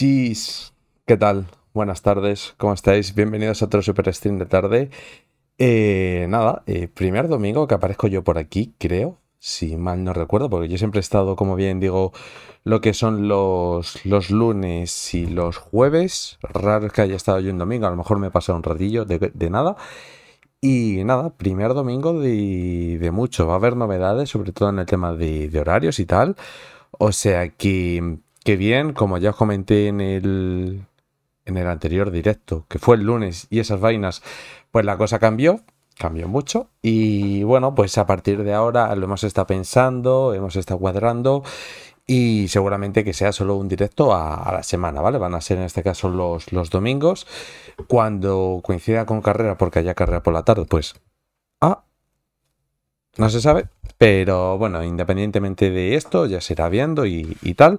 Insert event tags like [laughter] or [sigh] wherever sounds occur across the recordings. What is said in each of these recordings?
Chis, ¿qué tal? Buenas tardes, ¿cómo estáis? Bienvenidos a otro Super Stream de tarde. Eh, nada, eh, primer domingo que aparezco yo por aquí, creo, si mal no recuerdo, porque yo siempre he estado, como bien digo, lo que son los, los lunes y los jueves. Raro es que haya estado yo un domingo, a lo mejor me he pasado un ratillo de, de nada. Y nada, primer domingo de, de, mucho. Va a haber novedades, sobre todo en el tema de, de horarios y tal. O sea que, que bien, como ya os comenté en el, en el anterior directo, que fue el lunes, y esas vainas, pues la cosa cambió, cambió mucho. Y bueno, pues a partir de ahora lo hemos estado pensando, hemos estado cuadrando. Y seguramente que sea solo un directo a, la semana, ¿vale? Van a ser en este caso los, los domingos. Cuando coincida con carrera, porque haya carrera por la tarde, pues. No se sabe. Pero bueno, independientemente de esto, ya se irá viendo y, y tal.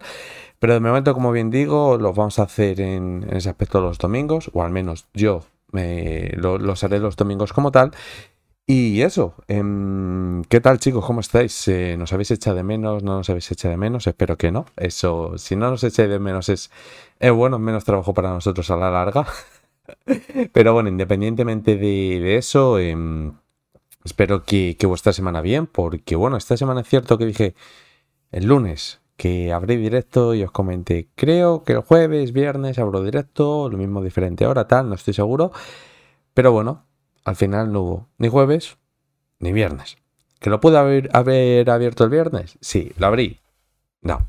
Pero de momento, como bien digo, los vamos a hacer en, ese aspecto los domingos, o al menos yo lo, los haré los domingos como tal. Y eso, eh, ¿qué tal chicos? ¿Cómo estáis? Eh, ¿Nos habéis echado de menos? ¿No nos habéis echado de menos? Espero que no. Eso, si no nos echáis de menos es, es bueno, menos trabajo para nosotros a la larga. [laughs] Pero bueno, independientemente de, de eso, eh, espero que, vuestra semana bien, porque bueno, esta semana es cierto que dije el lunes que abrí directo y os comenté, creo que el jueves, viernes abro directo, lo mismo diferente hora, tal, no estoy seguro. Pero bueno, al final no hubo ni jueves ni viernes. ¿Que lo pude haber, haber abierto el viernes? Sí, lo abrí. No.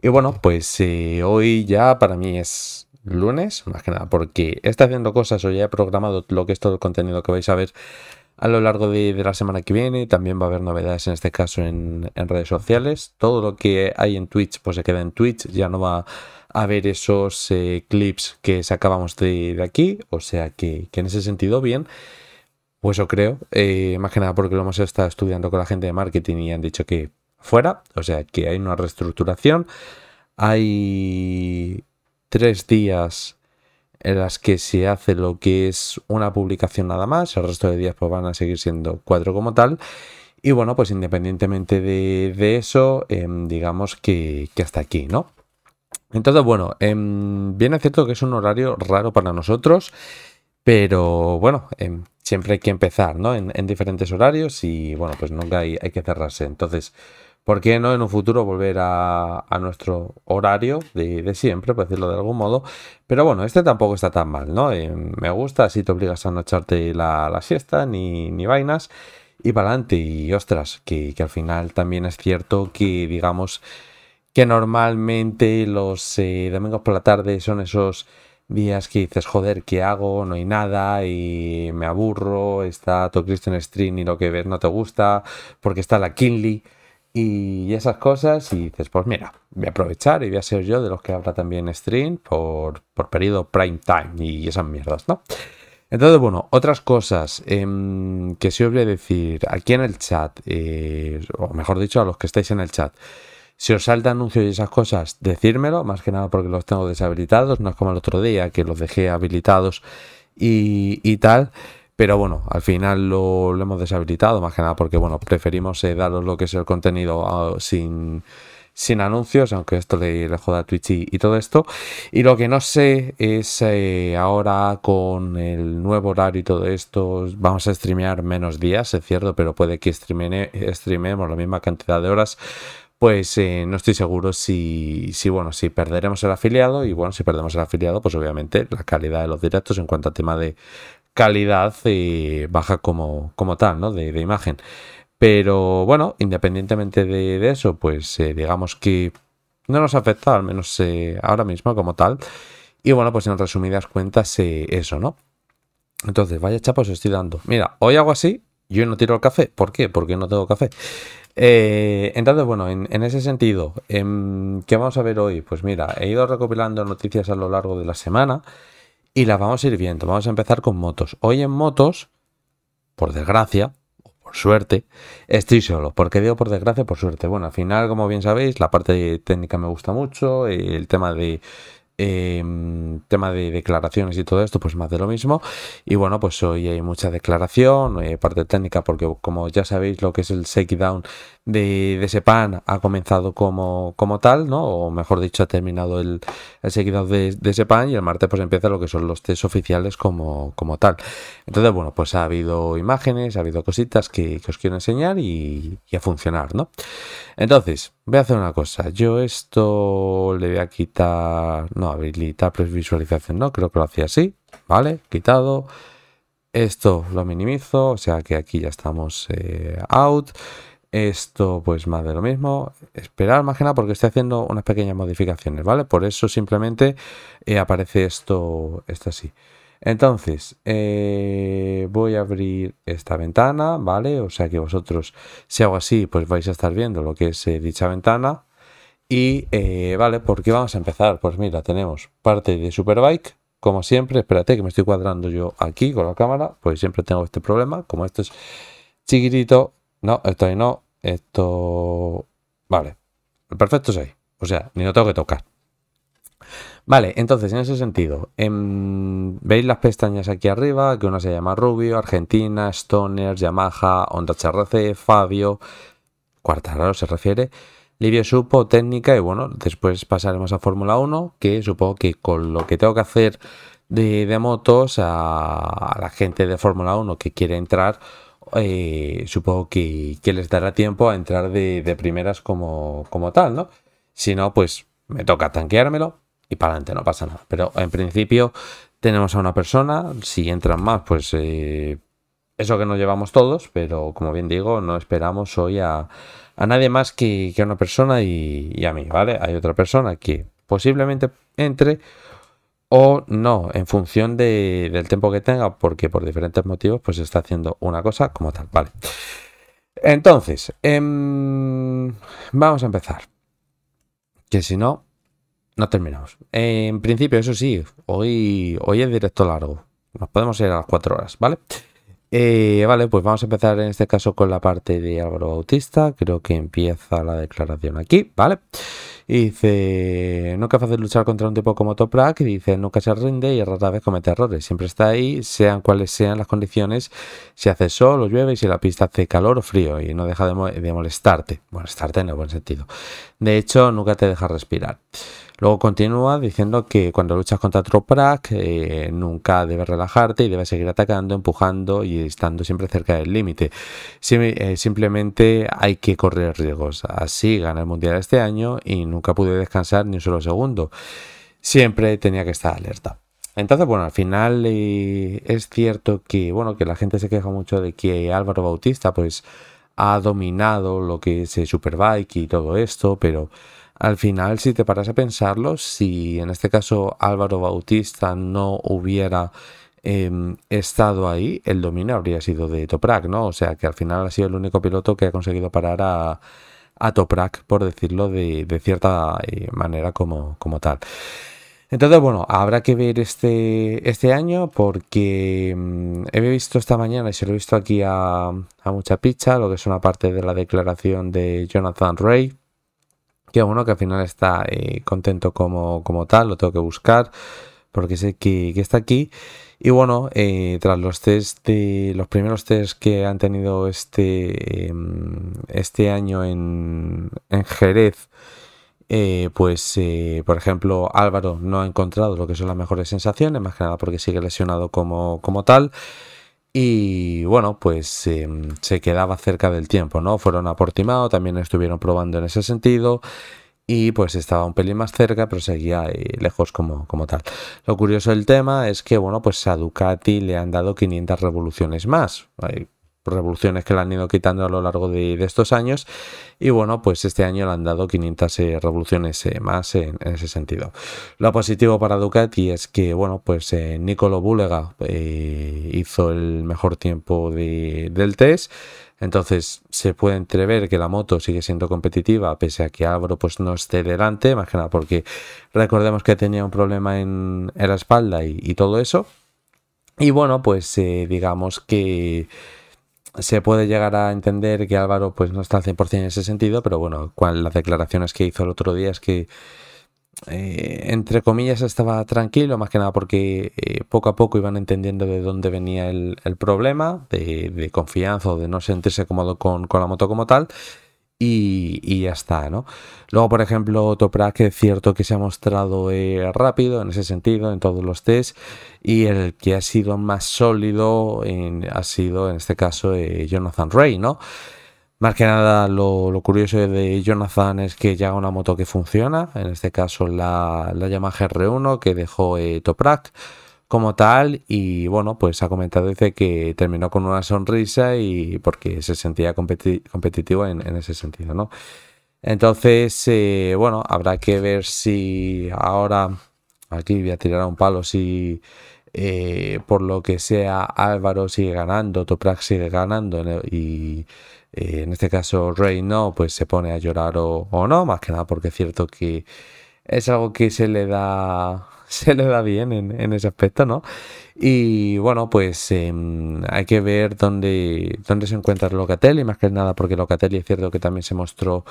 Y bueno, pues eh, hoy ya para mí es lunes, más que nada, porque está haciendo cosas o ya he programado lo que es todo el contenido que vais a ver a lo largo de, la semana que viene. También va a haber novedades en este caso en, redes sociales. Todo lo que hay en Twitch pues se queda en Twitch, ya no va a ver esos eh, clips que sacábamos de, aquí. O sea que, en ese sentido bien. Pues yo creo, eh, más que nada porque lo hemos estado estudiando con la gente de marketing y han dicho que fuera, o sea que hay una reestructuración. Hay tres días en las que se hace lo que es una publicación nada más, el resto de días pues van a seguir siendo cuatro como tal. Y bueno, pues independientemente de, de eso, eh, digamos que, que, hasta aquí, ¿no? Entonces, bueno, eh, bien es cierto que es un horario raro para nosotros, pero bueno, eh, siempre hay que empezar, ¿no? En, en, diferentes horarios y bueno, pues nunca hay, hay, que cerrarse. Entonces, ¿por qué no en un futuro volver a, nuestro horario de, de, siempre, por decirlo de algún modo? Pero bueno, este tampoco está tan mal, ¿no? Eh, me gusta, así te obligas a no echarte la, la siesta ni, ni vainas y para adelante. Y ostras, que, que, al final también es cierto que, digamos, que normalmente los eh, domingos por la tarde son esos días que dices, joder, ¿qué hago? No hay nada y me aburro, está todo Christian Stream y lo que ves no te gusta, porque está la Kinley y esas cosas y dices, pues mira, voy a aprovechar y voy a ser yo de los que habla también stream por, por periodo prime time y esas mierdas, ¿no? Entonces, bueno, otras cosas eh, que sí os voy a decir aquí en el chat, eh, o mejor dicho, a los que estáis en el chat. Si os salta anuncios y esas cosas, decírmelo, más que nada porque los tengo deshabilitados, no es como el otro día que los dejé habilitados y, y tal. Pero bueno, al final lo, hemos deshabilitado, más que nada porque bueno, preferimos eh, daros lo que es el contenido uh, sin, sin anuncios, aunque esto le, le joda a Twitch y, todo esto. Y lo que no sé es eh, ahora con el nuevo horario y todo esto, vamos a streamear menos días, es cierto, pero puede que streame, la misma cantidad de horas pues eh, no estoy seguro si, si, bueno, si perderemos el afiliado y bueno, si perdemos el afiliado, pues obviamente la calidad de los directos en cuanto a tema de calidad baja como, como tal, ¿no? De, imagen. Pero bueno, independientemente de, eso, pues eh, digamos que no nos afecta, al menos eh, ahora mismo como tal. Y bueno, pues en resumidas cuentas, eh, eso, ¿no? Entonces, vaya chapos os estoy dando. Mira, hoy hago así, yo no tiro el café. ¿Por qué? Porque no tengo café. Entonces, bueno, en, en ese sentido, eh, ¿qué vamos a ver hoy? Pues mira, he ido recopilando noticias a lo largo de la semana y las vamos a ir viendo. Vamos a empezar con motos. Hoy en motos, por desgracia, o por suerte, estoy solo. ¿Por qué digo por desgracia? Por suerte. Bueno, al final, como bien sabéis, la parte técnica me gusta mucho, el tema de Em, tema de declaraciones y todo esto, pues más de lo mismo. Y bueno, pues hoy hay mucha declaración, eh, parte técnica, porque como ya sabéis, lo que es el shakedown de, de pan ha comenzado como, como tal, ¿no? O mejor dicho, ha terminado el, el shakedown de, de pan y el martes pues empieza lo que son los test oficiales como, como tal. Entonces, bueno, pues ha habido imágenes, ha habido cositas que, os quiero enseñar y, y a funcionar, ¿no? Entonces, voy a hacer una cosa. Yo esto le voy a quitar... No, habilitar previsualización, no, creo que lo hacía así, ¿vale? Quitado. Esto lo minimizo, o sea que aquí ya estamos eh, out. Esto pues más de lo mismo. Esperar más que nada porque estoy haciendo unas pequeñas modificaciones, ¿vale? Por eso simplemente eh, aparece esto, esto así. Entonces, eh, voy a abrir esta ventana, ¿vale? O sea que vosotros, si hago así, pues vais a estar viendo lo que es dicha ventana. Y eh, vale, ¿por qué vamos a empezar? Pues mira, tenemos parte de Superbike, como siempre, espérate que me estoy cuadrando yo aquí con la cámara, pues siempre tengo este problema, como esto es chiquitito, no, esto no, esto... Vale, el perfecto es ahí, o sea, ni lo tengo que tocar. Vale, entonces en ese sentido, em, veis las pestañas aquí arriba, que una se llama Rubio, Argentina, Stoner, Yamaha, Honda HRC, Fabio, Cuartararo se refiere, Livio supo técnica y bueno, después pasaremos a Fórmula 1, que supongo que con lo que tengo que hacer de, motos a, la gente de Fórmula 1 que quiere entrar, eh, supongo que, les dará tiempo a entrar de, primeras como, como tal, ¿no? Si no, pues me toca tanqueármelo y para adelante, no pasa nada. Pero en principio tenemos a una persona, si entran más, pues eh, eso que nos llevamos todos, pero como bien digo, no esperamos hoy a a nadie más que, a una persona y, a mí, ¿vale? Hay otra persona que posiblemente entre o no, en función del tiempo que tenga, porque por diferentes motivos, pues está haciendo una cosa como tal, ¿vale? Entonces, em, vamos a empezar. Que si no, no terminamos. En principio, eso sí, hoy, hoy es directo largo. Nos podemos ir a las 4 horas, ¿vale? Eh, vale, pues vamos a empezar en este caso con la parte de Álvaro Bautista. Creo que empieza la declaración aquí, ¿vale? Dice, nunca es fácil luchar contra un tipo como Toprak. Y dice, nunca se rinde y rara vez comete errores. Siempre está ahí, sean cuales sean las condiciones. Si hace sol o llueve y si la pista hace calor o frío. Y no deja de, de molestarte. Molestarte en el buen sentido. De hecho, nunca te deja respirar. Luego continúa diciendo que cuando luchas contra Toprak eh, nunca debes relajarte y debes seguir atacando, empujando y estando siempre cerca del límite. Eh, simplemente hay que correr riesgos. Así gana el Mundial este año y nunca pude descansar ni un solo segundo. Siempre tenía que estar alerta. Entonces, bueno, al final eh, es cierto que, bueno, que la gente se queja mucho de que Álvaro Bautista, pues, ha dominado lo que es Superbike y todo esto, pero al final, si te paras a pensarlo, si en este caso Álvaro Bautista no hubiera em, estado ahí, el dominio habría sido de Toprak, ¿no? O sea que al final ha sido el único piloto que ha conseguido parar a, a Toprak, por decirlo de, cierta eh, manera como, como tal. Entonces, bueno, habrá que ver este, este año porque mm, he visto esta mañana y se lo he visto aquí a, mucha picha, lo que es una parte de la declaración de Jonathan Ray, que bueno, que al final está eh, contento como, como, tal, lo tengo que buscar porque sé que, está aquí. Y bueno, eh, tras los test de los primeros test que han tenido este, em, este año en, en Jerez, eh, pues por ejemplo Álvaro no ha encontrado lo que son las mejores sensaciones, más que nada porque sigue lesionado como, como tal. Y bueno, pues em, se quedaba cerca del tiempo, ¿no? Fueron a también estuvieron probando en ese sentido. Y pues estaba un pelín más cerca, pero seguía lejos como, como tal. Lo curioso del tema es que, bueno, pues a Ducati le han dado 500 revoluciones más revoluciones que le han ido quitando a lo largo de, estos años. Y bueno pues este año le han dado 500 eh, revoluciones eh, más en, ese sentido. Lo positivo para Ducati es que bueno pues eh, Nicolo Bulega hizo el mejor tiempo del test. Entonces se puede entrever que la moto sigue siendo competitiva pese a que Álvaro pues no esté delante más que nada porque recordemos que tenía un problema en, la espalda y, todo eso. Y bueno pues digamos que se puede llegar a entender que Álvaro pues no está al 100% en ese sentido, pero bueno, las declaraciones que hizo el otro día es que eh, entre comillas, estaba tranquilo, más que nada porque eh, poco a poco iban entendiendo de dónde venía el, problema, de, confianza o de no sentirse cómodo con, la moto como tal. Y, ya está, ¿no? Luego, por ejemplo, Toprak es cierto que se ha mostrado eh, rápido en ese sentido, en todos los test, y el que ha sido más sólido ha sido, en este caso, Jonathan Ray, ¿no? Más que nada, lo, curioso de Jonathan es que ya una moto que funciona, en este caso la, la Yamaha R1 que dejó eh, Toprak como tal y bueno, pues ha comentado, dice que terminó con una sonrisa y porque se sentía competitivo en, ese sentido, ¿no? Entonces, eh, bueno, habrá que ver si ahora, aquí voy a tirar a un palo, si eh, por lo que sea Álvaro sigue ganando, Toprak sigue ganando y eh, en este caso Rey no, pues se pone a llorar o, no, más que nada porque es cierto que es algo que se le da se le da bien en, ese aspecto, ¿no? Y bueno, pues em, hay que ver dónde, dónde se encuentra Locatelli, más que nada porque Locatelli es cierto que también se mostró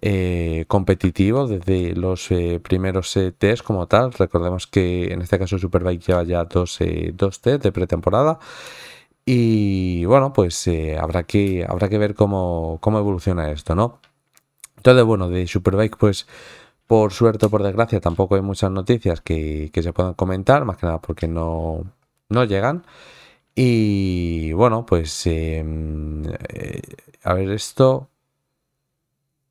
eh, competitivo desde los eh, primeros test como tal. Recordemos que en este caso Superbike lleva ya dos, dos test de pretemporada. Y bueno, pues eh, habrá, que, habrá que ver cómo, evoluciona esto, ¿no? Entonces, bueno, de Superbike, pues por suerte o por desgracia tampoco hay muchas noticias que, se puedan comentar, más que nada porque no, no llegan. Y bueno, pues em, eh, a ver esto.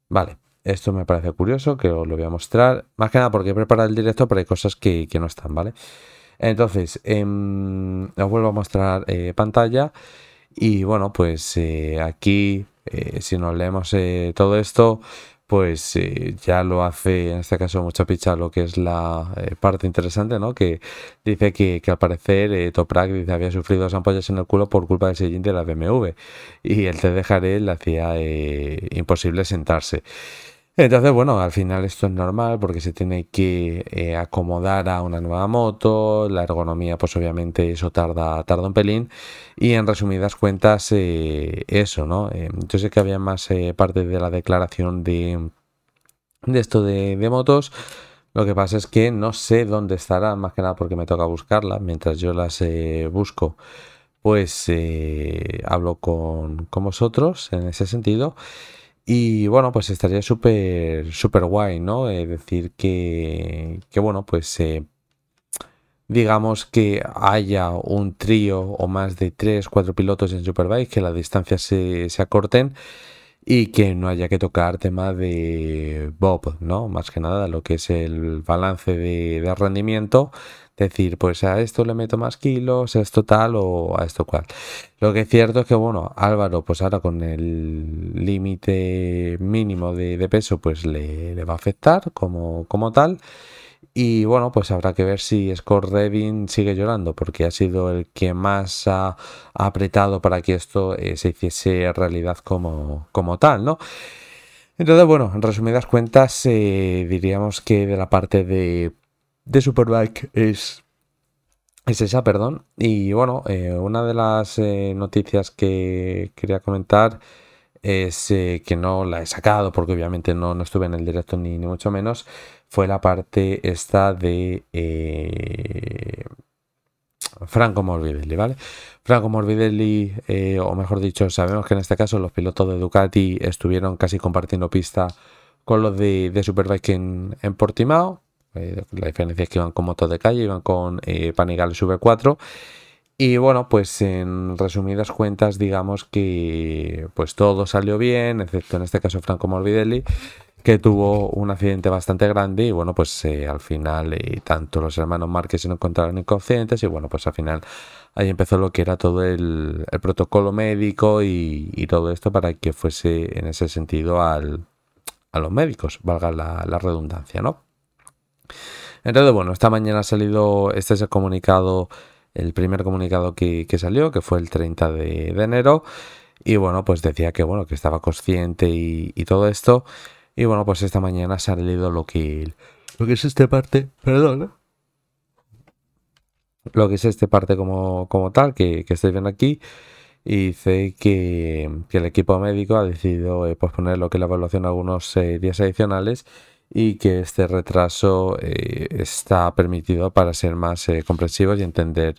Vale, esto me parece curioso, que os lo voy a mostrar. Más que nada porque he preparado el directo, pero hay cosas que, que no están, ¿vale? Entonces, em, os vuelvo a mostrar eh, pantalla. Y bueno, pues eh, aquí, si nos leemos todo esto, pues ya lo hace, en este caso, mucha picha lo que es la parte interesante, ¿no? Que dice que, al parecer Toprak dice, había sufrido dos ampollas en el culo por culpa del sillín de la BMW. Y el te dejaré le hacía imposible sentarse. Entonces, bueno, al final esto es normal porque se tiene que eh, acomodar a una nueva moto, la ergonomía pues obviamente eso tarda, tarda un pelín y en resumidas cuentas eh, eso, ¿no? Eh, yo sé que había más parte de la declaración de, de esto de, motos, lo que pasa es que no sé dónde estará, más que nada porque me toca buscarla, mientras yo las busco pues hablo con, con vosotros en ese sentido. Y bueno, pues estaría súper, súper guay, ¿no? Es decir, que, que bueno, pues eh, digamos que haya un trío o más de tres, cuatro pilotos en Superbike, que las distancias se, se acorten y que no haya que tocar tema de Bob, ¿no? Más que nada lo que es el balance de rendimiento decir, pues a esto le meto más kilos, a esto tal o a esto cual. Lo que es cierto es que, bueno, Álvaro, pues ahora con el límite mínimo de, peso, pues le, va a afectar como, como tal. Y bueno, pues habrá que ver si Scott Redding sigue llorando, porque ha sido el que más ha, apretado para que esto eh, se hiciese realidad como, como tal, ¿no? Entonces, bueno, en resumidas cuentas, eh, diríamos que de la parte de de Superbike es, es esa, perdón. Y bueno, eh, una de las eh, noticias que quería comentar es eh, que no la he sacado porque obviamente no, no estuve en el directo ni, mucho menos. Fue la parte esta de Franco Morbidelli, ¿vale? Franco Morbidelli, o mejor dicho, sabemos que en este caso los pilotos de Ducati estuvieron casi compartiendo pista con los de, de Superbike en Portimao eh, la diferencia es que iban con motos de calle, iban con eh, Panigales V4. Y bueno, pues en resumidas cuentas, digamos que pues todo salió bien, excepto en este caso Franco Morbidelli, que tuvo un accidente bastante grande y bueno, pues eh, al final eh, tanto los hermanos Márquez se encontraron inconscientes y bueno, pues al final ahí empezó lo que era todo el, protocolo médico y, todo esto para que fuese en ese sentido a los médicos, valga la redundancia, ¿no? Entonces, bueno, esta mañana ha salido, este es el comunicado, el primer comunicado que, salió, que fue el 30 de, enero. Y bueno, pues decía que bueno, que estaba consciente y, todo esto. Y bueno, pues esta mañana ha salido lo que, lo que es este parte, perdón, lo que es este parte como, como tal, que, que estáis viendo aquí. Y dice que, el equipo médico ha decidido eh, posponer lo que es la evaluación algunos eh, días adicionales y que este retraso eh, está permitido para ser más eh, comprensivos y entender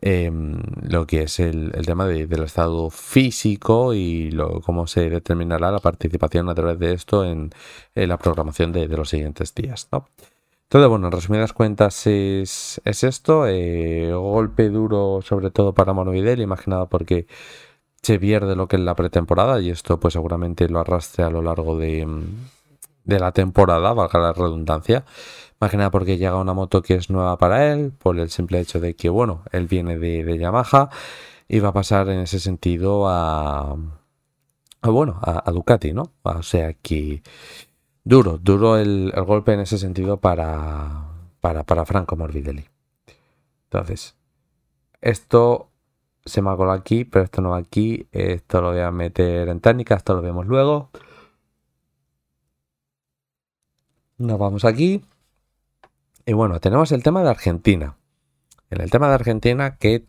em, lo que es el, tema del estado físico y lo, cómo se determinará la participación a través de esto en, la programación de, los siguientes días. ¿no? Entonces, bueno, en resumidas cuentas es, esto, eh, golpe duro sobre todo para Monovidel, imaginado porque se pierde lo que es la pretemporada y esto pues seguramente lo arrastre a lo largo de, de la temporada, valga la redundancia. Más porque llega una moto que es nueva para él, por el simple hecho de que, bueno, él viene de, Yamaha y va a pasar en ese sentido a, bueno, a, Ducati, ¿no? O sea que duro, duro el, golpe en ese sentido para, para, para Franco Morbidelli. Entonces, esto se me ha colado aquí, pero esto no va aquí. Esto lo voy a meter en técnica, esto lo vemos luego. Nos vamos aquí. Y bueno, tenemos el tema de Argentina. En el tema de Argentina que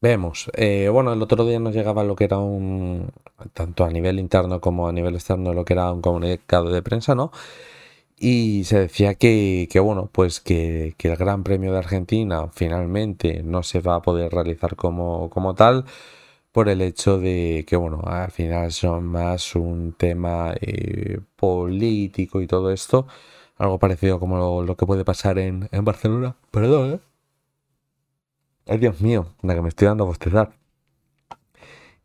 vemos, eh, bueno, el otro día nos llegaba lo que era un, tanto a nivel interno como a nivel externo, lo que era un comunicado de prensa, ¿no? Y se decía que, bueno, pues que, el Gran Premio de Argentina finalmente no se va a poder realizar como, como tal por el hecho de que, bueno, al final son más un tema eh, político y todo esto algo parecido como lo, que puede pasar en, Barcelona. Perdón, ¿eh? Ay, Dios mío, la que me estoy dando a bostezar.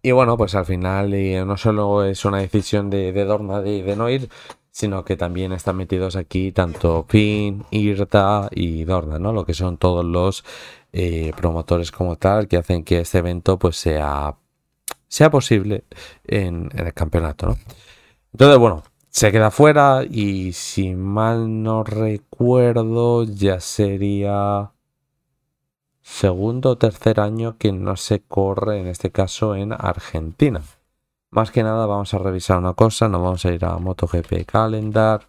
Y bueno, pues al final eh, no solo es una decisión de, Dorna de, no ir, sino que también están metidos aquí tanto Finn, Irta y Dorna, ¿no? Lo que son todos los eh, promotores como tal que hacen que este evento pues sea, sea posible en el campeonato, ¿no? Entonces, bueno, se queda fuera y si mal no recuerdo ya sería segundo o tercer año que no se corre en este caso en Argentina. Más que nada vamos a revisar una cosa, nos vamos a ir a MotoGP Calendar,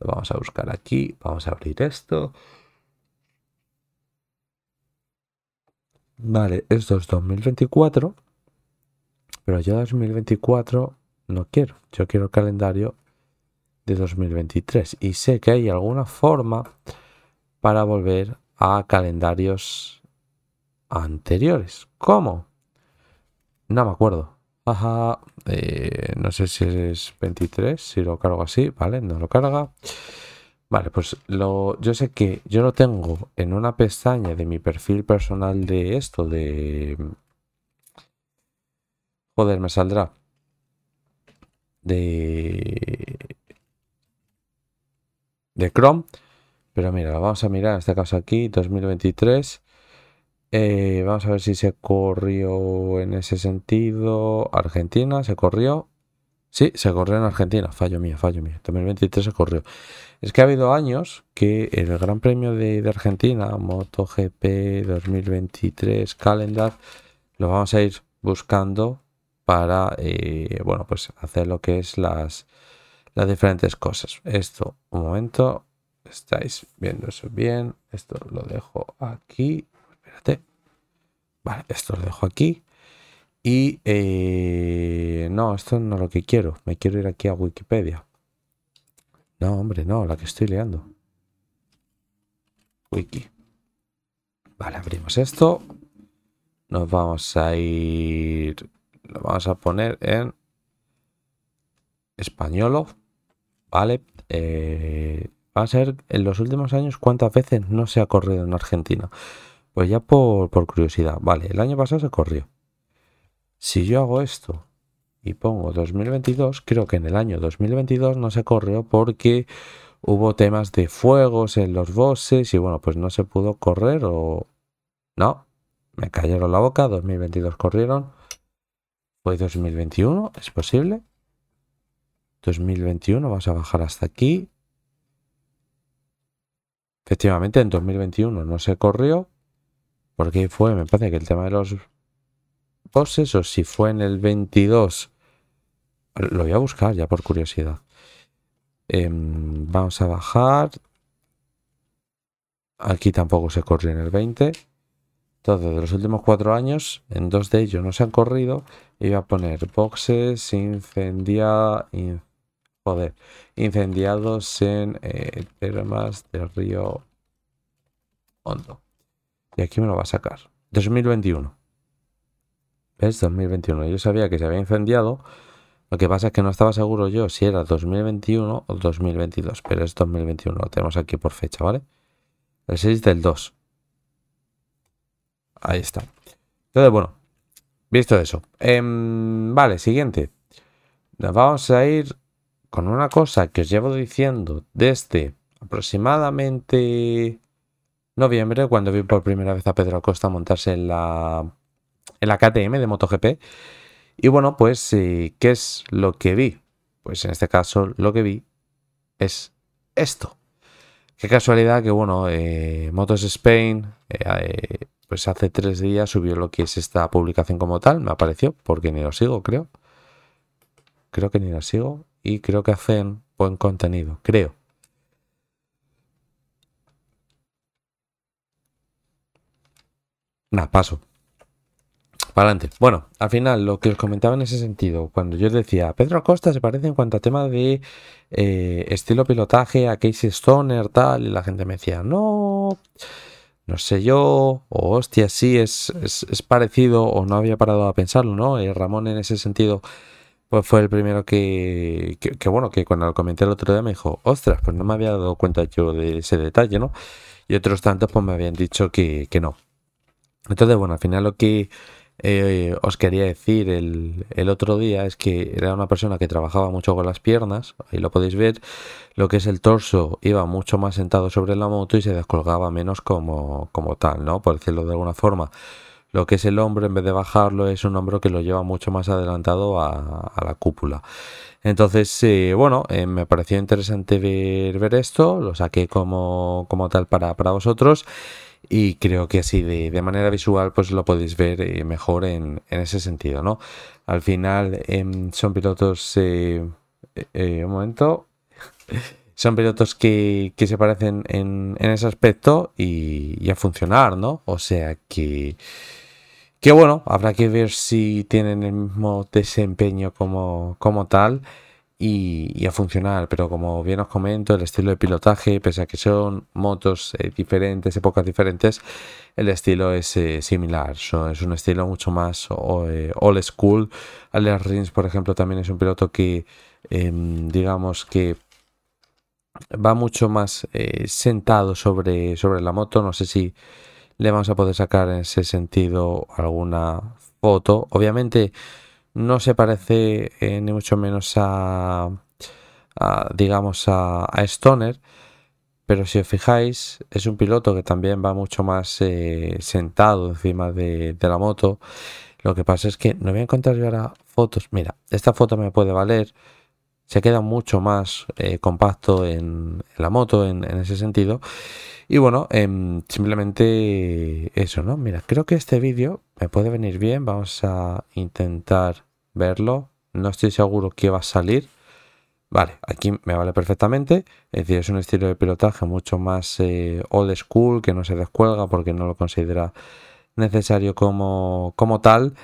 lo vamos a buscar aquí, vamos a abrir esto. Vale, esto es 2024, pero yo 2024 no quiero, yo quiero el calendario de 2023 y sé que hay alguna forma para volver a calendarios anteriores. ¿Cómo? No me acuerdo. Ajá, eh, no sé si es 23, si lo cargo así, ¿vale? No lo carga. Vale, pues lo, yo sé que yo lo tengo en una pestaña de mi perfil personal de esto, de... Joder, me saldrá. De de Chrome. Pero mira, vamos a mirar en este caso aquí, 2023. Eh, vamos a ver si se corrió en ese sentido. Argentina, se corrió. Sí, se corrió en Argentina. Fallo mío, fallo mío. 2023 se corrió. Es que ha habido años que el Gran Premio de, Argentina, MotoGP 2023, Calendar, lo vamos a ir buscando para, eh, bueno, pues hacer lo que es las, las diferentes cosas. Esto, un momento, estáis viendo eso bien. Esto lo dejo aquí. Espérate. Vale, esto lo dejo aquí. Y eh, no, esto no es lo que quiero. Me quiero ir aquí a Wikipedia. No, hombre, no, la que estoy leando. Wiki. Vale, abrimos esto. Nos vamos a ir. Lo vamos a poner en españolo. ¿Vale? Eh, va a ser en los últimos años cuántas veces no se ha corrido en Argentina. Pues ya por, curiosidad, vale, el año pasado se corrió. Si yo hago esto y pongo 2022, creo que en el año 2022 no se corrió porque hubo temas de fuegos en los bosses y bueno, pues no se pudo correr o... No, me cayeron la boca, 2022 corrieron. Fue 2021, ¿es posible? 2021, vamos a bajar hasta aquí. Efectivamente, en 2021 no se corrió. Porque fue, me parece que el tema de los bosses, o si fue en el 22. Lo voy a buscar ya por curiosidad. Em, vamos a bajar. Aquí tampoco se corrió en el 20. Entonces, de los últimos cuatro años, en dos de ellos no se han corrido. Voy a poner boxes, incendia, Joder. Incendiados en eh, termas del río Hondo. Y aquí me lo va a sacar. 2021. ¿Ves? 2021. Yo sabía que se había incendiado. Lo que pasa es que no estaba seguro yo si era 2021 o 2022. Pero es 2021. Lo tenemos aquí por fecha, ¿vale? El 6 del 2. Ahí está. Entonces, bueno. Visto eso. Em, vale, siguiente. Nos vamos a ir con una cosa que os llevo diciendo desde aproximadamente noviembre, cuando vi por primera vez a Pedro Acosta montarse en la, en la KTM de MotoGP. Y bueno, pues, eh, ¿qué es lo que vi? Pues en este caso lo que vi es esto. Qué casualidad que, bueno, eh, Motos Spain, eh, pues hace tres días subió lo que es esta publicación como tal, me apareció, porque ni lo sigo, creo. Creo que ni lo sigo y creo que hacen buen contenido, creo. Nada, paso. Para adelante. Bueno, al final lo que os comentaba en ese sentido, cuando yo decía, Pedro Acosta se parece en cuanto a tema de eh, estilo pilotaje a Casey Stoner, tal, y la gente me decía, no, no sé yo, o hostia, sí, es, es, parecido, o no había parado a pensarlo, ¿no? Eh, Ramón en ese sentido pues fue el primero que, que, bueno, que cuando lo comenté el otro día me dijo, ostras, pues no me había dado cuenta yo de ese detalle, ¿no? Y otros tantos pues me habían dicho que, que no. Entonces, bueno, al final lo que eh, os quería decir el, el, otro día es que era una persona que trabajaba mucho con las piernas, ahí lo podéis ver, lo que es el torso iba mucho más sentado sobre la moto y se descolgaba menos como, como tal, ¿no? Por decirlo de alguna forma lo que es el hombro, en vez de bajarlo, es un hombro que lo lleva mucho más adelantado a, la cúpula. Entonces, eh, bueno, eh, me pareció interesante ver, esto, lo saqué como, como tal para, para, vosotros y creo que así de, manera visual pues lo podéis ver eh, mejor en, ese sentido, ¿no? Al final em, son pilotos, un momento, [laughs] son pilotos que, que se parecen en, en ese aspecto y, y, a funcionar, ¿no? O sea que que bueno, habrá que ver si tienen el mismo desempeño como, como tal y, a funcionar. Pero como bien os comento, el estilo de pilotaje, pese a que son motos eh, diferentes, épocas diferentes, el estilo es eh, similar. es un estilo mucho más eh, old school. Alex Rins, por ejemplo, también es un piloto que, em, digamos que va mucho más sentado sobre, sobre la moto. No sé si le vamos a poder sacar en ese sentido alguna foto. Obviamente no se parece eh, ni mucho menos a, digamos a, Stoner, pero si os fijáis es un piloto que también va mucho más eh, sentado encima de, la moto. Lo que pasa es que no voy a encontrar yo ahora fotos. Mira, esta foto me puede valer. Se queda mucho más eh, compacto en, la moto en ese sentido. Y bueno, em, simplemente eso, ¿no? Mira, creo que este vídeo me puede venir bien. Vamos a intentar verlo. No estoy seguro que va a salir. Vale, aquí me vale perfectamente. Es decir, es un estilo de pilotaje mucho más eh, old school, que no se descuelga porque no lo considera necesario como, como tal.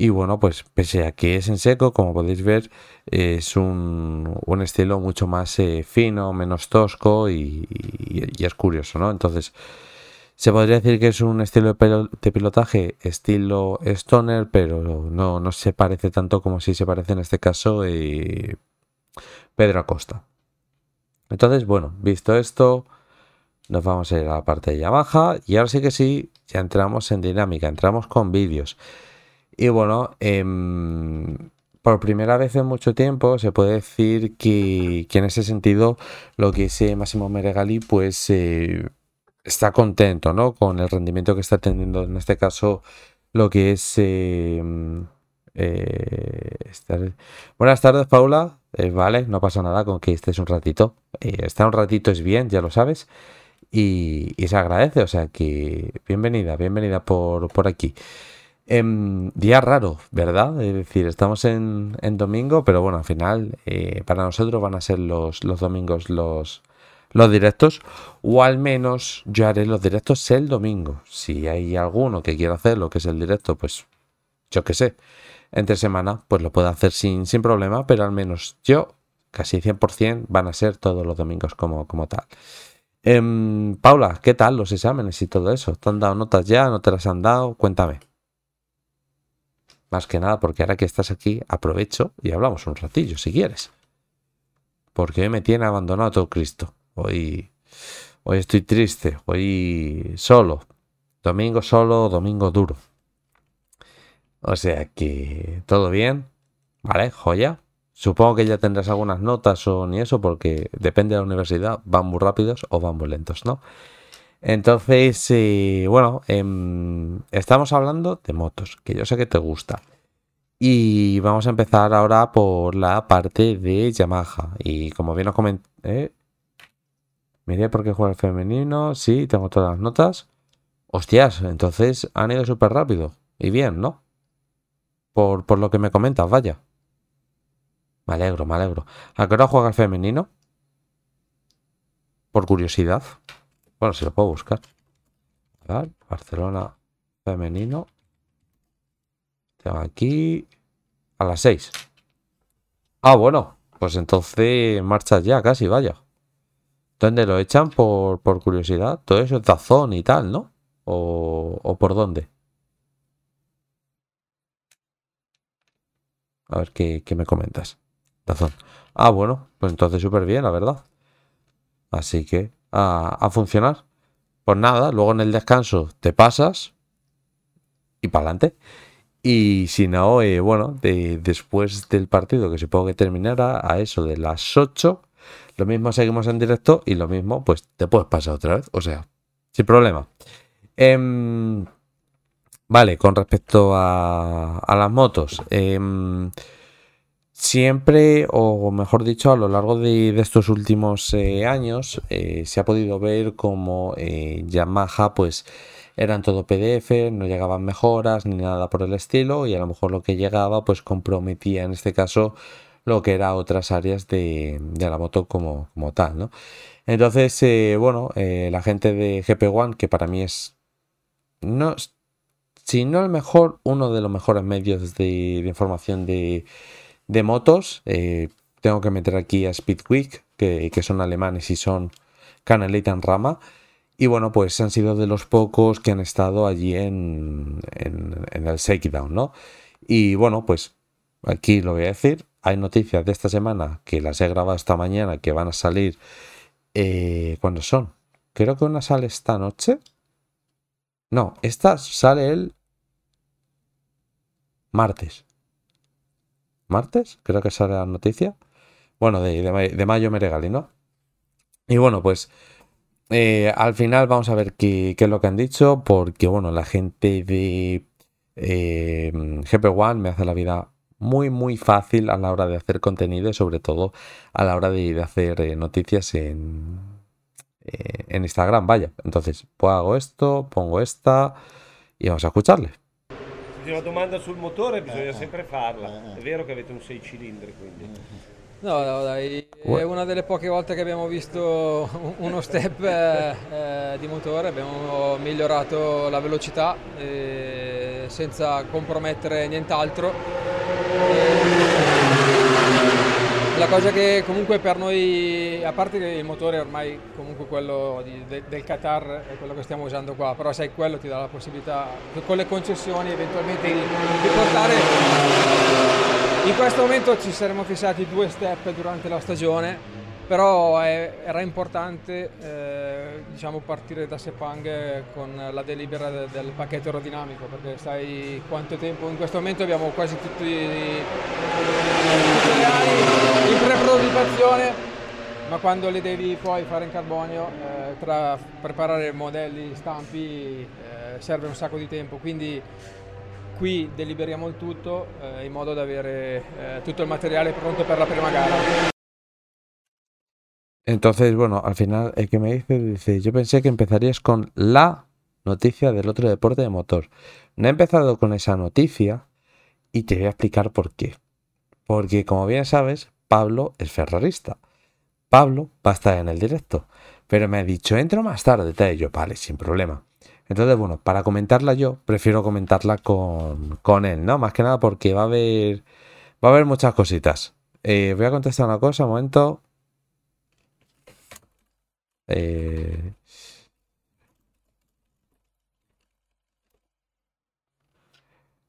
Y bueno, pues pese a que es en seco, como podéis ver, es un, estilo mucho más eh, fino, menos tosco y, es curioso, ¿no? Entonces, se podría decir que es un estilo de, pilotaje estilo stoner, pero no, no, se parece tanto como si se parece en este caso eh, Pedro Acosta. Entonces, bueno, visto esto, nos vamos a ir a la parte de Yamaha y ahora sí que sí, ya entramos en dinámica, entramos con vídeos. Y bueno, em, por primera vez en mucho tiempo se puede decir que, en ese sentido lo que es Máximo Meregali pues eh, está contento ¿no? con el rendimiento que está teniendo en este caso lo que es... Em, eh, Buenas tardes Paula, eh, vale, no pasa nada con que estés un ratito. estar un ratito es bien, ya lo sabes. Y, y, se agradece, o sea que bienvenida, bienvenida por, por aquí. Em, día raro, ¿verdad? Es decir, estamos en, domingo, pero bueno, al final eh, para nosotros van a ser los, los domingos los, los directos, o al menos yo haré los directos el domingo. Si hay alguno que quiera hacer lo que es el directo, pues yo qué sé, entre semana, pues lo puedo hacer sin, sin problema, pero al menos yo casi 100% van a ser todos los domingos como, como tal. Em, Paula, ¿qué tal los exámenes y todo eso? ¿Te han dado notas ya? ¿No te las han dado? Cuéntame. Más que nada porque ahora que estás aquí aprovecho y hablamos un ratillo si quieres. Porque hoy me tiene abandonado todo Cristo. Hoy, hoy estoy triste, hoy solo. Domingo solo, domingo duro. O sea que todo bien. Vale, joya. Supongo que ya tendrás algunas notas o ni eso, porque depende de la universidad, van muy rápidos o van muy lentos, ¿no? Entonces, eh, bueno, em, estamos hablando de motos, que yo sé que te gusta. Y vamos a empezar ahora por la parte de Yamaha. Y como bien os comenté, ¿eh? miré por qué juega el femenino, sí, tengo todas las notas. Hostias, entonces han ido súper rápido. Y bien, ¿no? Por, por lo que me comentas, vaya. Me alegro, me alegro. ¿A qué hora juega el femenino? Por curiosidad. Bueno, si lo puedo buscar. Barcelona femenino. Tengo aquí a las 6. Ah, bueno. Pues entonces marcha ya casi, vaya. ¿Dónde lo echan por, por curiosidad? Todo eso es Dazón y tal, ¿no? ¿O, ¿O por dónde? A ver qué, qué me comentas. Ah, bueno, pues entonces súper bien, la verdad. Así que a, funcionar. Pues nada, luego en el descanso te pasas y para adelante. Y si no, eh, bueno, después del partido, que supongo que terminará a eso de las 8, lo mismo seguimos en directo y lo mismo, pues te puedes pasar otra vez. O sea, sin problema. Em, vale, con respecto a, las motos. Eh, Siempre, o mejor dicho, a lo largo de, estos últimos eh, años, eh, se ha podido ver como eh, Yamaha, pues eran todo PDF, no llegaban mejoras ni nada por el estilo, y a lo mejor lo que llegaba, pues comprometía en este caso lo que era otras áreas de, la moto como, como, tal, ¿no? Entonces, bueno, la gente de GP One, que para mí es, no, si no el mejor, uno de los mejores medios de información de de motos, eh, tengo que meter aquí a Speedquick, que, que son alemanes y son Canalitan Rama. Y bueno, pues han sido de los pocos que han estado allí en, en, el Shakedown, ¿no? Y bueno, pues aquí lo voy a decir. Hay noticias de esta semana que las he grabado esta mañana que van a salir. Eh, ¿Cuándo son? Creo que una sale esta noche. No, esta sale el martes martes, creo que sale la noticia. Bueno, de, de, mayo me regalé, ¿no? Y bueno, pues eh, al final vamos a ver qué, es lo que han dicho, porque bueno, la gente de eh, GP One me hace la vida muy, muy fácil a la hora de hacer contenido y sobre todo a la hora de, hacer eh, noticias en, en Instagram, vaya. Entonces, pues hago esto, pongo esta y vamos a escucharle. Una domanda sul motore bisogna eh, sempre farla. Eh, È vero che avete un 6 cilindri quindi? No, no, dai, è una delle poche volte che abbiamo visto [laughs] uno step eh, di motore, abbiamo migliorato la velocità eh, senza compromettere nient'altro. La cosa che comunque per noi, a parte che il motore ormai comunque quello di, de, del Qatar è quello che stiamo usando qua, però sai quello ti dà la possibilità con le concessioni eventualmente di, di portare... In questo momento ci saremmo fissati due step durante la stagione, però è, era importante eh, diciamo partire da Sepang con la delibera de, del pacchetto aerodinamico perché sai quanto tempo in questo momento abbiamo quasi tutti, ali in pre-prototipazione ma quando le devi poi fare in carbonio eh, tra preparare modelli stampi eh, serve un sacco di tempo. Quindi qui deliberiamo il tutto eh, in modo da avere eh, tutto il materiale pronto per la prima gara Entonces, bueno, al final el que me dice, dice, yo pensé que empezarías con la noticia del otro deporte de motor. No he empezado con esa noticia y te voy a explicar por qué. Porque como bien sabes, Pablo es ferrarista. Pablo va a estar en el directo. Pero me ha dicho, entro más tarde, te yo, vale, sin problema. Entonces, bueno, para comentarla yo, prefiero comentarla con, con él, ¿no? Más que nada porque va a haber, va a haber muchas cositas. eh, voy a contestar una cosa, un momento. Eh,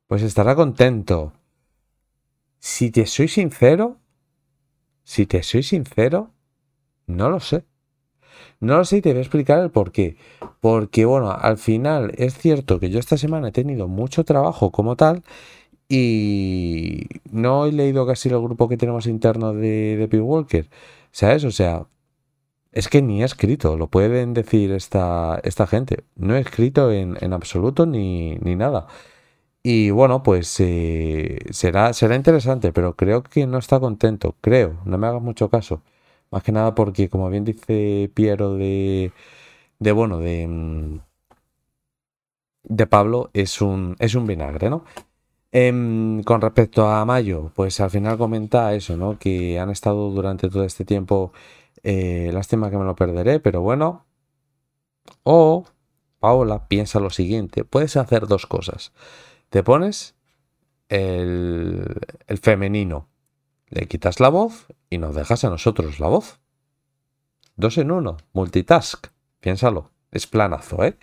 pues estará contento. Si te soy sincero, si te soy sincero, no lo sé. No lo sé y te voy a explicar el por qué. Porque, bueno, al final es cierto que yo esta semana he tenido mucho trabajo como tal y no he leído casi el grupo que tenemos interno de, de. ¿Sabes? O sea, es que ni he escrito, lo pueden decir esta, esta gente. No he escrito en, absoluto ni, nada. Y bueno, pues eh, será, será interesante, pero creo que no está contento. Creo, no me hagas mucho caso. Más que nada porque, como bien dice Piero de, de bueno, de, mm, de Pablo, es un, es un vinagre, ¿no? Em, con respecto a Mayo, pues al final comenta eso, ¿no? Que han estado durante todo este tiempo, eh, lástima que me lo perderé, pero bueno. O, Paola, piensa lo siguiente, puedes hacer dos cosas. Te pones el, el femenino, le quitas la voz y nos dejas a nosotros la voz. Dos en uno, multitask, piénsalo, es planazo, ¿eh?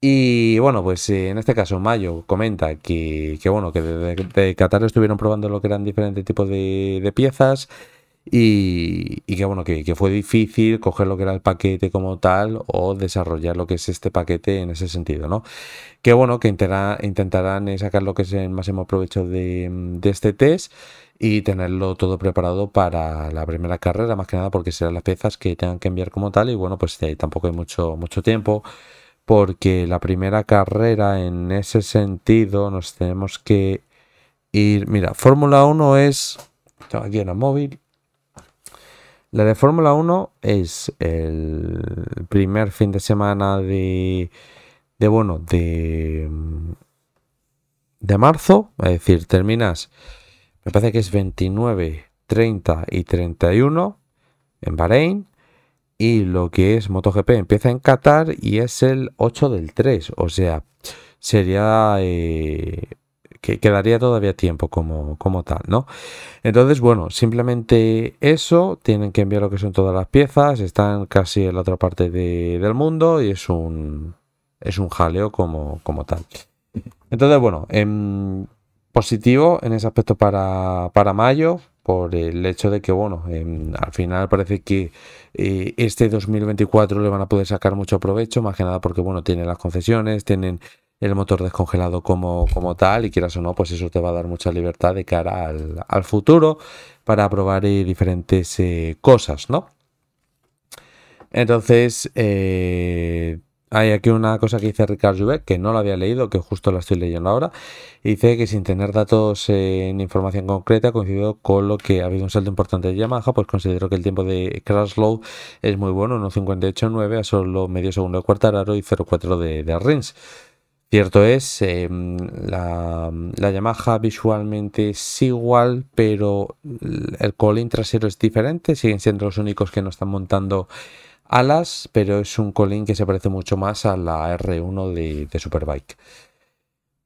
Y bueno, pues eh, en este caso Mayo comenta que, bueno, que de, Qatar estuvieron probando lo que eran diferentes tipos de, piezas y, que bueno, que, fue difícil coger lo que era el paquete como tal o desarrollar lo que es este paquete en ese sentido, ¿no? Que bueno, que intentarán sacar lo que es el máximo provecho de, de este test y tenerlo todo preparado para la primera carrera, más que nada porque serán las piezas que tengan que enviar como tal y bueno, pues eh, tampoco hay mucho, mucho tiempo porque la primera carrera en ese sentido nos tenemos que ir, mira, Fórmula 1 es, aquí en el móvil, la de Fórmula 1 es el primer fin de semana de, de bueno, de, de marzo, es decir, terminas me parece que es 29, 30 y 31 en Bahrein. Y lo que es MotoGP empieza en Qatar y es el 8 del 3. O sea, sería... Eh, que quedaría todavía tiempo como, como tal, ¿no? Entonces, bueno, simplemente eso, tienen que enviar lo que son todas las piezas, están casi en la otra parte del mundo y es un, es un jaleo como, como tal. Entonces, bueno, en, positivo en ese aspecto para, para mayo, por el hecho de que, bueno, al final parece que eh, este 2024 le van a poder sacar mucho provecho, más que nada porque, bueno, tienen las concesiones, tienen el motor descongelado como, como tal, y quieras o no, pues eso te va a dar mucha libertad de cara al, futuro para probar eh, diferentes eh, cosas, ¿no? Entonces, hay aquí una cosa que dice Ricardo Juvet, que no lo había leído, que justo la estoy leyendo ahora. dice que sin tener datos en información concreta, coincidido con lo que ha habido un salto importante de Yamaha, pues considero que el tiempo de crash load es muy bueno, 1.58.9 a solo medio segundo de Cuartararo y 0.4 de, de Rins. Cierto es, em, la, la, Yamaha visualmente es igual, pero el colín trasero es diferente, siguen siendo los únicos que no están montando alas, pero es un colín que se parece mucho más a la R1 de, Superbike.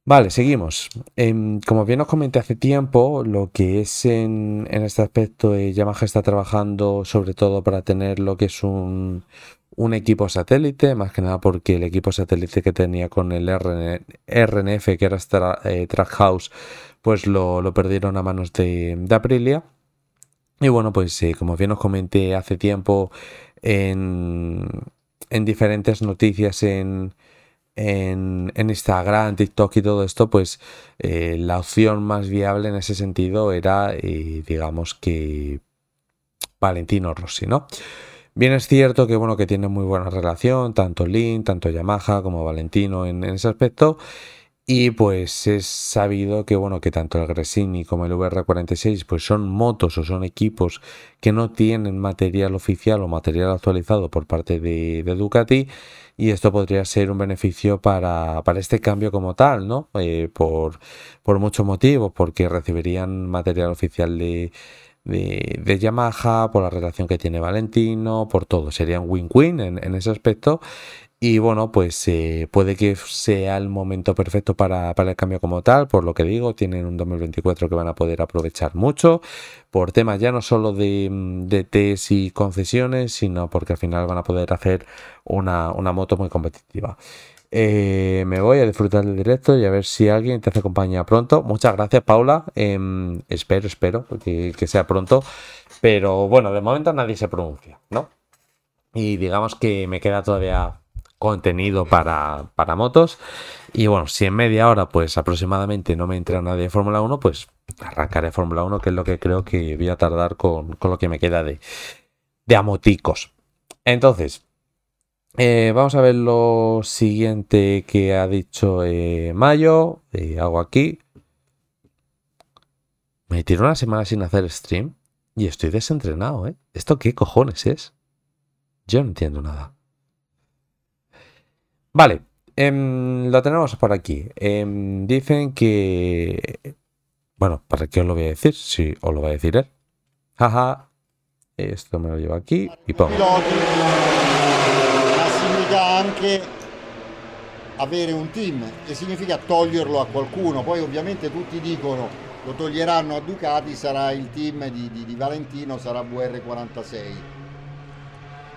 Vale, seguimos. Em, como bien os comenté hace tiempo, lo que es en, este aspecto, eh, Yamaha está trabajando sobre todo para tener lo que es un, equipo satélite, más que nada porque el equipo satélite que tenía con el RNF, que era eh, Trackhouse, pues lo, perdieron a manos de, Aprilia. Y bueno, pues eh, como bien os comenté hace tiempo, en, diferentes noticias en, en, Instagram, TikTok y todo esto, pues eh, la opción más viable en ese sentido era, eh, digamos que Valentino Rossi, ¿no? Bien es cierto que bueno que tiene muy buena relación, tanto Lin, tanto Yamaha como Valentino en, ese aspecto. Y pues es sabido que bueno que tanto el Gresini como el VR46 pues son motos o son equipos que no tienen material oficial o material actualizado por parte de, Ducati y esto podría ser un beneficio para, para este cambio como tal, ¿no? Eh, por, por muchos motivos, porque recibirían material oficial de, de, Yamaha, por la relación que tiene Valentino, por todo. Sería un win-win en, ese aspecto Y bueno, pues eh, puede que sea el momento perfecto para, el cambio como tal, por lo que digo, tienen un 2024 que van a poder aprovechar mucho, por temas ya no solo de, de test y concesiones, sino porque al final van a poder hacer una, moto muy competitiva. Eh, me voy a disfrutar del directo y a ver si alguien te hace compañía pronto. Muchas gracias, Paula. Em, espero, espero que, sea pronto. Pero bueno, de momento nadie se pronuncia, ¿no? Y digamos que me queda todavía contenido para, motos. Y bueno, si en media hora, pues aproximadamente no me entra nadie de Fórmula 1, pues arrancaré Fórmula 1, que es lo que creo que voy a tardar con, lo que me queda de, de amoticos. Entonces, eh, vamos a ver lo siguiente que ha dicho eh, Mayo. Eh, hago aquí. Me tiró una semana sin hacer stream y estoy desentrenado, ¿eh? ¿Esto qué cojones es? Yo no entiendo nada. Vale, em, lo tenemos por aquí. Em, dicen que... Bueno, ¿para qué os lo voy a decir? Si os lo va a decir él. Jaja. Esto me lo llevo aquí y pongo. Anche avere un team e significa toglierlo a qualcuno. Poi ovviamente tutti dicono lo toglieranno a Ducati, sarà il team di, di, di Valentino, sarà VR46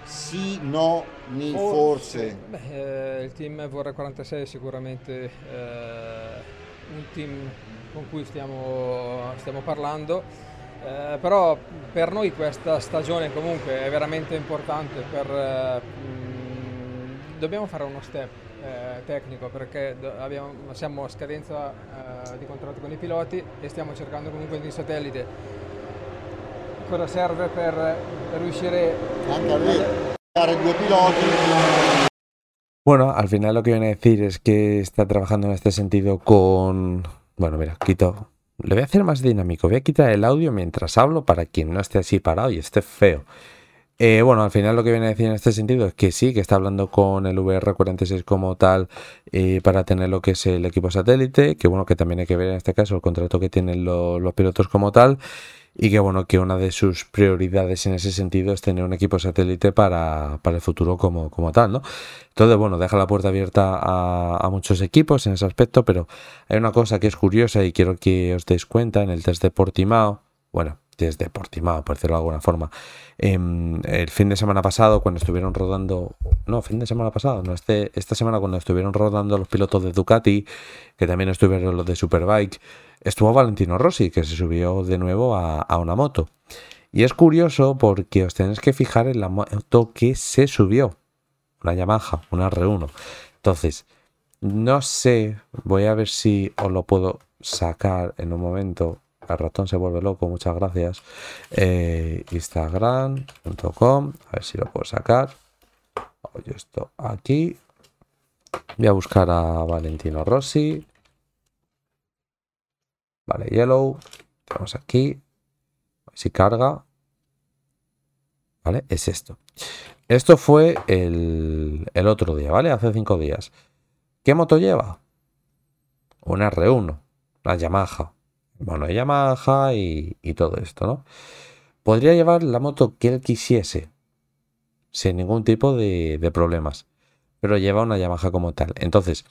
sì, no, ni, forse. Beh, eh, il team Vorre 46 è sicuramente eh, un team con cui stiamo, stiamo parlando, eh, però per noi questa stagione comunque è veramente importante, per, mm, dobbiamo fare uno step eh, tecnico perché abbiamo, siamo a scadenza eh, di contratto con i piloti e stiamo cercando comunque di satellite cosa serve per, per riuscire anche a dare due piloti. Bueno, al final lo que viene a decir es que está trabajando en este sentido con... Bueno, mira, quito... Le voy a hacer más dinámico. Voy a quitar el audio mientras hablo para quien no esté así parado y esté feo. Eh, bueno, al final lo que viene a decir en este sentido es que sí, que está hablando con el VR46 como tal eh, para tener lo que es el equipo satélite, que bueno, que también hay que ver en este caso el contrato que tienen los pilotos como tal y que bueno, que una de sus prioridades en ese sentido es tener un equipo satélite para, el futuro como, como, tal, ¿no? Entonces, bueno, deja la puerta abierta a, a, muchos equipos en ese aspecto, pero hay una cosa que es curiosa y quiero que os deis cuenta en el test de Portimao, bueno, desde Portimao, por decirlo de alguna forma. Em, el fin de semana pasado, cuando estuvieron rodando, no, fin de semana pasado, no, este, esta semana cuando estuvieron rodando los pilotos de Ducati, que también estuvieron los de Superbike, estuvo Valentino Rossi, que se subió de nuevo a, a una moto. Y es curioso porque os tenéis que fijar en la moto que se subió, una Yamaha, una R1. Entonces, no sé, voy a ver si os lo puedo sacar en un momento el ratón se vuelve loco, muchas gracias. Eh, Instagram.com, a ver si lo puedo sacar. Oye, esto aquí. Voy a buscar a Valentino Rossi. Vale, Yellow. Tenemos aquí. Si carga. Vale, es esto. Esto fue el, el otro día, ¿vale? Hace cinco días. ¿Qué moto lleva? Una R1, la Yamaha bueno, Yamaha y, y todo esto, ¿no? Podría llevar la moto que él quisiese, sin ningún tipo de, de problemas, pero lleva una Yamaha como tal. Entonces,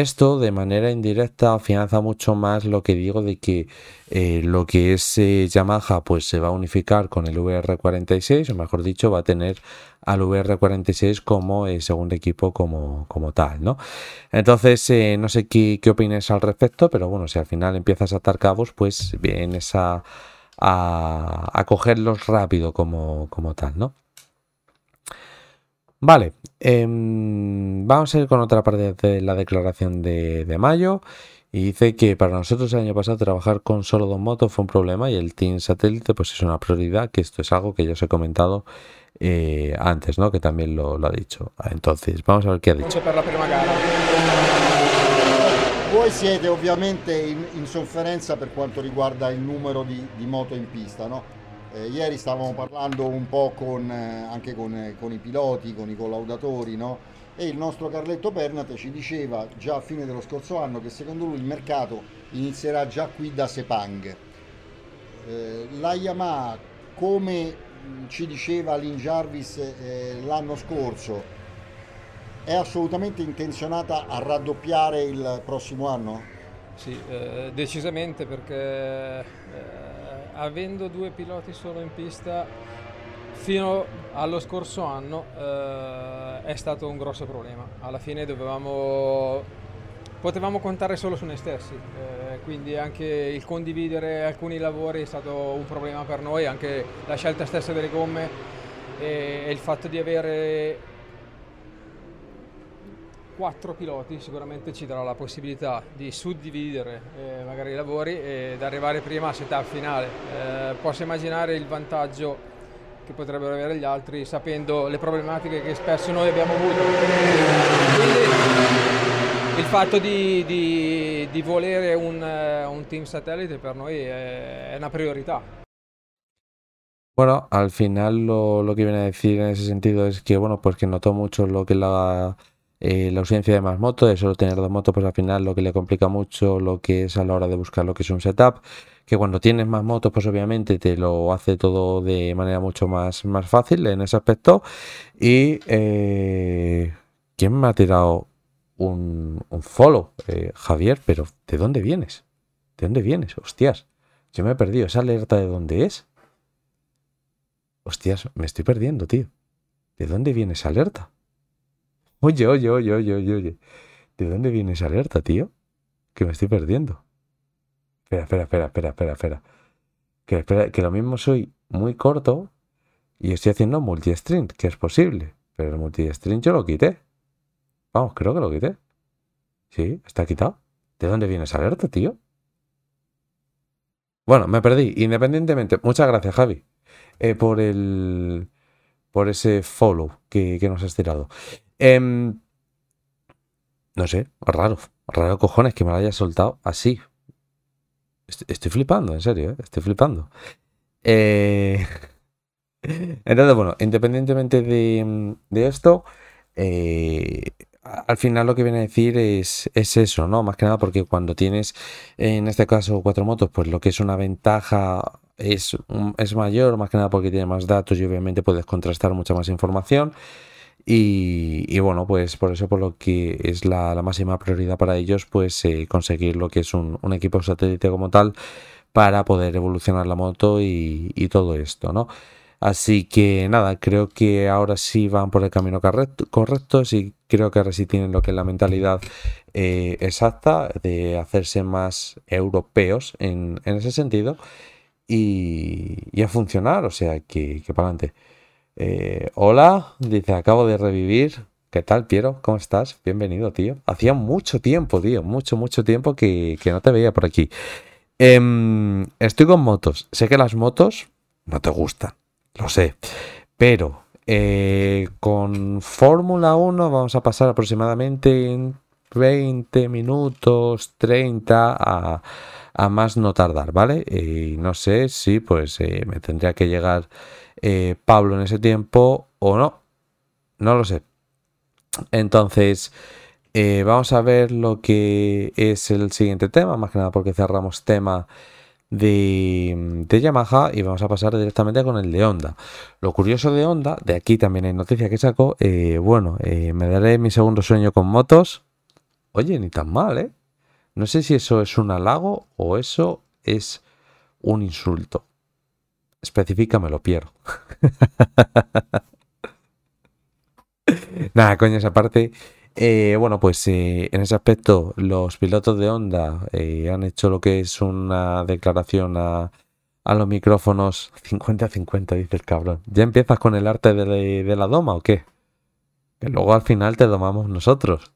esto de manera indirecta afianza mucho más lo que digo de que eh, lo que es eh, Yamaha pues se va a unificar con el VR46 o mejor dicho va a tener al VR46 como eh, segundo equipo como, como tal, ¿no? Entonces no sé qué, qué opinas al respecto, pero bueno, si al final empiezas a atar cabos pues vienes a, a, a cogerlos rápido como, como tal, ¿no? Vale, em, vamos a ir con otra parte de la declaración de, mayo. Y dice que para nosotros el año pasado trabajar con solo dos motos fue un problema y el Team Satélite pues es una prioridad, que esto es algo que ya os he comentado eh, antes, ¿no? Que también lo, ha dicho. Entonces, vamos a ver qué ha dicho. Voi siete ovviamente in, in, sofferenza per riguarda il numero di, di moto pista, no? Eh, ieri stavamo parlando un po' con, eh, anche con, eh, con, i piloti, con i collaudatori, no? e il nostro Carletto Pernate ci diceva già a fine dello scorso anno che secondo lui il mercato inizierà già qui da Sepang. Eh, la Yamaha, come ci diceva Lin Jarvis eh, l'anno scorso, è assolutamente intenzionata a raddoppiare il prossimo anno? Sì, eh, decisamente perché avendo due piloti solo in pista fino allo scorso anno eh, è stato un grosso problema. Alla fine dovevamo, potevamo contare solo su noi stessi, eh, quindi anche il condividere alcuni lavori è stato un problema per noi, anche la scelta stessa delle gomme e, e il fatto di avere quattro piloti sicuramente ci darà la possibilità di suddividere eh, magari i lavori ed arrivare prima a setup finale. Eh, posso immaginare il vantaggio che potrebbero avere gli altri sapendo le problematiche che spesso noi abbiamo avuto. Quindi il fatto di, di, di volere un, un, team satellite per noi è, è una priorità. Bueno, al final lo, lo, que viene a decir en ese sentido es que, bueno, pues notó mucho lo que la Eh, la ausencia de más motos, de solo tener dos motos, pues al final lo que le complica mucho lo que es a la hora de buscar lo que es un setup, que cuando tienes más motos, pues obviamente te lo hace todo de manera mucho más, más fácil en ese aspecto. Y eh, ¿quién me ha tirado un, follow? Eh, Javier, pero ¿de dónde vienes? ¿De dónde vienes? Hostias, yo me he perdido. ¿Esa alerta de dónde es? Hostias, me estoy perdiendo, tío. ¿De dónde viene esa alerta? Oye, oye, oye, oye, oye, oye. ¿De dónde viene esa alerta, tío? Que me estoy perdiendo. Espera, espera, espera, espera, espera, espera. Que, lo mismo soy muy corto y estoy haciendo multi-string, que es posible. Pero el multi-string yo lo quité. Vamos, creo que lo quité. Sí, está quitado. ¿De dónde viene esa alerta, tío? Bueno, me perdí. Independientemente, muchas gracias, Javi, eh, por el. por ese follow que nos has tirado. Em, no sé, raro, raro cojones que me lo haya soltado así. Estoy, flipando, en serio, ¿eh? estoy flipando. Eh, [laughs] entonces, bueno, independientemente de, esto, eh, al final lo que viene a decir es, es, eso, ¿no? Más que nada porque cuando tienes, en este caso, cuatro motos, pues lo que es una ventaja es, es mayor, más que nada porque tiene más datos y obviamente puedes contrastar mucha más información. Y, bueno, pues por eso, por lo que es la, máxima prioridad para ellos, pues eh, conseguir lo que es un, equipo satélite como tal para poder evolucionar la moto y, todo esto, ¿no? Así que nada, creo que ahora sí van por el camino correcto, correcto sí creo que ahora sí tienen lo que es la mentalidad eh, exacta de hacerse más europeos en, ese sentido y, a funcionar, o sea que, que para adelante. Eh, hola, dice, acabo de revivir. ¿Qué tal, Piero? ¿Cómo estás? Bienvenido, tío. Hacía mucho tiempo, tío, mucho, mucho tiempo que, no te veía por aquí. Em, estoy con motos. Sé que las motos no te gustan, lo sé. Pero eh, con Fórmula 1 vamos a pasar aproximadamente en 20 minutos, 30 a, a más no tardar, ¿vale? Y no sé si pues eh, me tendría que llegar eh, Pablo en ese tiempo o no. No lo sé. Entonces, eh, vamos a ver lo que es el siguiente tema, más que nada porque cerramos tema de, Yamaha y vamos a pasar directamente con el de Honda. Lo curioso de Honda, de aquí también hay noticia que saco, eh, bueno, me daré mi segundo sueño con motos. Oye, ni tan mal, ¿eh? No sé si eso es un halago o eso es un insulto. Especifícamelo, Piero. [laughs] Nada, coño, esa parte. Eh, bueno, pues eh, en ese aspecto los pilotos de Honda eh, han hecho lo que es una declaración a, los micrófonos 50-50, dice el cabrón. ¿Ya empiezas con el arte de, la doma o qué? Que luego al final te domamos nosotros.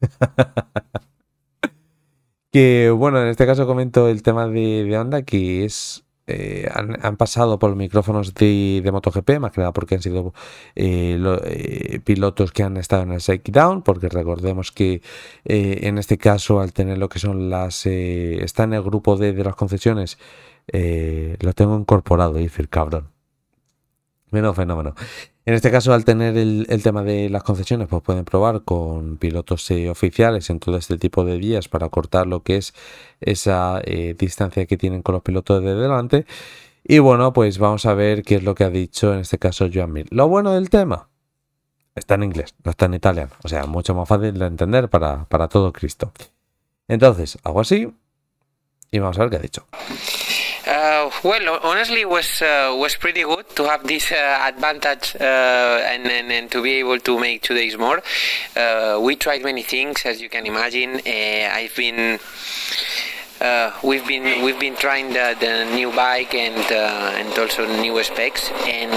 [laughs] que bueno, en este caso comento el tema de, de Honda, que es eh, han, pasado por los micrófonos de, MotoGP, más que nada porque han sido eh, eh, pilotos que han estado en el Shakedown, porque recordemos que en este caso, al tener lo que son las. está en el grupo de, de las concesiones, lo tengo incorporado, dice el cabrón. Menos fenómeno. En este caso, al tener el, tema de las concesiones, pues pueden probar con pilotos eh, oficiales en todo este tipo de días para cortar lo que es esa eh, distancia que tienen con los pilotos de delante. Y bueno, pues vamos a ver qué es lo que ha dicho en este caso Joan Mir. Lo bueno del tema, está en inglés, no está en italiano. O sea, mucho más fácil de entender para, para todo Cristo. Entonces, hago así y vamos a ver qué ha dicho. Uh, well, honestly, it was uh, was pretty good to have this uh, advantage uh, and, and, and to be able to make two days more. Uh, we tried many things, as you can imagine. Uh, I've been. We've been we've been trying the, the new bike and and also new specs and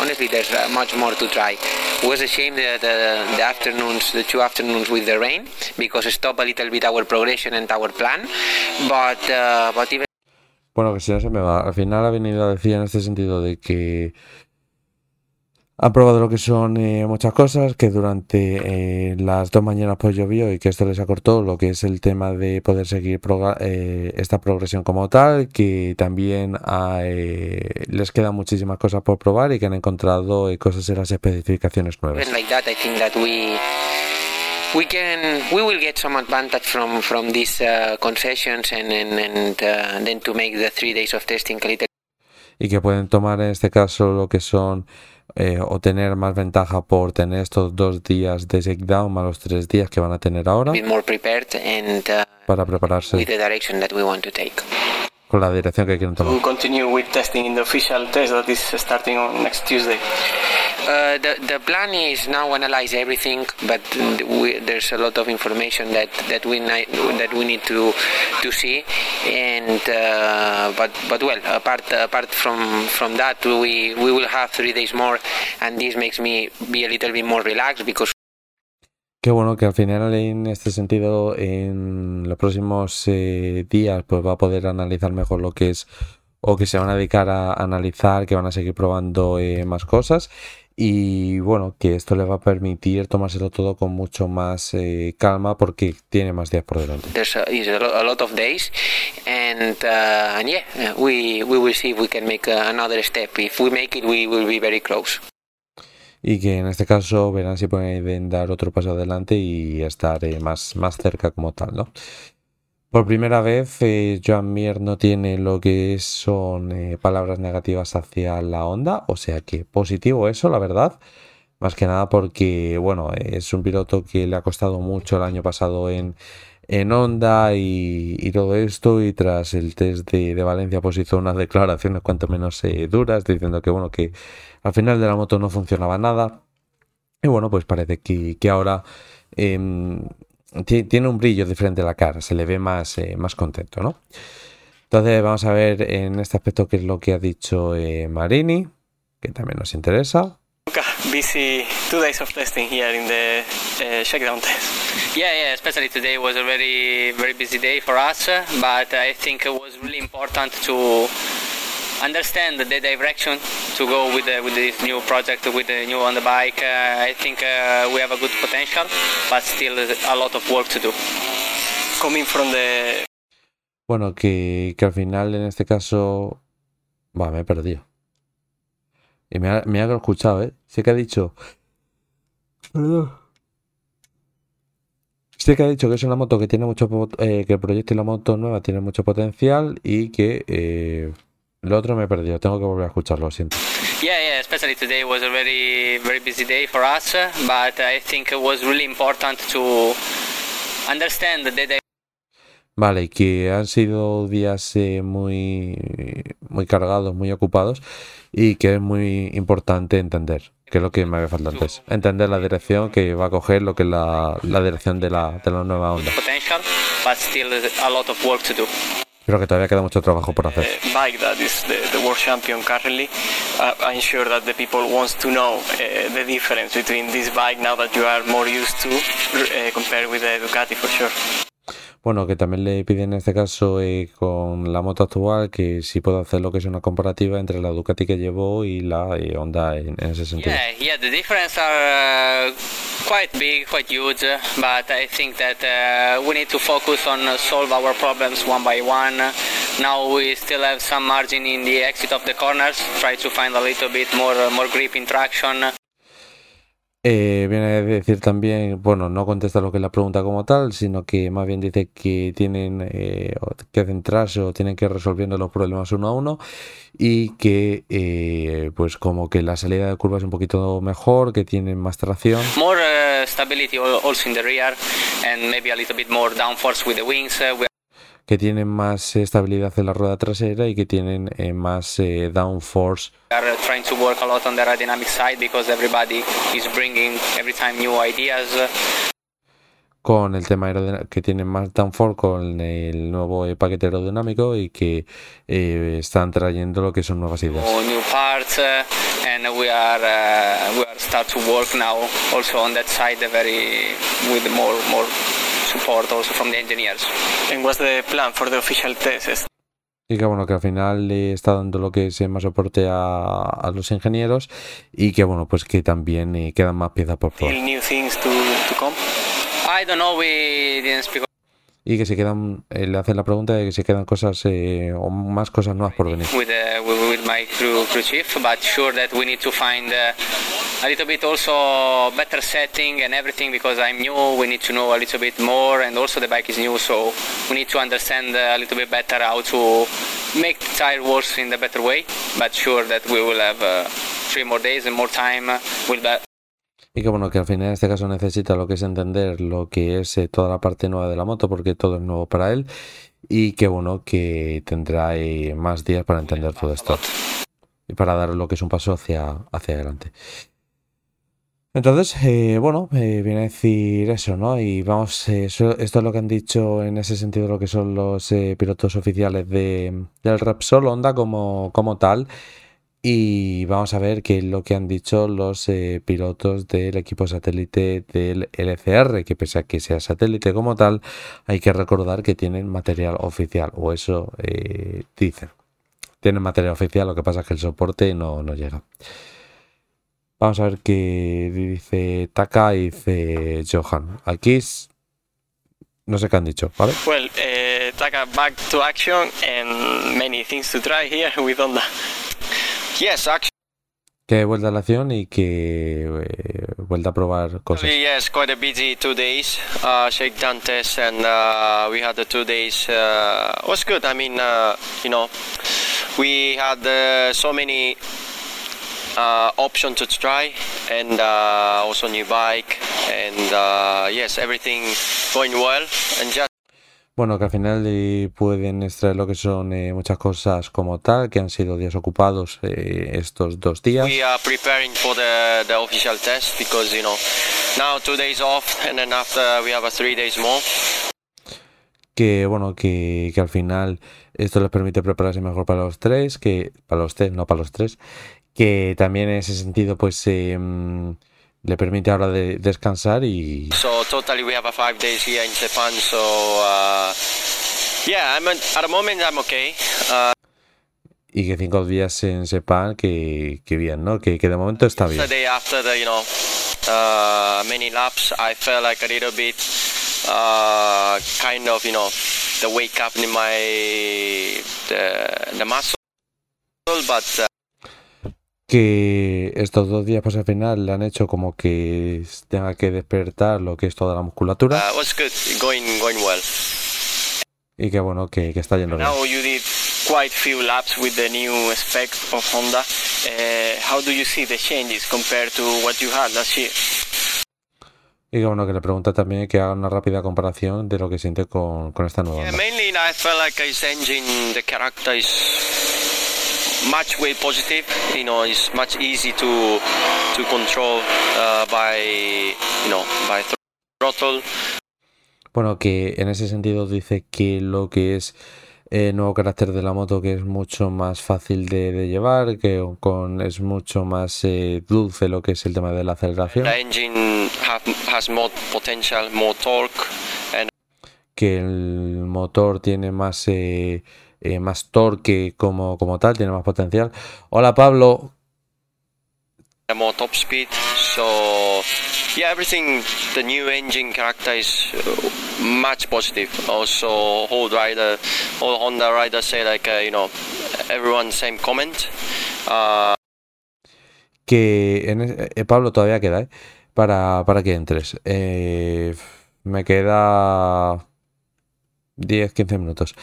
honestly there's much more to try. It was a shame the, the, the afternoons the two afternoons with the rain because it stopped a little bit our progression and our plan, but but even Bueno, que si no se me va. Al final ha venido a decir en este sentido de que ha probado lo que son eh, muchas cosas, que durante eh, las dos mañanas pues llovió y que esto les acortó lo que es el tema de poder seguir eh, esta progresión como tal, que también eh, les quedan muchísimas cosas por probar y que han encontrado cosas en las especificaciones nuevas. We we can we will get some advantage from from these uh, concessions and and, and uh, then to make the three days of testing a little y que pueden tomar en este caso lo que son eh, o tener más ventaja por tener estos dos días de shakedown más los tres días que van a tener ahora and uh, para prepararse with the direction that we want to take. Con la dirección que quieren to tomar. continue with testing in the official test that is starting on next Tuesday. Uh, the, the plan is now analyze everything, but we, there's a lot of information that, that we ni- that we need to to see, and uh, but but well, apart apart from from that, we we will have three days more, and this makes me be a little bit more relaxed because Qué bueno que al final en este sentido en los próximos eh, días pues va a poder analizar mejor lo que es o que se van a dedicar a analizar, que van a seguir probando eh, más cosas y bueno, que esto le va a permitir tomárselo todo con mucho más eh, calma porque tiene más días por delante. there's a, a lot of days, and uh, and yeah, we we will see if we can make uh, another step. If we make it, we will be very close. Y que en este caso verán si pueden dar otro paso adelante y estar eh, más, más cerca como tal, ¿no? Por primera vez, eh, Joan Mir no tiene lo que son eh, palabras negativas hacia la Honda, o sea que positivo eso, la verdad. Más que nada porque, bueno, es un piloto que le ha costado mucho el año pasado en, en Honda y, y todo esto. Y tras el test de, de Valencia, pues hizo unas declaraciones cuanto menos eh, duras, diciendo que, bueno, que al final de la moto no funcionaba nada. Y bueno, pues parece que, que ahora em, ti- tiene un brillo diferente a la cara, se le ve más, eh, más contento, ¿no? Entonces vamos a ver en este aspecto qué es lo que ha dicho eh, Marini, que también nos interesa. Luca, busy two days of testing here in the uh, shakedown test. Yeah, yeah. Especially today was a very, very busy day for us. But I think it was really important to understand the direction to go with the, with this new project with the new on the bike. Uh, I think uh, we have a good potential, but still a lot of work to do. Coming from the Bueno, que, que al final en este caso... Va, me he perdido. Y me ha, me ha escuchado, ¿eh? Sé que ha dicho... Perdón. Sé que ha dicho que es una moto que tiene mucho... eh, que el proyecto y la moto nueva tiene mucho potencial y que... eh, lo otro me he perdido. Tengo que volver a escucharlo, lo siento. Yeah, yeah. Especially today was a very, very busy day for us. But I think it was really important to understand the di- Vale, y que han sido días eh, muy, muy cargados, muy ocupados y que es muy importante entender, que es lo que me había faltado antes, entender la dirección que va a coger lo que es la, la dirección de la, de la nueva onda. potential, but still a lot of work to do. Pero que todavía queda mucho trabajo por hacer. bike that is the, the world champion currently. Uh, I'm sure that the people wants to know uh, the difference between this bike now that you are more used to uh, compared with the Ducati for sure. Bueno, que también le piden en este caso eh, con la moto actual que si puedo hacer lo que es una comparativa entre la Ducati que llevó y la eh, Honda en, ese sentido. Yeah, yeah, the difference are uh, quite big, quite huge, but I think that uh, we need to focus on uh, solve our problems one by one. Now we still have some margin in the exit of the corners, try to find a little bit more uh, more grip in traction. Eh, viene a decir también, bueno, no contesta lo que es la pregunta como tal, sino que más bien dice que tienen eh, que centrarse o tienen que ir resolviendo los problemas uno a uno y que eh, pues como que la salida de curva es un poquito mejor, que tienen más tracción. More uh, stability al- also in the rear and maybe a little bit more downforce with the wings. Uh, que tienen más estabilidad en la rueda trasera y que tienen eh, más eh, downforce are trying to work a lot on the aerodynamic side because everybody is bringing every time new ideas. con el tema que tienen más downforce con el nuevo eh, paquete aerodinámico y que eh, están trayendo lo que son nuevas ideas. or new parts and we are uh, we are start to work now also on that side very with more more support also from the engineers And what's the plan for the official test? Y que bueno, que al final le está dando lo que es más soporte a, a los ingenieros y que bueno, pues que también eh, quedan más piezas por. Still new things to, to come? i don't know we didn't speak Y que se quedan, eh, le hacen la pregunta de que se quedan cosas eh, o más cosas nuevas por venir. with uh, with my crew crew chief but sure that we need to find uh, a little bit also better setting and everything because i'm new. We need to know a little bit more and also the bike is new so we need to understand a little bit better how to make the tire works in the better way. But sure that we will have uh, three more days and more time will be Y que bueno, que al final en este caso necesita lo que es entender lo que es eh, toda la parte nueva de la moto porque todo es nuevo para él. Y que bueno, que tendrá eh, más días para entender todo esto. Y para dar lo que es un paso hacia, hacia adelante. Entonces, eh, bueno, eh, viene a decir eso, ¿no? Y vamos, eh, esto es lo que han dicho en ese sentido lo que son los eh, pilotos oficiales de, del Repsol Honda como, como tal. Y vamos a ver qué es lo que han dicho los pilotos del equipo satélite del LCR, que pese a que sea satélite como tal, hay que recordar que tienen material oficial, o eso dicen. Tienen material oficial, lo que pasa es que el soporte no, no llega. Vamos a ver qué dice Taka y dice Johan. Aquí es- no sé qué han dicho, ¿vale? Well, uh, Taka, back to action and many things to try here with Honda. Yes, actually, Que vuelta a la acción y que eh, vuelta a probar cosas. yes, quite a busy two days. Uh, shakedown test, and uh, we had the two days. Uh, was good. I mean, uh, you know, we had uh, so many uh, to try, and uh, also new bike, and uh, yes, everything going well, and just. Bueno, que al final eh, pueden extraer lo que son eh, muchas cosas como tal, que han sido días ocupados eh, estos dos días. We are preparing for the, the official test because you know now two days off and then after we have a three days more. Que bueno, que, que al final esto les permite prepararse mejor para los tres, que para los tres, no para los tres, que también en ese sentido pues eh, le permite ahora de- descansar y, So totally we have a five days here in Japan. So uh, yeah, I'm at the moment I'm okay. Uh, y que cinco días en sepan que, que bien, ¿no? Que, que de momento está bien. the day after the you know uh, many laps, I felt like a little bit uh, kind of you know the wake up in my the, the muscle, but. Uh, que estos dos días pues al final le han hecho como que tenga que despertar lo que es toda la musculatura uh, was good, going going well. y que bueno que, que está yendo bien. Now you did quite few laps with the new spec of Honda. Uh, how do you see the changes compared to what you had last year? Y que bueno que le pregunta también que haga una rápida comparación de lo que siente con, con esta nueva Yeah, mainly I felt like his engine, the character is much way positive. You know, it's much easy to to control uh, by you know by thr- throttle. Bueno que en ese sentido dice que lo que es el nuevo carácter de la moto que es mucho más fácil de, de llevar, que con es mucho más eh, dulce lo que es el tema de la aceleración, The engine have, has more potential, more torque, and que el motor tiene más eh, eh, más torque como, como tal, tiene más potencial. Hola Pablo, more top speed. So yeah, everything. The new engine character is uh, much positive. Also, all rider, all Honda riders say like uh, you know, everyone same comment. Uh, que en es- eh, Pablo todavía queda, ¿eh? para, para que entres. Eh, me queda 10-15 minutos.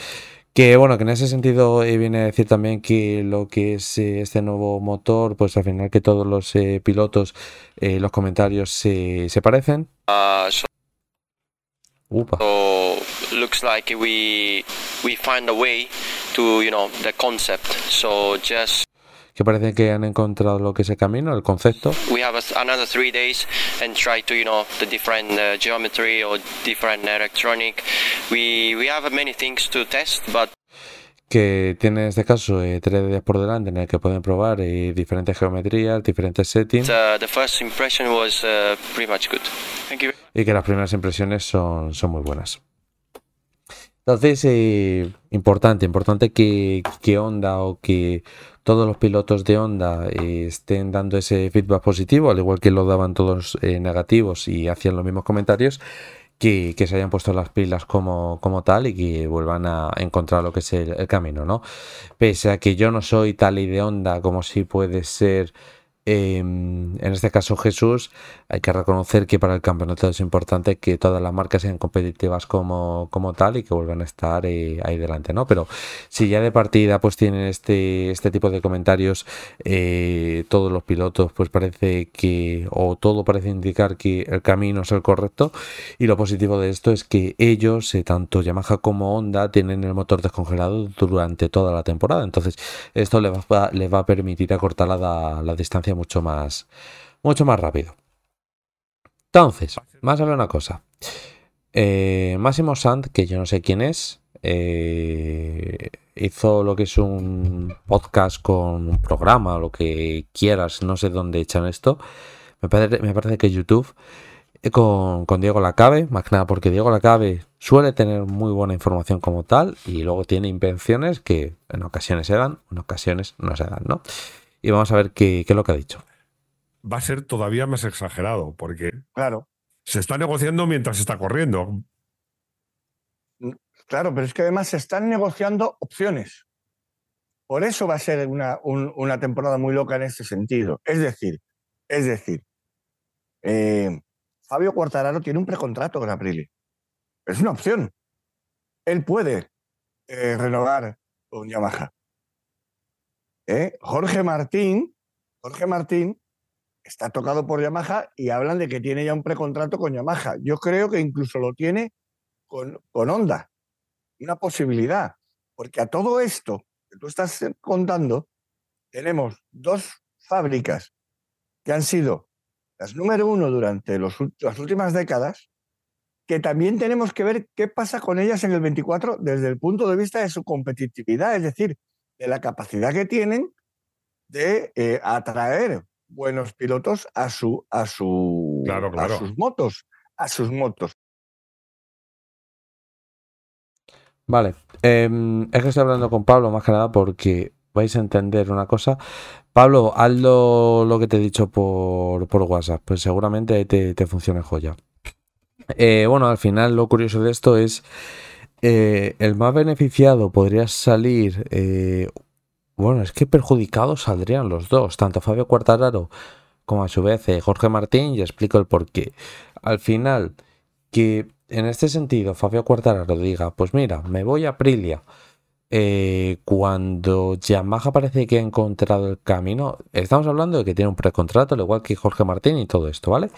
Que bueno, que en ese sentido eh, viene a decir también que lo que es eh, este nuevo motor, pues al final que todos los eh, pilotos, eh, los comentarios se, se parecen. Uh, so, Upa. so looks like we we find a way to you know the concept. So just Que parece que han encontrado lo que es el camino, el concepto. we have another three days and try to you know the different uh, geometry or different electronic. We we have many things to test, but Que tiene en este caso eh, tres días por delante en el que pueden probar eh, diferentes geometrías, diferentes settings. uh, the first impression was uh, pretty much good. Thank you. y que las primeras impresiones son, son muy buenas. Entonces, eh, importante, importante que, que Honda o que todos los pilotos de Honda eh, estén dando ese feedback positivo, al igual que lo daban todos eh, negativos y hacían los mismos comentarios, que, que se hayan puesto las pilas como, como tal y que vuelvan a encontrar lo que es el, camino, ¿no? Pese a que yo no soy tal y de Honda como si puede ser eh, en este caso Jesús, hay que reconocer que para el campeonato es importante que todas las marcas sean competitivas como, como tal y que vuelvan a estar eh, ahí delante, ¿no? Pero si ya de partida pues tienen este, este tipo de comentarios, eh, todos los pilotos pues parece que, o todo parece indicar que el camino es el correcto y lo positivo de esto es que ellos, eh, tanto Yamaha como Honda, tienen el motor descongelado durante toda la temporada, entonces esto les va, les va a permitir acortar la, la distancia mucho más, mucho más rápido. Entonces, más a ver una cosa. Eh, Máximo Sand, que yo no sé quién es, eh, hizo lo que es un podcast con un programa lo que quieras, no sé dónde echan esto. Me parece, me parece que YouTube. eh, Con, con Diego Lacabe, más que nada porque Diego Lacabe suele tener muy buena información como tal y luego tiene invenciones que en ocasiones se dan, en ocasiones no se dan, ¿no? Y vamos a ver qué, qué es lo que ha dicho. va a ser todavía más exagerado, porque Claro, se está negociando mientras se está corriendo. claro, pero es que además se están negociando opciones. Por eso va a ser una, un- una temporada muy loca en este sentido. Es decir, es decir, eh, Fabio Quartararo tiene un precontrato con Aprilia. Es una opción. Él puede eh, renovar con Yamaha. ¿Eh? Jorge Martín, Jorge Martín está tocado por Yamaha y hablan de que tiene ya un precontrato con Yamaha. Yo creo que incluso lo tiene con, con Honda. Una posibilidad. Porque a todo esto que tú estás contando, tenemos dos fábricas que han sido las número uno durante las últimas décadas, que también tenemos que ver qué pasa con ellas en el 24 desde el punto de vista de su competitividad, es decir, de la capacidad que tienen de eh, atraer buenos pilotos a su a su Claro, claro. a sus motos, a sus motos. Vale, em, es que estoy hablando con Pablo más que nada porque vais a entender una cosa. Pablo, hazlo lo que te he dicho por, por WhatsApp, pues seguramente ahí te, te funcione joya. Eh, bueno, al final lo curioso de esto es eh, el más beneficiado podría salir, eh, bueno, es que perjudicados saldrían los dos, tanto Fabio Quartararo como a su vez eh, Jorge Martín, y explico el porqué. Al final, que en este sentido Fabio Quartararo diga, pues mira, me voy a Aprilia. cuando Yamaha parece que ha encontrado el camino, estamos hablando de que tiene un precontrato, al igual que Jorge Martín y todo esto, ¿vale?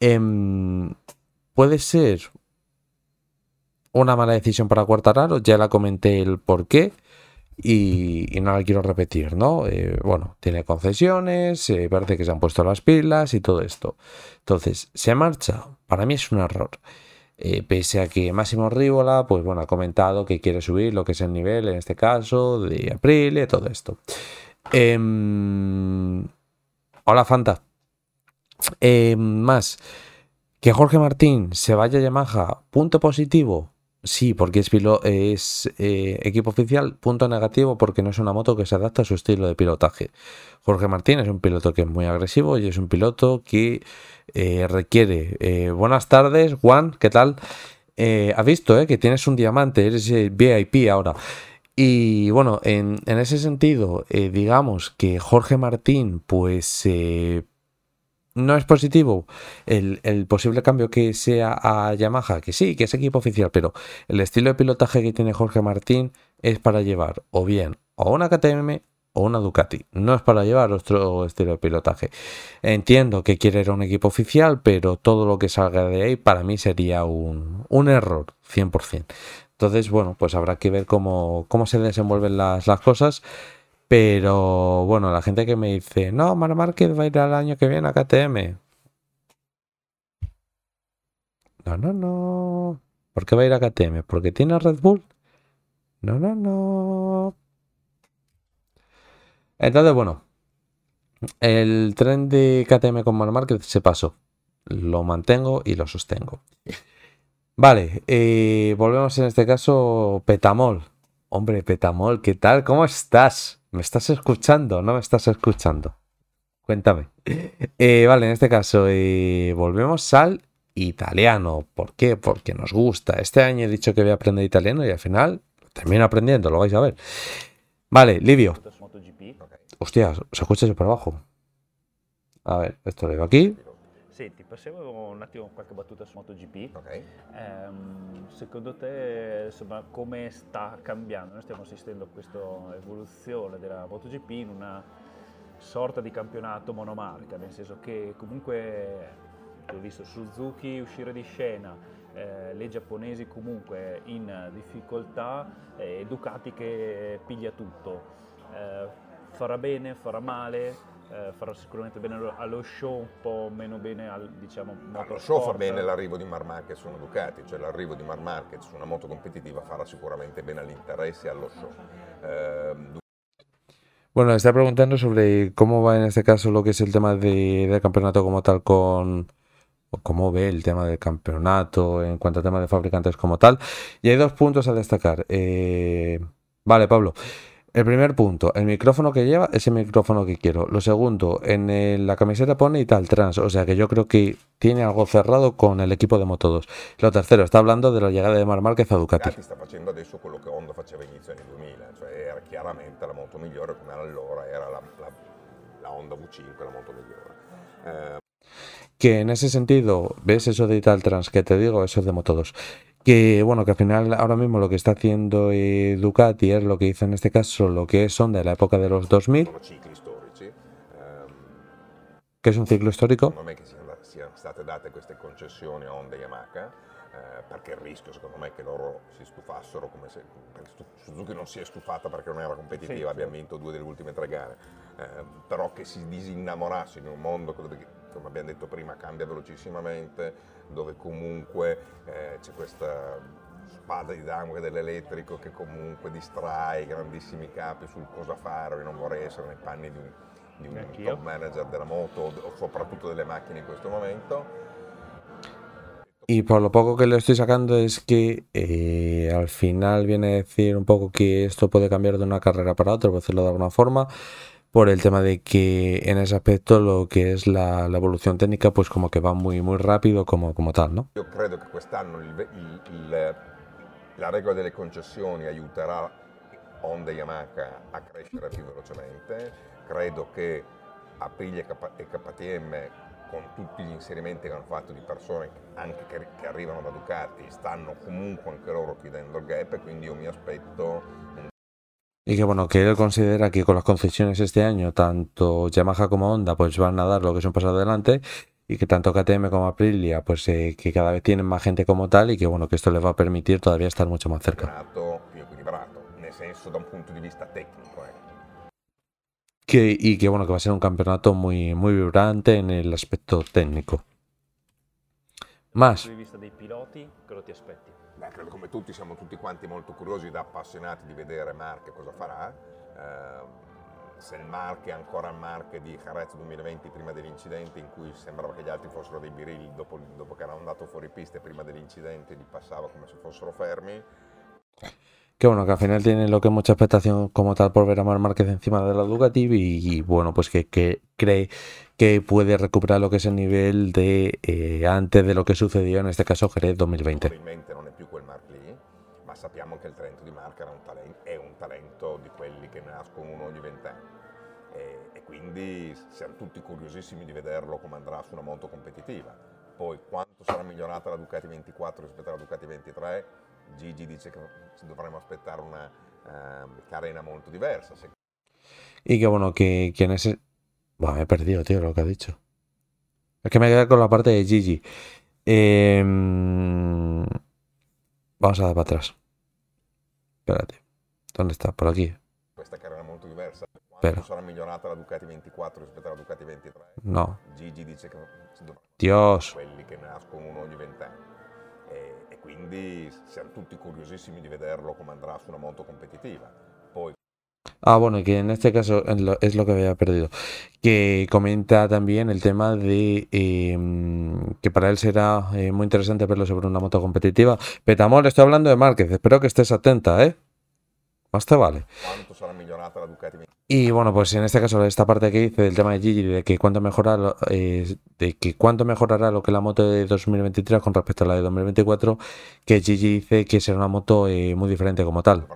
Em, puede ser una mala decisión para Quartararo, ya la comenté el por qué y, no la quiero repetir, ¿no? Eh, bueno, tiene concesiones, eh, parece que se han puesto las pilas y todo esto. Entonces, se marcha, para mí es un error. Eh, pese a que Máximo Rívola, pues bueno, ha comentado que quiere subir lo que es el nivel, en este caso, de Aprilia y todo esto. Em, hola, Fanta. Em, más, que Jorge Martín se vaya a Yamaha, punto positivo. Sí, porque es, es eh, equipo oficial. Punto negativo porque no es una moto que se adapta a su estilo de pilotaje. Jorge Martín es un piloto que es muy agresivo y es un piloto que eh, requiere. eh, buenas tardes, Juan, ¿qué tal? Has visto que tienes un diamante, eres VIP ahora. Y bueno, en, ese sentido, digamos que Jorge Martín, pues ¿No es positivo el, posible cambio que sea a Yamaha? Que sí, que es equipo oficial, pero el estilo de pilotaje que tiene Jorge Martín es para llevar o bien o una KTM o una Ducati. No es para llevar otro estilo de pilotaje. Entiendo que quiere ir a un equipo oficial, pero todo lo que salga de ahí para mí sería un, un error, 100%. Entonces, bueno, pues habrá que ver cómo, cómo se desenvuelven las, las cosas. Pero bueno, la gente que me dice, no, Mar Márquez va a ir al año que viene a KTM. No, no, no. ¿Por qué va a ir a KTM? ¿Porque tiene Red Bull? No, no, no. Entonces, bueno, el tren de KTM con Mar se pasó. Lo mantengo y lo sostengo. Vale, eh, volvemos en este caso Petamol. Hombre, Petamol, ¿qué tal? ¿Cómo estás? ¿Me estás escuchando? ¿No me estás escuchando? Cuéntame. Eh, vale, en este caso eh, volvemos al italiano. ¿Por qué? Porque nos gusta. Este año he dicho que voy a aprender italiano y al final termino aprendiendo, lo vais a ver. Vale, Livio. Hostia, se escucha por abajo. A ver, esto lo digo aquí. Senti, passiamo un attimo qualche battuta su MotoGP. Okay. Ehm, secondo te, insomma, come sta cambiando? Noi stiamo assistendo a questa evoluzione della MotoGP in una sorta di campionato monomarca, nel senso che comunque ho visto Suzuki uscire di scena, eh, le giapponesi comunque in difficoltà e Ducati che piglia tutto. Eh, farà bene, farà male? Eh, farà sicuramente bene allo show, un po' meno bene al diciamo Allo show fa bene l'arrivo di Mar Marquez su una Ducati, cioè l'arrivo di Mar Marquez su una moto competitiva farà sicuramente bene all'interesse e allo show. Eh, bueno, está preguntando sobre cómo va en este caso lo que es el tema de, del campeonato como tal con, cómo ve el tema del campeonato en cuanto a tema de fabricantes como tal. Y hay dos puntos a destacar. Eh, vale, Pablo. El primer punto, el micrófono que lleva es el micrófono que quiero. Lo segundo, en la camiseta pone y tal trans, o sea que yo creo que tiene algo cerrado con el equipo de Moto2. Lo tercero, está hablando de la llegada de Mar Márquez a Ducati. Ducati sta facendo adesso quello che Honda faceva inizio anni 2000, cioè era chiaramente la moto migliore come allora era la, la, la Honda V5 la moto migliore. Eh... Que en ese sentido, ves eso de Ital Trans que te digo, eso es de Moto2 que bueno, que al final ahora mismo lo que está haciendo eh, Ducati es lo que hizo en este caso lo que es Honda de la época de los 2000, que es un ciclo histórico. Non è che siano state date queste concessioni a Honda Yamaha, perché il rischio secondo me è che loro si stufassero come se Suzuki non si è stufata perché non era competitiva, sì, abbiamo vinto due delle ultime tre gare, eh, però che si disinnamorasse in un mondo dove, come abbiamo detto prima, cambia velocissimamente, dove comunque eh, c'è questa spada di Damocle dell'elettrico che comunque distrae i grandissimi capi sul cosa fare, io non vorrei essere nei panni di un, di un top manager della moto o soprattutto delle macchine in questo momento. Y por lo poco que le estoy sacando es que eh, al final viene a decir un poco que esto puede cambiar de una carrera para otra, por decirlo de alguna forma. Por el tema de que en ese aspetto lo che è la, la, evoluzione tecnica pues como que va muy muy rápido como, como tal, ¿no? Io credo che quest'anno il, il, il, la regola delle concessioni aiuterà Honda e Yamaha a crescere più velocemente, credo che Aprilia e KTM con tutti gli inserimenti che hanno fatto di persone anche che, che arrivano da Ducati stanno comunque anche loro chiudendo il gap e quindi io mi aspetto un y que bueno, que él considera que con las concesiones este año, tanto Yamaha como Honda, pues van a dar lo que es un paso adelante, y que tanto KTM como Aprilia, pues eh, que cada vez tienen más gente como tal, y que bueno, que esto les va a permitir todavía estar mucho más cerca. Que, y que bueno, que va a ser un campeonato muy, muy vibrante en el aspecto técnico. Más. Beh, credo come tutti siamo tutti quanti molto curiosi da appassionati di vedere Marche cosa farà. Eh, se il Marche è ancora il Marche di Jerez 2020 prima dell'incidente in cui sembrava che gli altri fossero dei birilli dopo, dopo che erano andato fuori pista e prima dell'incidente li passava come se fossero fermi. que bueno, que al final tiene lo que mucha expectación como tal por ver a Mar Márquez encima de la Ducati y, y bueno, pues que, que, cree que puede recuperar lo que es el nivel de eh, antes de lo que sucedió en este caso Jerez 2020. Quel Mark lì, ma sappiamo che il talento di Mark era un talento, è un talento di quelli che nascono uno ogni vent'anni. e, e quindi siamo tutti curiosissimi di vederlo come andrà su una moto competitiva. Poi quanto sarà migliorata la Ducati 24 rispetto alla Ducati 23, Gigi dice che dovremmo aspettare una uh, carena molto diversa. Y que bueno, que, que en ese... Buah, me he perdido, tío, lo que ha dicho. Es que me quedé con la parte de Gigi. Eh... Vamos a dar para atrás. Espérate. ¿Dónde está? Por aquí. Questa carena molto diversa. Spero. sarà migliorata la Ducati 24 rispetto alla Ducati 23? No. Gigi dice che Dios. quelli che nascono uno ogni vent'anni. E, e quindi siamo tutti curiosissimi di vederlo come andrà su una moto competitiva. Ah, bueno, que en este caso es lo, que había perdido. Que comenta también el tema de eh, que para él será eh, muy interesante verlo sobre una moto competitiva. Petamor, estoy hablando de Márquez. Espero que estés atenta, ¿eh? Más te vale. 24? Y bueno, pues en este caso, esta parte que dice del tema de Gigi, de que cuánto mejora eh, de que cuánto mejorará lo que la moto de 2023 con respecto a la de 2024, que Gigi dice que será una moto eh, muy diferente como tal.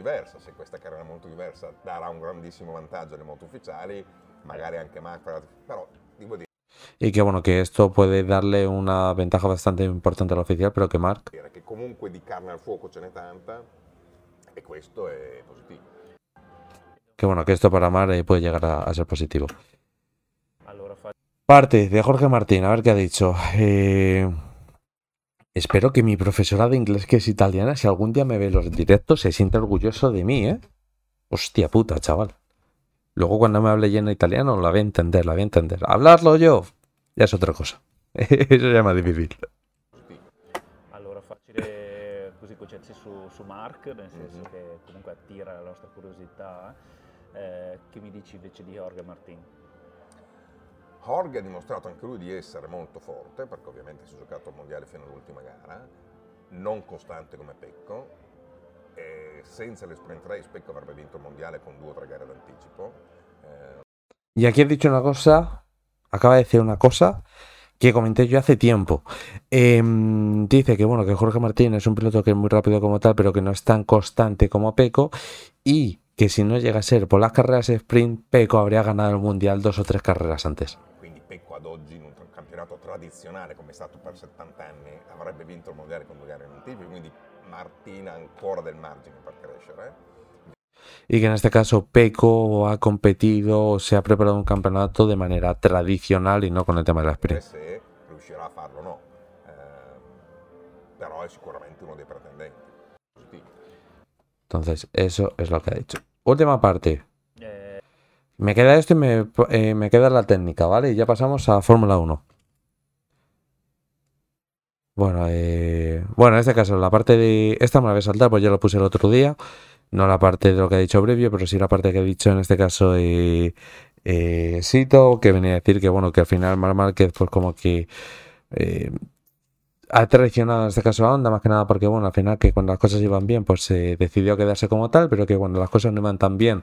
Diversa. Se questa carena molto diversa darà un grandissimo vantaggio alle moto ufficiali, magari anche Mark, però devo Y que bueno, que esto puede darle una ventaja bastante importante al oficial, pero que Mark dire che comunque di carne al fuoco ce n'è tanta e questo è positivo. que bueno, que esto para Mar eh, puede llegar a, a ser positivo. Parte de Jorge Martín, a ver qué ha dicho. Eh, espero que mi profesora de inglés, que es italiana, si algún día me ve los directos, se sienta orgulloso de mí, ¿eh? Hostia puta, chaval. Luego cuando me hable lleno italiano, la voy a entender, la voy a entender. Hablarlo yo, ya es otra cosa. [laughs] Eso ya más difícil. Allora facile così concetti su, su Mark, nel senso che comunque attira la nostra curiosità. Eh, che mi dici invece di Jorge Martin? Jorge ha dimostrato anche lui di essere molto forte, perché ovviamente si è giocato al mondiale fino all'ultima gara, non costante come Pecco, e senza le sprint race Pecco avrebbe vinto il mondiale con due o tre gare d'anticipo. Eh, Y aquí he dicho una cosa, acaba de decir una cosa que comenté yo hace tiempo. Em, dice que bueno, que Jorge Martín es un piloto que es muy rápido como tal, pero que no es tan constante como Peco. Y que si no llega a ser por las carreras sprint, Peco habría ganado el mundial dos o tres carreras antes. Pecco ad oggi in un campionato tradizionale come è stato per 70 anni avrebbe vinto il mondiale con due gare in anticipo, quindi Martin ha ancora del margine per crescere. Y que en este caso Peco ha competido se ha preparado un campeonato de manera tradicional y no con el tema de la sprint. Se riuscirà a farlo o no, Ehm, però è sicuramente uno dei pretendenti. Entonces, eso es lo que ha dicho. Última parte. Me queda esto y me, eh, me queda la técnica, ¿vale? Y ya pasamos a Fórmula 1. Bueno, eh, bueno, en este caso, la parte de. Esta me la voy a saltar, pues ya lo puse el otro día. No la parte de lo que ha dicho Brevio, pero sí la parte que ha dicho en este caso eh, eh, Sito, que venía a decir que, bueno, que al final Mar Márquez, pues como que. eh, ha traicionado en este caso a Honda, más que nada porque, bueno, al final que cuando las cosas iban bien, pues se decidió quedarse como tal, pero que cuando las cosas no iban tan bien,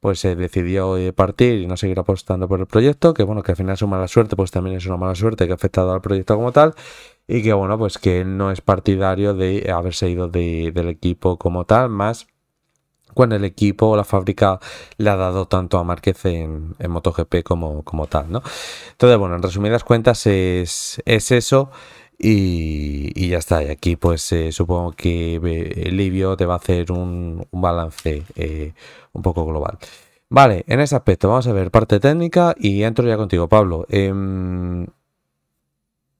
pues se decidió eh, partir y no seguir apostando por el proyecto, que bueno, que al final su mala suerte, pues también es una mala suerte que ha afectado al proyecto como tal, y que bueno, pues que él no es partidario de haberse ido de- del equipo como tal, más cuando el equipo o la fábrica le ha dado tanto a Márquez en, en MotoGP como, como tal, ¿no? Entonces, bueno, en resumidas cuentas es, es eso y, ya está. Y aquí pues eh, supongo que eh, Livio te va a hacer un, balance eh, un poco global. Vale, en ese aspecto vamos a ver parte técnica y entro ya contigo, Pablo. Em,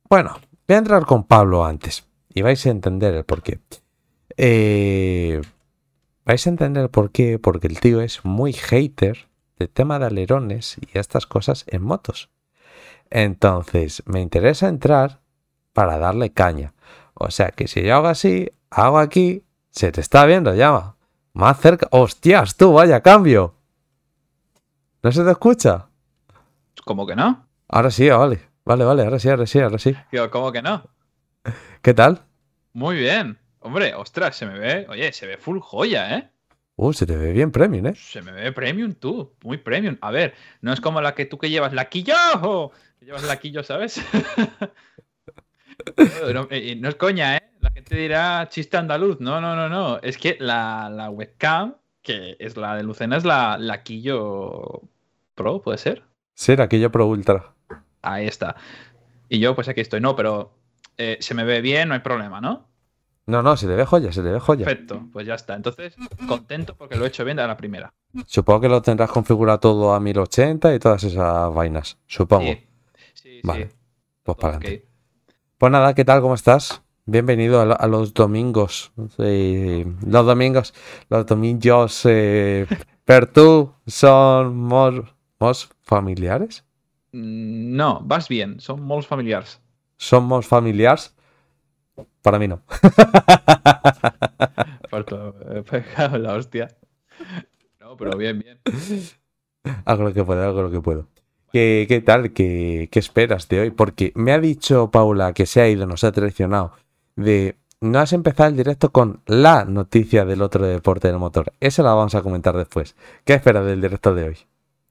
bueno, voy a entrar con Pablo antes y vais a entender el porqué. Vais a entender el porqué porque el tío es muy hater del tema de alerones y estas cosas en motos. Entonces, me interesa entrar para darle caña. O sea que si yo hago así, hago aquí, se te está viendo, llama. Más cerca. ¡Hostias, tú! ¡Vaya cambio! ¿No se te escucha? ¿Cómo que no? Ahora sí, vale. Vale, vale, ahora sí, ahora sí, ahora sí. ¿cómo que no? ¿Qué tal? Muy bien. Hombre, ostras, se me ve. Oye, se ve full joya, ¿eh? Uh, se te ve bien premium, ¿eh? Se me ve premium tú, muy premium. A ver, no es como la que tú que llevas laquillo. Que llevas laquillo, ¿sabes? [laughs] no, eh, no es coña, ¿eh? La gente dirá chiste andaluz. No, no, no, no. Es que la, la webcam que es la de Lucena, es la, la Quillo Pro, ¿puede ser? Sí, la Quillo Pro Ultra. Ahí está. Y yo, pues aquí estoy. No, pero eh, se me ve bien, no hay problema, ¿no? No, no, se te ve joya, se te ve joya. Perfecto, pues ya está. Entonces, contento porque lo he hecho bien de la primera. Supongo que lo tendrás configurado todo a 1080 y todas esas vainas, supongo. Sí, sí, vale, sí. pues para adelante. Pues nada, ¿qué tal? ¿Cómo estás? Bienvenido a, a los domingos. Los domingos, los domingos eh, [laughs] per tú son mos, mos familiares? No, vas bien, son molts familiars. ¿Somos familiares? Para mí no. [laughs] [laughs] Pegado en la hostia. No, pero bien, bien. Hago lo que puedo, hago lo que puedo. ¿Qué, qué tal? ¿Qué, ¿Qué esperas de hoy? Porque me ha dicho Paula que se ha ido, nos ha traicionado, de no has empezado el directo con la noticia del otro deporte del motor. Esa la vamos a comentar después. ¿Qué esperas del directo de hoy?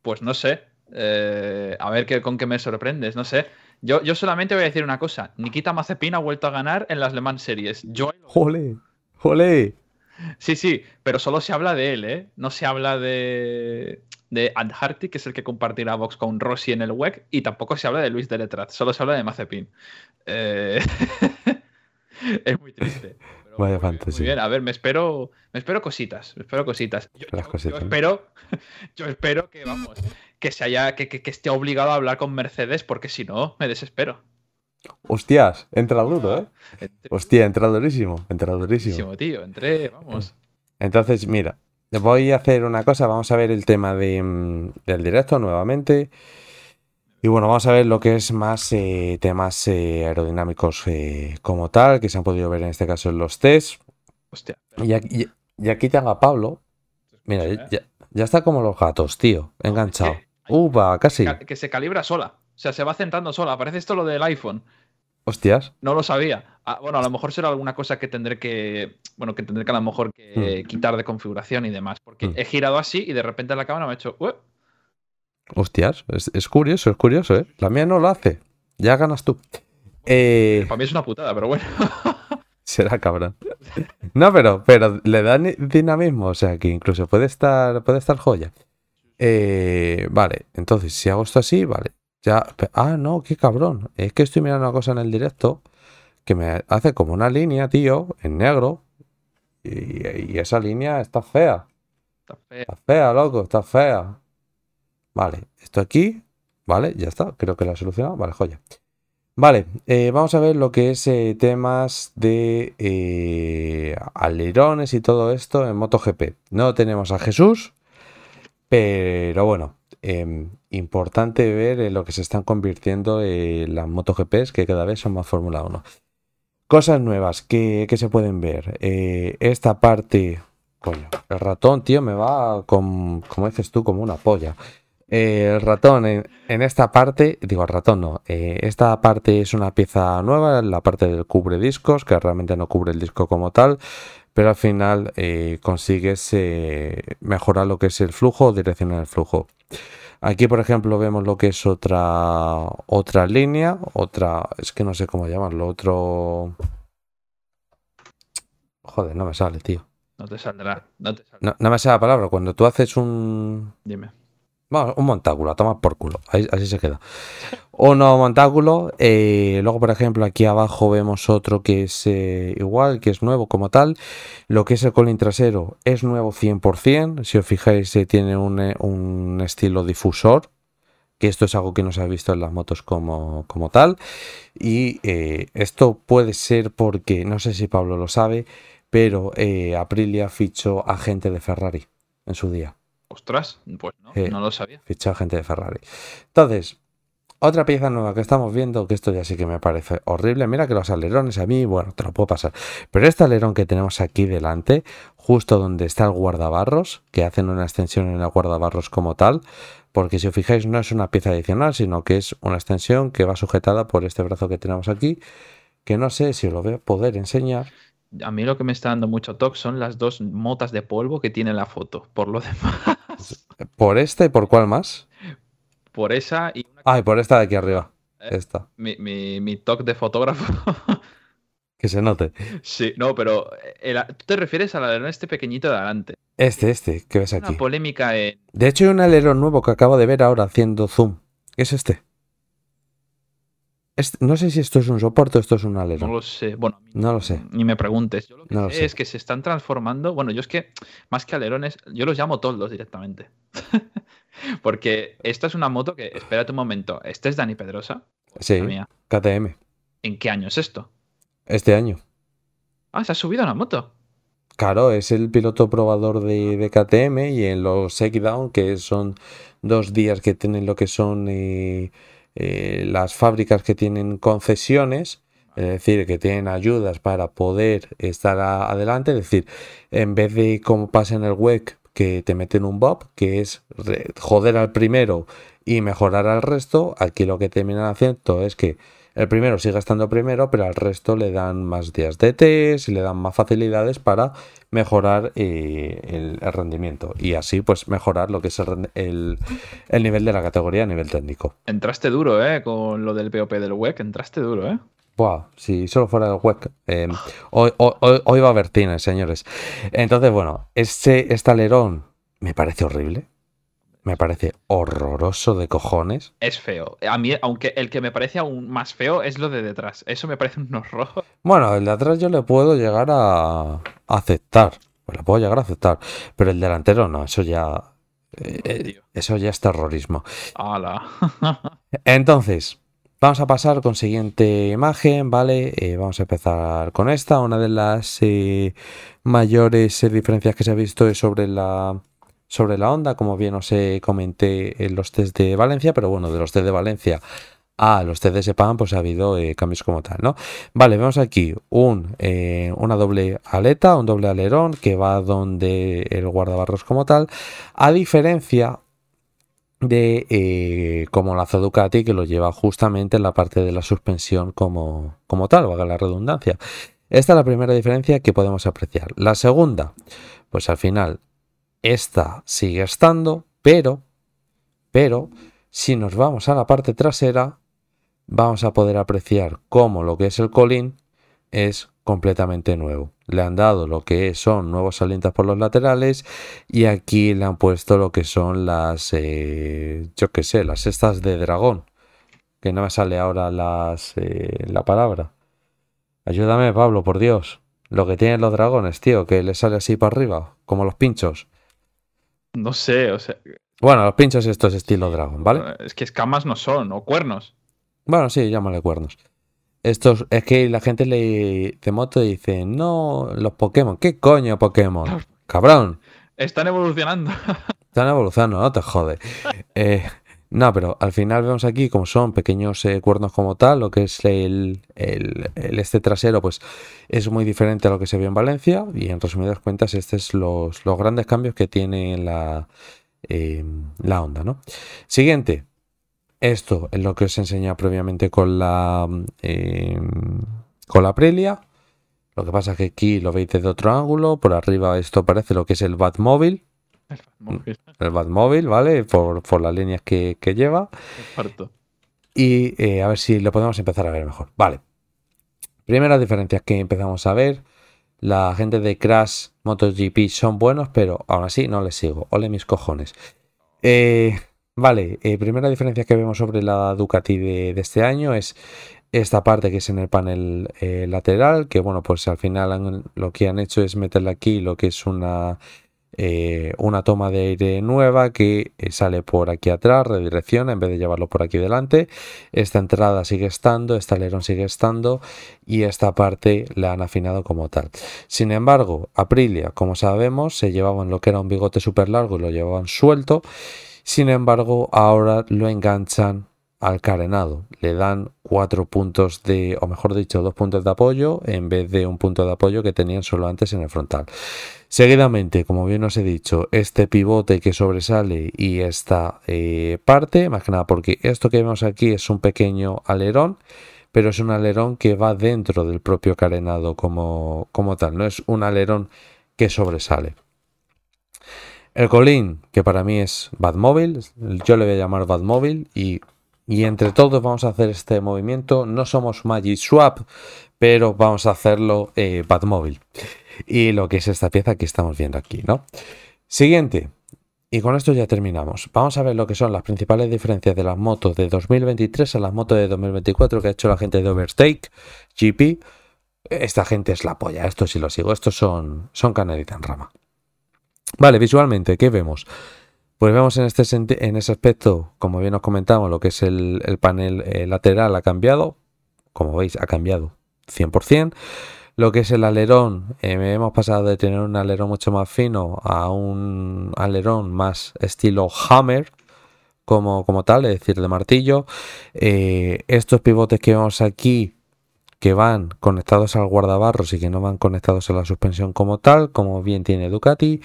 Pues no sé. Eh, a ver qué, con qué me sorprendes, no sé. Yo, yo solamente voy a decir una cosa. Nikita Mazepin ha vuelto a ganar en las Le Mans Series. Yo ¡Jole! ¡Jole! Sí, sí, pero solo se habla de él, ¿eh? No se habla de, de Harty, que es el que compartirá Vox con Rossi en el WEC, y tampoco se habla de Luis Deletraz, solo se habla de Mazepin. Eh, [laughs] es muy triste. pero Vaya muy fantasía. Muy bien, a ver, me espero, me espero cositas, me espero cositas. Yo, Las cositas, yo espero, [laughs] yo espero que, vamos, que se haya, que, que- que esté obligado a hablar con Mercedes, porque si no, me desespero. Hostias, entra duro, ¿eh? Hostia, entra durísimo, entra durísimo. Tío, entré, vamos. Entonces, mira, voy a hacer una cosa, vamos a ver el tema de, mm, del directo nuevamente. Y bueno, vamos a ver lo que es más eh, temas eh, aerodinámicos eh, como tal, que se han podido ver en este caso en los test. Hostia. Y aquí, y- y aquí tengo a Pablo. Mira, ya, ya está como los gatos, tío, enganchado. Uva, casi. Ca- Que se calibra sola. O sea, se va centrando sola. Parece esto lo del iPhone. Hostias. No lo sabía. Ah, bueno, a lo mejor será alguna cosa que tendré que. Bueno, que tendré que a lo mejor que quitar de configuración y demás. Porque Mm. he girado así y de repente la cámara me ha hecho. Hostias, es, es curioso, es curioso, ¿eh? La mía no lo hace. Ya ganas tú. Eh, Para mí es una putada, pero bueno. [laughs] Será cabrón. No, pero, pero le da ni- dinamismo, o sea que incluso puede estar, puede estar joya. Eh, vale, entonces si hago esto así, vale. Ya, ah, no, qué cabrón. Es que estoy mirando una cosa en el directo que me hace como una línea, tío, en negro. Y, y esa línea está fea. Está fea, loco, está fea. Vale, esto aquí, vale, ya está, creo que lo he solucionado. Vale, joya. Vale, eh, vamos a ver lo que es eh, temas de eh, alerones y todo esto en MotoGP. No tenemos a Jesús, pero bueno, em, importante ver en lo que se están convirtiendo eh, las MotoGPs, que cada vez son más Fórmula 1. Cosas nuevas que, que se pueden ver. Eh, esta parte, coño, el ratón, tío, me va con, como dices tú, como una polla. Eh, el ratón en, en esta parte, digo el ratón no, esta parte es una pieza nueva, la parte del cubre discos, que realmente no cubre el disco como tal, pero al final eh, consigues mejorar lo que es el flujo o direccionar el flujo. Aquí, por ejemplo, vemos lo que es otra otra línea, otra, es que no sé cómo llamarlo, otro... Joder, no me sale, tío. No te saldrá. No te saldrá. No, no me sale la palabra. Cuando tú haces un, Dime. Vamos, un montáculo, a tomar por culo. Ahí- así se queda. Un nuevo montáculo. eh, luego, por ejemplo, aquí abajo vemos otro que es eh, igual, que es nuevo como tal. Lo que es el colín trasero es nuevo 100%. Si os fijáis, eh, tiene un, un estilo difusor. Que esto es algo que no se ha visto en las motos como, como tal. Y esto puede ser porque, no sé si Pablo lo sabe, pero Aprilia fichó a gente de Ferrari en su día. Ostras, pues no, no lo sabía. Fichó gente de Ferrari. Entonces, otra pieza nueva que estamos viendo, que esto ya sí que me parece horrible. Mira que los alerones a mí, bueno, te lo puedo pasar. Pero este alerón que tenemos aquí delante, justo donde está el guardabarros, que hacen una extensión en el guardabarros como tal, porque si os fijáis no es una pieza adicional, sino que es una extensión que va sujetada por este brazo que tenemos aquí, que no sé si os lo voy a poder enseñar. A mí lo que me está dando mucho toque son las dos motas de polvo que tiene la foto. Por lo [laughs] demás, Por esta y por cuál más. por esa y Ah, y por esta de aquí arriba. Eh. Esta. mi, mi, mi toque de fotógrafo. [laughs] Que se note. Sí, no, pero el- tú te refieres al alerón este pequeñito de adelante. Este, este, que ves Una aquí. polémica en... De hecho, hay un alerón nuevo que acabo de ver ahora haciendo zoom. Es este. Este- no sé si esto es un soporte o esto es un No alerón. lo sé. Bueno, No lo sé. ni me preguntes. Yo lo que No lo sé, sé. es que se están transformando. Bueno, yo es que más que alerones, yo los llamo toldos directamente. [laughs] Porque esta es una moto que, espérate un momento, ¿este es Dani Pedrosa? Sí, mía. KTM. ¿En qué año es esto? Este año. Ah, se ha subido a una moto. Claro, es el piloto probador de, de KTM y en los Shakedown, que son dos días que tienen lo que son eh, eh, las fábricas que tienen concesiones, es decir, que tienen ayudas para poder estar adelante, es decir, en vez de como pasa en el WEC, que te meten un bob, que es joder al primero y mejorar al resto, aquí lo que terminan haciendo es que el primero sigue estando primero, pero al resto le dan más días de test y le dan más facilidades para mejorar eh, el, el rendimiento y así pues mejorar lo que es el, el- el nivel de la categoría a nivel técnico. Entraste duro, ¿eh? Con lo del POP del WEC, entraste duro, ¿eh? Buah, si solo fuera el web. eh, hoy, hoy- hoy- hoy va a haber cine, señores. Entonces, bueno, este, este alerón me parece horrible. Me parece horroroso de cojones. Es feo. A mí, aunque el que me parece aún más feo es lo de detrás. Eso me parece un horror. Bueno, el de atrás yo le puedo llegar a, aceptar. Pues le puedo llegar a aceptar. Pero el delantero no, eso ya. eh, eso ya es terrorismo. ¡Hala! [laughs] Entonces, vamos a pasar con siguiente imagen, ¿vale? Eh, vamos a empezar con esta. Una de las eh, mayores eh, diferencias que se ha visto es sobre la, sobre la onda, como bien os eh, comenté en los test de Valencia, pero bueno, de los test de Valencia a los test de Sepam, pues ha habido eh, cambios como tal, ¿no? Vale, vemos aquí un, eh, una doble aleta, un doble alerón que va donde el guardabarros como tal, a diferencia de eh, como la Ducati que lo lleva justamente en la parte de la suspensión como, como tal, valga la redundancia. Esta es la primera diferencia que podemos apreciar. La segunda, pues al final, esta sigue estando, pero, pero, si nos vamos a la parte trasera, vamos a poder apreciar cómo lo que es el colín es completamente nuevo. Le han dado lo que son nuevos salientes por los laterales y aquí le han puesto lo que son las, eh, yo qué sé, las estas de dragón. Que no me sale ahora eh, la palabra. Ayúdame, Pablo, por Dios. Lo que tienen los dragones, tío, que le sale así para arriba, como los pinchos. No sé, o sea. Bueno, los pinchos estos estilo dragón, ¿vale? Es que escamas no son, o cuernos. Bueno, sí, llámale cuernos. Estos, es que la gente le, de moto dice, no, los Pokémon, ¿qué coño Pokémon? Cabrón, Están evolucionando. [laughs] están evolucionando, no te jode. Eh, no, pero al final vemos aquí como son pequeños eh, cuernos como tal, lo que es el, este trasero, pues es muy diferente a lo que se vio en Valencia y en resumidas cuentas, estos es los, los grandes cambios que tiene la, eh, la onda, ¿no? Siguiente, esto es lo que os he enseñado previamente con la eh, con la Aprilia. Lo que pasa es que aquí lo veis desde otro ángulo. Por arriba esto parece lo que es el Batmóvil. El Batmóvil, ¿vale? Por, por las líneas que, que lleva. Parto. Y eh, a ver si lo podemos empezar a ver mejor. Vale. Primeras diferencias que empezamos a ver. La gente de Crash MotoGP son buenos, pero aún así no les sigo. Ole mis cojones. Eh, vale, eh, primera diferencia que vemos sobre la Ducati de, de este año es esta parte que es en el panel eh, lateral, que bueno, pues al final han- lo que han hecho es meterle aquí lo que es una, eh, una toma de aire nueva que eh, sale por aquí atrás, redirecciona en vez de llevarlo por aquí delante. Esta entrada sigue estando, este alerón sigue estando y esta parte la han afinado como tal. Sin embargo, Aprilia, como sabemos, se llevaban lo que era un bigote súper largo y lo llevaban suelto. Sin embargo, ahora lo enganchan al carenado. Le dan cuatro puntos de, o mejor dicho, dos puntos de apoyo en vez de un punto de apoyo que tenían solo antes en el frontal. Seguidamente, como bien os he dicho, este pivote que sobresale y esta eh, parte, más que nada porque esto que vemos aquí es un pequeño alerón, pero es un alerón que va dentro del propio carenado como, como tal, no es un alerón que sobresale. El colín, que para mí es Batmóvil, yo le voy a llamar Batmóvil y, y entre todos vamos a hacer este movimiento. No somos Magic Swap, pero vamos a hacerlo eh, Batmóvil. Y lo que es esta pieza que estamos viendo aquí, ¿no? Siguiente. Y con esto ya terminamos. Vamos a ver lo que son las principales diferencias de las motos de 2023 a las motos de 2024 que ha hecho la gente de Overtake, GP. Esta gente es la polla, esto sí lo sigo, estos son, son canelita en rama. Vale, visualmente, ¿qué vemos? Pues vemos en, este en ese aspecto, como bien os comentamos, lo que es el, panel eh, lateral ha cambiado. Como veis, ha cambiado 100%. Lo que es el alerón, eh, hemos pasado de tener un alerón mucho más fino a un alerón más estilo hammer, como, como tal, es decir, de martillo. Eh, estos pivotes que vemos aquí, que van conectados al guardabarros y que no van conectados a la suspensión como tal, como bien tiene Ducati.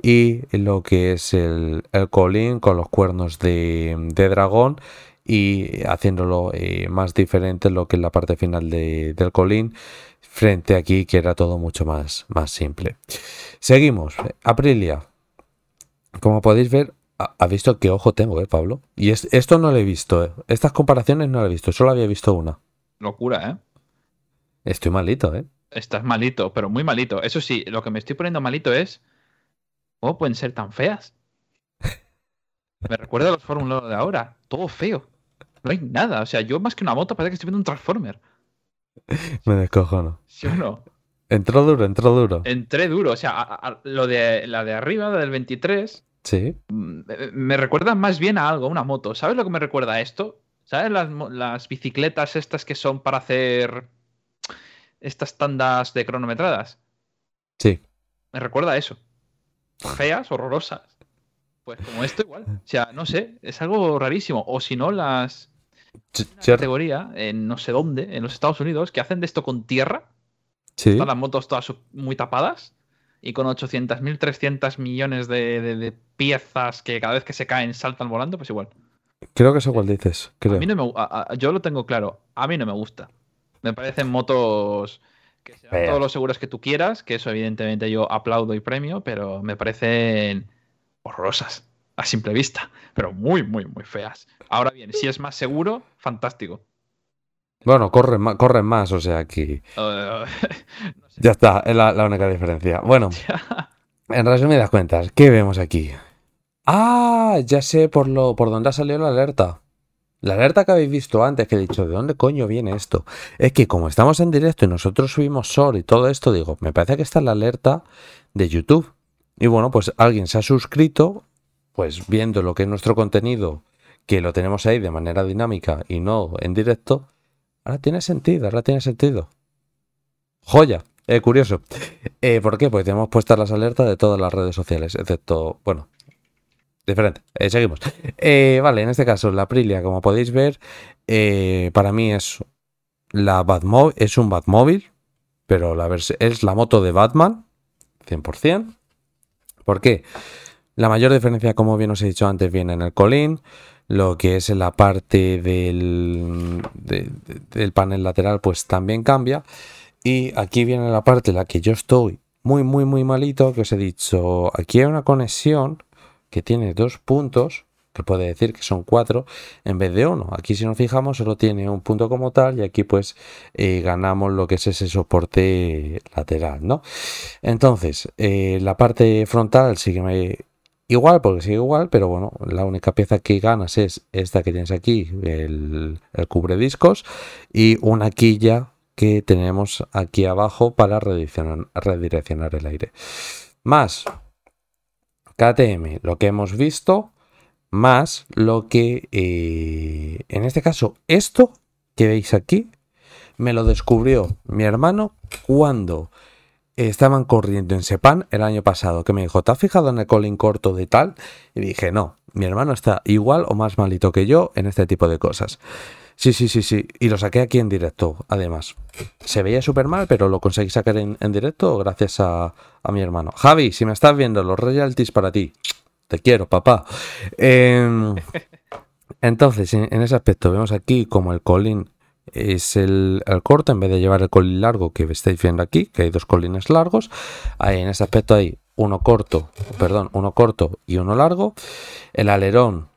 Y lo que es el, el colín con los cuernos de, dragón y haciéndolo eh, más diferente lo que es la parte final del colín frente aquí que era todo mucho más, más simple. Seguimos. Aprilia. Como podéis ver, ha visto qué ojo tengo, ¿eh, Pablo? Y esto no lo he visto, ¿eh? Estas comparaciones no lo he visto, solo había visto una. Locura, ¿eh? Estoy malito, ¿eh? Estás malito, pero muy malito. Eso sí, lo que me estoy poniendo malito es. ¿Cómo pueden ser tan feas? me recuerda a los Fórmula de ahora. Todo feo. No hay nada. O sea, yo más que una moto parece que estoy viendo un Transformer. Me descojono. ¿Sí o no? Entró duro, entró duro. Entré duro. O sea, lo de la de arriba, la del 23. Sí. Mm, me recuerda más bien a algo, una moto. ¿Sabes lo que me recuerda a esto? ¿Sabes las, las bicicletas estas que son para hacer estas tandas de cronometradas? Sí. Me recuerda a eso. Feas, horrorosas. Pues como esto igual. O sea, no sé, es algo rarísimo. O si no, las, categoría en no sé dónde, en los Estados Unidos, que hacen de esto con tierra. Sí. Están las motos todas muy tapadas y con 800.000, 300 millones de, piezas que cada vez que se caen saltan volando, pues igual. Creo que eso igual dices. Creo. A mí no me, yo lo tengo claro. A mí no me gusta. Me parecen motos que sean todos los seguros que tú quieras, que eso evidentemente yo aplaudo y premio, pero me parecen horrorosas a simple vista, pero muy, muy, muy feas. Ahora bien, si es más seguro, fantástico. Bueno, corren más, corren más o sea que... [laughs] Ya está, es la, única diferencia. Bueno, [laughs] en resumidas cuentas, ¿qué vemos aquí? Ah, ya sé por, lo, por dónde ha salido la alerta. La alerta que habéis visto antes, que he dicho, ¿de dónde coño viene esto? Es que como estamos en directo y nosotros subimos SOR y todo esto, digo, me parece que está la alerta de YouTube. Y bueno, pues alguien se ha suscrito pues viendo lo que es nuestro contenido, que lo tenemos ahí de manera dinámica y no en directo, ahora tiene sentido, ahora tiene sentido. Joya, eh, curioso. Eh, ¿Por qué? Pues tenemos puestas las alertas de todas las redes sociales, excepto, bueno, diferente. Eh, seguimos. vale, en este caso, la Aprilia, como podéis ver, para mí es la Batmobile, es un Batmóvil, pero la es la moto de Batman, 100%. ¿Por qué? La mayor diferencia, como bien os he dicho antes, viene en el colín, lo que es en la parte del, del panel lateral, pues también cambia. Y aquí viene la parte en la que yo estoy muy, muy, muy malito, que os he dicho, aquí hay una conexión que tiene dos puntos, que puede decir que son cuatro, en vez de uno. Aquí si nos fijamos solo tiene un punto como tal y aquí pues eh, ganamos lo que es ese soporte lateral, ¿no? Entonces, eh, la parte frontal sigue igual, porque sigue igual, pero bueno, la única pieza que ganas es esta que tienes aquí, el, cubre discos, y una quilla que tenemos aquí abajo para redireccionar el aire. Más KTM, lo que hemos visto, más lo que, eh, en este caso, esto que veis aquí, me lo descubrió mi hermano cuando estaban corriendo en Sepan el año pasado, que me dijo, ¿te has fijado en el colín corto de tal? Y dije, no, mi hermano está igual o más malito que yo en este tipo de cosas. Sí, sí, sí, sí. Y lo saqué aquí en directo, además. Se veía súper mal, pero lo conseguí sacar en, directo gracias a, mi hermano. Javi, si me estás viendo, los royalties para ti. Te quiero, papá. Em, [laughs] entonces, en, ese aspecto, vemos aquí como el colín es el, corto en vez de llevar el colín largo que estáis viendo aquí, que hay dos colines largos. Ahí en ese aspecto hay uno corto, perdón, uno corto y uno largo. El alerón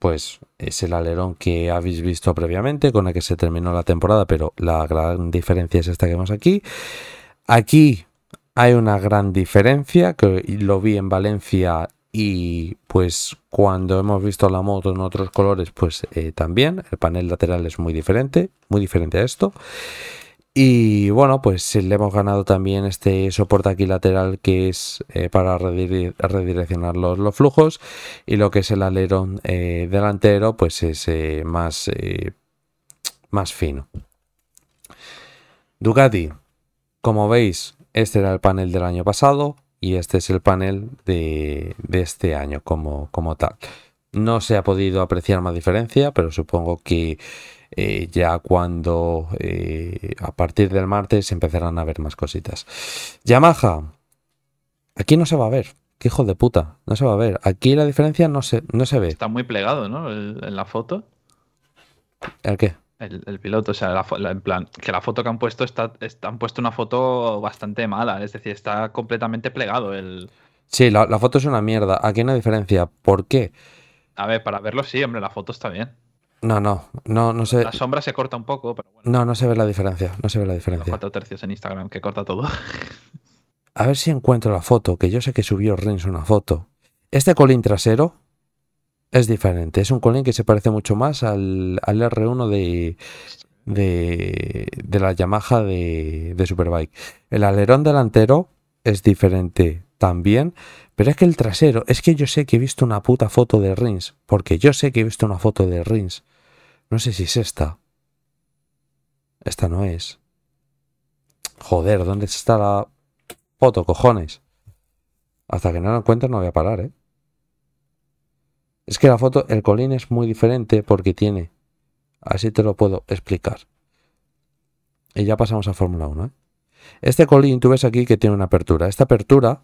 pues es el alerón que habéis visto previamente, con el que se terminó la temporada, pero la gran diferencia es esta que vemos aquí. Aquí hay una gran diferencia, que lo vi en Valencia y pues cuando hemos visto la moto en otros colores, pues eh, también el panel lateral es muy diferente, muy diferente a esto. Y bueno, pues le hemos ganado también este soporte aquí lateral que es eh, para redireccionar los, flujos y lo que es el alerón eh, delantero pues es más, más fino. Ducati, como veis, este era el panel del año pasado y este es el panel de, este año como, como, tal. No se ha podido apreciar más diferencia, pero supongo que eh, ya cuando eh, a partir del martes empezarán a ver más cositas. Yamaha, aquí no se va a ver. Qué hijo de puta, no se va a ver. Aquí la diferencia no se, no se ve. Está muy plegado, ¿no? en la foto. ¿El qué? El, piloto, o sea, en plan, que la foto que han puesto está, han puesto una foto bastante mala, es decir, está completamente plegado el. Sí, la, foto es una mierda. Aquí hay diferencia. ¿Por qué? A ver, para verlo sí, hombre, la foto está bien. No, no, no, no sé. La sombra se corta un poco, pero bueno. No, no se ve la diferencia, no se ve la diferencia. Cuatro tercios en Instagram, que corta todo. [laughs] A ver si encuentro la foto, que yo sé que subió Rins una foto. Este colín trasero es diferente. Es un colín que se parece mucho más al, R1 de, de, la Yamaha de, de Superbike. El alerón delantero es diferente también, pero es que el trasero, es que yo sé que he visto una puta foto de Rins, porque yo sé que he visto una foto de Rins. No sé si es esta. Esta no es. Joder, ¿dónde está la foto, cojones? Hasta que no la encuentre no voy a parar, ¿eh? Es que la foto, el colín es muy diferente porque tiene, así te lo puedo explicar. Y ya pasamos a Fórmula 1. ¿eh? Este colín, tú ves aquí que tiene una apertura. Esta apertura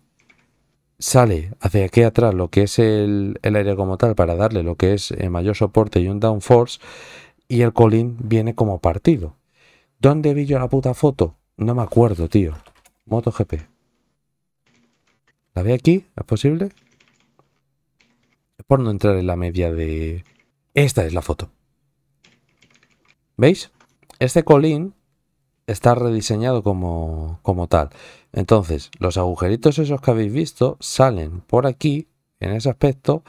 sale hacia aquí atrás lo que es el, aire como tal para darle lo que es eh, mayor soporte y un downforce. Y el colín viene como partido. ¿Dónde vi yo la puta foto? No me acuerdo, tío. MotoGP. ¿La ve aquí? ¿Es posible? por no entrar en la media de... Esta es la foto. ¿Veis? Este colín está rediseñado como, como tal. Entonces, los agujeritos esos que habéis visto salen por aquí, en ese aspecto,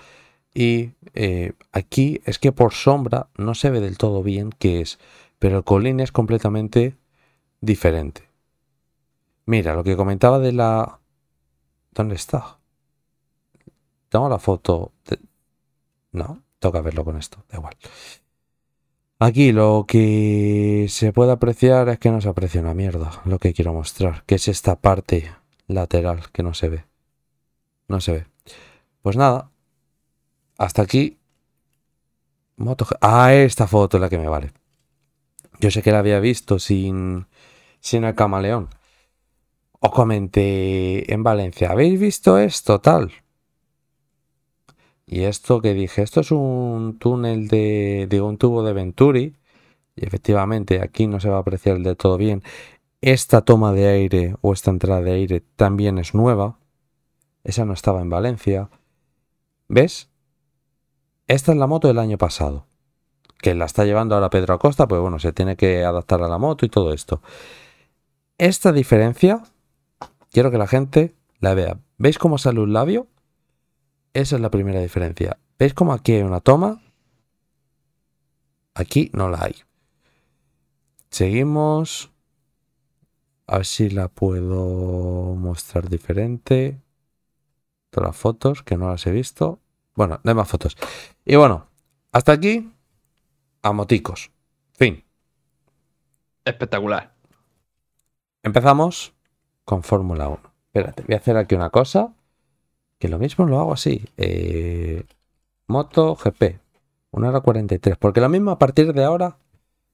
y eh, aquí es que por sombra no se ve del todo bien qué es, pero el colín es completamente diferente. Mira, lo que comentaba de la... ¿Dónde está? Tengo la foto. No, toca verlo con esto, da igual. Aquí lo que se puede apreciar es que no se aprecia una mierda, lo que quiero mostrar, que es esta parte lateral que no se ve. No se ve. Pues nada, hasta aquí. Moto... Ah, esta foto es la que me vale. Yo sé que la había visto sin, sin el camaleón. Os comenté en Valencia, ¿habéis visto esto tal? Y esto que dije, esto es un túnel de, un tubo de Venturi. Y efectivamente aquí no se va a apreciar de todo bien. Esta toma de aire o esta entrada de aire también es nueva. Esa no estaba en Valencia. ¿Ves? Esta es la moto del año pasado. Que la está llevando ahora Pedro Acosta, pues bueno, se tiene que adaptar a la moto y todo esto. Esta diferencia, quiero que la gente la vea. ¿Veis cómo sale un labio? Esa es la primera diferencia. ¿Veis cómo aquí hay una toma? Aquí no la hay. Seguimos. A ver si la puedo mostrar diferente. Todas las fotos que no las he visto. Bueno, no hay más fotos. Y bueno, hasta aquí. A moticos. Fin. Espectacular. Empezamos con Fórmula 1. Espérate, voy a hacer aquí una cosa. Que lo mismo lo hago así. Eh, Moto GP. 1 hora 43. Porque lo mismo a partir de ahora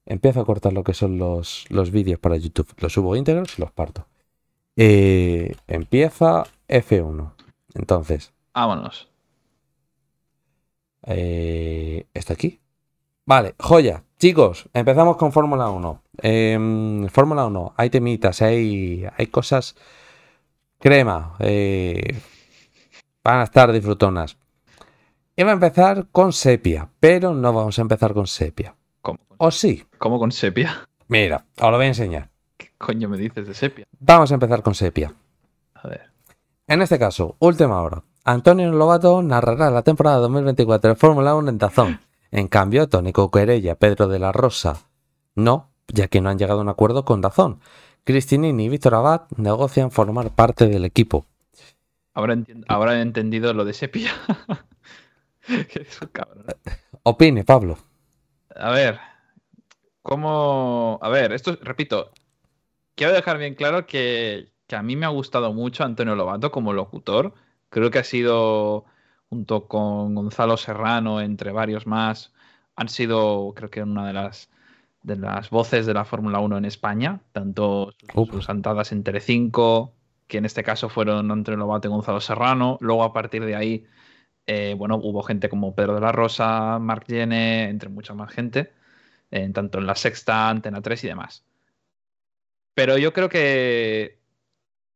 empiezo a cortar lo que son los, los vídeos para YouTube. Los subo íntegros y los parto. Eh, empieza F1. Entonces. Vámonos. Eh, ¿Está aquí? Vale, joya. Chicos, empezamos con Fórmula 1. Em, Fórmula 1, hay temitas, hay, hay cosas. Crema. Eh, Van a estar disfrutonas. Iba a empezar con sepia, pero no vamos a empezar con sepia. ¿Cómo? ¿O sí? ¿Cómo con sepia? Mira, os lo voy a enseñar. ¿Qué coño me dices de sepia? Vamos a empezar con sepia. A ver. En este caso, última hora. Antonio Lobato narrará la temporada 2024 de Fórmula 1 en Dazón. En cambio, Tony Coquerella, Pedro de la Rosa, no, ya que no han llegado a un acuerdo con Dazón. Cristinini y Víctor Abad negocian formar parte del equipo. Ahora, enti- ahora he entendido lo de sepia. Que es un cabrón. Opine, Pablo. A ver, ¿cómo...? A ver, esto, repito, quiero dejar bien claro que, que a mí me ha gustado mucho Antonio Lobato como locutor. Creo que ha sido, junto con Gonzalo Serrano, entre varios más, han sido, creo que una de las, de las voces de la Fórmula 1 en España, tanto sus, sus andadas en Telecinco, que en este caso fueron Antonio Lobato y Gonzalo Serrano. Luego, a partir de ahí, eh, bueno, hubo gente como Pedro de la Rosa, Marc Yene, entre mucha más gente, tanto en La Sexta, Antena 3 y demás. Pero yo creo que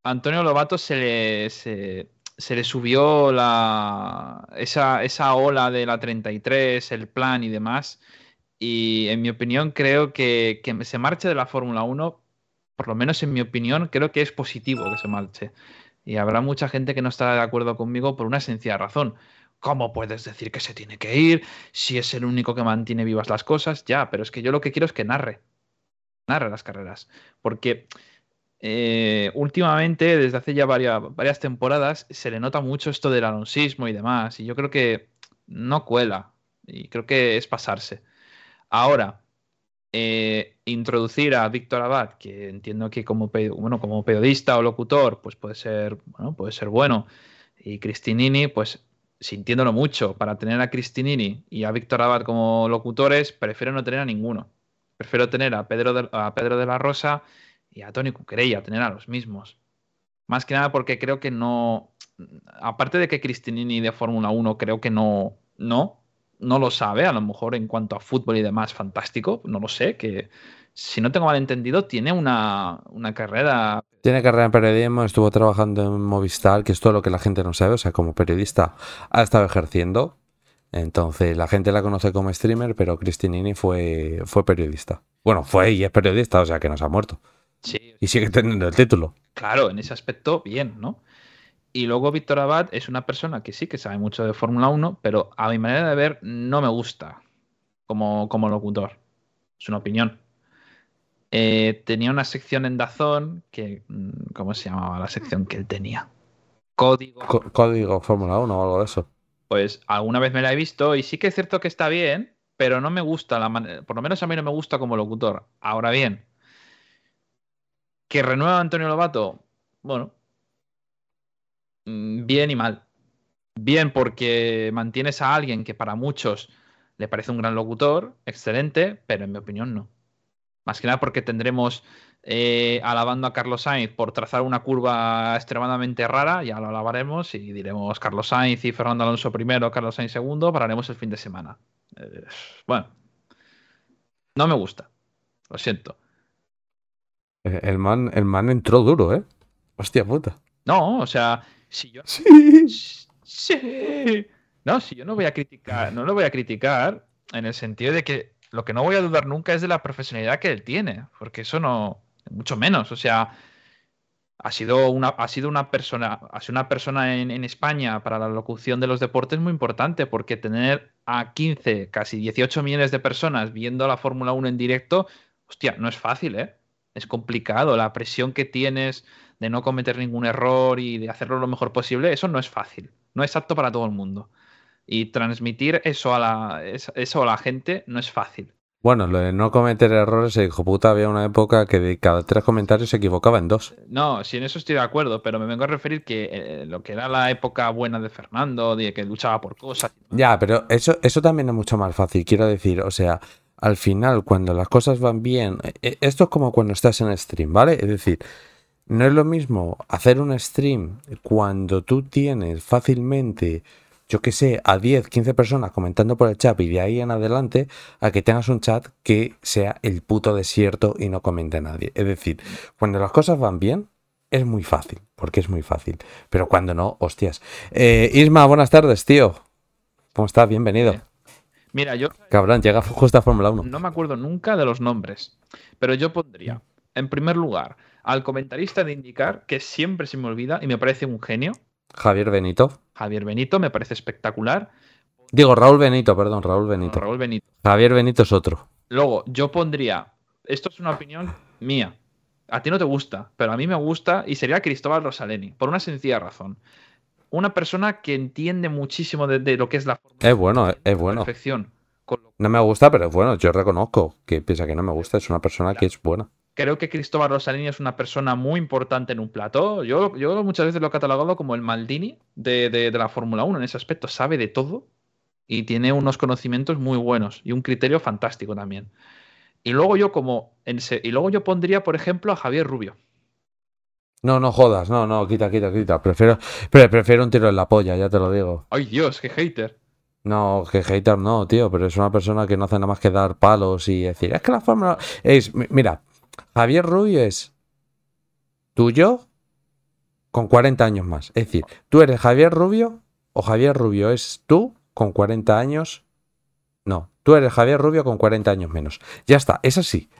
a Antonio Lobato se le, se, se le subió la, esa, esa ola de la 33, el plan y demás. Y en mi opinión creo que, que se marche de la Fórmula 1, por lo menos en mi opinión, creo que es positivo que se marche. Y habrá mucha gente que no estará de acuerdo conmigo por una sencilla razón. ¿Cómo puedes decir que se tiene que ir si es el único que mantiene vivas las cosas? Ya, pero es que yo lo que quiero es que narre. Narre las carreras. Porque eh, últimamente, desde hace ya varias, varias temporadas, se le nota mucho esto del alonsismo y demás. Y yo creo que no cuela. Y creo que es pasarse. Ahora, eh, introducir a Víctor Abad, que entiendo que como, bueno, como periodista o locutor, pues puede ser, bueno, puede ser bueno. Y Cristinini, pues sintiéndolo mucho, para tener a Cristinini y a Víctor Abad como locutores, prefiero no tener a ninguno. Prefiero tener a Pedro de, a Pedro de la Rosa y a Tony Cuquerella, tener a los mismos. Más que nada porque creo que no. Aparte de que Cristinini de Fórmula 1 creo que no. No. No lo sabe, a lo mejor en cuanto a fútbol y demás, fantástico. No lo sé, que si no tengo mal entendido, tiene una, una carrera. Tiene carrera en periodismo, estuvo trabajando en Movistar, que es todo lo que la gente no sabe. O sea, como periodista ha estado ejerciendo. Entonces, la gente la conoce como streamer, pero Cristinini fue, fue periodista. Bueno, fue y es periodista, o sea que no se ha muerto. Sí. Y sigue teniendo el título. Claro, en ese aspecto, bien, ¿no? Y luego Víctor Abad es una persona que sí que sabe mucho de Fórmula 1, pero a mi manera de ver no me gusta como, como locutor. Es una opinión. Eh, tenía una sección en Dazón que. mm, ¿Cómo se llamaba la sección que él tenía? Código. Código Fórmula 1 o algo de eso. Pues alguna vez me la he visto y sí que es cierto que está bien, pero no me gusta la manera. Por lo menos a mí no me gusta como locutor. Ahora bien, que renueva a Antonio Lobato, bueno, bien y mal. Bien porque mantienes a alguien que para muchos le parece un gran locutor, excelente, pero en mi opinión no. Más que nada porque tendremos eh, alabando a Carlos Sainz por trazar una curva extremadamente rara, ya lo alabaremos y diremos Carlos Sainz y Fernando Alonso primero, Carlos Sainz segundo, pararemos el fin de semana. Eh, bueno, no me gusta, lo siento. Eh, El man, el man entró duro, ¿eh? Hostia puta. No, o sea, si yo... Sí. No, si yo no voy a criticar, no lo voy a criticar en el sentido de que lo que no voy a dudar nunca es de la profesionalidad que él tiene, porque eso no, mucho menos, o sea, ha sido una, ha sido una persona, ha sido una persona en, en España para la locución de los deportes muy importante, porque tener a 15, casi 18 millones de personas viendo la Fórmula 1 en directo, hostia, no es fácil, ¿eh? Es complicado, la presión que tienes de no cometer ningún error y de hacerlo lo mejor posible, eso no es fácil, no es apto para todo el mundo. Y transmitir eso a la, es- eso a la gente no es fácil. Bueno, lo de no cometer errores, el hijo puta había una época que de cada tres comentarios se equivocaba en dos. No, sí, en eso estoy de acuerdo, pero me vengo a referir que eh, lo que era la época buena de Fernando, de que luchaba por cosas. Ya, pero eso, eso también es mucho más fácil, quiero decir, o sea, al final, cuando las cosas van bien, eh, esto es como cuando estás en stream, ¿vale? Es decir, no es lo mismo hacer un stream cuando tú tienes fácilmente, yo qué sé, a 10, 15 personas comentando por el chat y de ahí en adelante, a que tengas un chat que sea el puto desierto y no comente nadie. Es decir, cuando las cosas van bien, es muy fácil, porque es muy fácil. Pero cuando no, hostias. Eh, Isma, buenas tardes, tío. ¿Cómo estás? Bienvenido. Mira, yo Cabrón, llega justo a Fórmula 1. no me acuerdo nunca de los nombres, pero yo pondría, en primer lugar, al comentarista de indicar, que siempre se me olvida y me parece un genio, Javier Benito. Javier Benito, me parece espectacular. Digo, Raúl Benito, perdón, Raúl Benito. Raúl Benito. Javier Benito es otro. Luego, yo pondría, esto es una opinión mía, a ti no te gusta, pero a mí me gusta y sería Cristóbal Rosaleni, por una sencilla razón. Una persona que entiende muchísimo de, de lo que es la Es bueno, es, bueno. perfección. No me gusta, pero es bueno. Yo reconozco que piensa que no me gusta. Es una persona que es buena. Creo que Cristóbal Rosalini es una persona muy importante en un plató. Yo, yo muchas veces lo he catalogado como el Maldini de, de- de la Fórmula 1 en ese aspecto. Sabe de todo y tiene unos conocimientos muy buenos y un criterio fantástico también. Y luego yo como en y luego yo pondría, por ejemplo, a Javier Rubio. No, no jodas. No, no, quita, quita, quita. Prefiero, pre- prefiero un tiro en la polla, ya te lo digo. Ay Dios, qué hater. No, que hater no, tío, pero es una persona que no hace nada más que dar palos y decir, es que la fórmula es, mi- mira, Javier Rubio es tuyo con 40 años más. Es decir, tú eres Javier Rubio o Javier Rubio es tú con 40 años. No, tú eres Javier Rubio con 40 años menos. Ya está, es así.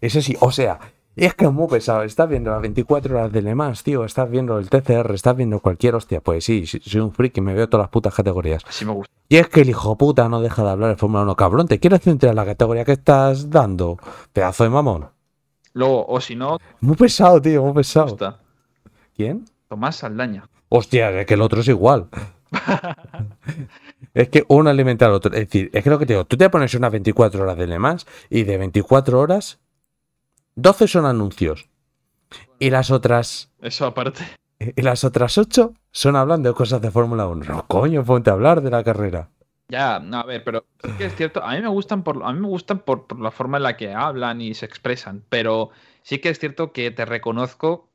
Es así, o sea, es que es muy pesado. Estás viendo las 24 horas de Le Mans, tío. Estás viendo el TCR, estás viendo cualquier hostia. Pues sí, sí, soy un friki, me veo todas las putas categorías. Así me gusta. Y es que el hijo puta no deja de hablar de Fórmula 1. Cabrón, ¿te quieres centrar en la categoría que estás dando? Pedazo de mamón. Luego, o si no, Muy pesado, tío, muy pesado. gusta. ¿Quién? Tomás Saldaña. Hostia, es que el otro es igual. [laughs] es que uno alimenta al otro. Es decir, es que lo que te digo, tú te pones unas 24 horas de Le Mans y de 24 horas, 12 son anuncios. Y las otras. Eso aparte. Y las otras 8 son hablando de cosas de Fórmula 1. No, coño, ponte a hablar de la carrera. Ya, no, a ver, pero sí que es cierto, a mí me gustan por, a mí me gustan por, por la forma en la que hablan y se expresan, pero sí que es cierto que te reconozco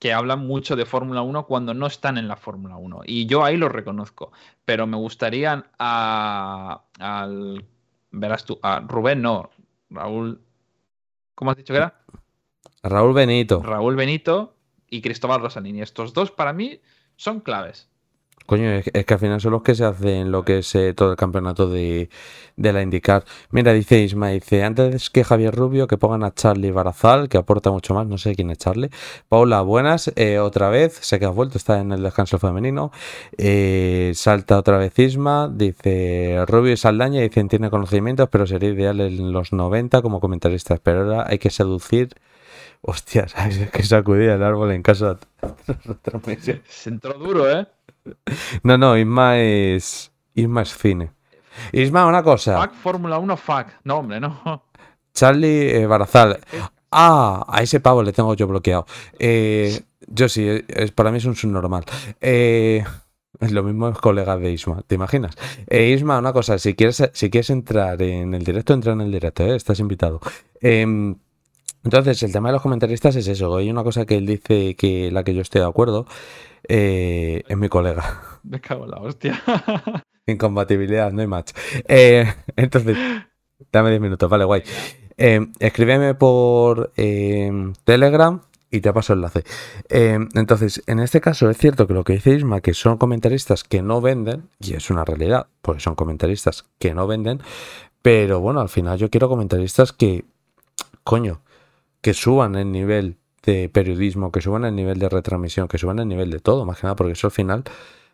que hablan mucho de Fórmula 1 cuando no están en la Fórmula 1. Y yo ahí lo reconozco. Pero me gustaría a, al. Verás tú, a Rubén, no, Raúl. ¿Cómo has dicho que era? Raúl Benito. Raúl Benito y Cristóbal Rosalini. Estos dos para mí son claves. Coño, es, que al final son los que se hacen lo que es eh, todo el campeonato de, la IndyCar. Mira, dice Isma, dice, antes que Javier Rubio, que pongan a Charlie Barazal, que aporta mucho más, no sé quién es Charlie. Paula, buenas, eh, otra vez, sé que has vuelto, está en el descanso femenino. Eh, salta otra vez Isma, dice, Rubio y Saldaña, dicen, tiene conocimientos, pero sería ideal en los 90 como comentaristas, pero ahora hay que seducir... Hostias, [laughs] es que sacudía el árbol en casa. [laughs] Se entró duro, ¿eh? No, no, Isma es. Isma es cine. Isma, una cosa. Fuck Fórmula 1, fuck. No, hombre, no. Charlie eh, Barazal. Ah, a ese pavo le tengo yo bloqueado. Eh, yo sí, es, para mí es un subnormal. Eh, lo mismo es colega de Isma, ¿te imaginas? Eh, Isma, una cosa, si quieres, si quieres entrar en el directo, entra en el directo, ¿eh? estás invitado. Em, entonces, el tema de los comentaristas es eso. Hay una cosa que él dice que la que yo estoy de acuerdo eh, es mi colega. [laughs] Me cago en la hostia. [laughs] Incompatibilidad, no hay match. Eh, entonces, dame 10 minutos, vale, guay. Eh, escríbeme por eh, Telegram y te paso el enlace. Eh, entonces, en este caso es cierto que lo que dice Isma, que son comentaristas que no venden, y es una realidad, porque son comentaristas que no venden, pero bueno, al final yo quiero comentaristas que, coño, que suban el nivel de periodismo, que suban el nivel de retransmisión, que suban el nivel de todo, más que nada, porque eso al final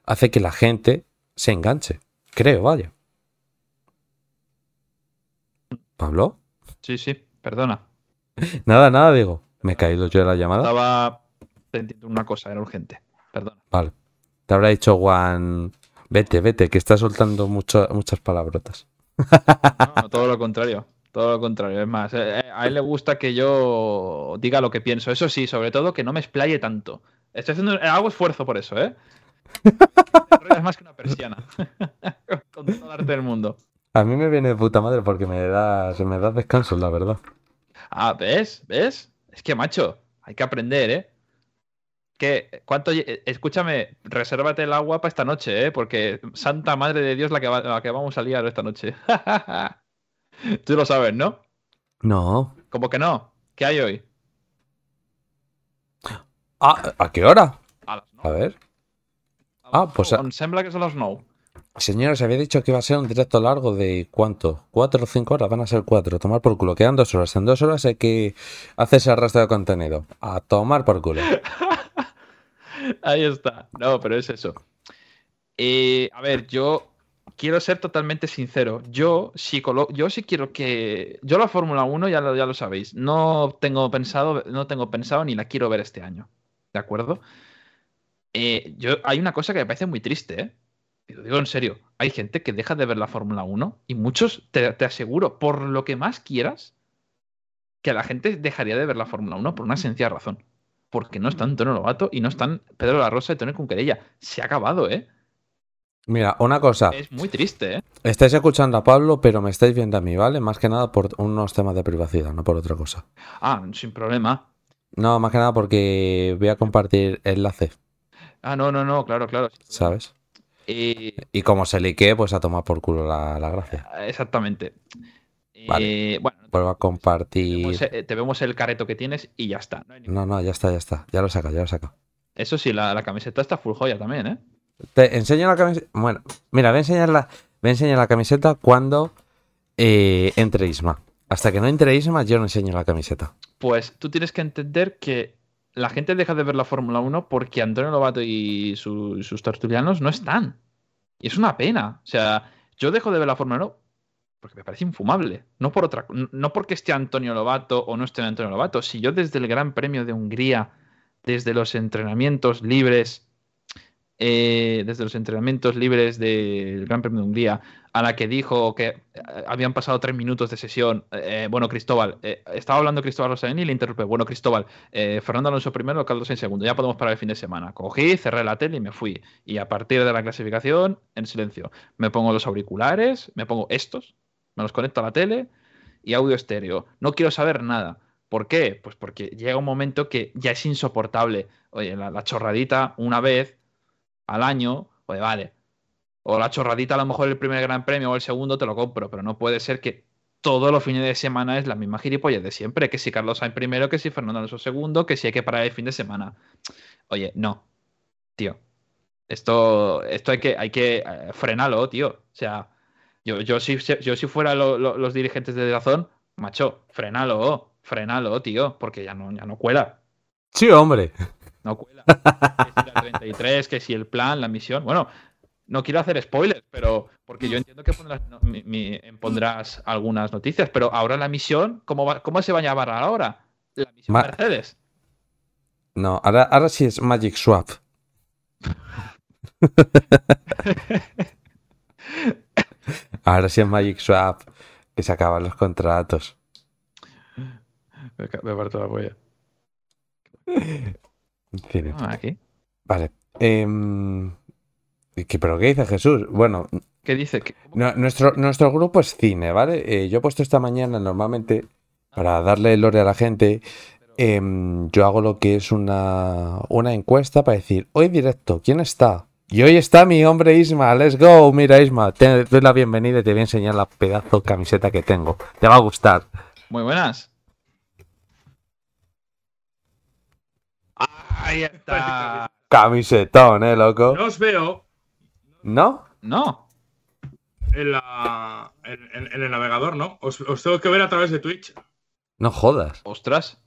hace que la gente se enganche. Creo, vaya. ¿Pablo? Sí, sí, perdona. [laughs] Nada, nada, digo. Me he caído yo de la llamada. Estaba de una cosa, era urgente. Perdona. Vale. Te habrá dicho Juan. Vete, vete, que estás soltando mucho- muchas palabrotas. No, no, todo lo contrario. Todo lo contrario. Es más, eh, eh, a él le gusta que yo diga lo que pienso. Eso sí, sobre todo que no me explaye tanto. Estoy haciendo hago esfuerzo por eso, ¿eh? Es más que una persiana. [laughs] Con todo el arte del mundo. A mí me viene de puta madre porque me das, me das descanso, la verdad. Ah, ¿ves? ¿Ves? Es que, macho, hay que aprender, ¿eh? ¿Qué? ¿Cuánto? eh, Escúchame, resérvate el agua para esta noche, ¿eh? Porque Santa Madre de Dios la que, va- la que vamos a liar esta noche. [laughs] Tú lo sabes, ¿no? No. ¿Cómo que no? ¿Qué hay hoy? Ah, ¿a qué hora? A las A ver. Ah, pues a- Em sembla que son les 9. Señores, había dicho que iba a ser un directo largo de ¿cuánto? ¿Cuatro o cinco horas? Van a ser cuatro. Tomar por culo. Quedan dos horas. En dos horas hay que hacerse el resto de contenido. A tomar por culo. [laughs] Ahí está. No, pero es eso. Eh, a ver, yo quiero ser totalmente sincero. Yo sí, quiero que. Yo la Fórmula 1, ya lo, sabéis. No tengo pensado, no tengo pensado ni la quiero ver este año. ¿De acuerdo? Eh, yo, hay una cosa que me parece muy triste, ¿eh? Y lo digo en serio. Hay gente que deja de ver la Fórmula 1 y muchos, te, aseguro, por lo que más quieras, que la gente dejaría de ver la Fórmula 1 por una sencilla razón. Porque no están Antonio Lobato y no están Pedro La Rosa y Tony Cunquerella. Se ha acabado, ¿eh? Mira, una cosa. Es muy triste, ¿eh? Estáis escuchando a Pablo, pero me estáis viendo a mí, ¿vale? Más que nada por unos temas de privacidad, no por otra cosa. Ah, sin problema. No, más que nada porque voy a compartir enlace, Ah, no, no, no, claro, claro. ¿sabes? Eh, Y como se liquee, pues a tomar por culo la, la gracia. exactamente. Vale. Eh, bueno, Vuelvo a compartir. eh, te vemos el careto que tienes y ya está. No No, no, ya está, ya está. Ya lo saca, ya lo saca. Eso sí, la, la camiseta está full joya también, ¿eh? Te enseño la camiseta. Bueno, mira, voy a enseñar la, voy a enseñar la camiseta cuando eh, entre Isma. Hasta que no entre Isma, yo no enseño la camiseta. Pues tú tienes que entender que la gente deja de ver la Fórmula 1 porque Antonio Lobato y su- sus tertulianos no están. Y es una pena. O sea, yo dejo de ver la Fórmula 1 porque me parece infumable. No, por otra, no porque esté Antonio Lobato o no esté Antonio Lobato. Si yo desde el Gran Premio de Hungría, desde los entrenamientos libres, eh, desde los entrenamientos libres del Gran Premio de Hungría, a la que dijo que eh, habían pasado tres minutos de sesión. eh, bueno, Cristóbal, eh, estaba hablando Cristóbal Rossellini y le interrumpe. Bueno, Cristóbal, eh, Fernando Alonso primero, Carlos en segundo. Ya podemos parar el fin de semana. Cogí, cerré la tele y me fui. Y a partir de la clasificación, en silencio. Me pongo los auriculares, me pongo estos, me los conecto a la tele y audio estéreo. No quiero saber nada. ¿Por qué? Pues porque llega un momento que ya es insoportable. Oye, la chorradita una vez al año, oye, vale. O la chorradita a lo mejor el primer gran premio o el segundo te lo compro, pero no puede ser que todos los fines de semana es la misma gilipollez de siempre, que si Carlos Sainz primero, que si Fernando Alonso segundo, que si hay que parar el fin de semana. Oye, no, tío. Esto, esto hay que, hay que eh, frenarlo, tío. O sea, yo, yo, si, yo si fuera lo- lo- los dirigentes de Dazón, macho, frenalo, frenalo, tío, porque ya no, ya no cuela. Sí, hombre. No cuela. Que si la 33, que si el plan, la misión. Bueno, no quiero hacer spoilers, pero porque yo entiendo que pondrás, no, mi- mi- pondrás algunas noticias, pero ahora la misión, ¿cómo, va- cómo se va a llamar ahora? La misión Ma- Mercedes. No, ahora, ahora sí es Magic Swap. [laughs] ahora sí es Magic Swap. Que se acaban los contratos. Me, me parto la polla. Ah, aquí. Vale. Em, ¿qué- ¿Pero qué dice Jesús? Bueno, ¿Qué dice? ¿Qué- no- nuestro, nuestro grupo es cine, ¿vale? Eh, yo he puesto esta mañana normalmente para darle el lore a la gente. em, yo hago lo que es una, una encuesta para decir, hoy directo, ¿quién está? Y hoy está mi hombre Isma, let's go. Mira Isma, te doy la bienvenida y te voy a enseñar la pedazo camiseta que tengo. Te va a gustar. Muy buenas. Ahí está. [laughs] Camisetón, ¿eh, loco? No os veo ¿No? No. en, la, en, en- en el navegador, ¿no? Os, os tengo que ver a través de Twitch. No jodas. Ostras.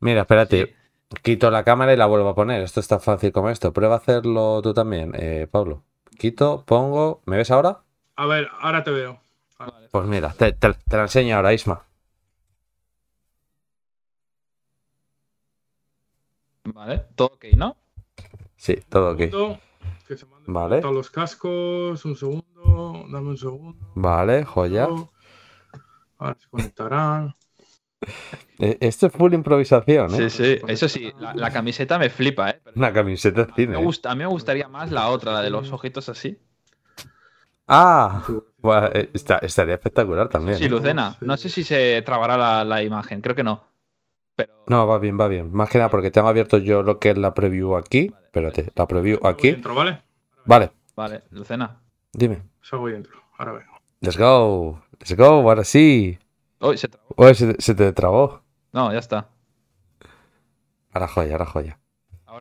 Mira, espérate. Quito la cámara y la vuelvo a poner. Esto es tan fácil como esto. Prueba a hacerlo tú también, eh, Pablo. Quito, pongo. ¿Me ves ahora? A ver, ahora te veo. Pues mira, te, te- te la enseño ahora, Isma. Vale, todo ok, ¿no? Sí, todo ok. Segundo, que se manden Vale, todos los cascos. Un segundo, dame un segundo. vale, joya. Ahora se conectarán. [laughs] Eh, Esto es full improvisación, ¿eh? Sí, sí. Eso sí, la, la camiseta me flipa, ¿eh? Una camiseta de Me cine. ¿eh? gusta, a mí me gustaría más la otra, la de los ojitos así. Ah, eh, está- estaría espectacular también. Sí, ¿eh? Lucena. No sé si se trabará la, la imagen, creo que no. No, va bien, va bien. Más que nada porque tengo abierto yo lo que es la preview aquí. Espérate, la preview aquí. Dentro, ¿vale? Vale, Vale, Lucena. dime. Salgo dentro. Ahora vengo. Let's go. Let's go, ahora sí. Uy, se trabó. Se, te- se te trabó. No, ya está. Ahora joya, ahora joya.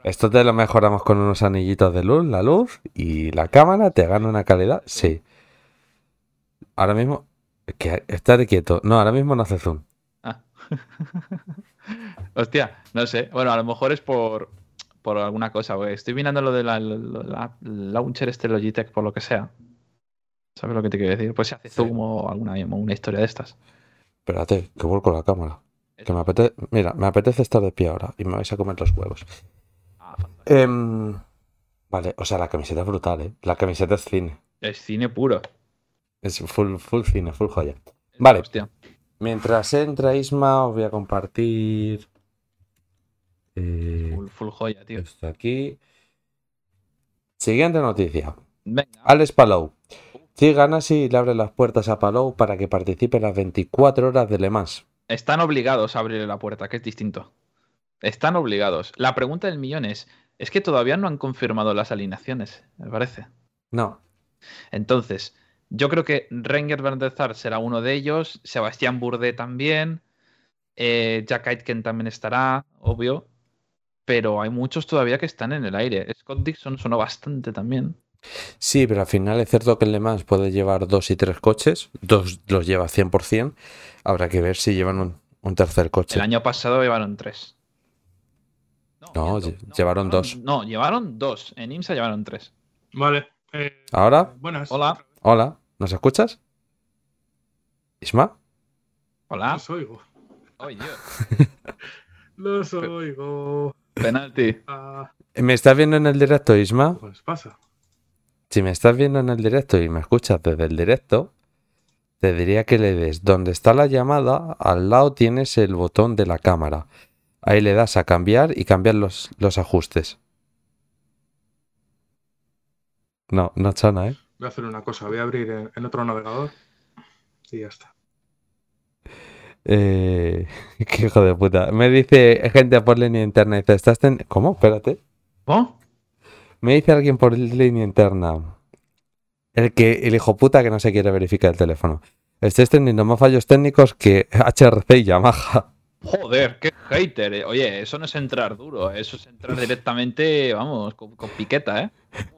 Esto te lo mejoramos con unos anillitos de luz, la luz y la cámara te gana una calidad. Sí. Ahora mismo, que estar quieto. No, ahora mismo no hace zoom. Ah. [laughs] Hostia, no sé. Bueno, a lo mejor es por, por alguna cosa. porque Estoy mirando lo de la, launcher este Logitech por lo que sea. ¿Sabes lo que te quiero decir? Pues se hace zoom o alguna una historia de estas. Espérate, que vuelco la cámara. Que me apetece, mira, me apetece estar de pie ahora y me vais a comer los huevos. Em, vale, o sea, la camiseta es brutal, ¿eh? La camiseta es cine. Es cine puro. Es full, full cine, full joya. Vale. Hostia. Mientras entra Isma, os voy a compartir. Eh, Full, full joya, tío. esto aquí. Siguiente noticia. Venga. Alex Palou. Sí, gana si le abre las puertas a Palou para que participe en las 24 horas de Le Mans. Están obligados a abrirle la puerta, que es distinto. Están obligados. La pregunta del millón es, es que todavía no han confirmado las alineaciones, me parece. No. Entonces, yo creo que Renger van der Sar será uno de ellos, Sebastián Burdé también, eh, Jack Aitken también estará, obvio, pero hay muchos todavía que están en el aire. Scott Dixon sonó bastante también. Sí, pero al final es cierto que en Le Mans puede llevar dos y tres coches. Dos los lleva 100%. Habrá que ver si llevan un, un tercer coche. El año pasado llevaron tres. No, lle- llevaron dos. No, llevaron dos. En IMSA llevaron tres. Vale. eh, ¿Ahora? buenas. Hola. Hola, ¿nos escuchas? ¿Isma? Hola. Los oigo. Oye, [laughs] Los oigo. Penalti. Ah, ¿Me estás viendo en el directo, Isma? pues pasa. Si me estás viendo en el directo y me escuchas desde el directo, te diría que le des donde está la llamada, al lado tienes el botón de la cámara. Ahí le das a cambiar y cambiar los, los ajustes. No, no chana, ¿eh? Voy a hacer una cosa. Voy a abrir en, en otro navegador. Y ya está. Eh, [laughs] qué hijo de puta. Me dice gente por línea interna, dice, ¿estás ten... ¿Cómo? Espérate. ¿Cómo? Me dice alguien por línea interna. El que el hijo puta que no se quiere verificar el teléfono. Estáis teniendo más fallos técnicos que HRC y Yamaha. Joder, qué hater. eh. Oye, eso no es entrar duro, eso es entrar directamente, vamos, con, con piqueta, ¿eh?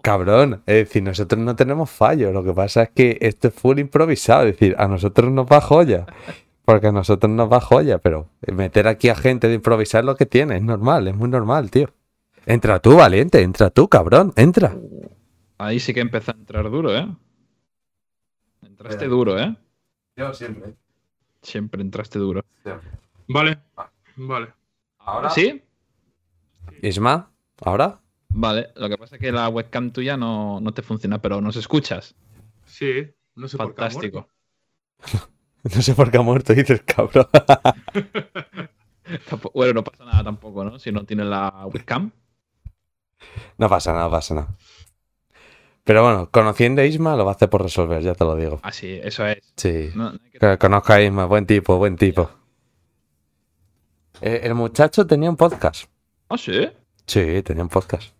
Cabrón, es decir, nosotros no tenemos fallos. Lo que pasa es que esto es full improvisado. Es decir, a nosotros nos va joya. Porque a nosotros nos va joya, pero meter aquí a gente de improvisar lo que tiene es normal, es muy normal, tío. Entra tú, valiente, entra tú, cabrón, entra. Ahí sí que empezó a entrar duro, ¿eh? Entraste duro, ¿eh? Yo siempre. Siempre entraste duro. Vale. Vale. ¿Ahora? ¿Sí? Isma, ¿ahora? Vale, lo que pasa es que la webcam tuya no, no te funciona, pero nos escuchas. Sí. No sé por qué ha Fantástico. [laughs] [laughs] No sé por qué ha muerto, dices, cabrón. [laughs] Bueno, no pasa nada tampoco, ¿no? Si no tiene la webcam. No pasa nada, pasa nada. Pero bueno, conociendo a Isma lo va a hacer por resolver, ya te lo digo. Así, eso es. Sí. No, no que- conozca a Isma, buen tipo, buen tipo. Eh, el muchacho tenía un podcast. ¿Ah, sí? Sí, tenía un podcast.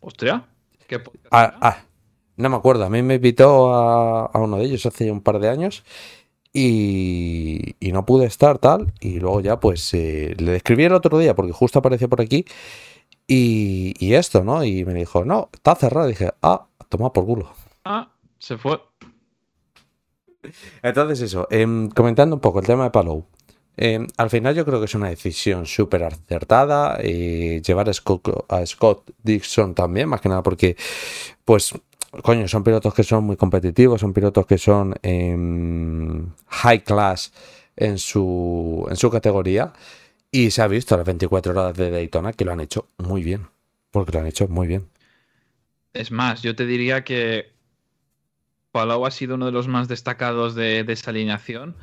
Hostia. ¿Qué podcast Ah, ah, no me acuerdo, a mí me invitó a, a uno de ellos hace un par de años y, y no pude estar tal. Y luego ya pues eh, le escribí el otro día porque justo apareció por aquí y, y esto, ¿no? Y me dijo, no, está cerrado. Y dije, ah, toma por culo. Ah, se fue. Entonces eso, em, comentando un poco el tema de Palou. Em, al final yo creo que es una decisión súper acertada eh, llevar a Scott, a Scott Dixon también, más que nada porque, pues, coño, son pilotos que son muy competitivos, son pilotos que son em, high class en su, en su categoría y se ha visto a las 24 horas de Daytona que lo han hecho muy bien, porque lo han hecho muy bien. Es más, yo te diría que Palau ha sido uno de los más destacados de, de esa alineación,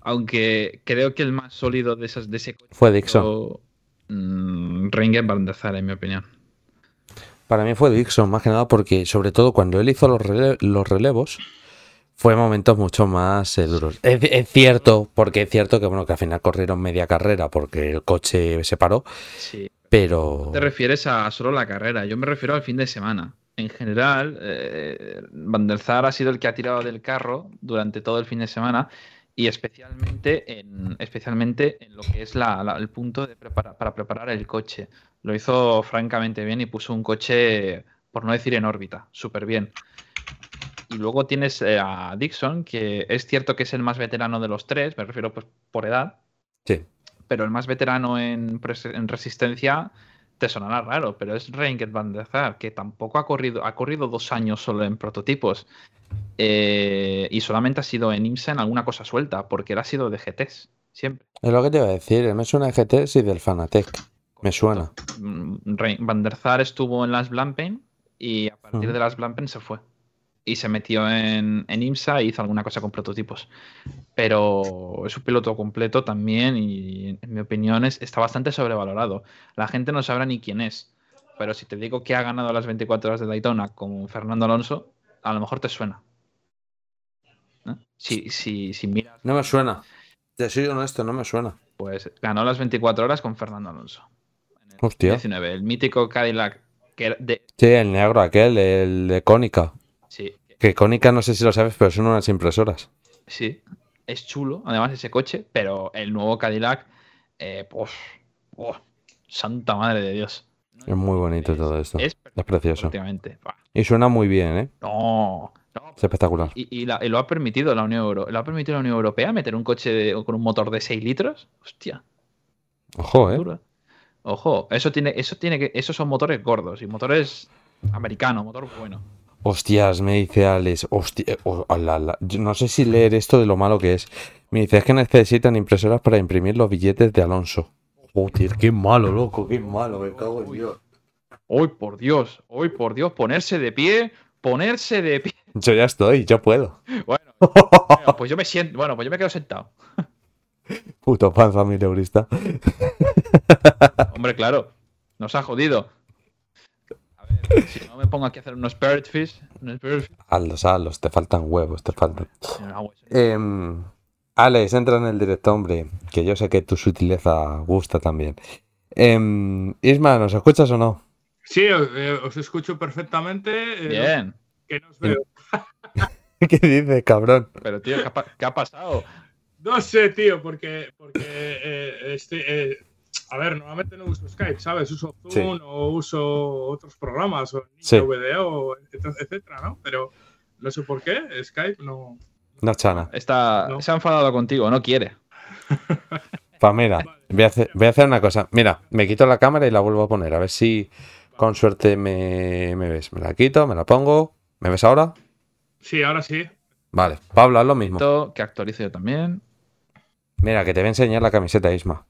aunque creo que el más sólido de, esas, de ese coche Fue Dixon. mm, der Sar, en mi opinión. Para mí fue Dixon, más que nada porque, sobre todo, cuando él hizo los, rele- los relevos, fue momentos mucho más eh, duros. Es, es cierto, porque es cierto que, bueno, que al final corrieron media carrera porque el coche se paró, Sí. pero... te refieres a solo la carrera, yo me refiero al fin de semana. En general, eh, Van der Sar ha sido el que ha tirado del carro durante todo el fin de semana y especialmente en, especialmente en lo que es la- la- el punto de prepara- para preparar el coche. Lo hizo francamente bien y puso un coche, por no decir en órbita, súper bien. Y luego tienes eh, a Dixon, que es cierto que es el más veterano de los tres, me refiero pues, por edad. Sí. Pero el más veterano en, resistencia te sonará raro, pero es Reinget van der Sar, que tampoco ha corrido, ha corrido dos años solo en prototipos. Eh, y solamente ha sido en IMSA en alguna cosa suelta, porque él ha sido de GTs, siempre. Es lo que te iba a decir. Me suena de GTS y del Fanatec. Me suena. Van der Sar estuvo en las Blancpain y a partir de las Blancpain se fue. Y se metió en, en IMSA e hizo alguna cosa con prototipos. Pero es un piloto completo también y en mi opinión es- está bastante sobrevalorado. La gente no sabrá ni quién es. Pero si te digo que ha ganado las 24 horas de Daytona con Fernando Alonso, a lo mejor te suena. ¿No? Si, si, si miras, No me suena. Te soy honesto, no me suena. pues ganó las 24 horas con Fernando Alonso. Hostia. 19, el mítico Cadillac que de, Sí, el negro aquel, el de Cónica. Sí, Que Cónica, no sé si lo sabes, pero son unas impresoras. sí, es chulo, además ese coche, pero el nuevo Cadillac, eh, pues, oh, santa madre de Dios. Es muy bonito todo esto. Es Es precioso. Y suena muy bien, ¿eh? No, no. Es espectacular. Y, y la- y lo ha permitido la Unión Europea. ¿Lo ha permitido la Unión Europea meter un coche de- con un motor de 6 litros? Hostia, Ojo, ¿eh? Ojo, eso tiene, eso tiene que, esos son motores gordos y motores americanos, motor bueno. Hostias, me dice Alex. Hostia, eh, oh, ala, ala. Yo no sé si leer esto de lo malo que es. Me dice, es que necesitan impresoras para imprimir los billetes de Alonso. Joder, qué malo, loco, qué malo, me cago en Dios. Hoy por Dios, hoy por Dios, ponerse de pie, ponerse de pie. Yo ya estoy, yo puedo. Bueno, [laughs] pues yo me siento, bueno, pues yo me quedo sentado. [laughs] Puto panza mileurista. Hombre, claro, nos ha jodido. A ver, si no me pongo aquí a hacer unos spirit fish, unos spirit fish, Hazlos, hazlos, te faltan huevos, te faltan. Em, Alex, entra en el directo, hombre, que yo sé que tu sutileza gusta también. Em, Isma, ¿nos escuchas o no? Sí, os, eh, os escucho perfectamente. eh, Bien. Que no os veo. [laughs] ¿Qué dices, cabrón? Pero tío, ¿qué ha, qué ha pasado? No sé, tío, porque, porque eh, este, eh, a ver, normalmente no uso Skype, ¿sabes? Uso Zoom Sí. o uso otros programas, o Sí. VDO, etcétera, ¿no? Pero no sé por qué, Skype no. No, Chana. Está, Se ha enfadado contigo, no quiere. [laughs] Pues mira, voy a, hacer, voy a hacer una cosa. Mira, me quito la cámara y la vuelvo a poner. A ver si con suerte me, me ves. Me la quito, me la pongo. ¿Me ves ahora? Sí, ahora sí. Vale, Pablo, haz lo mismo. Que actualice yo también. Mira, que te voy a enseñar la camiseta, Isma.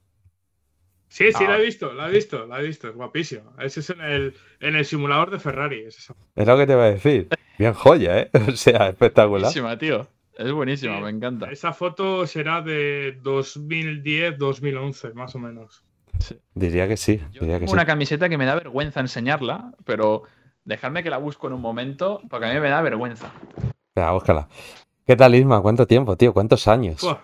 Sí, sí, Ah. la he visto, la he visto, la he visto, es guapísimo. Ese es en el, en el simulador de Ferrari. es esa. Es lo que te iba a decir. Bien joya, ¿eh? [laughs] O sea, espectacular. Buenísima, tío. Es buenísima, me encanta. Esa foto será de 2010-2011, más o menos. Diría que sí, diría que Tengo sí. una camiseta que me da vergüenza enseñarla, pero dejadme que la busco en un momento, porque a mí me da vergüenza. Espera, búscala. ¿Qué tal, Isma? ¿Cuánto tiempo, tío? ¿Cuántos años? Buah,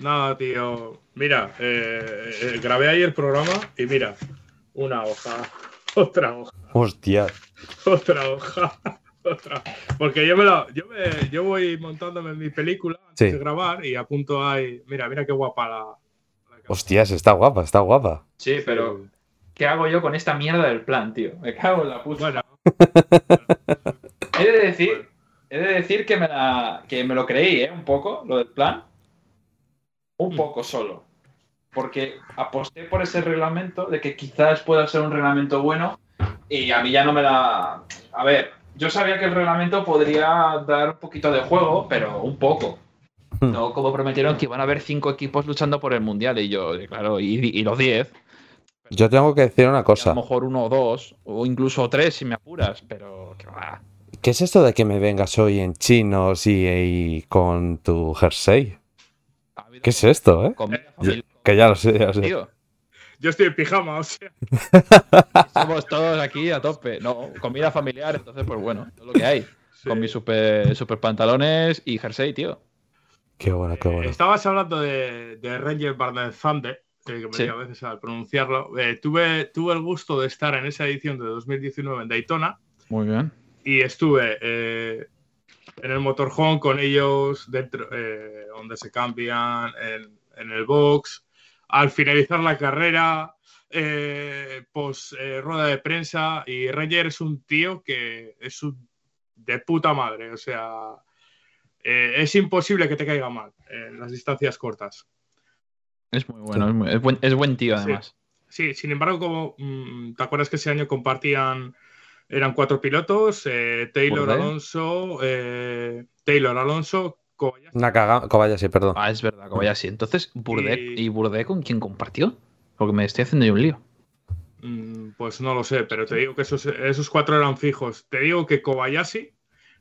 Nada, tío. Mira, eh, eh, grabé ahí el programa y mira, una hoja, [laughs] otra hoja, Hostia. otra hoja, [laughs] otra. Porque yo me la, yo me, yo voy montándome mi película antes Sí. de grabar y apunto ahí, mira, mira qué guapa la. Hostias, está guapa, está guapa. Sí, pero ¿qué hago yo con esta mierda del plan, tío? Me cago en la puta. he de decir, he de decir que me, la- que me lo creí, ¿eh? Un poco, lo del plan. Un poco solo. Porque aposté por ese reglamento de que quizás pueda ser un reglamento bueno y a mí ya no me la... A ver, yo sabía que el reglamento podría dar un poquito de juego, pero un poco. No como prometieron que iban a haber cinco equipos luchando por el mundial y yo, claro, y, y los diez. Yo tengo que decir una A cosa. lo mejor uno o dos, o incluso tres si me apuras, pero que va. ¿Qué es esto de que me vengas hoy en chinos y, y con tu jersey? ¿Qué es esto, eh? Comida Yo- familiar, que ya lo sé, ya lo sé. tío. Yo estoy en pijama, o sea. [laughs] Somos todos aquí a tope. No, comida familiar, entonces, pues bueno, es lo que hay. Con mis super, super pantalones y jersey, tío. Qué bueno, qué bueno. Estabas hablando de, de Ranger Barnet Thunder, que me Sí. a veces al pronunciarlo. Eh, tuve, tuve el gusto de estar en esa edición de 2019 en Daytona Muy bien. y estuve eh, en el motorhome con ellos, dentro, eh, donde se cambian, en, en el box. Al finalizar la carrera, eh, pues eh, rueda de prensa y Reyer es un tío que es un de puta madre, o sea, eh, es imposible que te caiga mal en las distancias cortas. Es muy bueno, es, muy- es buen, es buen tío Sí. además. Sí, sin embargo, como, mm, ¿te acuerdas que ese año compartían, eran cuatro pilotos, eh, Taylor, Bourdais. Alonso, eh, Taylor, Alonso, Kobayashi. Nakaga, Kobayashi, perdón. Ah, es verdad, Kobayashi. Entonces, Burde, Y- ¿y Burde con quién compartió? Porque me estoy haciendo yo un lío. Mm, Pues no lo sé, pero te digo que esos, esos cuatro eran fijos. Te digo que Kobayashi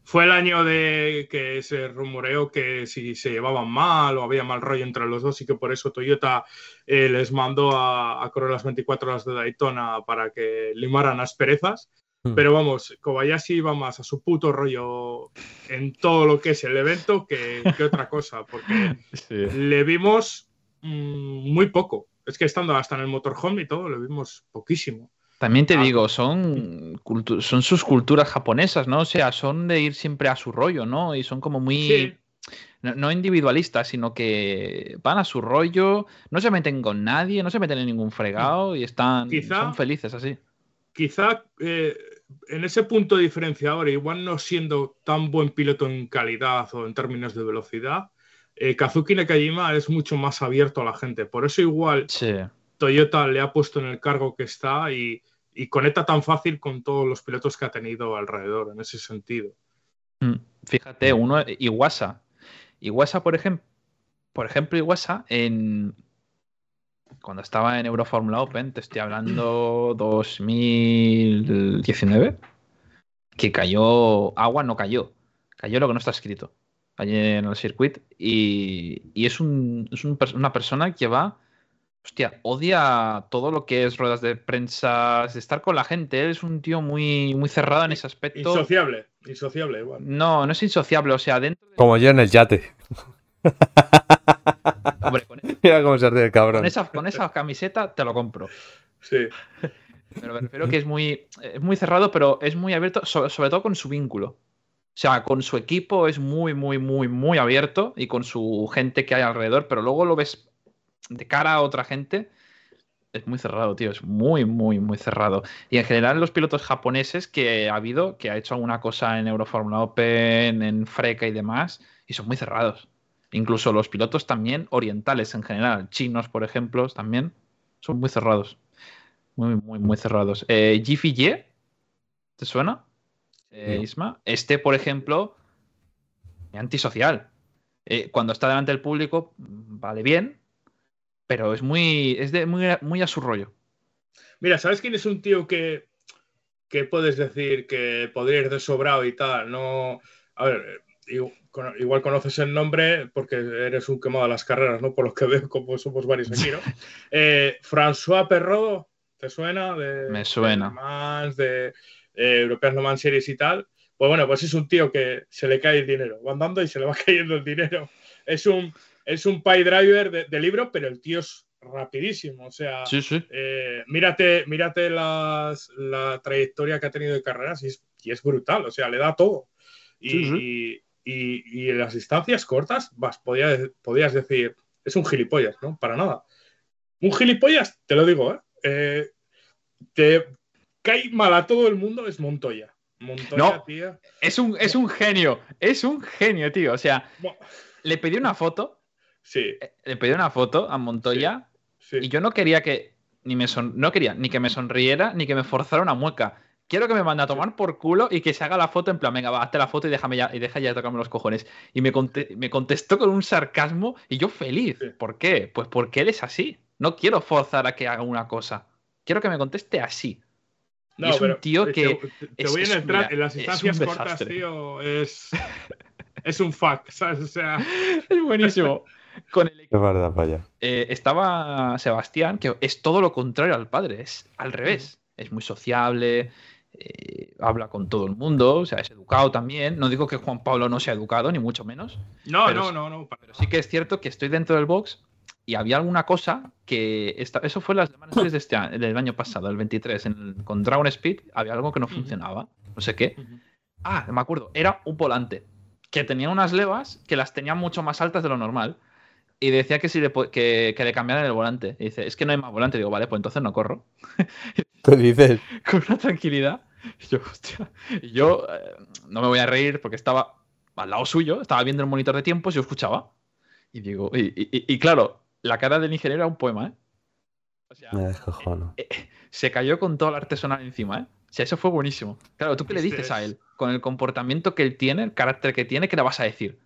fue el año de que se rumoreó que si se llevaban mal o había mal rollo entre los dos y que por eso Toyota eh, les mandó a, a correr las 24 horas de Daytona para que limaran asperezas. Hmm. Pero vamos, Kobayashi iba más a su puto rollo en todo lo que es el evento que, que otra cosa, porque [laughs] le vimos mm, muy poco. Es que estando hasta en el motorhome y todo, le vimos poquísimo. También Ah. te digo, son, cultu- son sus culturas japonesas, ¿no? O sea, son de ir siempre a su rollo, ¿no? Y son como muy... Sí. No, no individualistas, sino que van a su rollo, no se meten con nadie, no se meten en ningún fregado y están Quizá- son felices así. Quizá eh, en ese punto diferenciador, igual no siendo tan buen piloto en calidad o en términos de velocidad, eh, Kazuki Nakajima es mucho más abierto a la gente. Por eso igual Toyota le ha puesto en el cargo que está y, y conecta tan fácil con todos los pilotos que ha tenido alrededor en ese sentido. Mm, Fíjate, uno, Iwasa. Iwasa, por ejemplo, por ejemplo, Iwasa, en, cuando estaba en Eurofórmula Open, te estoy hablando 2019, que cayó, agua no cayó, cayó lo que no está escrito allí en el circuito y, y es, un- es un una persona que va, hostia, odia todo lo que es ruedas de prensa, de estar con la gente, él es un tío muy, muy cerrado en ese aspecto. Insociable, insociable igual. No, no es insociable, o sea, dentro Como yo en el yate. [laughs] Mira cómo se ríe el cabrón. con esa, con esa camiseta te lo compro. Sí. Pero me refiero que es muy, es muy cerrado, pero es muy abierto, so- sobre todo con su vínculo. O sea, con su equipo es muy, muy, muy, muy abierto y con su gente que hay alrededor, pero luego lo ves de cara a otra gente, es muy cerrado, tío. Es muy, muy, muy cerrado. Y en general los pilotos japoneses que ha habido, que ha hecho alguna cosa en Eurofórmula Open, en Freca y demás, y son muy cerrados. Incluso los pilotos también orientales en general, chinos, por ejemplo, también son muy cerrados. Muy, muy, muy cerrados. Eh, Jiffy Ye, ¿te suena? Eh, No. Isma. Este, por ejemplo, antisocial. Eh, cuando está delante del público, mm, vale bien, pero es muy, es de muy, muy a su rollo. Mira, ¿sabes quién es un tío que, que puedes decir que podría ir de sobrado y tal? No, a ver, igu- igual conoces el nombre porque eres un quemado de las carreras, ¿no? Por lo que veo, como somos varios aquí, ¿no? [laughs] Eh, François Perrault, ¿te suena? De, Me suena. De Mans, de eh, European Le Mans Series y tal. Pues bueno, pues es un tío que se le cae el dinero. Va andando y se le va [laughs] cayendo el dinero. Es un, es un pie driver de, de libro, pero el tío es rapidísimo. O sea, Sí, sí. eh, mírate, mírate las- la trayectoria que ha tenido de carreras y es, y es brutal, o sea, le da todo. Y, Sí, y- y- y en las distancias cortas, vas, podías, podías decir, es un gilipollas, ¿no? Para nada. Un gilipollas, te lo digo, ¿eh? Eh, te cae mal a todo el mundo, es Montoya. Montoya, No. tío. Es un, es un genio, es un genio, tío. O sea, le pedí una foto. Sí. Le pedí una foto a Montoya y yo no quería que ni me son- no quería ni que me sonriera ni que me forzara una mueca. Quiero que me mande a tomar por culo y que se haga la foto en plan, venga, va, hazte la foto y déjame ya, y deja ya de tocarme los cojones. Y me, conte- me contestó con un sarcasmo y yo feliz. ¿Por qué? Pues porque él es así. No quiero forzar a que haga una cosa. Quiero que me conteste así. Y No, es pero un tío te- que. Te, te es- voy es en, un- el tra- mira, en las es un distancias cortas, tío, es, [laughs] es un fuck, ¿sabes? O sea. [laughs] Es buenísimo. Con el Qué verdad, vaya. eh, estaba Sebastián, que es todo lo contrario al padre, es al revés. Es muy sociable, eh, habla con todo el mundo, o sea, es educado también. No digo que Juan Pablo no sea educado, ni mucho menos. No, pero no, no, no. Pero sí que es cierto que estoy dentro del box y había alguna cosa que. esta- eso fue las semanas de este año, del año pasado, el 23, en el- con Dragon Speed, había algo que no funcionaba. No sé qué. Ah, me acuerdo, era un volante que tenía unas levas que las tenía mucho más altas de lo normal. Y decía que, si le, que, que, le cambiaran el volante. Y dice, es que no hay más volante. Digo, vale, pues entonces no corro. ¿Qué [laughs] dices? Con una tranquilidad. Y yo, hostia. Y yo eh, no me voy a reír porque estaba al lado suyo, estaba viendo el monitor de tiempos y yo escuchaba. Y digo, y, y, y claro, la cara del ingeniero era un poema, ¿eh? O sea, Me descojono. eh, eh, se cayó con todo el artesanal encima, ¿eh? O sea, eso fue buenísimo. Claro, ¿tú qué le Este dices a él? Con el comportamiento que él tiene, el carácter que tiene, ¿qué le vas a decir?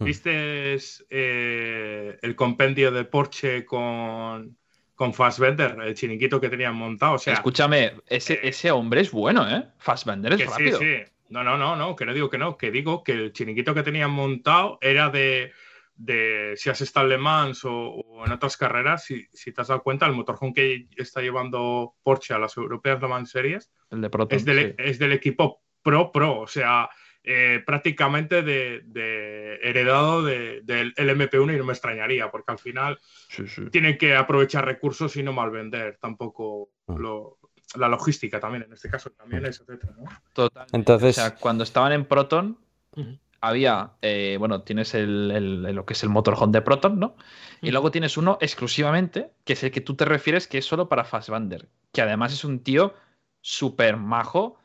¿Viste eh, el compendio de Porsche con, con Fassbender, el chiniquito que tenían montado? O sea, Escúchame, ese, ese hombre es bueno, ¿eh? Fassbender es que sí, rápido. sí. No, no, no, no, que no digo que no, que digo que el chiniquito que tenían montado era de, de si has estado en Le Mans o, o en otras carreras, si, si te has dado cuenta, el motorhome que está llevando Porsche a las europeas Le Mans Series El de Proton, es del, sí. es del equipo Pro Pro, o sea, eh, prácticamente de, de heredado de- del LMP1 y no me extrañaría, porque al final tienen que aprovechar recursos y no mal vender tampoco lo- la logística también, en este caso también es etcétera, ¿no? Total. Entonces, O sea, cuando estaban en Proton, había, eh, bueno, tienes el, el- el- lo que es el motorhome de Proton, ¿no? Y luego tienes uno exclusivamente, que es el que tú te refieres, que es solo para Fassbender, que además es un tío súper majo,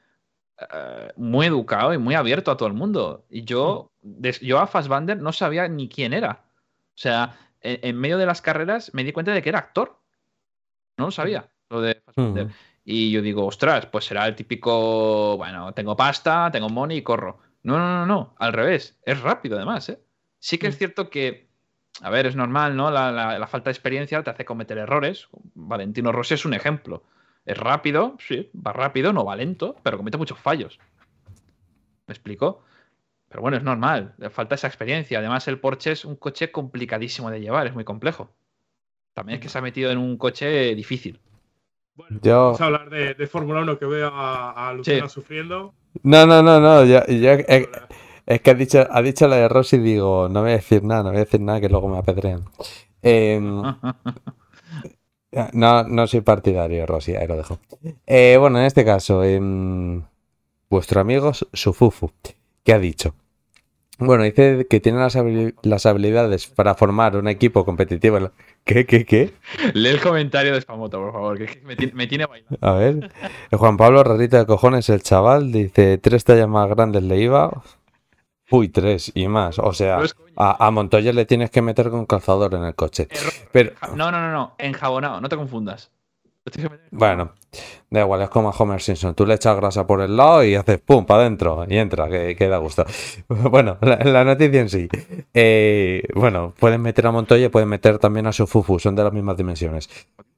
eh, muy educado y muy abierto a todo el mundo. Y yo, des- yo a Fassbender no sabía ni quién era. O sea, en, en medio de las carreras me di cuenta de que era actor. No lo sabía, lo de Fassbender. Y yo digo, ostras, pues será el típico, bueno, tengo pasta, tengo money y corro. No, no, no, no, al revés, es rápido además, ¿eh? Sí que es cierto que, a ver, es normal, ¿no? La, la- la falta de experiencia te hace cometer errores. Valentino Rossi es un ejemplo. Es rápido, sí, va rápido, no va lento, pero comete muchos fallos. ¿Me explico? Pero bueno, es normal, le falta esa experiencia. Además, el Porsche es un coche complicadísimo de llevar, es muy complejo. También es que se ha metido en un coche difícil. yo... Vamos a hablar de, de Fórmula 1 que veo a, a Lucena Sí. sufriendo. No, no, no, no. Ya, ya- es, es que ha dicho, ha dicho la de Rossi y digo, no voy a decir nada, no voy a decir nada que luego me apedrean. Em, [laughs] no, no soy partidario Rossi, ahí lo dejo. Eh, bueno, en este caso, em, vuestro amigo Sufufu, ¿qué ha dicho? Bueno, dice que tiene las, habili- las habilidades para formar un equipo competitivo. ¿Qué, qué, qué? Lee el comentario de Spamoto, por favor, que me, tiene- me tiene bailando. A ver. El Juan Pablo, rarito de cojones, el chaval, dice tres tallas más grandes le iba. Uy, tres y más. O sea, a, a Montoya le tienes que meter con calzador en el coche. Pero, No, no, no, no, enjabonado, no te confundas. Bueno, da igual, es como a Homer Simpson. Tú le echas grasa por el lado y haces pum, para adentro y entra, que, da gusto. [laughs] Bueno, la, noticia en sí. Eh, bueno, pueden meter a Montoya, pueden meter también a Sufufu, son de las mismas dimensiones.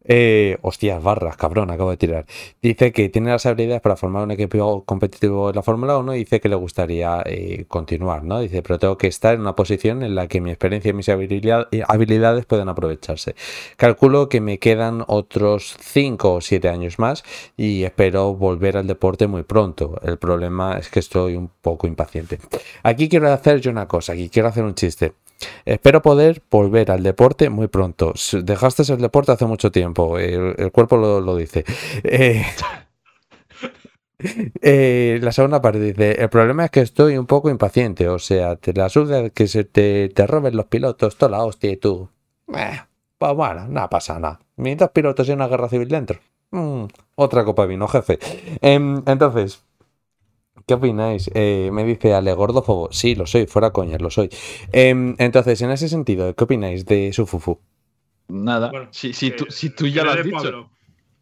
Eh, hostias, barras, cabrón, acabo de tirar. Dice que tiene las habilidades para formar un equipo competitivo en la Fórmula 1 y dice que le gustaría eh, continuar, ¿no? Dice, pero tengo que estar en una posición en la que mi experiencia y mis eh, habilidades puedan aprovecharse. Calculo que me quedan otros 5 o 7 años más y espero volver al deporte muy pronto. El problema es que estoy un poco impaciente. Aquí quiero hacer yo una cosa, aquí quiero hacer un chiste. Espero poder volver al deporte muy pronto. Dejaste el deporte hace mucho tiempo, el, el cuerpo lo, lo dice. Eh, [laughs] eh, la segunda parte dice, el problema es que estoy un poco impaciente, o sea, te la suda que se te, te roben los pilotos, toda la hostia y tú. Eh, pues bueno, nada pasa nada. Dos pilotos y una guerra civil dentro. Mm, otra copa de vino, jefe. Em, entonces, ¿Qué opináis? Eh, me dice Ale Gordófobo. Sí, lo soy, fuera coña, lo soy. Em, entonces, en ese sentido, ¿qué opináis de su fufu? Nada. Bueno, si, si eh, tú, si tú ya lo has dicho. Pablo.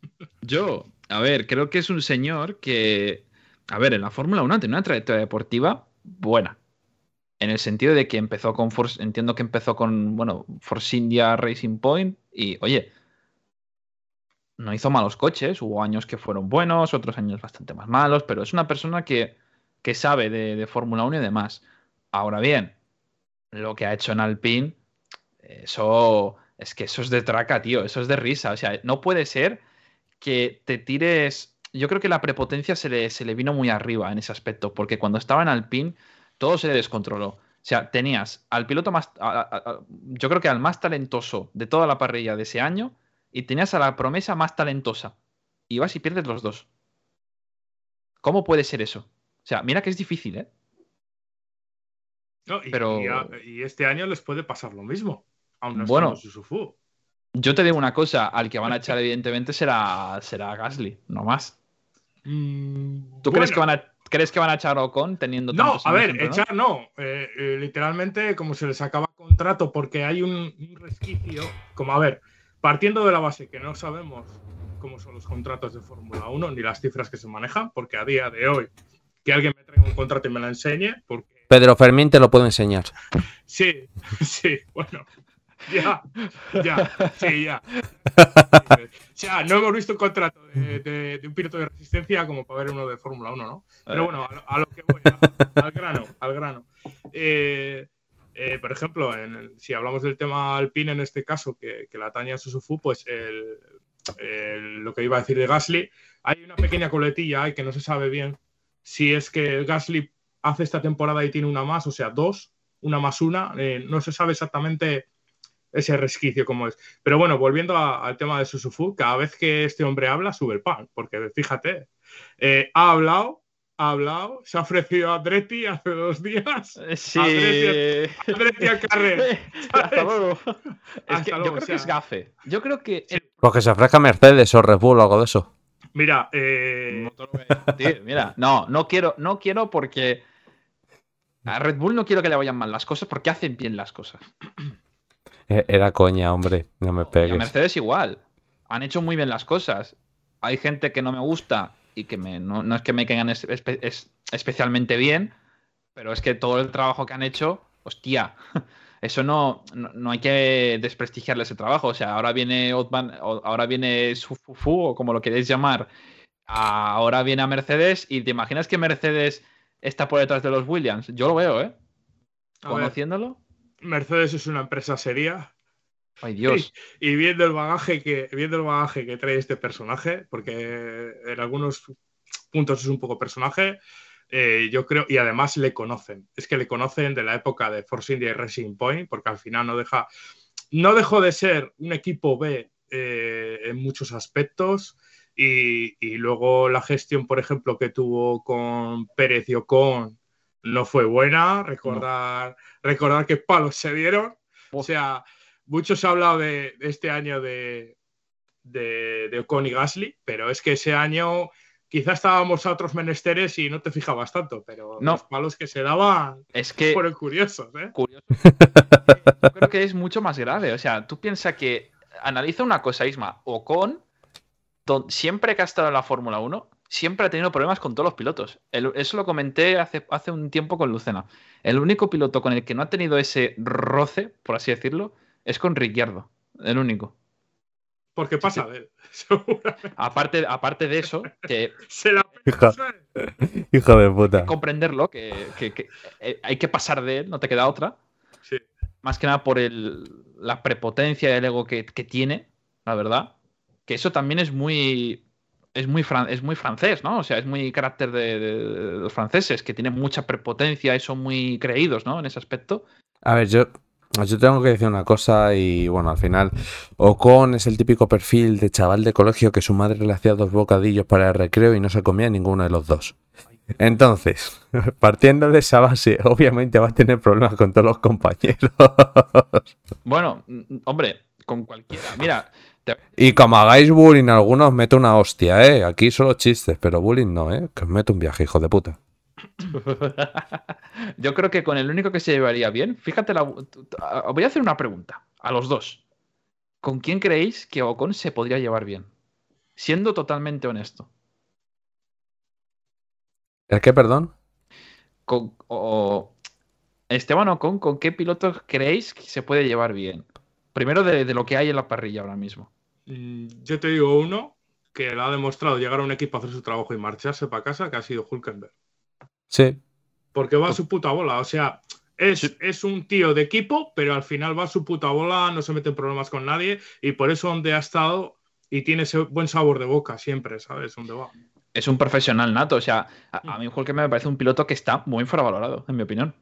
[laughs] Yo, a ver, creo que es un señor que, a ver, en la Fórmula 1 tiene una trayectoria deportiva buena. En el sentido de que empezó con Force, entiendo que empezó con, bueno, Force India Racing Point y, oye, no hizo malos coches, hubo años que fueron buenos, otros años bastante más malos, pero es una persona que, que sabe de, de Fórmula 1 y demás. Ahora bien, lo que ha hecho en Alpine, eso es que eso es de traca, tío, eso es de risa. O sea, no puede ser que te tires. Yo creo que la prepotencia se le, se le vino muy arriba en ese aspecto, porque cuando estaba en Alpine todo se le descontroló. O sea, tenías al piloto más. yo creo que al más talentoso de toda la parrilla de ese año, y tenías a la promesa más talentosa. Y vas y pierdes los dos. ¿Cómo puede ser eso? O sea, mira que es difícil, ¿eh? No, y, Pero- y a- y este año les puede pasar lo mismo. Aún no Bueno. Yo te digo una cosa, al que van a echar [laughs] evidentemente será, será Gasly, no más. ¿Tú crees, que van a, crees que van a echar a Ocon teniendo No, a ver, echar no. Eh, eh, literalmente, como se les acaba contrato porque hay un, un resquicio. Como, a ver, partiendo de la base que no sabemos cómo son los contratos de Fórmula 1 ni las cifras que se manejan, porque a día de hoy que alguien me traiga un contrato y me lo enseñe, porque Pedro Fermín te lo puedo enseñar. [laughs] sí, sí, bueno, ya, ya, sí, ya. O sea, no hemos visto un contrato de, de- de un piloto de resistencia como para ver uno de Fórmula 1, ¿no? Pero bueno, a lo, a lo que voy, a- al grano, al grano. Eh, eh, por ejemplo, si hablamos del tema Alpine en este caso, que, que la taña Suzufu, pues el- el- lo que iba a decir de Gasly, hay una pequeña coletilla que no se sabe bien si es que Gasly hace esta temporada y tiene una más, o sea, dos, una más una, eh, no se sabe exactamente ese resquicio como es. Pero bueno, volviendo a- al tema de Suzufu, cada vez que este hombre habla, sube el pan, porque fíjate, eh, ha hablado, ha hablado, se ha ofrecido a Andretti hace dos días. Sí. Andretti, Andretti a carrer. [laughs] Hasta luego. [laughs] Es Hasta que luego, yo creo o que es gafe. Yo creo que el Pues que se ofrezca Mercedes o Red Bull o algo de eso. Mira, eh, mira, no, no quiero, no quiero porque a Red Bull no quiero que le vayan mal las cosas porque hacen bien las cosas. [clears throat] Eh, Era coña, hombre. No me Y a pegues. Mercedes igual. Han hecho muy bien las cosas. Hay gente que no me gusta y que me, no, no es que me caigan es- espe- es- especialmente bien, pero es que todo el trabajo que han hecho, hostia, [laughs] eso no, no, no hay que desprestigiarle ese trabajo. O sea, ahora viene Otman, o- ahora viene Sufufu, o como lo queréis llamar, ahora viene a Mercedes y te imaginas que Mercedes está por detrás de los Williams. Yo lo veo, ¿eh? A ver. Conociéndolo. Mercedes es una empresa seria. Ay, [laughs] Dios. Y, y viendo el bagaje que viendo el bagaje que trae este personaje, porque en algunos puntos es un poco personaje, eh, yo creo, y además le conocen. Es que le conocen de la época de Force India y Racing Point, porque al final no deja, no dejó de ser un equipo B eh, en muchos aspectos. Y, y luego la gestión, por ejemplo, que tuvo con Pérez y Ocon no fue buena. Recordar, recordar qué palos se dieron. O sea, muchos se ha hablado de, de este año de, de, de Ocon y Gasly, pero es que ese año quizás estábamos a otros menesteres y no te fijabas tanto, pero No. los palos que se daban Es que fueron curiosos. ¿eh? curioso. [laughs] Yo creo que es mucho más grave. O sea, tú piensas que analiza una cosa, Isma. Ocon, don- siempre que ha estado en la Fórmula 1, siempre ha tenido problemas con todos los pilotos. El- eso lo comenté hace, hace un tiempo con Lucena. El único piloto con el que no ha tenido ese roce, por así decirlo, es con Ricciardo. El único. Porque pasa de él. [laughs] Aparte, aparte de eso, que Se la [laughs] Hija, hijo de puta. comprenderlo, que, que- que, eh, hay que pasar de él, no te queda otra. Sí. Más que nada por el, la prepotencia y el ego que, que tiene, la verdad. Que eso también es muy. Es muy, fran- es muy francés, ¿no? O sea, es muy carácter de, de- de los franceses, que tienen mucha prepotencia y son muy creídos, ¿no? En ese aspecto. A ver, yo, yo tengo que decir una cosa y bueno, al final Ocon es el típico perfil de chaval de colegio que su madre le hacía dos bocadillos para el recreo y no se comía ninguno de los dos. Entonces, [laughs] partiendo de esa base, obviamente va a tener problemas con todos los compañeros. [laughs] Bueno, hombre, con cualquiera. Mira, te- Y como hagáis bullying, algunos os meto una hostia, ¿eh? Aquí solo chistes, pero bullying no, ¿eh? Que os meto un viaje, hijo de puta. [laughs] Yo creo que con el único que se llevaría bien, fíjate, la, voy a hacer una pregunta a los dos. ¿Con quién creéis que Ocon se podría llevar bien? Siendo totalmente honesto. ¿El qué, perdón? Con, o- Esteban Ocon, ¿con qué pilotos creéis que se puede llevar bien? Primero de, de lo que hay en la parrilla ahora mismo. Mm, Yo te digo uno que le ha demostrado llegar a un equipo a hacer su trabajo y marcharse para casa, que ha sido Hulkenberg. Sí. Porque va a su puta bola. O sea, es, es un tío de equipo, pero al final va a su puta bola, no se mete en problemas con nadie y por eso donde ha estado y tiene ese buen sabor de boca siempre, ¿sabes? Donde va. Es un profesional nato. O sea, a, a mí Hulkenberg me parece un piloto que está muy infravalorado, en mi opinión.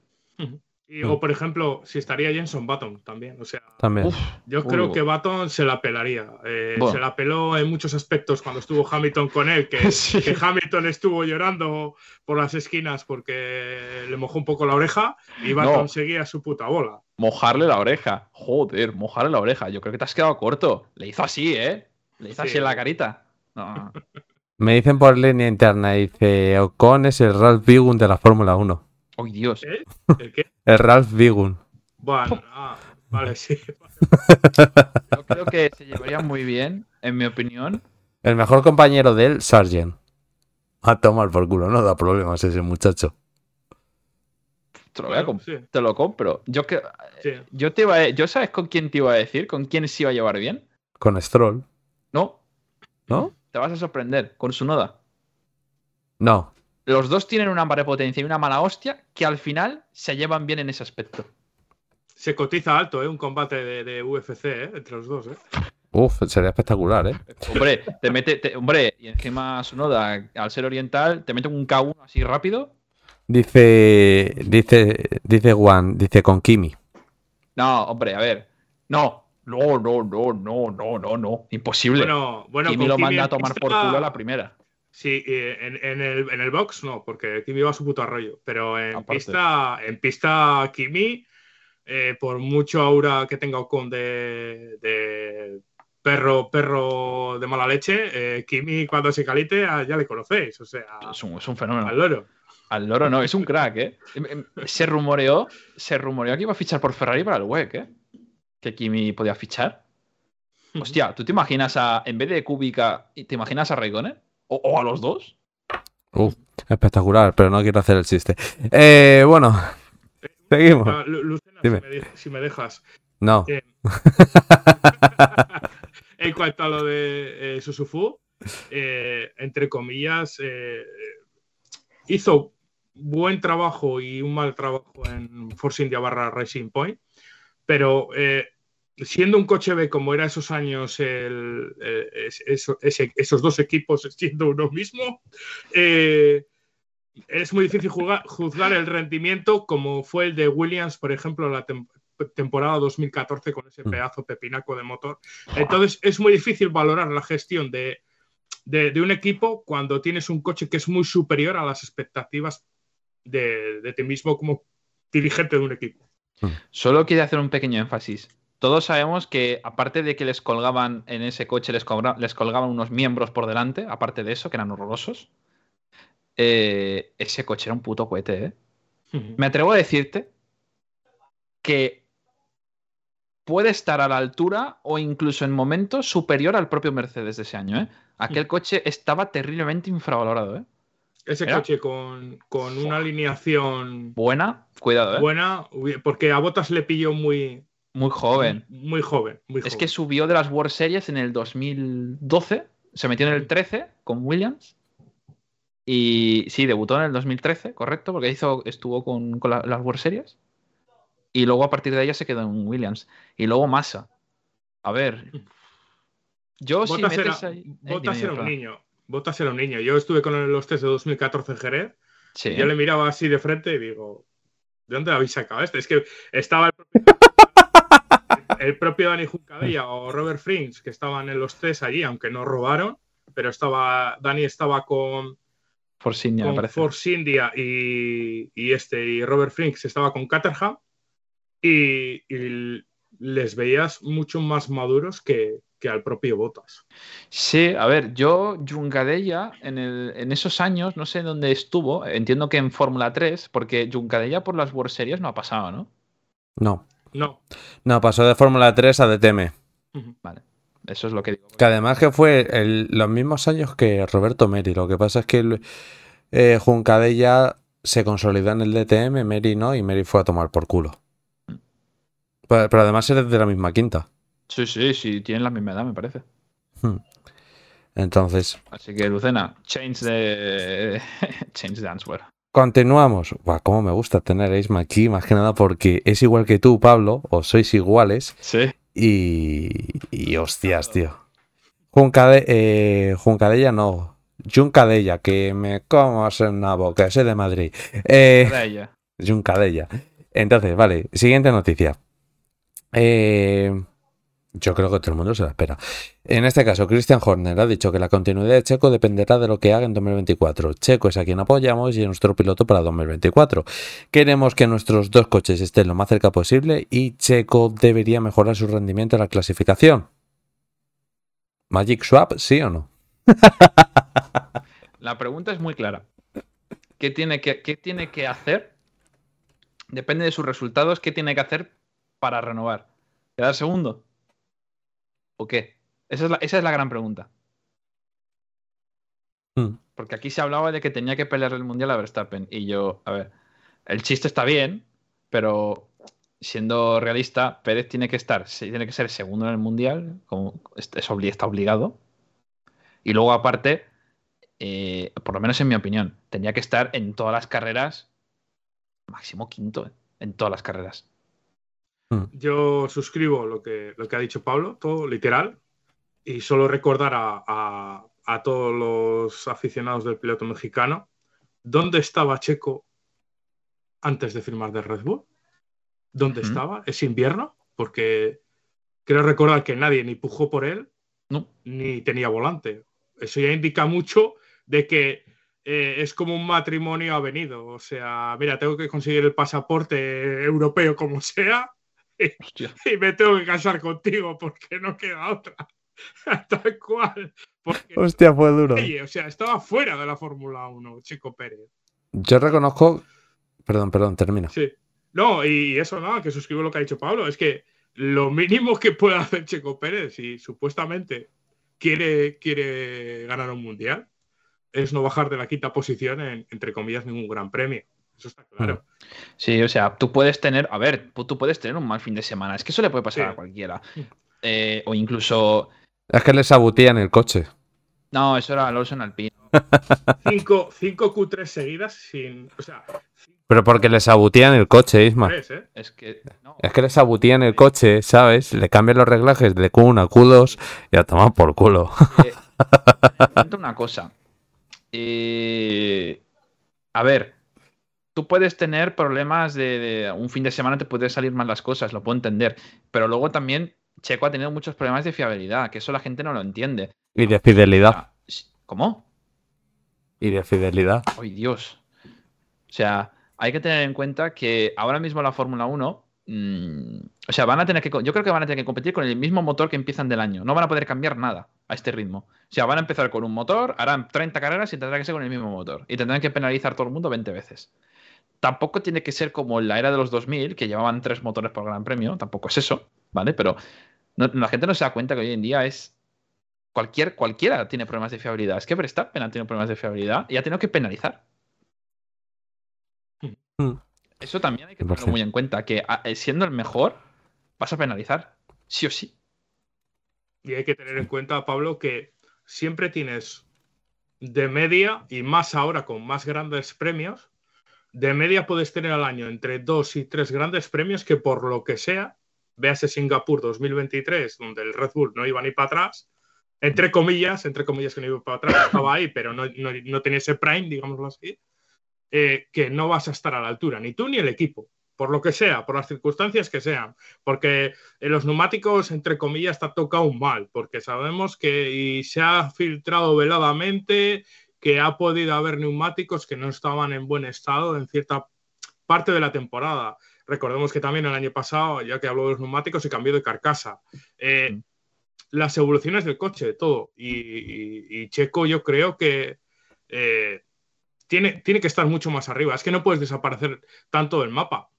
Y, o por ejemplo, si estaría Jenson Button también. O sea, También. yo Uf. creo que Button se la pelaría. Eh, Bueno. Se la peló en muchos aspectos cuando estuvo Hamilton con él, que, [laughs] que Hamilton estuvo llorando por las esquinas porque le mojó un poco la oreja y Button No. seguía su puta bola. Mojarle la oreja. Joder, mojarle la oreja. Yo creo que te has quedado corto. Le hizo así, ¿eh? Le hizo Sí. así en la carita. No. [laughs] Me dicen por línea interna, dice Ocon es el Ralph Bigun de la Fórmula 1. ¡Ay, Dios! ¿Eh? ¿El qué? El Ralph Bigun. Bueno, ah, vale, sí. Yo creo que se llevaría muy bien, en mi opinión. El mejor compañero de él, Sargent. A tomar por culo, no da problemas ese muchacho. Te lo, voy a Bueno, sí. te lo compro. Yo que Sí. yo te iba a- yo sabes con quién te iba a decir, con quién se iba a llevar bien. Con Stroll. No, ¿No? te vas a sorprender con su noda. No. Los dos tienen una potencia y una mala hostia que al final se llevan bien en ese aspecto. Se cotiza alto, ¿eh? Un combate de, de UFC, ¿eh? Entre los dos, ¿eh? Uf, sería espectacular, ¿eh? Hombre, te mete, te- hombre, y encima su noda, al ser oriental, te mete un K1 así rápido. Dice, dice, dice Juan, dice con Kimi. No, hombre, a ver. No, no, no, no, no, no, no, no. Imposible. Bueno, bueno, Kimi con lo Kimi manda a tomar por culo a la primera. Sí, en, en el, en el box no, porque Kimi va a su puto rollo. Pero en Aparte. pista, en pista Kimi, eh, por mucho aura que tenga Ocon de, de perro, perro de mala leche, eh, Kimi cuando se calite ah, ya le conocéis. O sea, Es un, es un fenómeno. al loro. Al loro no, es un crack, ¿eh? Em, em, Se rumoreó, se rumoreó que iba a fichar por Ferrari para el WEC, ¿eh? Que Kimi podía fichar. Hostia, ¿tú te imaginas a, en vez de Kubica, te imaginas a Raikkonen? ¿O, o a los dos? Uf, espectacular, pero no quiero hacer el chiste. Eh, bueno, seguimos. Ah, Lu- Lucena, Dime. si me, de- si me dejas. No. Eh, en cuanto a lo de eh, Susufu, eh, entre comillas, eh, hizo buen trabajo y un mal trabajo en Force India barra Racing Point, pero eh, siendo un coche B como era esos años el- eh, es- eso- ese- esos dos equipos [laughs] siendo uno mismo, eh, es muy difícil jugar- juzgar el rendimiento como fue el de Williams, por ejemplo, la tem- temporada 2014 con ese pedazo pepinaco de motor. Entonces es muy difícil valorar la gestión de, de- de un equipo cuando tienes un coche que es muy superior a las expectativas de, de ti mismo como dirigente de un equipo. Solo quería hacer un pequeño énfasis. Todos sabemos que, aparte de que les colgaban en ese coche, les, colgaban unos miembros por delante, aparte de eso, que eran horrorosos. eh, ese coche era un puto cohete, ¿eh? Me atrevo a decirte que puede estar a la altura o incluso en momentos superior al propio Mercedes de ese año, ¿eh? Aquel coche estaba terriblemente infravalorado, ¿eh? Ese Era coche con, con una alineación buena, cuidado, ¿eh? buena, porque a Botas le pilló muy, Muy joven. muy joven. Muy Es que subió de las World Series en el 2012, se metió en el 13 con Williams. Y sí, debutó en el 2013, correcto, porque hizo, estuvo con, con la- las World Series. Y luego a partir de ella se quedó en Williams. Y luego Massa. A ver. Yo si metes era, ahí. eh, Bottas dime, era un niño. Bottas era un niño. Yo estuve con los test de 2014 en Jerez. Sí. Yo le miraba así de frente y digo, ¿de dónde habéis sacado este? Es que estaba el el propio Dani Juncadella o Robert Frings, que estaban en los test allí, aunque no robaron, pero estaba Dani estaba con, Force India, me con parece. Force India y, y este y Robert Frings estaba con Caterham y, y les veías mucho más maduros que, que al propio Bottas. Sí, a ver, yo, Juncadella, en, el- en esos años, no sé dónde estuvo, entiendo que en Fórmula 3, porque Juncadella por las World Series no ha pasado, ¿no? No. No. No, pasó de Fórmula 3 a DTM. Vale, eso es lo que digo. Que además que fue el- los mismos años que Roberto Meri. Lo que pasa es que eh, Juncadella se consolidó en el DTM, Meri no, y Meri fue a tomar por culo. Pero, pero además eres de la misma quinta. Sí, sí, sí, tienen la misma edad, me parece. Hmm. Entonces, Así que, Lucena, change de. [laughs] change the answer. Continuamos. Buah, cómo me gusta tener a Isma aquí, más que nada porque es igual que tú, Pablo, o sois iguales. Sí. Y, y hostias, tío. Juncade, eh, Juncadella no. Juncadella, que me como en una boca, ese de Madrid. Eh, De ella. Juncadella. Entonces, vale, siguiente noticia. Eh, yo creo que todo el mundo se la espera. En este caso, Christian Horner ha dicho que la continuidad de Checo dependerá de lo que haga en 2024. Checo es a quien apoyamos y es nuestro piloto para 2024. Queremos que nuestros dos coches estén lo más cerca posible y Checo debería mejorar su rendimiento en la clasificación. ¿Magic Swap, sí o no? [laughs] La pregunta es muy clara. ¿Qué tiene que, qué tiene que hacer? Depende de sus resultados, ¿qué tiene que hacer para renovar? ¿Quedar segundo? ¿O qué? Esa es la, esa es la gran pregunta. Hmm. Porque aquí se hablaba de que tenía que pelear el mundial a Verstappen. Y yo, a ver, el chiste está bien, pero siendo realista, Pérez tiene que estar, tiene que ser segundo en el mundial, como es, está obligado. Y luego, aparte, eh, por lo menos en mi opinión, tenía que estar en todas las carreras, máximo quinto, eh, en todas las carreras. Yo suscribo lo que, lo que ha dicho Pablo, todo literal, y solo recordar a, a- a todos los aficionados del piloto mexicano dónde estaba Checo antes de firmar de Red Bull. ¿Dónde Ujú. estaba? ¿Es invierno? Porque creo recordar que nadie ni pujó por él, ni tenía volante. Eso ya indica mucho de que eh, es como un matrimonio avenido. O sea, mira, tengo que conseguir el pasaporte europeo como sea y, [laughs] y me tengo que casar contigo porque no queda otra. [laughs] Tal cual. Porque, Hostia, fue duro. oye, o sea, estaba fuera de la Fórmula 1, Chico Pérez. Yo reconozco. Perdón, perdón, termina. Sí. No, y eso nada, que suscribo lo que ha dicho Pablo, es que lo mínimo que puede hacer Checo Pérez, si supuestamente quiere, quiere ganar un mundial, es no bajar de la quinta posición en, entre comillas, ningún gran premio. Eso está claro. Sí, o sea, tú puedes tener, a ver, tú puedes tener un mal fin de semana, es que eso le puede pasar a cualquiera. Eh, o incluso, Es que le sabotean el coche. no, eso era Alonso en Alpine. [laughs] Cinco, cinco Q3 seguidas sin. O sea, Pero porque le sabotean el coche, Isma. tres, ¿eh? Es que, no, Es que le sabotean el coche, ¿sabes? Le cambian los reglajes de Q1 a Q2 y a tomar por culo. [laughs] cuento una cosa. Eh, a ver, tú puedes tener problemas de, de un fin de semana, te pueden salir mal las cosas, lo puedo entender. Pero luego también Checo ha tenido muchos problemas de fiabilidad, que eso la gente no lo entiende. Y de fidelidad. ¿Cómo? Y de fidelidad. ¡Ay, Dios! O sea, hay que tener en cuenta que ahora mismo la Fórmula 1, mm, o sea, van a tener que, yo creo que van a tener que competir con el mismo motor que empiezan del año. No van a poder cambiar nada a este ritmo. O sea, van a empezar con un motor, harán 30 carreras y tendrá que ser con el mismo motor. Y tendrán que penalizar a todo el mundo 20 veces. Tampoco tiene que ser como en la era de los 2000, que llevaban tres motores por gran premio. Tampoco es eso, ¿vale? Pero no- la gente no se da cuenta que hoy en día es cualquier, cualquiera tiene problemas de fiabilidad. Es que Verstappen ha tenido problemas de fiabilidad y ha tenido que penalizar. Eso también hay que tenerlo 100%. muy en cuenta, que a- eh, siendo el mejor, vas a penalizar, sí o sí. Y hay que tener en cuenta, Pablo, que siempre tienes de media, y más ahora con más grandes premios, de media puedes tener al año entre dos y tres grandes premios que por lo que sea, véase Singapur 2023, donde el Red Bull no iba ni para atrás, entre comillas, entre comillas que no iba para atrás, estaba ahí, pero no, no- no tenía ese prime, digámoslo así, eh, que no vas a estar a la altura, ni tú ni el equipo, por lo que sea, por las circunstancias que sean, porque en los neumáticos, entre comillas, está tocado mal, porque sabemos que y se ha filtrado veladamente que ha podido haber neumáticos que no estaban en buen estado en cierta parte de la temporada. Recordemos que también el año pasado, ya que habló de los neumáticos, se cambió de carcasa. Eh, las evoluciones del coche, todo. Y, y- y Checo, yo creo que eh, tiene, tiene que estar mucho más arriba. Es que no puedes desaparecer tanto del mapa.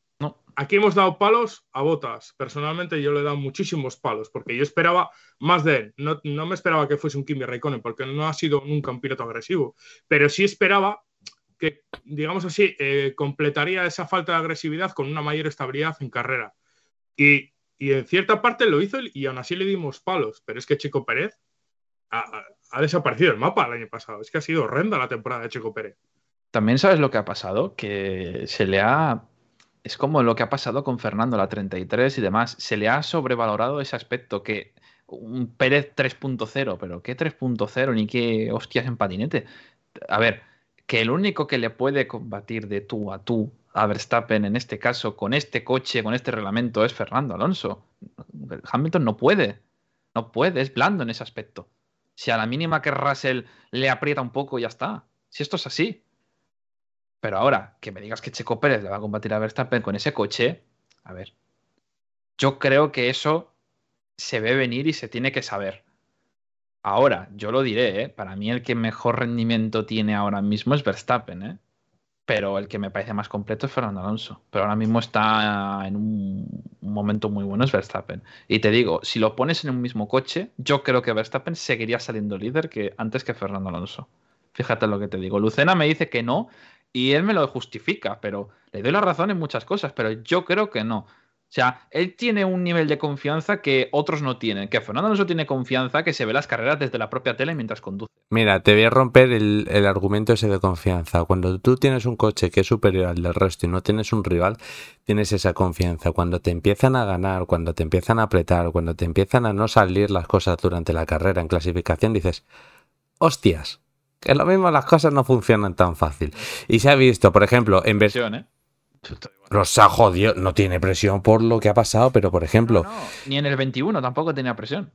Aquí hemos dado palos a botas. Personalmente yo le he dado muchísimos palos porque yo esperaba más de él. No, no me esperaba que fuese un Kimi Raikkonen porque no ha sido nunca un piloto agresivo. Pero sí esperaba que, digamos así, eh, completaría esa falta de agresividad con una mayor estabilidad en carrera. Y, y en cierta parte lo hizo y aún así le dimos palos. Pero es que Checo Pérez ha, desaparecido del mapa el año pasado. Es que ha sido horrenda la temporada de Checo Pérez. También sabes lo que ha pasado, que se le ha... Es como lo que ha pasado con Fernando, la 33 y demás. Se le ha sobrevalorado ese aspecto que un Pérez 3.0, pero ¿qué 3.0 ni qué hostias en patinete? A ver, que el único que le puede combatir de tú a tú a Verstappen en este caso, con este coche, con este reglamento, es Fernando Alonso. Hamilton no puede. No puede, es blando en ese aspecto. Si a la mínima que Russell le aprieta un poco, ya está. Si esto es así. Pero ahora, que me digas que Checo Pérez le va a combatir a Verstappen con ese coche, a ver. Yo creo que eso se ve venir y se tiene que saber. Ahora, yo lo diré, ¿eh? para mí el que mejor rendimiento tiene ahora mismo es Verstappen, ¿eh? pero el que me parece más completo es Fernando Alonso. Pero ahora mismo está en un, momento muy bueno es Verstappen. Y te digo, si lo pones en un mismo coche, yo creo que Verstappen seguiría saliendo líder que antes que Fernando Alonso. Fíjate lo que te digo. Lucena me dice que no y él me lo justifica, pero le doy la razón en muchas cosas, pero yo creo que no. O sea, él tiene un nivel de confianza que otros no tienen. Que Fernando Alonso tiene confianza que se ve las carreras desde la propia tele mientras conduce. Mira, te voy a romper el, el, argumento ese de confianza. Cuando tú tienes un coche que es superior al del resto y no tienes un rival, tienes esa confianza. Cuando te empiezan a ganar, cuando te empiezan a apretar, cuando te empiezan a no salir las cosas durante la carrera en clasificación, dices, hostias, que lo mismo las cosas no funcionan tan fácil. Y se ha visto, por ejemplo, en versión... ¿eh? Los ha jodido, no tiene presión por lo que ha pasado, pero por ejemplo. Ni en el 21 tampoco tenía presión.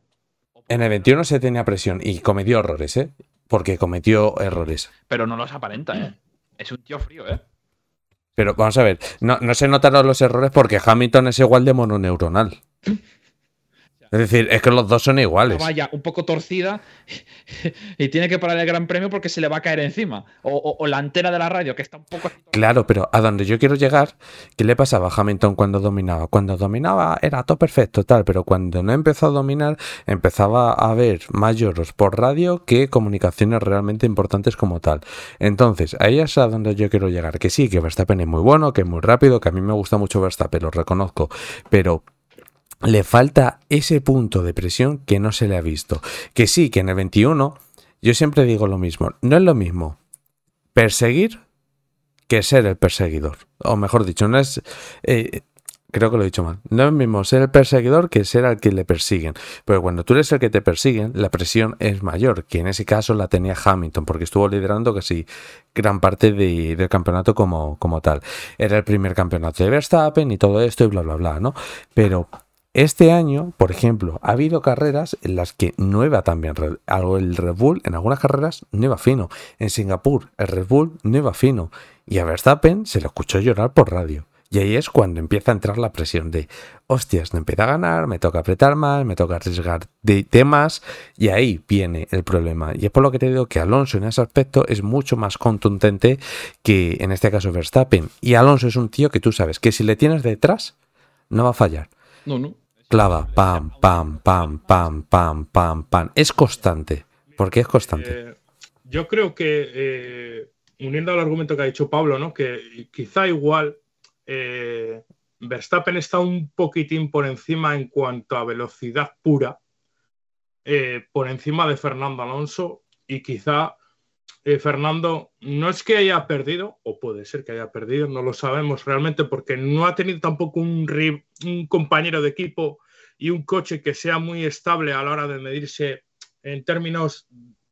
En el 21 se tenía presión y cometió errores, ¿eh? Porque cometió errores. Pero no los aparenta, ¿eh? Es un tío frío, ¿eh? Pero vamos a ver, no, no se notaron los errores porque Hamilton es igual de mononeuronal. [clears throat] Es decir, es que los dos son iguales. Vaya, un poco torcida y tiene que parar el Gran Premio porque se le va a caer encima. O, la antena de la radio, que está un poco. Claro, pero a donde yo quiero llegar, ¿qué le pasaba a Hamilton cuando dominaba? Cuando dominaba era todo perfecto, tal, pero cuando no empezó a dominar, empezaba a haber más lloros por radio que comunicaciones realmente importantes como tal. Entonces, ahí es a donde yo quiero llegar. Que sí, que Verstappen es muy bueno, que es muy rápido, que a mí me gusta mucho Verstappen, lo reconozco, pero le falta ese punto de presión que no se le ha visto. Que sí, que en el 21, yo siempre digo lo mismo, no es lo mismo perseguir que ser el perseguidor. O mejor dicho, no es... Eh, creo que lo he dicho mal. No es lo mismo ser el perseguidor que ser al que le persiguen. Pero cuando tú eres el que te persiguen, la presión es mayor, que en ese caso la tenía Hamilton, porque estuvo liderando casi gran parte del campeonato como, como tal. Era el primer campeonato de Verstappen y todo esto y bla, bla, bla, ¿no? Pero este año, por ejemplo, ha habido carreras en las que no iba tan bien el Red Bull, en algunas carreras no iba fino. En Singapur, el Red Bull no iba fino. Y a Verstappen se le escuchó llorar por radio. Y ahí es cuando empieza a entrar la presión de, hostias, no empieza a ganar, me toca apretar más, me toca arriesgar de temas, y ahí viene el problema. Y es por lo que te digo que Alonso en ese aspecto es mucho más contundente que en este caso Verstappen. Y Alonso es un tío que tú sabes que si le tienes detrás, no va a fallar. No, no. Clava, pam, pam, pam, pam, pam, pam, pam. Es constante. ¿Por qué es constante? Eh, yo creo que, eh, uniendo al argumento que ha dicho Pablo, ¿no? que quizá igual eh, Verstappen está un poquitín por encima en cuanto a velocidad pura, por encima de Fernando Alonso, y quizá Fernando no es que haya perdido, o puede ser que haya perdido, no lo sabemos realmente, porque no ha tenido tampoco un, un compañero de equipo y un coche que sea muy estable a la hora de medirse en términos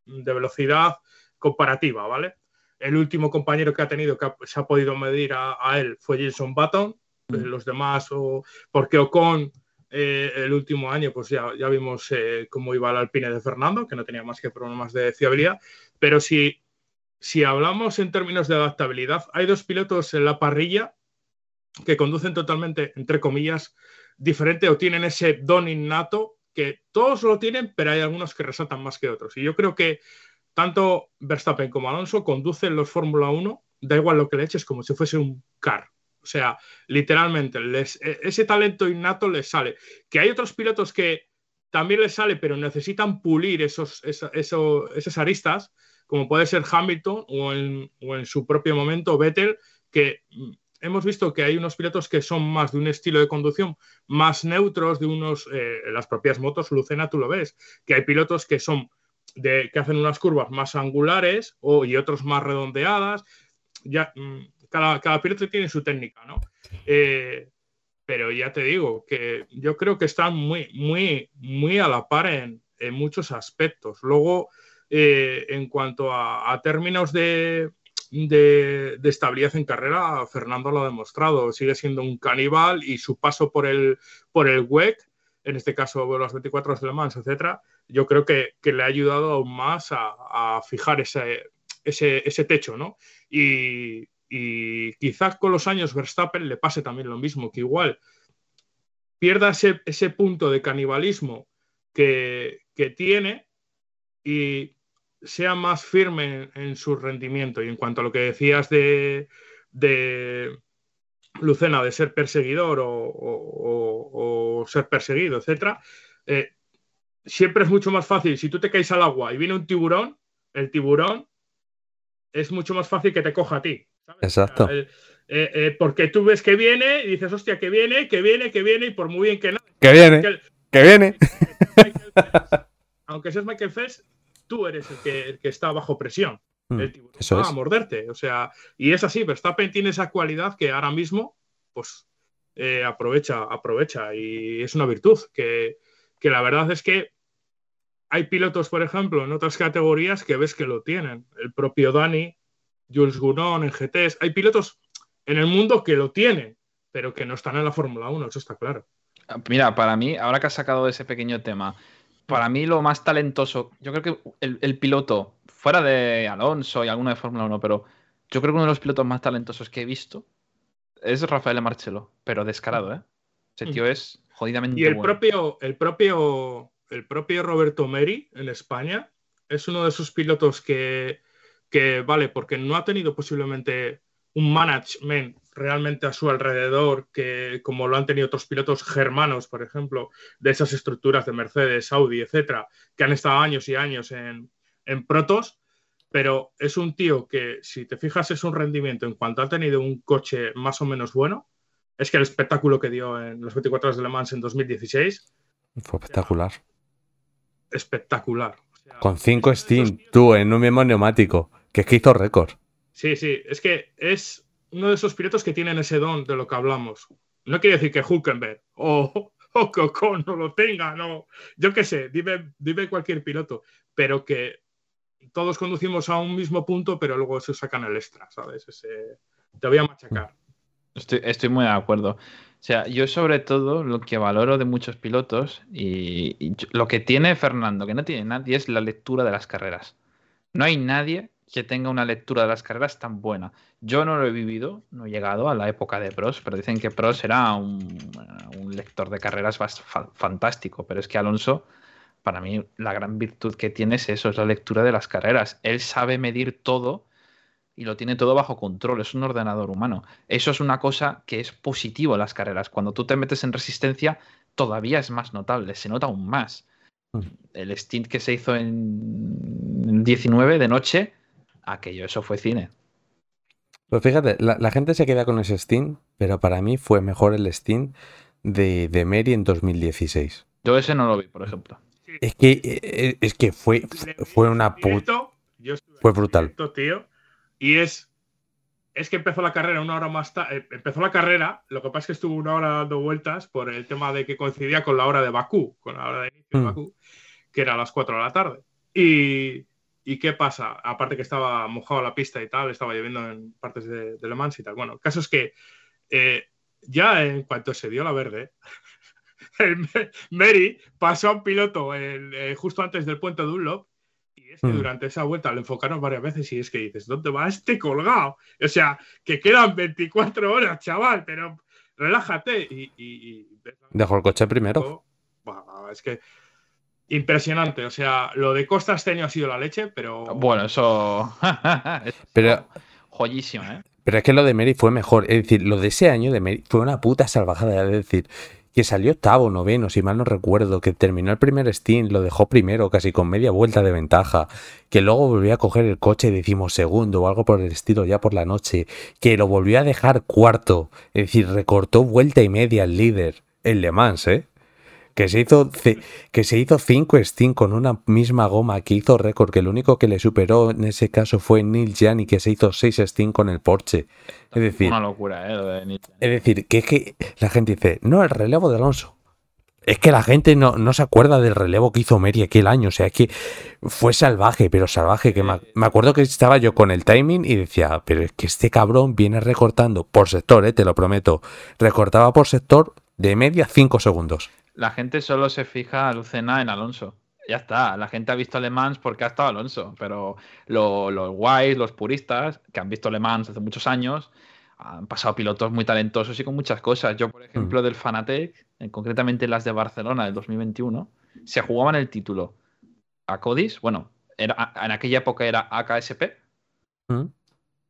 de velocidad comparativa, ¿vale? El último compañero que ha tenido que se ha podido medir a, él fue Jason Button, mm. los demás, o, porque Ocon eh, el último año, pues ya, ya vimos eh, cómo iba el Alpine de Fernando, que no tenía más que problemas de fiabilidad, pero si, si hablamos en términos de adaptabilidad, hay dos pilotos en la parrilla que conducen totalmente, entre comillas, diferente o tienen ese don innato que todos lo tienen, pero hay algunos que resaltan más que otros. Y yo creo que tanto Verstappen como Alonso conducen los Fórmula 1, da igual lo que le eches, como si fuese un car. O sea, literalmente, e, ese talento innato les sale. Que hay otros pilotos que también les sale, pero necesitan pulir esos, esas aristas, como puede ser Hamilton o en, su propio momento Vettel, que hemos visto que hay unos pilotos que son más de un estilo de conducción más neutros, de unos, eh, las propias motos, Lucena, tú lo ves, que hay pilotos que son de, que hacen unas curvas más angulares o, y otros más redondeadas. Ya, mm, cada, cada piloto tiene su técnica, ¿no? Eh, pero ya te digo que yo creo que están muy, muy, muy a la par en, muchos aspectos. Luego, eh, en cuanto a términos de, de, estabilidad en carrera, Fernando lo ha demostrado. Sigue siendo un caníbal y su paso por el, por el WEC, en este caso los 24 de Le Mans, etcétera, yo creo que, que, le ha ayudado aún más a, a fijar ese, ese, ese, techo, ¿no? Y, y, quizás con los años Verstappen le pase también lo mismo, que igual pierda ese, ese punto de canibalismo que, que tiene y sea más firme en, en, su rendimiento. Y en cuanto a lo que decías de, de Lucena, de ser perseguidor o, o, ser perseguido, etcétera, eh, siempre es mucho más fácil. Si tú te caes al agua y viene un tiburón, el tiburón es mucho más fácil que te coja a ti. ¿Sabes? Exacto. El, eh, eh, porque tú ves que viene y dices, hostia, que viene, que viene, que viene, y por muy bien que no. Que viene, que, que viene. Aunque seas Michael Phelps, tú eres el que, el que está bajo presión. Mm, el tiburón va es. a morderte. O sea, y es así, Verstappen tiene esa cualidad que ahora mismo, pues, eh, aprovecha, aprovecha. Y es una virtud que, que, la verdad es que hay pilotos, por ejemplo, en otras categorías que ves que lo tienen. El propio Dani, Jules Gounon en GTs. Hay pilotos en el mundo que lo tienen, pero que no están en la Fórmula 1, eso está claro. Mira, para mí, ahora que has sacado ese pequeño tema, para mí lo más talentoso, yo creo que el, el piloto, fuera de Alonso y alguno de Fórmula 1, pero yo creo que uno de los pilotos más talentosos que he visto es Rafael Marcelo, pero descarado, ¿eh? Ese tío es jodidamente Y el bueno. propio, el propio, el propio Roberto Meri en España es uno de esos pilotos que, que vale, porque no ha tenido posiblemente un management realmente a su alrededor, que como lo han tenido otros pilotos germanos, por ejemplo, de esas estructuras de Mercedes, Audi, etcétera, que han estado años y años en, en protos, pero es un tío que, si te fijas, es un rendimiento en cuanto ha tenido un coche más o menos bueno. Es que el espectáculo que dio en los 24 horas de Le Mans en 2016 fue espectacular. Espectacular. O sea, Con cinco Steam, tú, en un mismo neumático, que es que hizo récord. Sí, sí, es que es uno de esos pilotos que tienen ese don de lo que hablamos. No quiere decir que Hulkenberg o, o Cocón no lo tenga, no. Yo qué sé, dime, dime cualquier piloto, pero que todos conducimos a un mismo punto, pero luego se sacan el extra, ¿sabes? Ese, te voy a machacar. Estoy, estoy, muy de acuerdo. O sea, yo sobre todo lo que valoro de muchos pilotos y, y lo que tiene Fernando, que no tiene nadie, es la lectura de las carreras. No hay nadie que tenga una lectura de las carreras tan buena. Yo no lo he vivido, no he llegado a la época de Pros, pero dicen que Pros era un, un lector de carreras fantástico, pero es que Alonso, para mí, la gran virtud que tiene es eso, es la lectura de las carreras. Él sabe medir todo y lo tiene todo bajo control, es un ordenador humano. Eso es una cosa que es positivo en las carreras. Cuando tú te metes en resistencia, todavía es más notable, se nota aún más. El stint que se hizo en 19 de noche, aquello, eso fue cine. Pues fíjate, la, la, gente se queda con ese Steam, pero para mí fue mejor el Steam de, de Mary en 2016. Yo ese no lo vi, por ejemplo. Es que, es que fue, fue una puta. Fue brutal. Directo, tío, y es, es que empezó la carrera una hora más tarde. Empezó la carrera, lo que pasa es que estuvo una hora dando vueltas por el tema de que coincidía con la hora de Bakú, con la hora de inicio de Bakú, que era a las 4 de la tarde. Y, ¿Y qué pasa? Aparte que estaba mojado la pista y tal, estaba lloviendo en partes de, de Le Mans y tal. Bueno, el caso es que eh, ya en cuanto se dio la verde, [laughs] el Mary pasó a un piloto el, eh, justo antes del puente de Dunlop y es que mm. durante esa vuelta le enfocaron varias veces y es que dices, ¿dónde va este colgado? O sea, que quedan 24 horas, chaval, pero relájate. Y, y, y Dejó el coche primero. Es que impresionante. O sea, lo de Costa este año ha sido la leche, pero. Bueno, eso. [laughs] pero. Joyísimo, ¿eh? Pero es que lo de Mary fue mejor. Es decir, lo de ese año de Mary fue una puta salvajada. Es decir, que salió octavo, noveno, si mal no recuerdo, que terminó el primer Steam, lo dejó primero, casi con media vuelta de ventaja, que luego volvió a coger el coche decimos segundo o algo por el estilo ya por la noche, que lo volvió a dejar cuarto, es decir, recortó vuelta y media al líder, el Le Mans, ¿eh? Que se hizo que se hizo 5 Steam con una misma goma que hizo récord, que el único que le superó en ese caso fue Neil Gianni que se hizo 6 Steam con el Porsche. Es decir, una locura, ¿eh? Lo de Neil es decir, que es que la gente dice, "No, el relevo de Alonso." es que la gente no, no se acuerda del relevo que hizo Meri aquel año. O sea, es que fue salvaje, pero salvaje. Que me, me acuerdo que estaba yo con el timing y decía, pero es que este cabrón viene recortando por sector, eh, te lo prometo. Recortaba por sector de media 5 segundos. La gente solo se fija, Lucena, en Alonso. Ya está, la gente ha visto Le Mans porque ha estado Alonso, pero lo- los guays, los puristas, que han visto Le Mans hace muchos años, han pasado pilotos muy talentosos y con muchas cosas. Yo, por ejemplo, del Fanatec, en- concretamente las de Barcelona del 2021, se jugaban el título a Codis, bueno, era, en aquella época era AKSP, Mm.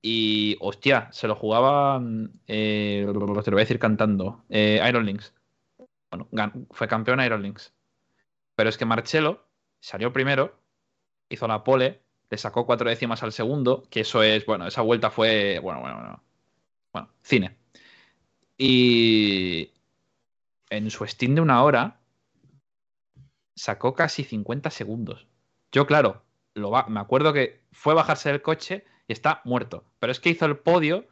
y hostia, se lo jugaban, eh, te lo voy a decir cantando, eh, Iron Links. Bueno, fue campeón Iron Links. Pero es que Marcelo salió primero, hizo la pole, le sacó cuatro décimas al segundo, que eso es, bueno, esa vuelta fue, bueno, bueno, bueno, bueno, cine. Y en su Steam de una hora sacó casi 50 segundos. Yo, claro, lo va- me acuerdo que fue bajarse del coche y está muerto. Pero es que hizo el podio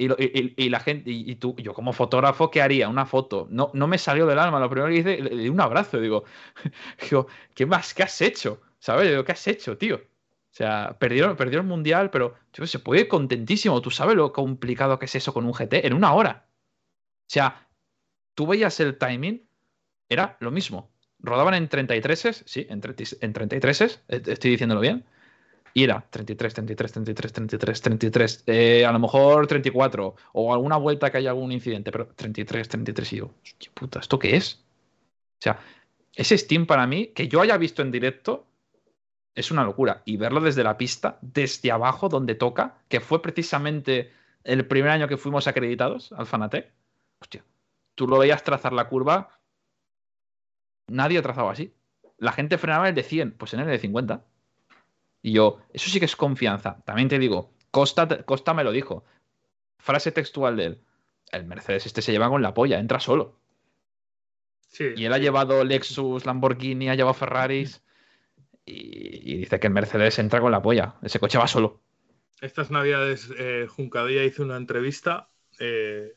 y, la gente, y, tú, yo como fotógrafo, ¿qué haría? Una foto. No, no me salió del alma. Lo primero que hice, le, di un abrazo. Digo, [laughs] digo, ¿qué más? ¿Qué has hecho? ¿Sabes? Digo, ¿qué has hecho, tío? O sea, perdieron, perdió el mundial, pero se puede ir contentísimo. ¿Tú sabes lo complicado que es eso con un GT? En una hora. O sea, tú veías el timing, era lo mismo. Rodaban en 33, sí, en, 30 en 33, eh, estoy diciéndolo bien. Y era 33, 33, 33, 33, 33, eh, a lo mejor 34, o alguna vuelta que haya algún incidente, pero 33, 33, y yo, ¿qué puta, ¿esto qué es? O sea, ese Steam para mí, que yo haya visto en directo, es una locura. Y verlo desde la pista, desde abajo, donde toca, que fue precisamente el primer año que fuimos acreditados al Fanatec, hostia, tú lo veías trazar la curva, nadie trazaba así. La gente frenaba el de 100, pues en el de 50. Y yo, eso sí que es confianza. También te digo, Costa, Costa me lo dijo. Frase textual de él. El Mercedes este se lleva con la polla, entra solo. y él ha llevado Lexus, Lamborghini, ha llevado Ferraris. Y, y dice que el Mercedes entra con la polla. Ese coche va solo. Estas navidades, eh, Juncadilla hizo una entrevista eh,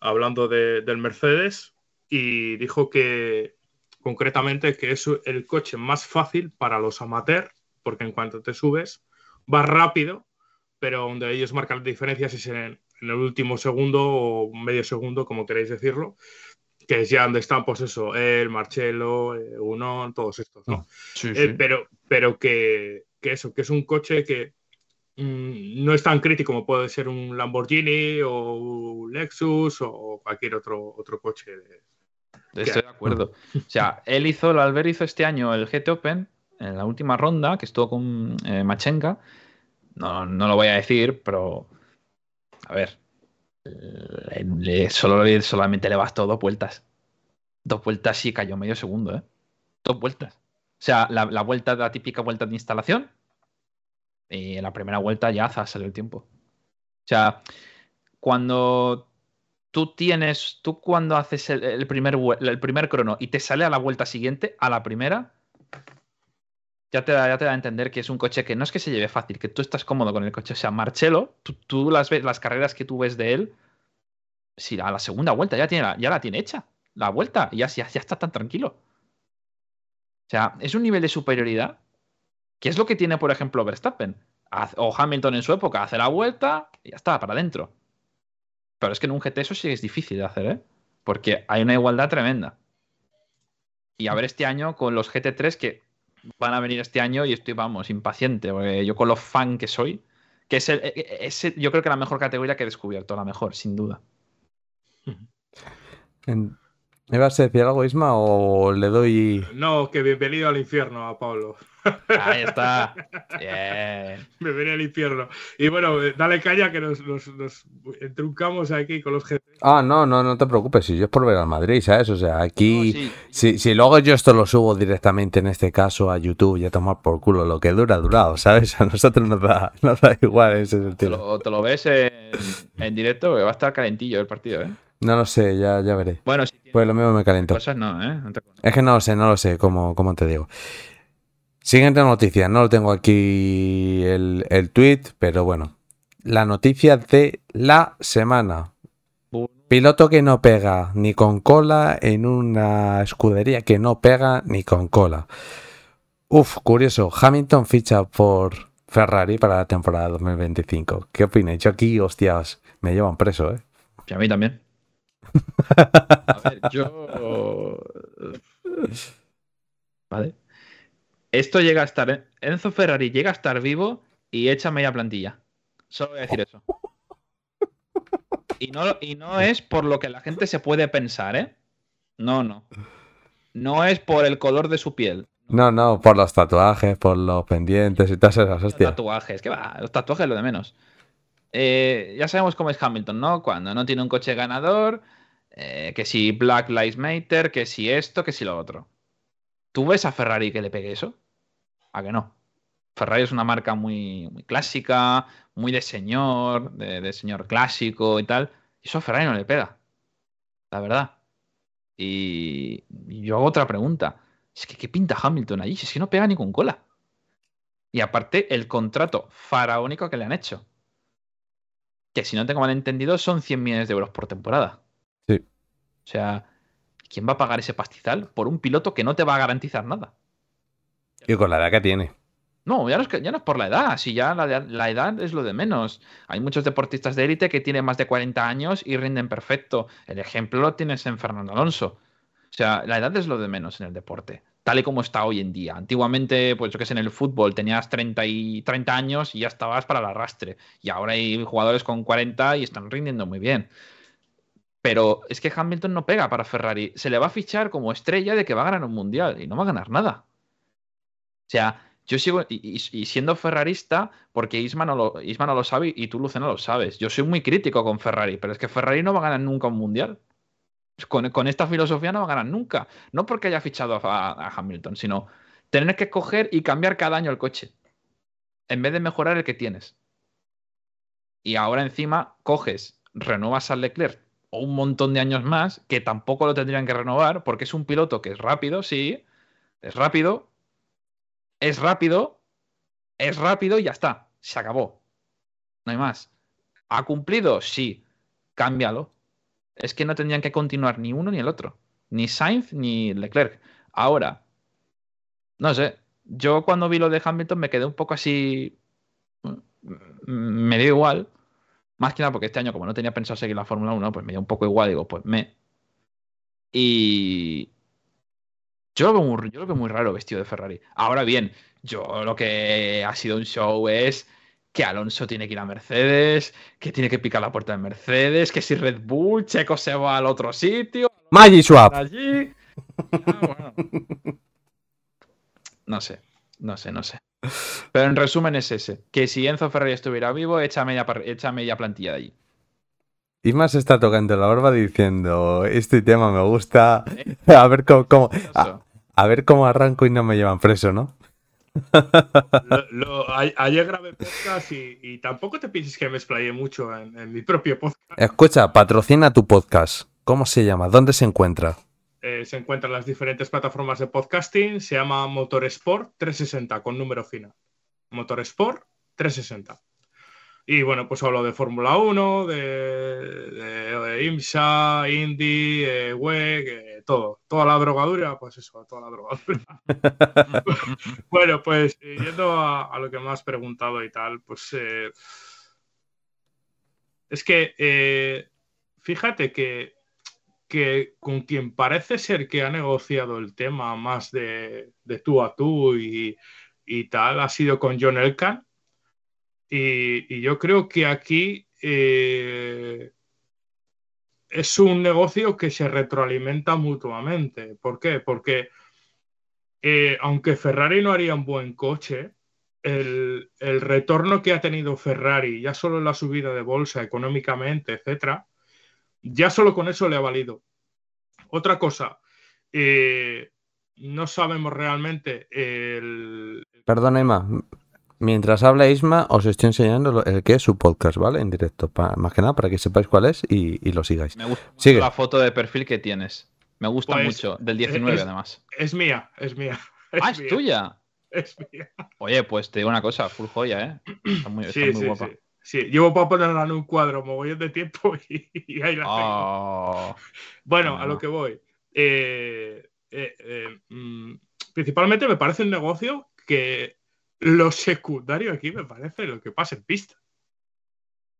hablando de- del Mercedes y dijo que concretamente que es el coche más fácil para los amateurs, porque en cuanto te subes, va rápido, pero donde ellos marcan diferencias es en, en el último segundo o medio segundo, como queréis decirlo, que es ya donde están, pues eso, el Marcelo, eh, Uno, todos estos, ¿no? Sí, Eh, pero pero que, que eso, que es un coche que mm, no es tan crítico como puede ser un Lamborghini o un Lexus o cualquier otro, otro coche. de- Estoy de acuerdo. O sea, él hizo, el Albert hizo este año el GT Open en la última ronda, que estuvo con eh, Machenka. No, no lo voy a decir, pero. A ver. Le, le- solo, solamente le bastó dos vueltas. Dos vueltas y cayó medio segundo, ¿eh? Dos vueltas. O sea, la, la vuelta, la típica vuelta de instalación. Y en la primera vuelta ya salió el tiempo. O sea, cuando tú tienes, tú cuando haces el, primer, el primer crono y te sale a la vuelta siguiente, a la primera, ya te, da, ya te da a entender que es un coche que no es que se lleve fácil, que tú estás cómodo con el coche. O sea, Marcelo, tú, tú las ves, las carreras que tú ves de él, si a la segunda vuelta ya, tiene ya la tiene hecha, la vuelta, y ya, ya, ya está tan tranquilo. O sea, es un nivel de superioridad que es lo que tiene, por ejemplo, Verstappen o Hamilton en su época, hace la vuelta y ya está, para adentro. Pero es que en un GT eso sí es difícil de hacer, ¿eh? Porque hay una igualdad tremenda. Y a ver este año con los GT3 que van a venir este año y estoy, vamos, impaciente. Porque yo con lo fan que soy, que es, el- e- e- es el- yo creo que la mejor categoría que he descubierto, la mejor, sin duda. [laughs] ¿Me vas a decir algo, Isma, o le doy... No, que bienvenido al infierno a Pablo. Ahí está. Bien. Bienvenido al infierno. Y bueno, dale caña que nos, nos, nos entruncamos aquí con los GT. Ah, no, no, no te preocupes, si yo es por ver al Madrid, ¿sabes? O sea, aquí, No, sí. si, si luego yo esto lo subo directamente en este caso a YouTube y a tomar por culo, lo que dura, durado, ¿sabes? A nosotros nos da, nos da igual en ese Te sentido. lo, te lo ves en, en directo, que va a estar calentillo el partido, ¿eh? No lo sé, ya, ya veré. Bueno, si Pues lo mismo me calentó. cosas no, ¿eh? No te- Es que no lo sé, no lo sé, como, como te digo. Siguiente noticia, no lo tengo aquí el, el tweet, pero bueno. La noticia de la semana. Piloto que no pega ni con cola en una escudería que no pega ni con cola. Uf, curioso. Hamilton ficha por Ferrari para la temporada 2025. ¿Qué opináis? Yo aquí, hostias, me llevan preso, ¿eh? Y a mí también. [laughs] A ver, yo. Vale. Esto llega a estar. ¿eh? Enzo Ferrari llega a estar vivo y echa media plantilla. Solo voy a decir eso. Y no, y no es por lo que la gente se puede pensar, ¿eh? No, no. No es por el color de su piel. No, no, por los tatuajes, por los pendientes y todas esas Los hostias. tatuajes, que va, los tatuajes es lo de menos. Eh, ya sabemos cómo es Hamilton, ¿no? Cuando no tiene un coche ganador, eh, que si Black Lives Matter, que si esto, que si lo otro. ¿Tú ves a Ferrari que le pegue eso? ¿A que no? Ferrari es una marca muy, muy clásica, muy de señor, de, de señor clásico y tal. Y eso a Ferrari no le pega. La verdad. Y, y yo hago otra pregunta. Es que ¿qué pinta Hamilton allí? Si es que no pega ni con cola. Y aparte, el contrato faraónico que le han hecho. Que si no tengo mal entendido, son 100 millones de euros por temporada. Sí. O sea, ¿quién va a pagar ese pastizal por un piloto que no te va a garantizar nada? Y con la edad que tiene. No, ya no es, por la edad, si ya la edad es lo de menos. Hay muchos deportistas de élite que tienen más de 40 años y rinden perfecto. El ejemplo lo tienes en Fernando Alonso. O sea, la edad es lo de menos en el deporte, tal y como está hoy en día. Antiguamente, pues yo que sé, en el fútbol tenías 30, y, 30 años y ya estabas para el arrastre. Y ahora hay jugadores con 40 y están rindiendo muy bien. Pero es que Hamilton no pega para Ferrari. Se le va a fichar como estrella de que va a ganar un mundial y no va a ganar nada. O sea, yo sigo y, siendo ferrarista, porque Isma no, lo, Isma no lo sabe y tú, Luce, no lo sabes. Yo soy muy crítico con Ferrari, pero es que Ferrari no va a ganar nunca un mundial. Con, con esta filosofía no va a ganar nunca. No porque haya fichado a, a Hamilton, sino tener que coger y cambiar cada año el coche. En vez de mejorar el que tienes. Y ahora encima coges, renuevas al Leclerc o un montón de años más, que tampoco lo tendrían que renovar, porque es un piloto que es rápido, sí, es rápido, es rápido, es rápido y ya está, se acabó. No hay más. ¿Ha cumplido? Sí, cámbialo. Es que no tendrían que continuar ni uno ni el otro, ni Sainz ni Leclerc. Ahora, no sé, yo cuando vi lo de Hamilton me quedé un poco así, mm, me dio igual, más que nada porque este año como no tenía pensado seguir la Fórmula 1, pues me dio un poco igual, digo, pues me... Y yo lo, veo muy, yo lo veo muy raro vestido de Ferrari. Ahora bien, yo lo que ha sido un show es que Alonso tiene que ir a Mercedes, que tiene que picar la puerta de Mercedes, que si Red Bull, Checo se va al otro sitio. Maggi Swap. Allí. Ah, bueno. No sé, no sé, no sé. Pero en resumen es ese, que si Enzo Ferrari estuviera vivo, echa media, echa media plantilla de allí. Isma se está tocando la barba diciendo, este tema me gusta, [laughs] a ver cómo, a ver cómo arranco y no me llevan preso, ¿no? [laughs] Lo- lo- a- ayer grabé podcast y, y tampoco te pienses que me explayé mucho en, en mi propio podcast. Escucha, patrocina tu podcast. ¿Cómo se llama? ¿Dónde se encuentra? Eh, se encuentra en las diferentes plataformas de podcasting. Se llama Motorsport 360 con número final. Motorsport 360. Y bueno, pues hablo de Fórmula 1, de, de- de IMSA, Indy, eh, WEC, eh, todo. Toda la drogadura, pues eso, toda la drogadura. [laughs] bueno, pues eh, yendo a, a lo que me has preguntado y tal, pues eh, es que eh, fíjate que, que con quien parece ser que ha negociado el tema más de, de tú a tú y, y tal ha sido con John Elkan. Y, y yo creo que aquí eh, es un negocio que se retroalimenta mutuamente. ¿Por qué? Porque eh, aunque Ferrari no haría un buen coche, el, el retorno que ha tenido Ferrari, ya solo en la subida de bolsa económicamente, etcétera, ya solo con eso le ha valido. Otra cosa, eh, no sabemos realmente el, Perdona, Isma. Mientras habla Isma, os estoy enseñando el que es su podcast, ¿vale? En directo. pa- más que nada para que sepáis cuál es y, y lo sigáis. Me gusta Sigue. la foto de perfil que tienes. Me gusta Pues, mucho, del 19 es- además. Es mía, es mía. [laughs] Ah, es mía, tuya. Es mía. Oye, pues te digo una cosa, full joya, ¿eh? Está muy, está Sí, muy sí, guapa. sí. Sí, llevo para ponerla en un cuadro mogollón de tiempo [laughs] y, y ahí la tengo. Oh. Bueno, a lo que voy. Eh, eh, eh, mm, principalmente me parece un negocio que lo secundario aquí me parece lo que pasa en pista.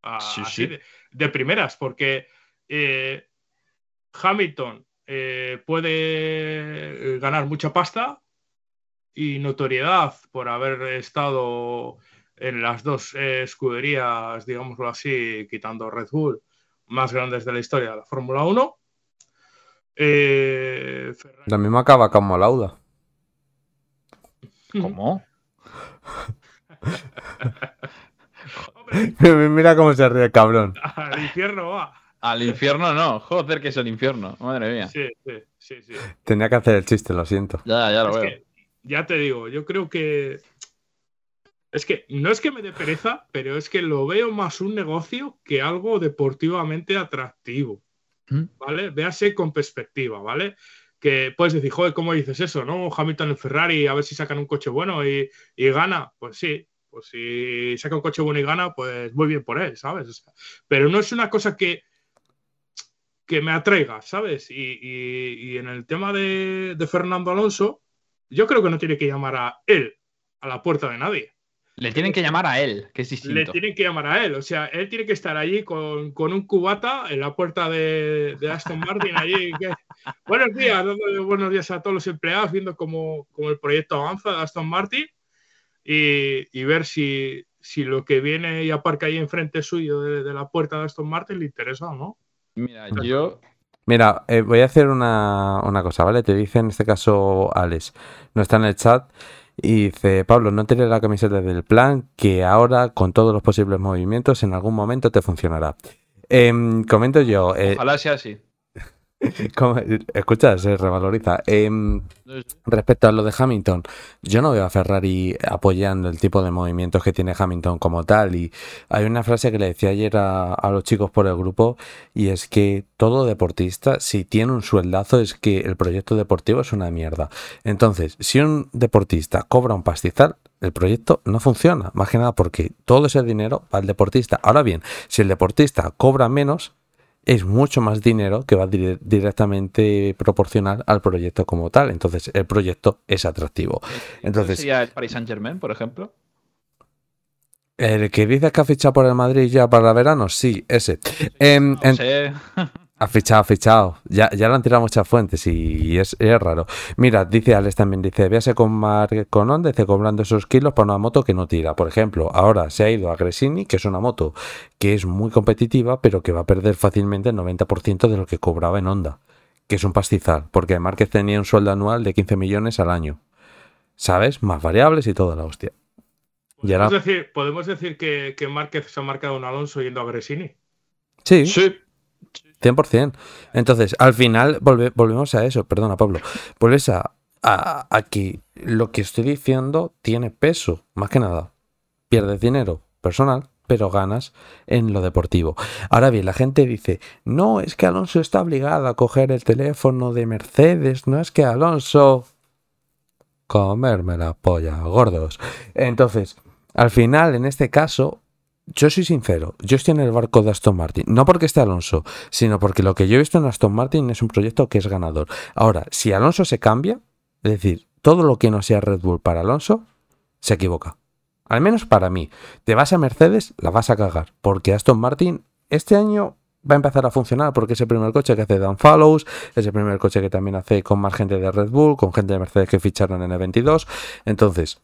Ah, Sí, sí. De, de primeras, porque eh, Hamilton eh, puede ganar mucha pasta y notoriedad por haber estado en las dos eh, escuderías, digámoslo así, quitando Red Bull, más grandes de la historia de la Fórmula 1. Eh, Lo mismo acaba como Lauda. ¿Cómo? Mira cómo se ríe el cabrón. al infierno va. Al infierno no. Joder, que es el infierno. Madre mía. Sí, sí, sí, sí. Tenía que hacer el chiste, lo siento. Ya, ya lo Es veo. que, ya te digo, yo creo que. Es que no es que me dé pereza, pero es que lo veo más un negocio que algo deportivamente atractivo. ¿Vale? Véase con perspectiva, ¿vale? Que puedes decir, joder, ¿cómo dices eso? ¿No? Hamilton en Ferrari, a ver si sacan un coche bueno y, y gana. Pues sí, pues si saca un coche bueno y gana, pues muy bien por él, ¿sabes? O sea, pero no es una cosa que, que me atraiga, ¿sabes? Y, y- y en el tema de, de Fernando Alonso, yo creo que no tiene que llamar a él a la puerta de nadie. Le tienen que llamar a él, que es Le distinto. tienen que llamar a él. O sea, él tiene que estar allí con, con un cubata en la puerta de, de Aston Martin. Allí. que- Buenos días, dándole buenos días a todos los empleados, viendo cómo, cómo el proyecto avanza de Aston Martin y, y ver si, si lo que viene y aparca ahí enfrente suyo de, de la puerta de Aston Martin le interesa o no. Mira, yo. Mira, eh, voy a hacer una, una cosa, ¿vale? Te dice en este caso Alex, no está en el chat, y dice, Pablo, no tienes la camiseta del plan, que ahora con todos los posibles movimientos en algún momento te funcionará. Em, comento yo, eh, Ojalá sea así. Escucha, se revaloriza. Em, respecto a lo de Hamilton, yo no veo a Ferrari apoyando el tipo de movimientos que tiene Hamilton como tal. Y hay una frase que le decía ayer a, a los chicos por el grupo, y es que todo deportista, si tiene un sueldazo, es que el proyecto deportivo es una mierda. Entonces, si un deportista cobra un pastizal, el proyecto no funciona, más que nada porque todo ese dinero va al deportista. Ahora bien, si el deportista cobra menos, es mucho más dinero que va dire- directamente proporcional al proyecto como tal. Entonces, el proyecto es atractivo. Entonces, ¿Sería el Paris Saint Germain, por ejemplo? el que dice que ha fichado por el Madrid ya para verano, sí, ese. Em, No en- sé. [laughs] ha fichado, ha fichado. Ya, ya lo han tirado muchas fuentes y es, es raro. Mira, dice Alex también, dice, véase con Marc Conon, dice, cobrando esos kilos para una moto que no tira. Por ejemplo, ahora se ha ido a Gresini, que es una moto que es muy competitiva, pero que va a perder fácilmente el 90% de lo que cobraba en Honda, que es un pastizal, porque Márquez tenía un sueldo anual de 15 millones al año. ¿Sabes? Más variables y toda la hostia. Y ahora, Podemos decir, podemos decir que, que Márquez se ha marcado un Alonso yendo a Gresini. sí, 100%. Entonces, al final, volve- volvemos a eso, perdona Pablo, vuelves a, a, a que lo que estoy diciendo tiene peso, más que nada. Pierdes dinero personal, pero ganas en lo deportivo. Ahora bien, la gente dice, no, es que Alonso está obligado a coger el teléfono de Mercedes, no es que Alonso... Comerme la polla, gordos. Entonces, al final, en este caso, yo soy sincero, yo estoy en el barco de Aston Martin, no porque esté Alonso, sino porque lo que yo he visto en Aston Martin es un proyecto que es ganador. Ahora, si Alonso se cambia, es decir, todo lo que no sea Red Bull para Alonso, se equivoca. Al menos para mí. Te vas a Mercedes, la vas a cagar, porque Aston Martin este año va a empezar a funcionar porque es el primer coche que hace Dan Follows, es el primer coche que también hace con más gente de Red Bull, con gente de Mercedes que ficharon en el 22. Entonces,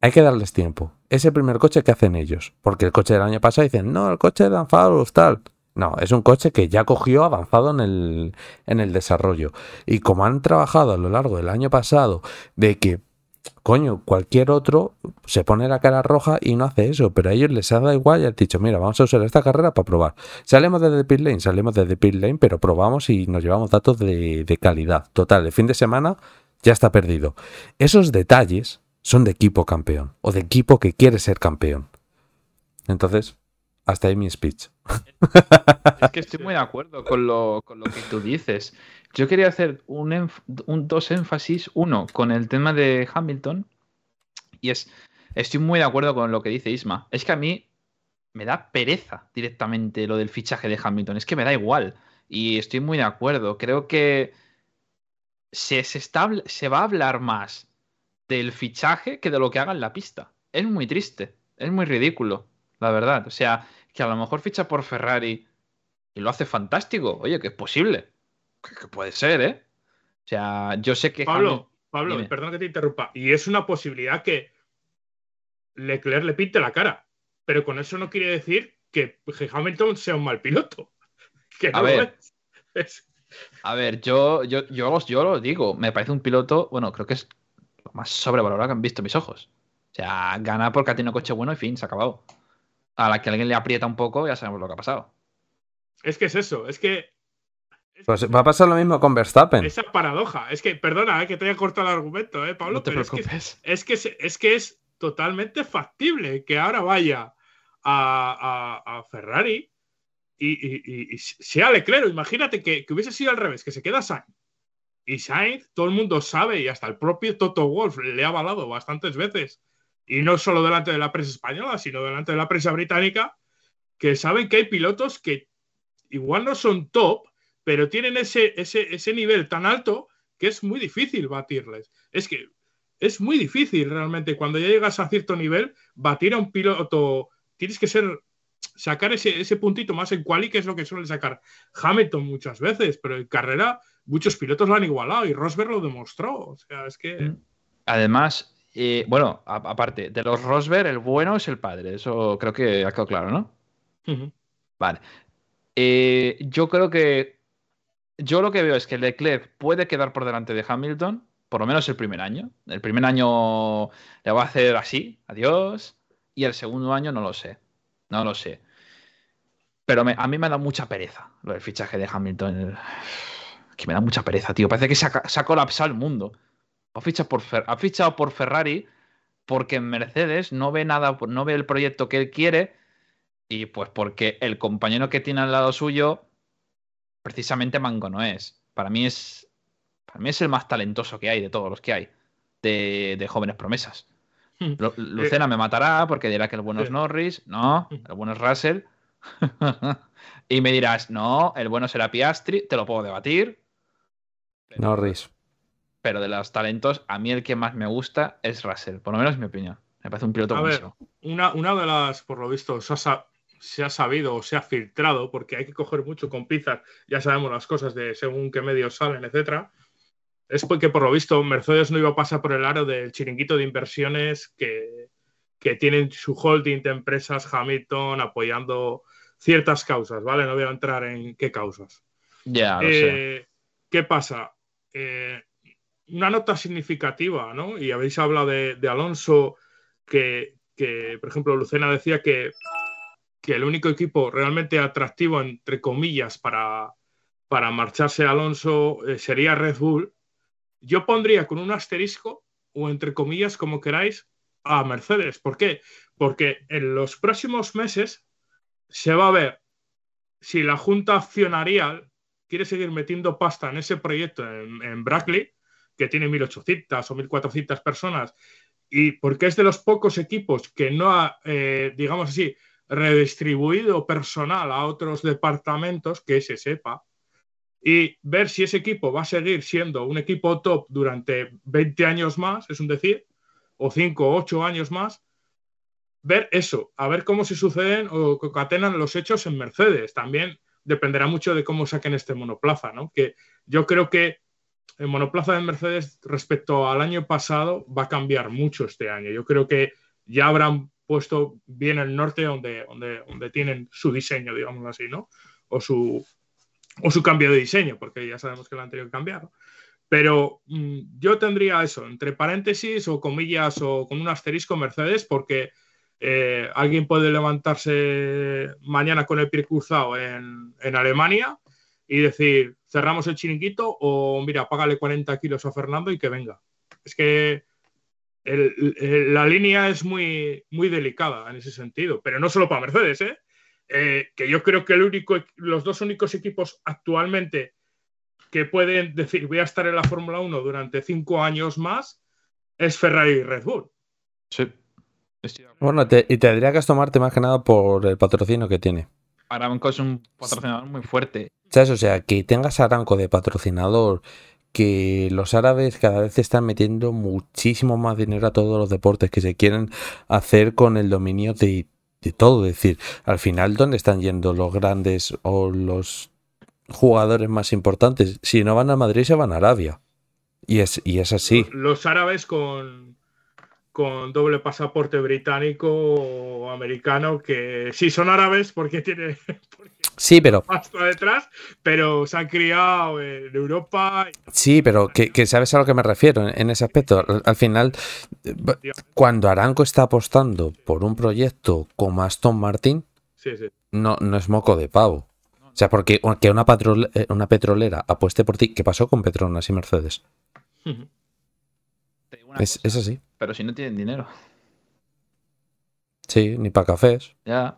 hay que darles tiempo. Es el primer coche que hacen ellos. Porque el coche del año pasado dicen, no, el coche de Dan Follows, tal. No, es un coche que ya cogió avanzado en el, en el desarrollo. Y como han trabajado a lo largo del año pasado de que, coño, cualquier otro se pone la cara roja y no hace eso, pero a ellos les ha dado igual y han dicho, mira, vamos a usar esta carrera para probar. Salimos desde pit lane, salimos desde pit lane, pero probamos y nos llevamos datos de, de calidad. Total, el fin de semana ya está perdido. Esos detalles son de equipo campeón o de equipo que quiere ser campeón. Entonces, hasta ahí mi speech. Es que estoy muy de acuerdo con lo, con lo que tú dices. Yo quería hacer un, un- dos énfasis. Uno, con el tema de Hamilton. Y es, estoy muy de acuerdo con lo que dice Isma. Es que a mí me da pereza directamente lo del fichaje de Hamilton. Es que me da igual. Y estoy muy de acuerdo. Creo que se, se, está, se va a hablar más del fichaje que de lo que haga en la pista. Es muy triste. Es muy ridículo, la verdad. O sea, que a lo mejor ficha por Ferrari y lo hace fantástico. Oye, que es posible. Que, puede ser, ¿eh? O sea, yo sé que. Pablo, Pablo, perdón que te interrumpa. Y es una posibilidad que Leclerc le pinte la cara. Pero con eso no quiere decir que Hamilton sea un mal piloto. [laughs] Que a ver, A ver, yo, yo, yo, yo lo digo. Me parece un piloto, bueno, creo que es lo más sobrevalorado que han visto mis ojos. O sea, gana porque ha tenido coche bueno y fin, se ha acabado. A la que alguien le aprieta un poco, ya sabemos lo que ha pasado. Es que es eso, es que. pues va a pasar lo mismo con Verstappen. Esa paradoja. Es que, perdona, eh, que te haya cortado el argumento, ¿eh, Pablo? No te preocupes. Es que es, que, es, totalmente factible que ahora vaya a, Ferrari y, sea Leclerc. Imagínate que, que, hubiese sido al revés, que se queda Sainz. Y Sainz, todo el mundo sabe, y hasta el propio Toto Wolf le ha avalado bastantes veces, y no solo delante de la prensa española, sino delante de la prensa británica, que saben que hay pilotos que igual no son top, pero tienen ese, ese, ese nivel tan alto que es muy difícil batirles. Es que es muy difícil realmente cuando ya llegas a cierto nivel, batir a un piloto, tienes que ser sacar ese, ese puntito más en quali, que es lo que suele sacar Hamilton muchas veces, pero en carrera muchos pilotos lo han igualado y Rosberg lo demostró. O sea, es que. Mm. Además, eh, bueno, aparte, de los Rosberg, el bueno es el padre. Eso creo que ha quedado claro, ¿no? Vale. Eh, yo creo que. Yo lo que veo es que Leclerc puede quedar por delante de Hamilton, por lo menos el primer año. El primer año le va a hacer así, adiós. Y el segundo año no lo sé. No lo sé. Pero a mí me da mucha pereza lo del fichaje de Hamilton. Que me da mucha pereza, tío. Parece que se ha, colapsado el mundo. Ha fichado, por ha fichado por Ferrari porque Mercedes no ve nada, no ve el proyecto que él quiere y pues porque el compañero que tiene al lado suyo precisamente Mango no es. Para mí es para mí es el más talentoso que hay de todos los que hay de, jóvenes promesas. Hmm. Lucena me matará porque dirá que el bueno es Norris, no, hmm. el bueno es Russell. [laughs] y me dirás, no, el bueno será Piastri, te lo puedo debatir. Norris. Pero de los talentos, a mí el que más me gusta es Russell, por lo menos es mi opinión. Me parece un piloto buenísimo. Una, una de las, por lo visto, se ha sabido o se ha filtrado, porque hay que coger mucho con pizzas, ya sabemos las cosas de según qué medios salen, etcétera. Es porque, por lo visto, Mercedes no iba a pasar por el aro del chiringuito de inversiones que, que tienen su holding de empresas Hamilton apoyando ciertas causas, ¿vale? No voy a entrar en qué causas. Ya, eh, ¿Qué pasa? Eh, una nota significativa, ¿no? Y habéis hablado de, Alonso, que, por ejemplo, Lucena decía que, el único equipo realmente atractivo, entre comillas, para, para marcharse Alonso eh, sería Red Bull. Yo pondría con un asterisco, o entre comillas, como queráis, a Mercedes. ¿Por qué? Porque en los próximos meses se va a ver si la Junta Accionarial quiere seguir metiendo pasta en ese proyecto en, Brackley, que tiene 1.800 o 1.400 personas, y porque es de los pocos equipos que no ha, eh, digamos así, redistribuido personal a otros departamentos, que se sepa, y ver si ese equipo va a seguir siendo un equipo top durante 20 años más, es un decir, o 5 o 8 años más, ver eso, a ver cómo se suceden o concatenan los hechos en Mercedes. También dependerá mucho de cómo saquen este monoplaza, ¿no? Que yo creo que el monoplaza de Mercedes respecto al año pasado va a cambiar mucho este año. Yo creo que ya habrán puesto bien el norte donde, donde, tienen su diseño, digamos así, ¿no? O su, o su cambio de diseño, porque ya sabemos que lo han tenido que. Pero mm, yo tendría eso, entre paréntesis o comillas o con un asterisco Mercedes, porque eh, alguien puede levantarse mañana con el pie cruzado en, Alemania y decir, cerramos el chiringuito o mira, págale 40 kilos a Fernando y que venga. Es que la línea es muy, muy delicada en ese sentido, pero no solo para Mercedes, ¿eh? Eh, que yo creo que el único, los dos únicos equipos actualmente que pueden decir voy a estar en la Fórmula 1 durante cinco años más es Ferrari y Red Bull. Sí. Bueno, te- y tendría que tomarte más que nada por el patrocinio que tiene. Aramco es un patrocinador muy fuerte. ¿Sabes? O sea, que tengas a Aramco de patrocinador, que los árabes cada vez están metiendo muchísimo más dinero a todos los deportes que se quieren hacer con el dominio de, de todo. Es decir, al final, ¿dónde están yendo los grandes o los jugadores más importantes? Si no van a Madrid, se van a Arabia. Y es, y es así. Los árabes con, con doble pasaporte británico o americano, que sí son árabes porque tienen [laughs] Sí, pero pasta detrás, pero se han criado en Europa. Sí, pero que, que sabes a lo que me refiero en, ese aspecto. Al, al final, cuando Aranco está apostando por un proyecto como Aston Martin, Sí, sí. no, no es moco de pavo. O sea, porque que una, patrol- eh, una petrolera apueste por ti, ¿qué pasó con Petronas y Mercedes? [laughs] Es, es así. Pero si no tienen dinero. Sí, ni para cafés. Ya.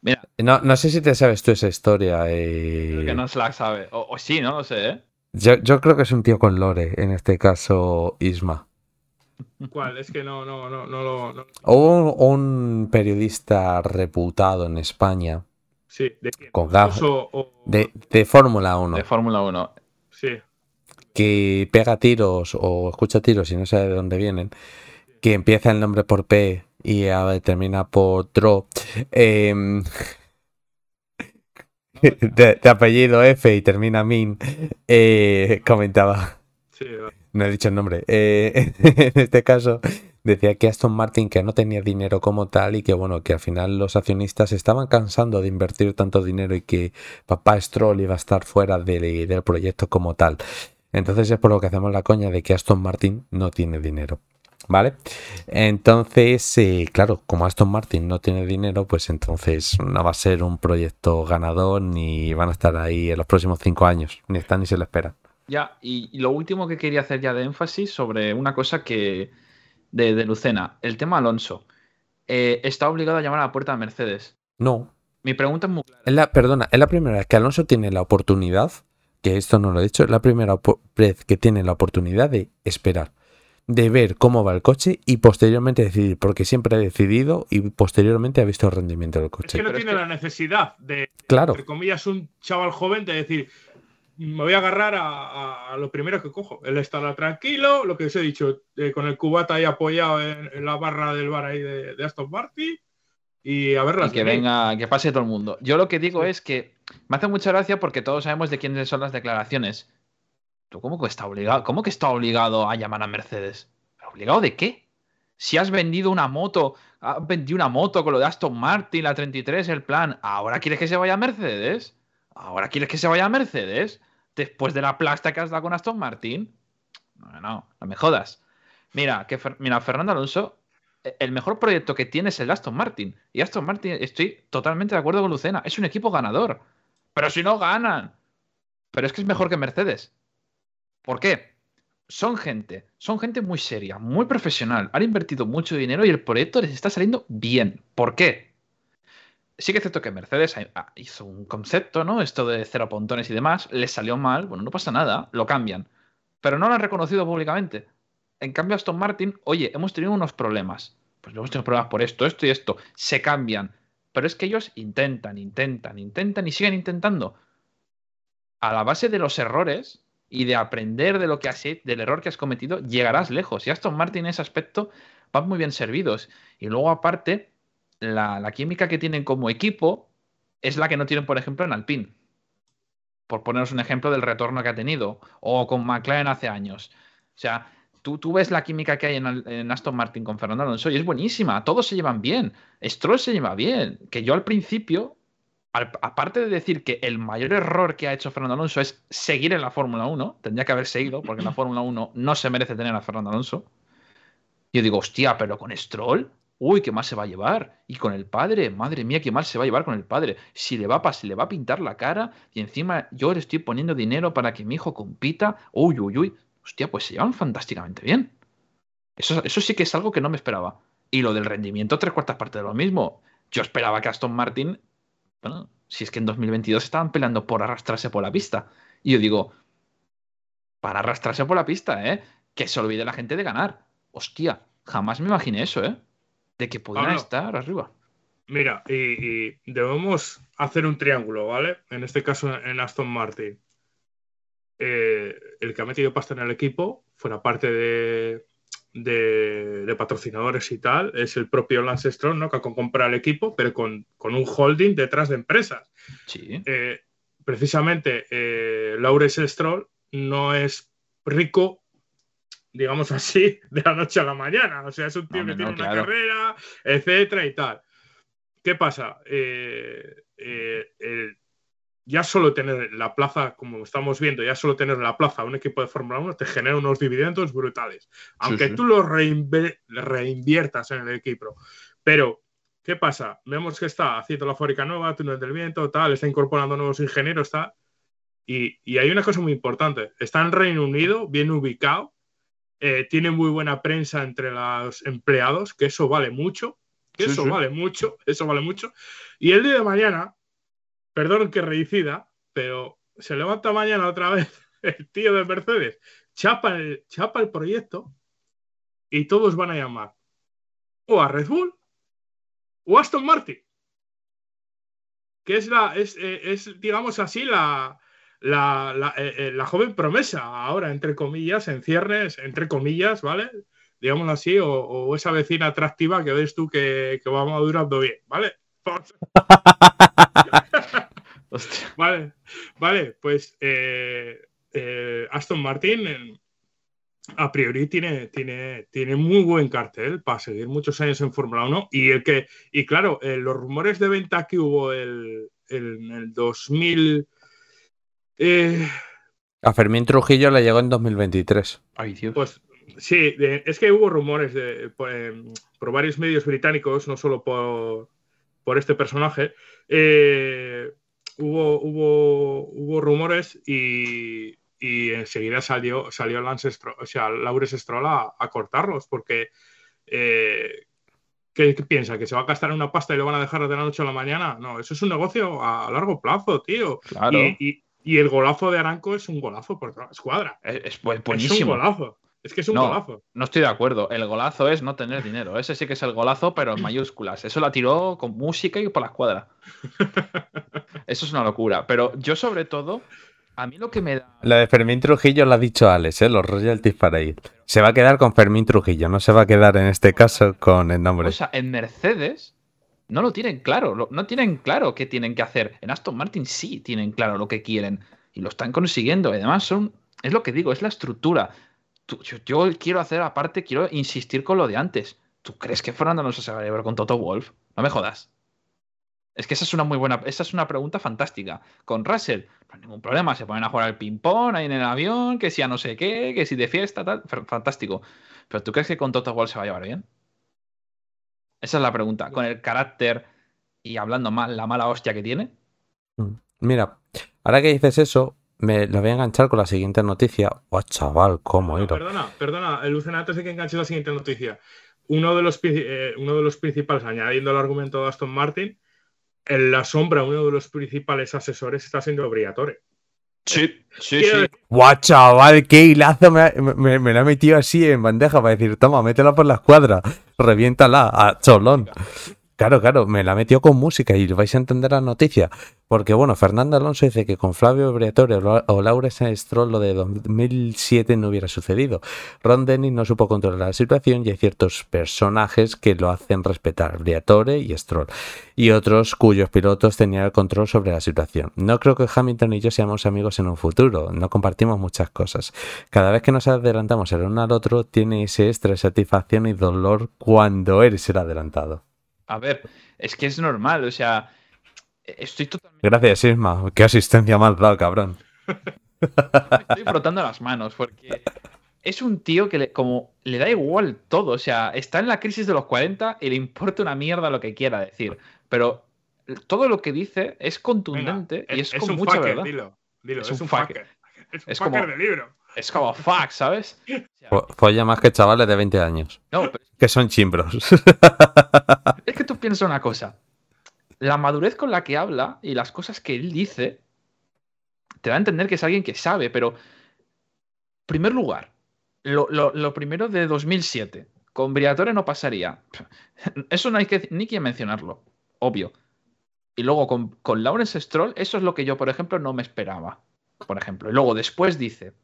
Mira, No, no sé si te sabes tú esa historia. eh, que no se la sabe. O, o sí, no lo sé, ¿eh? Yo, yo creo que es un tío con lore, en este caso, Isma. ¿Cuál? Es que no, no, no, no lo. no- Hubo un, un periodista reputado en España Sí, ¿de quién? con gafas O- o- de, de Fórmula 1 De Fórmula 1. Sí. que pega tiros o escucha tiros y no sabe de dónde vienen, que empieza el nombre por P y a- termina por Tro, em, [laughs] de, de apellido F y termina Min, eh, comentaba. Sí. No he dicho el nombre. Eh, [laughs] en este caso, decía que Aston Martin que no tenía dinero como tal y que bueno, que al final los accionistas estaban cansando de invertir tanto dinero y que papá Stroll iba a estar fuera del, del proyecto como tal. Entonces es por lo que hacemos la coña de que Aston Martin no tiene dinero. ¿Vale? Entonces, eh, claro, como Aston Martin no tiene dinero, pues entonces no va a ser un proyecto ganador ni van a estar ahí en los próximos cinco años. Ni están ni se lo esperan. Ya, y, y lo último que quería hacer ya de énfasis sobre una cosa que. de, de Lucena, el tema Alonso. Eh, está obligado a llamar a la puerta de Mercedes. No, Mi pregunta es muy clara. Es la, perdona, es la primera vez que Alonso tiene la oportunidad, que esto no lo he dicho, es la primera vez que tiene la oportunidad de esperar, de ver cómo va el coche y posteriormente decidir, porque siempre ha decidido y posteriormente ha visto el rendimiento del Es coche. que no tiene la necesidad de, Claro. entre comillas, un chaval joven de decir, me voy a agarrar a, a- a lo primero que cojo. Él estará tranquilo, lo que os he dicho, eh, con el cubata ahí apoyado en, en la barra del bar ahí de, de Aston Martin y a verlas Y que venga, que pase todo el mundo. Yo lo que digo es que me hace mucha gracia porque todos sabemos de quiénes son las declaraciones. ¿Tú cómo que está obligado? ¿Cómo que está obligado a llamar a Mercedes? ¿Pero ¿Obligado de qué? Si has vendido una moto, has vendido una moto con lo de Aston Martin, la 33, el plan, ¿ahora quieres que se vaya a Mercedes? ¿Ahora quieres que se vaya a Mercedes? Después de la plasta que has dado con Aston Martin. No, no, no me jodas. Mira, mira, Fernando Alonso, eh, el mejor proyecto que tiene es el Aston Martin. Y Aston Martin, estoy totalmente de acuerdo con Lucena, es un equipo ganador. Pero si no ganan. Pero es que es mejor que Mercedes. ¿Por qué? Son gente, son gente muy seria, muy profesional. Han invertido mucho dinero y el proyecto les está saliendo bien. ¿Por qué? Sí que es cierto que Mercedes hizo un concepto, ¿no? Esto de cero pontones y demás, les salió mal, bueno, no pasa nada, lo cambian. Pero no lo han reconocido públicamente. En cambio, Aston Martin, oye, hemos tenido unos problemas. Pues hemos tenido problemas por esto, esto y esto. Se cambian. Pero es que ellos intentan, intentan, intentan y siguen intentando. A la base de los errores y de aprender de lo que has hecho, del error que has cometido, llegarás lejos. Y Aston Martin en ese aspecto van muy bien servidos. Y luego, aparte, la, la química que tienen como equipo es la que no tienen, por ejemplo, en Alpine. Por poneros un ejemplo del retorno que ha tenido. O con McLaren hace años. O sea, tú, tú ves la química que hay en, en Aston Martin con Fernando Alonso y es buenísima. Todos se llevan bien. Stroll se lleva bien. Que yo al principio, aparte de decir que el mayor error que ha hecho Fernando Alonso es seguir en la Fórmula 1, tendría que haber seguido, porque en la Fórmula 1 no se merece tener a Fernando Alonso. Yo digo, hostia, pero con Stroll, uy, ¿qué más se va a llevar? Y con el padre, madre mía, ¿qué más se va a llevar con el padre? Si le va a, si le va a pintar la cara y encima yo le estoy poniendo dinero para que mi hijo compita, uy, uy, uy, hostia, pues se llevan fantásticamente bien. Eso, eso sí que es algo que no me esperaba. Y lo del rendimiento, tres cuartas partes de lo mismo. Yo esperaba que Aston Martin, bueno, si es que en 2022 estaban peleando por arrastrarse por la pista. Y yo digo, para arrastrarse por la pista, ¿eh? Que se olvide la gente de ganar. Hostia, jamás me imaginé eso, ¿eh? de que pudieran estar arriba. Mira, y, y debemos hacer un triángulo, ¿vale? En este caso en Aston Martin. Eh, el que ha metido pasta en el equipo, fuera parte de, de, de patrocinadores y tal, es el propio Lance Stroll, ¿no? Que ha comprado el equipo, pero con, con un holding detrás de empresas. Sí. Eh, precisamente, eh, Lawrence Stroll no es rico, digamos así, de la noche a la mañana. O sea, es un tío que tiene una carrera, etcétera y tal. ¿Qué pasa? Eh, eh, el- ya solo tener la plaza, como estamos viendo, ya solo tener la plaza a un equipo de Fórmula 1 te genera unos dividendos brutales. Aunque sí. tú los reinviertas en el equipo. Pero, ¿qué pasa? Vemos que está haciendo la fábrica nueva, túnel del viento, tal, está incorporando nuevos ingenieros, tal. Y, y hay una cosa muy importante. Está en Reino Unido, bien ubicado, eh, tiene muy buena prensa entre los empleados, que eso vale mucho. Que Sí, eso vale mucho, eso vale mucho. Y el día de mañana, perdón que reicida, pero se levanta mañana otra vez [laughs] el tío de Mercedes, chapa el, chapa el proyecto y todos van a llamar o a Red Bull o a Aston Martin. Que es la, es, eh, es, digamos así, la, la, la, eh, eh, la joven promesa ahora, entre comillas, en ciernes, entre comillas, ¿vale? Digámoslo así, o, esa vecina atractiva que ves tú que, que va madurando bien, ¿vale? [laughs] Vale, vale, pues eh, eh, Aston Martin eh, a priori tiene, tiene, tiene muy buen cartel para seguir muchos años en Fórmula 1 y el que y claro, eh, los rumores de venta que hubo el, el- en el 2000 eh, A Fermín Trujillo le llegó en 2023. Ay, Dios. Pues sí, de- es que hubo rumores de, por, eh, por varios medios británicos, no solo por, por este personaje. eh, hubo, hubo, hubo rumores y, y enseguida salió, salió Lance Stroll- o sea, Laurence Stroll a, a cortarlos porque eh, ¿qué, qué piensa? ¿Que se va a gastar una pasta y lo van a dejar de la noche a la mañana? No, eso es un negocio a largo plazo, tío. Claro. Y, y- y el golazo de Aranco es un golazo por toda la escuadra. Es, es bu- Es buenísimo. un golazo. Es que es un no, golazo. no estoy de acuerdo. El golazo es no tener dinero. Ese sí que es el golazo, pero en [laughs] mayúsculas. Eso la tiró con música y por la escuadra. [laughs] Eso es una locura. Pero yo, sobre todo, a mí lo que me da. La de Fermín Trujillo lo ha dicho Alex, ¿eh? los royalties para ir. Se va a quedar con Fermín Trujillo, no se va a quedar en este caso con el nombre. O sea, en Mercedes no lo tienen claro. lo- No tienen claro qué tienen que hacer. En Aston Martin sí tienen claro lo que quieren. Y lo están consiguiendo. Además, son. Es lo que digo, es la estructura. Yo, quiero hacer, aparte, quiero insistir con lo de antes. ¿Tú crees que Fernando no se va a llevar con Toto Wolf? No me jodas. Es que esa es una muy buena, esa es una pregunta fantástica. Con Russell, no hay ningún problema, se ponen a jugar al ping-pong ahí en el avión, que si a no sé qué, que si de fiesta, tal, fantástico. Pero ¿tú crees que con Toto Wolff se va a llevar bien? Esa es la pregunta. Con el carácter y hablando mal, la mala hostia que tiene. Mm. Mira, ahora que dices eso, me lo voy a enganchar con la siguiente noticia. ¡Oh, chaval! ¿Cómo No, perdona, perdona, Lucena, antes de que enganche la siguiente noticia. Uno de los, eh, uno de los principales, añadiendo el argumento de Aston Martin, en la sombra, uno de los principales asesores está siendo Briatore. Sí, sí, Quiero decir, ¡Guau, chaval! ¡Qué hilazo! Me, ha- me, me lo ha metido así en bandeja para decir, toma, métela por la escuadra, reviéntala a cholón. Claro, claro, me la metió con música y vais a entender la noticia. Porque, bueno, Fernando Alonso dice que con Flavio Briatore o Laurence Stroll lo de 2007 no hubiera sucedido. Ron Dennis no supo controlar la situación y hay ciertos personajes que lo hacen respetar, Briatore y Stroll, y otros cuyos pilotos tenían el control sobre la situación. No creo que Hamilton y yo seamos amigos en un futuro, no compartimos muchas cosas. Cada vez que nos adelantamos el uno al otro, tiene ese estrés, satisfacción y dolor cuando eres el adelantado. A ver, es que es normal, o sea, estoy totalmente Gracias, Isma. Qué asistencia has dado, cabrón. estoy frotando las manos porque es un tío que le, como le da igual todo, o sea, está en la crisis de los 40 y le importa una mierda lo que quiera decir, pero todo lo que dice es contundente y es, es con mucha fucker, verdad. dilo, dilo, Es es, un un fucker. fucker. Es un Es fucker como- de libro. Es como fuck, ¿sabes? Fo- Folla más que chavales de 20 años. No, pero Que son chimbros. [laughs] es que tú piensas una cosa. La madurez con la que habla y las cosas que él dice te da a entender que es alguien que sabe, pero primer lugar, lo, lo- lo primero de 2007, Con Briatore no pasaría. [laughs] Eso no hay que ni que mencionarlo, obvio. Y luego con, con Lawrence Stroll, eso es lo que yo, por ejemplo, no me esperaba. Por ejemplo. Y luego después dice,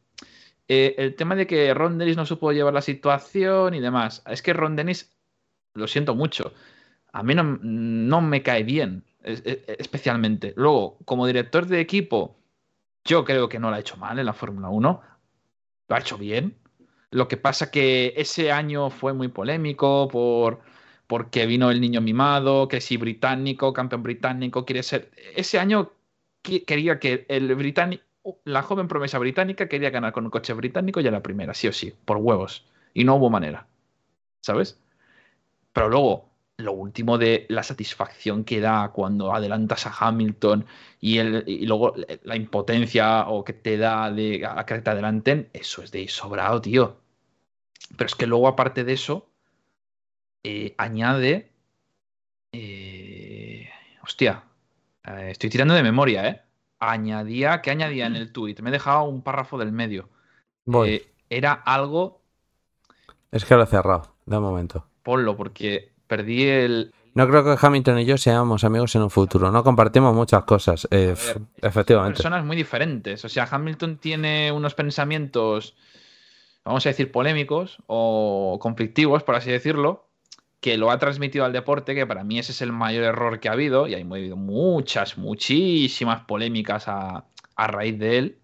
eh, el tema de que Ron Dennis no supo llevar la situación y demás. Es que Ron Dennis, lo siento mucho, a mí no, me cae bien, especialmente. Luego, como director de equipo, yo creo que no lo ha hecho mal en la Fórmula 1. Lo ha hecho bien. Lo que pasa que ese año fue muy polémico por porque vino el niño mimado, que si británico, campeón británico, quiere ser... Ese año quería que el británico, la joven promesa británica quería ganar con un coche británico ya la primera, sí o sí, por huevos. Y no hubo manera. ¿Sabes? Pero luego, lo último de la satisfacción que da cuando adelantas a Hamilton y, el, y luego la impotencia o que te da de a que te adelanten, eso es de sobrado, tío. Pero es que luego, aparte de eso, eh, añade. Eh, hostia, eh, estoy tirando de memoria, ¿eh? Añadía, ¿qué añadía en el tweet? Me he dejado un párrafo del medio. era algo. Es que lo he cerrado, de momento. Ponlo, porque perdí el. No creo que Hamilton y yo seamos amigos en un futuro. No compartimos muchas cosas. efectivamente. Personas muy diferentes. O sea, Hamilton tiene unos pensamientos, vamos a decir, polémicos o conflictivos, por así decirlo que lo ha transmitido al deporte, que para mí ese es el mayor error que ha habido, y hay habido muchas, muchísimas polémicas a, raíz de él.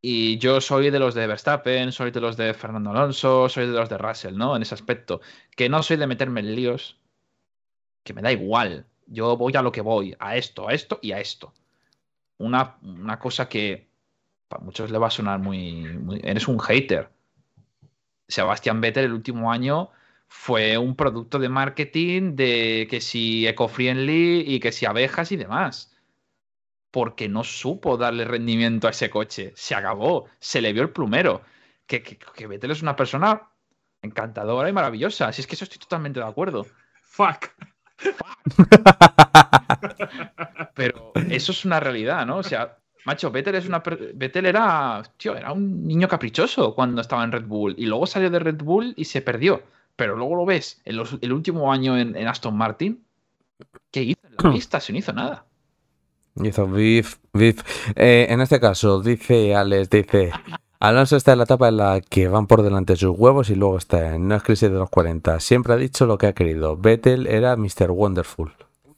Y yo soy de los de Verstappen, soy de los de Fernando Alonso, soy de los de Russell, ¿no? En ese aspecto. Que no soy de meterme en líos, que me da igual. Yo voy a lo que voy, a esto, a esto y a esto. Una, una cosa que para muchos le va a sonar muy, muy... Eres un hater. Sebastián Vettel el último año fue un producto de marketing de que si eco-friendly y que si abejas y demás. Porque no supo darle rendimiento a ese coche. Se acabó, se le vio el plumero. Que, que, que Vettel es una persona encantadora y maravillosa. Si es que eso estoy totalmente de acuerdo. Fuck. [laughs] Pero eso es una realidad, ¿no? O sea, macho, Vettel es una Vettel era, tío, era un niño caprichoso cuando estaba en Red Bull y luego salió de Red Bull y se perdió. Pero luego lo ves, en el último año en, Aston Martin, ¿qué hizo en la pista? Se no hizo nada. Hizo beef, beef. Eh, en este caso, dice Alex, dice... Alonso está en la etapa en la que van por delante sus huevos y luego está en una crisis de los 40. Siempre ha dicho lo que ha querido. Vettel era Mr. Wonderful.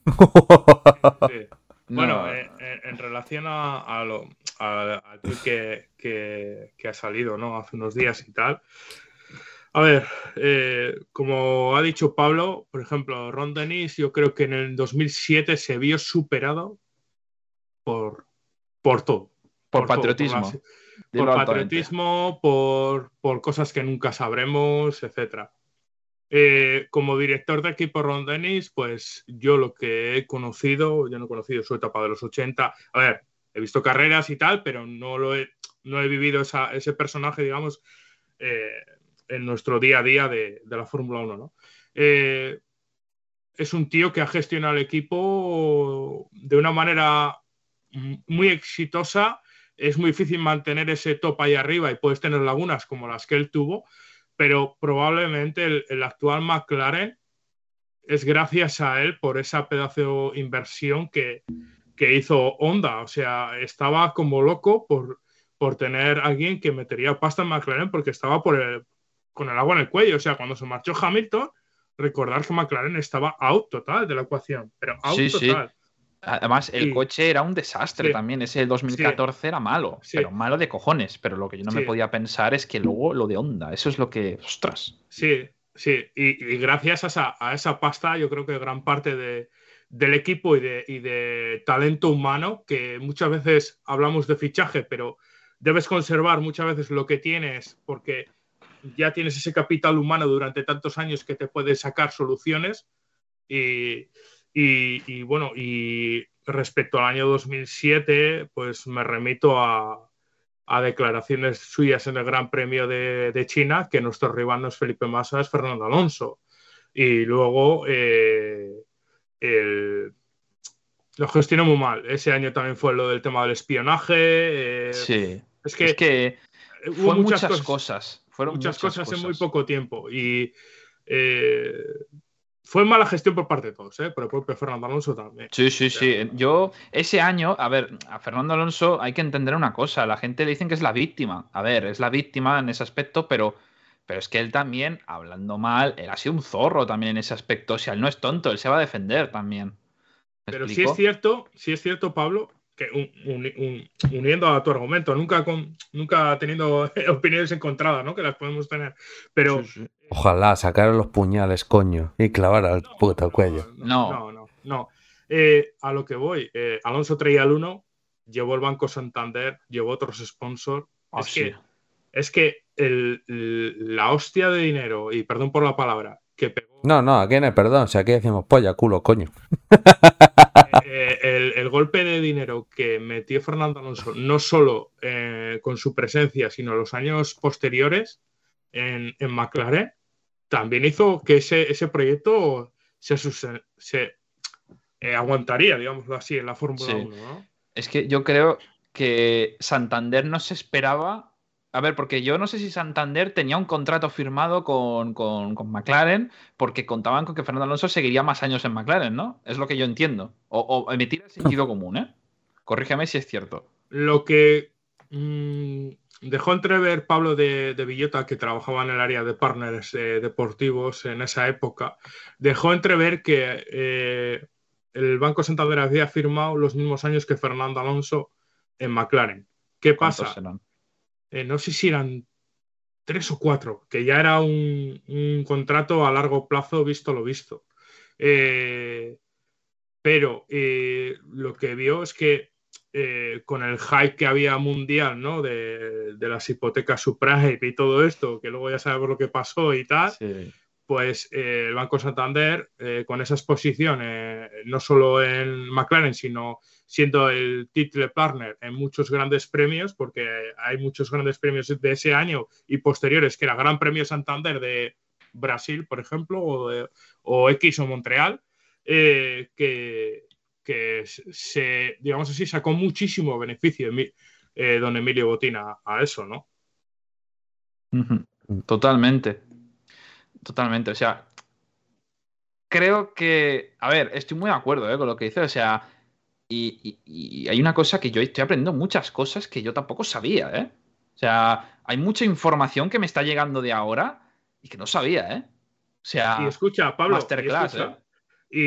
[laughs] Bueno, eh, eh, en, relación a, lo que, que, ha salido ¿no? hace unos días y tal, a ver, eh, como ha dicho Pablo, por ejemplo, Ron Dennis, yo creo que en el 2007 se vio superado por, por todo. Por, patriotismo. por, patriotismo, por, por, cosas que nunca sabremos, etc. Eh, como director de equipo Ron Dennis, pues yo lo que he conocido, yo no he conocido su etapa de los 80. A ver, he visto carreras y tal, pero no lo he, no he vivido ese personaje, digamos. Eh, en nuestro día a día de, la Fórmula 1. ¿no? Eh, es un tío que ha gestionado el equipo de una manera muy exitosa. Es muy difícil mantener ese top ahí arriba y puedes tener lagunas como las que él tuvo, pero probablemente el, actual McLaren es gracias a él por esa pedazo de inversión que, que hizo Honda. O sea, estaba como loco por, por tener alguien que metería pasta en McLaren porque estaba por el, con el agua en el cuello. O sea, cuando se marchó Hamilton, recordar que McLaren estaba out total de la ecuación, pero out total. Además, el coche era un desastre también. Ese 2014 era malo, pero malo de cojones. Pero lo que yo no me podía pensar es que luego lo de Honda, eso es lo que. ¡Ostras! Sí, sí. Y, gracias a esa, pasta, yo creo que gran parte de, del equipo y de, y de talento humano, que muchas veces hablamos de fichaje, pero debes conservar muchas veces lo que tienes, porque ya tienes ese capital humano durante tantos años que te puede sacar soluciones. Y, bueno, y respecto al año 2007, pues me remito a, declaraciones suyas en el Gran Premio de, China, que nuestro rival no es Felipe Massa, es Fernando Alonso. Y luego eh, lo gestionó muy mal. Ese año también fue lo del tema del espionaje. Eh, sí. Es que, fue muchas, cosas Fueron muchas, muchas cosas, en muy poco tiempo. Y eh, fue mala gestión por parte de todos, ¿eh? por el propio Fernando Alonso también. Sí, sí, sí. Yo, ese año, a ver, a Fernando Alonso hay que entender una cosa. La gente le dicen que es la víctima. A ver, es la víctima en ese aspecto, pero, pero es que él también, hablando mal, él ha sido un zorro también en ese aspecto. O sea, él no es tonto, él se va a defender también. ¿Me Pero sí es cierto, sí es cierto, Pablo, que un- un- un- uniendo a tu argumento, nunca, con, nunca teniendo [laughs] opiniones encontradas, ¿no? Que las podemos tener. Pero Ojalá sacaran los puñales, coño, y clavar al puto cuello. No. no, no, no. Eh, a lo que voy, eh, Alonso traía el 1, llevó el Banco Santander, llevó otros sponsors. Ah, es, sí. que, es que el- el- la hostia de dinero, y perdón por la palabra, que pegó No, no, aquí no hay perdón, si aquí decimos polla, culo, coño. eh, el, el golpe de dinero que metió Fernando Alonso, no solo eh, con su presencia, sino los años posteriores en, en McLaren, también hizo que ese, ese proyecto se, se eh, aguantaría, digámoslo así, en la Fórmula Sí. 1. ¿no? Es que yo creo que Santander no se esperaba. A ver, porque yo no sé si Santander tenía un contrato firmado con, con- con McLaren porque contaban con que Fernando Alonso seguiría más años en McLaren, ¿no? Es lo que yo entiendo. O, o emitir el sentido común, ¿eh? Corrígeme si es cierto. Lo que mm, dejó entrever Pablo de, de Villota, que trabajaba en el área de partners eh, deportivos en esa época, dejó entrever que eh, el Banco Santander había firmado los mismos años que Fernando Alonso en McLaren. ¿Qué ¿Cuántos pasa? Eh, no sé si eran tres o cuatro, que ya era un, contrato a largo plazo visto lo visto. Eh, pero eh, lo que vio es que con el hype que había mundial, ¿no? De, de las hipotecas subprime y todo esto, que luego ya sabemos lo que pasó y tal, pues eh, el Banco Santander, eh, con esa exposición, eh, no solo en McLaren, sino siendo el title partner en muchos grandes premios, porque hay muchos grandes premios de ese año y posteriores, que era Gran Premio Santander de Brasil, por ejemplo, o, o X o Montreal, que, que se, digamos así, sacó muchísimo beneficio don Emilio Botina a eso, ¿no? Totalmente. Totalmente. O sea, creo que. A ver, estoy muy de acuerdo ¿eh? con lo que dice. O sea, y, y- y hay una cosa que yo estoy aprendiendo muchas cosas que yo tampoco sabía, ¿eh? O sea, hay mucha información que me está llegando de ahora y que no sabía, ¿eh? O sea, Y escucha, Pablo, y masterclass, escucha, ¿eh?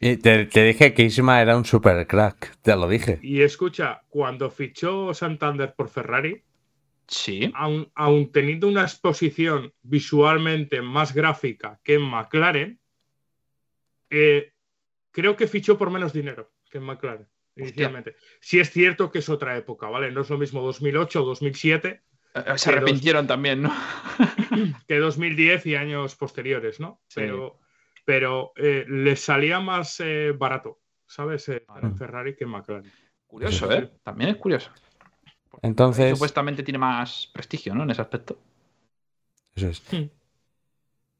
y- Y te, te dije que Isma era un super crack, te lo dije. Y escucha, cuando fichó Santander por Ferrari, sí. aun, aun teniendo una exposición visualmente más gráfica que en McLaren, eh, creo que fichó por menos dinero que en McLaren inicialmente. Sí es cierto que es otra época, ¿vale? No es lo mismo 2008 o 2007 Eh, Se que dos- arrepintieron también, ¿no? [clears throat] que 2010 y años posteriores, ¿no? Sí. Pero, pero eh, les salía más eh, barato, ¿sabes? Eh, en Ferrari que en McLaren. Curioso, ¿eh? También es curioso. Entonces, Supuestamente tiene más prestigio, ¿no? En ese aspecto. eso es. Hmm.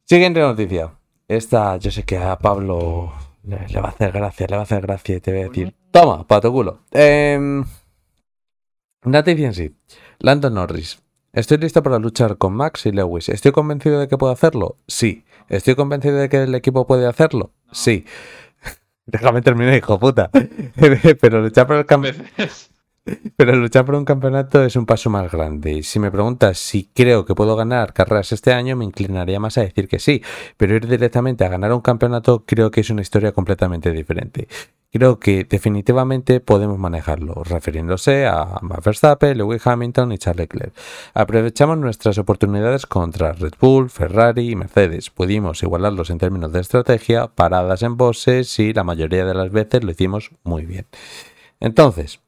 Siguiente noticia. Esta yo sé que a Pablo le, le va a hacer gracia, le va a hacer gracia y te voy a decir, toma, pato culo. Em, noticia en sí. Lando Norris. Estoy listo para luchar con Max y Lewis. ¿Estoy convencido de que puedo hacerlo? Sí. ¿Estoy convencido de que el equipo puede hacerlo? Sí. [laughs] Déjame terminar, hijo puta. [laughs] Pero luchar por el campeonato. Pero luchar por un campeonato es un paso más grande. Si me preguntas si creo que puedo ganar carreras este año, me inclinaría más a decir que sí. Pero ir directamente a ganar un campeonato creo que es una historia completamente diferente. Creo que definitivamente podemos manejarlo, refiriéndose a Max Verstappen, Lewis Hamilton y Charles Leclerc. Aprovechamos nuestras oportunidades contra Red Bull, Ferrari y Mercedes. Pudimos igualarlos en términos de estrategia, paradas en bosses y la mayoría de las veces lo hicimos muy bien. Entonces,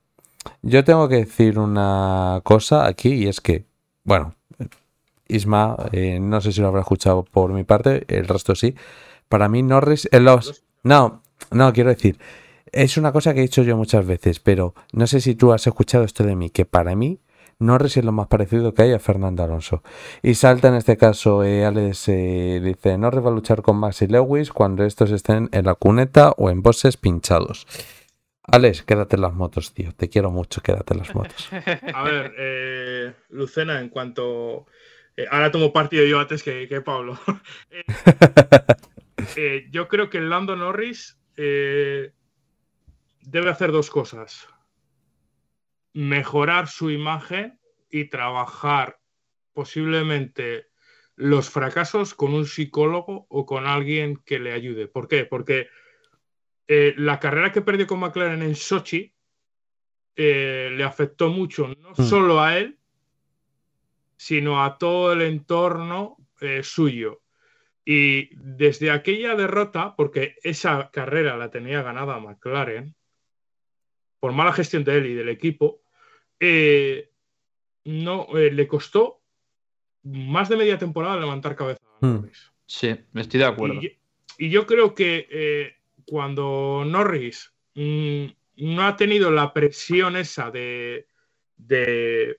yo tengo que decir una cosa aquí y es que, bueno, Isma, eh, no sé si lo habrá escuchado por mi parte, el resto sí. Para mí Norris en los... No, no, quiero decir, es una cosa que he dicho yo muchas veces, pero no sé si tú has escuchado esto de mí, que para mí Norris es lo más parecido que hay a Fernando Alonso. Y salta en este caso, eh, Alex eh, dice, Norris va a luchar con Max y Lewis cuando estos estén en la cuneta o en bosses pinchados. Alex, quédate las motos, tío. Te quiero mucho, quédate las motos. [laughs] A ver, eh, Lucena, en cuanto Eh, ahora tomo partido yo antes que, que Pablo. [laughs] [laughs] Eh, yo creo que Lando Norris debe hacer dos cosas. Mejorar su imagen y trabajar posiblemente los fracasos con un psicólogo o con alguien que le ayude. ¿Por qué? Porque eh, la carrera que perdió con McLaren en Sochi eh, le afectó mucho, no Mm. solo a él, sino a todo el entorno eh, suyo. Y desde aquella derrota, porque esa carrera la tenía ganada McLaren, por mala gestión de él y del equipo, eh, no, eh, le costó más de media temporada levantar cabeza. Mm. Sí, estoy de acuerdo. Y, y yo creo que eh, cuando Norris mm, no ha tenido la presión esa de, de,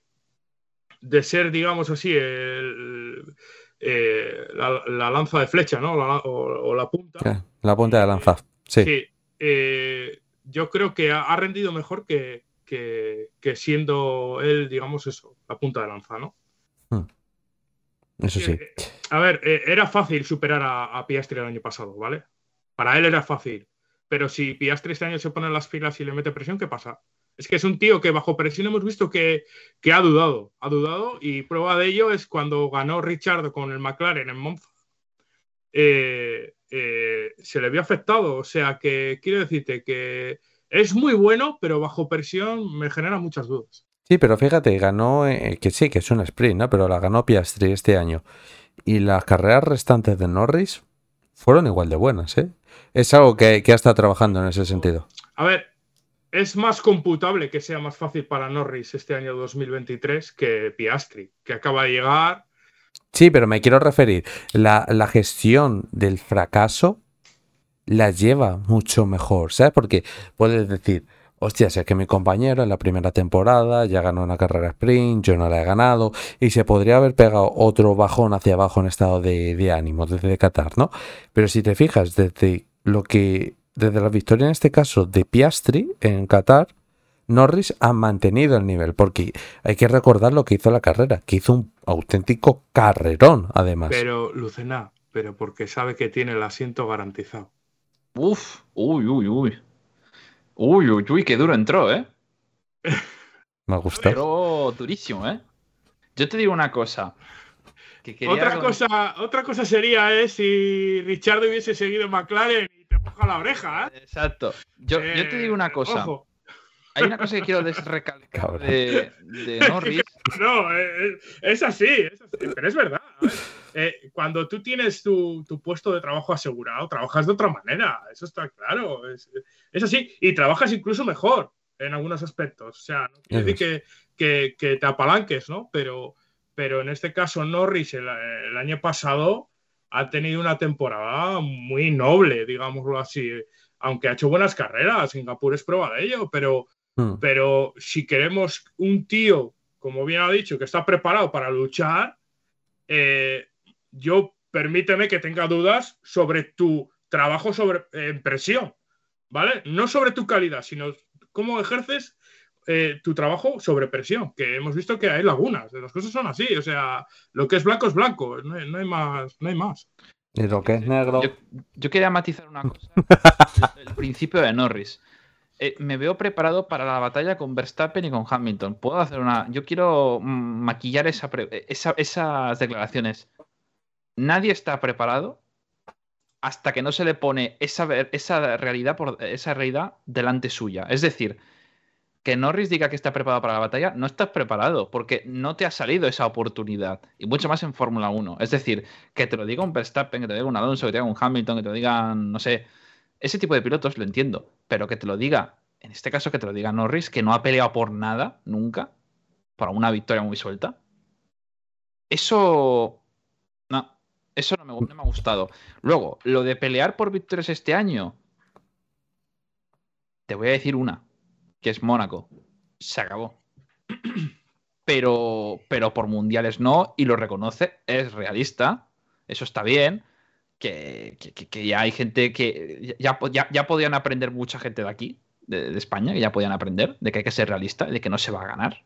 de ser, digamos así, el- eh, la, la lanza de flecha, ¿no? La- o, o la punta. La punta de lanza. Sí. Sí, eh, yo creo que ha, ha rendido mejor que, que- que siendo él, digamos eso, la punta de lanza, ¿no? Eso sí. A ver, eh, era fácil superar a, a Piastri el año pasado, ¿vale? Para él era fácil. Pero si Piastri este año se pone en las filas y le mete presión, ¿qué pasa? Es que es un tío que bajo presión hemos visto que, que ha dudado. Ha dudado y prueba de ello es cuando ganó Richard con el McLaren en Monza. Eh, eh, se le vio afectado. O sea que quiero decirte que es muy bueno, pero bajo presión me genera muchas dudas. Sí, pero fíjate, ganó, eh, que sí, que es un sprint, ¿no? Pero la ganó Piastri este año. Y las carreras restantes de Norris fueron igual de buenas, ¿eh? Es algo que, que ha estado trabajando en ese sentido. A ver, es más computable que sea más fácil para Norris este año 2023 que Piastri, que acaba de llegar. Sí, pero me quiero referir, la, la gestión del fracaso la lleva mucho mejor, ¿sabes? Porque puedes decir, hostia, si es que mi compañero en la primera temporada ya ganó una carrera sprint, yo no la he ganado, y se podría haber pegado otro bajón hacia abajo en estado de, de ánimo desde Qatar, ¿no? Pero si te fijas, desde lo que, desde la victoria en este caso de Piastri en Qatar, Norris ha mantenido el nivel, porque hay que recordar lo que hizo la carrera, que hizo un auténtico carrerón, además. Pero, Lucena, pero porque sabe que tiene el asiento garantizado. Uf, uy, uy, uy. Uy, uy, uy, qué duro entró, ¿eh? Me gusta. Entró durísimo, ¿eh? Yo te digo una cosa. Que quería Otra con- cosa, otra cosa sería eh, si Richard hubiese seguido en McLaren y te moja la oreja. ¿eh? Exacto. Yo, yo te digo una cosa. ojo. Hay una cosa que quiero desrecalcar de, de Norris. [laughs] No, eh, es, es así, es así, pero es verdad. eh, cuando tú tienes tu, tu puesto de trabajo asegurado, trabajas de otra manera, eso está claro. Es, es así, y trabajas incluso mejor en algunos aspectos. O sea, no quiere decir que, que- que te apalanques, ¿no? Pero, pero en este caso, Norris el, el año pasado ha tenido una temporada muy noble, digámoslo así. Aunque ha hecho buenas carreras, Singapur es prueba de ello, pero, Hmm. pero si queremos un tío, como bien ha dicho, que está preparado para luchar, eh, yo permíteme que tenga dudas sobre tu trabajo sobre, en presión, ¿vale? No sobre tu calidad, sino cómo ejerces eh, tu trabajo sobre presión, que hemos visto que hay lagunas, las cosas son así, o sea, lo que es blanco es blanco, no hay, no hay más, no hay más. Y lo que es negro. Yo, yo quería matizar una cosa. [laughs] El principio de Norris. Eh, me veo preparado para la batalla con Verstappen y con Hamilton. Puedo hacer una. Yo quiero mm, maquillar esa- esas declaraciones. Nadie está preparado hasta que no se le pone esa, realidad por esa realidad delante suya. Es decir, que Norris diga que está preparado para la batalla, no estás preparado, porque no te ha salido esa oportunidad. Y mucho más en Fórmula 1. Es decir, que te lo diga un Verstappen, que te lo diga un Alonso, que te diga un Hamilton, que te lo digan, no sé. Ese tipo de pilotos lo entiendo. Pero que te lo diga, en este caso que te lo diga Norris, que no ha peleado por nada, nunca, para una victoria muy suelta. Eso. No, eso no me, no me ha gustado. Luego, lo de pelear por victorias este año. Te voy a decir una, que es Mónaco. Se acabó. [clears throat] Pero, pero por mundiales no, y lo reconoce, es realista. Eso está bien. Que, ya hay gente que. Ya, ya, podían aprender mucha gente de aquí, de, de España, que ya podían aprender de que hay que ser realista, de que no se va a ganar.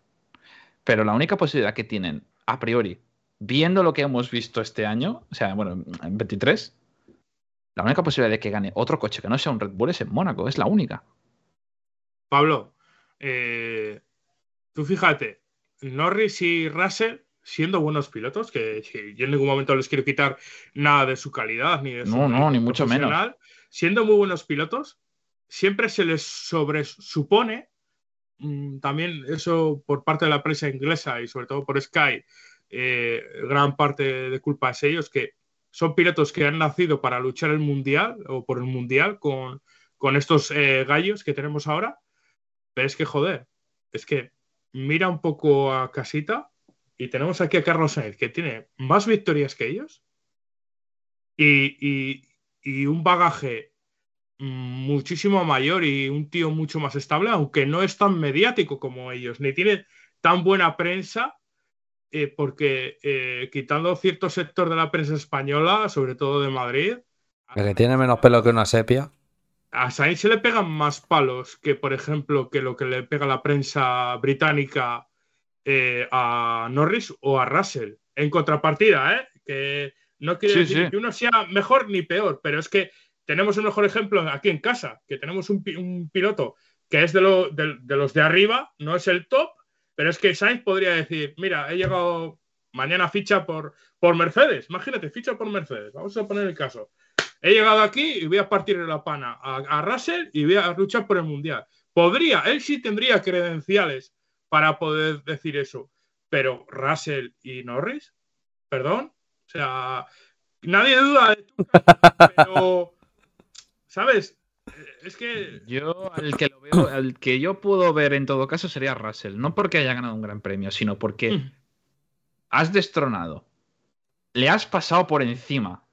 Pero la única posibilidad que tienen, a priori, viendo lo que hemos visto este año, o sea, bueno, en 23, la única posibilidad de que gane otro coche que no sea un Red Bull es en Mónaco, es la única. Pablo, eh, tú fíjate, Norris y Russell siendo buenos pilotos, que, que, yo en ningún momento les quiero quitar nada de su calidad ni de su No, no, ni mucho menos. Siendo muy buenos pilotos, siempre se les sobresupone, mm, también eso por parte de la prensa inglesa y sobre todo por Sky, eh, gran parte de culpa es ellos, que son pilotos que han nacido para luchar el mundial o por el mundial con, con estos eh, gallos que tenemos ahora. Pero es que, joder, es que mira un poco a casita y tenemos aquí a Carlos Sainz, que tiene más victorias que ellos y, un bagaje muchísimo mayor y un tío mucho más estable, aunque no es tan mediático como ellos, ni tiene tan buena prensa, eh, porque eh, quitando cierto sector de la prensa española, sobre todo de Madrid. que tiene menos pelo que una sepia. A Sainz se le pegan más palos que, por ejemplo, que lo que le pega la prensa británica eh, a Norris o a Russell. En contrapartida, ¿eh? que no quiere decir que uno sea mejor ni peor, pero es que tenemos un mejor ejemplo aquí en casa, que tenemos un, piloto que es de, los de arriba, no es el top, pero es que Sainz podría decir, mira, he llegado mañana ficha por, por Mercedes, imagínate, ficha por Mercedes, vamos a poner el caso. He llegado aquí y voy a partir de la pana a, a Russell y voy a luchar por el Mundial. Podría, él sí tendría credenciales para poder decir eso. Pero Russell y Norris, perdón, o sea, nadie duda de tu pero, ¿sabes? Es que. Yo, el que, lo veo, el que yo puedo ver en todo caso sería Russell. No porque haya ganado un gran premio, sino porque mm. has destronado. Le has pasado por encima.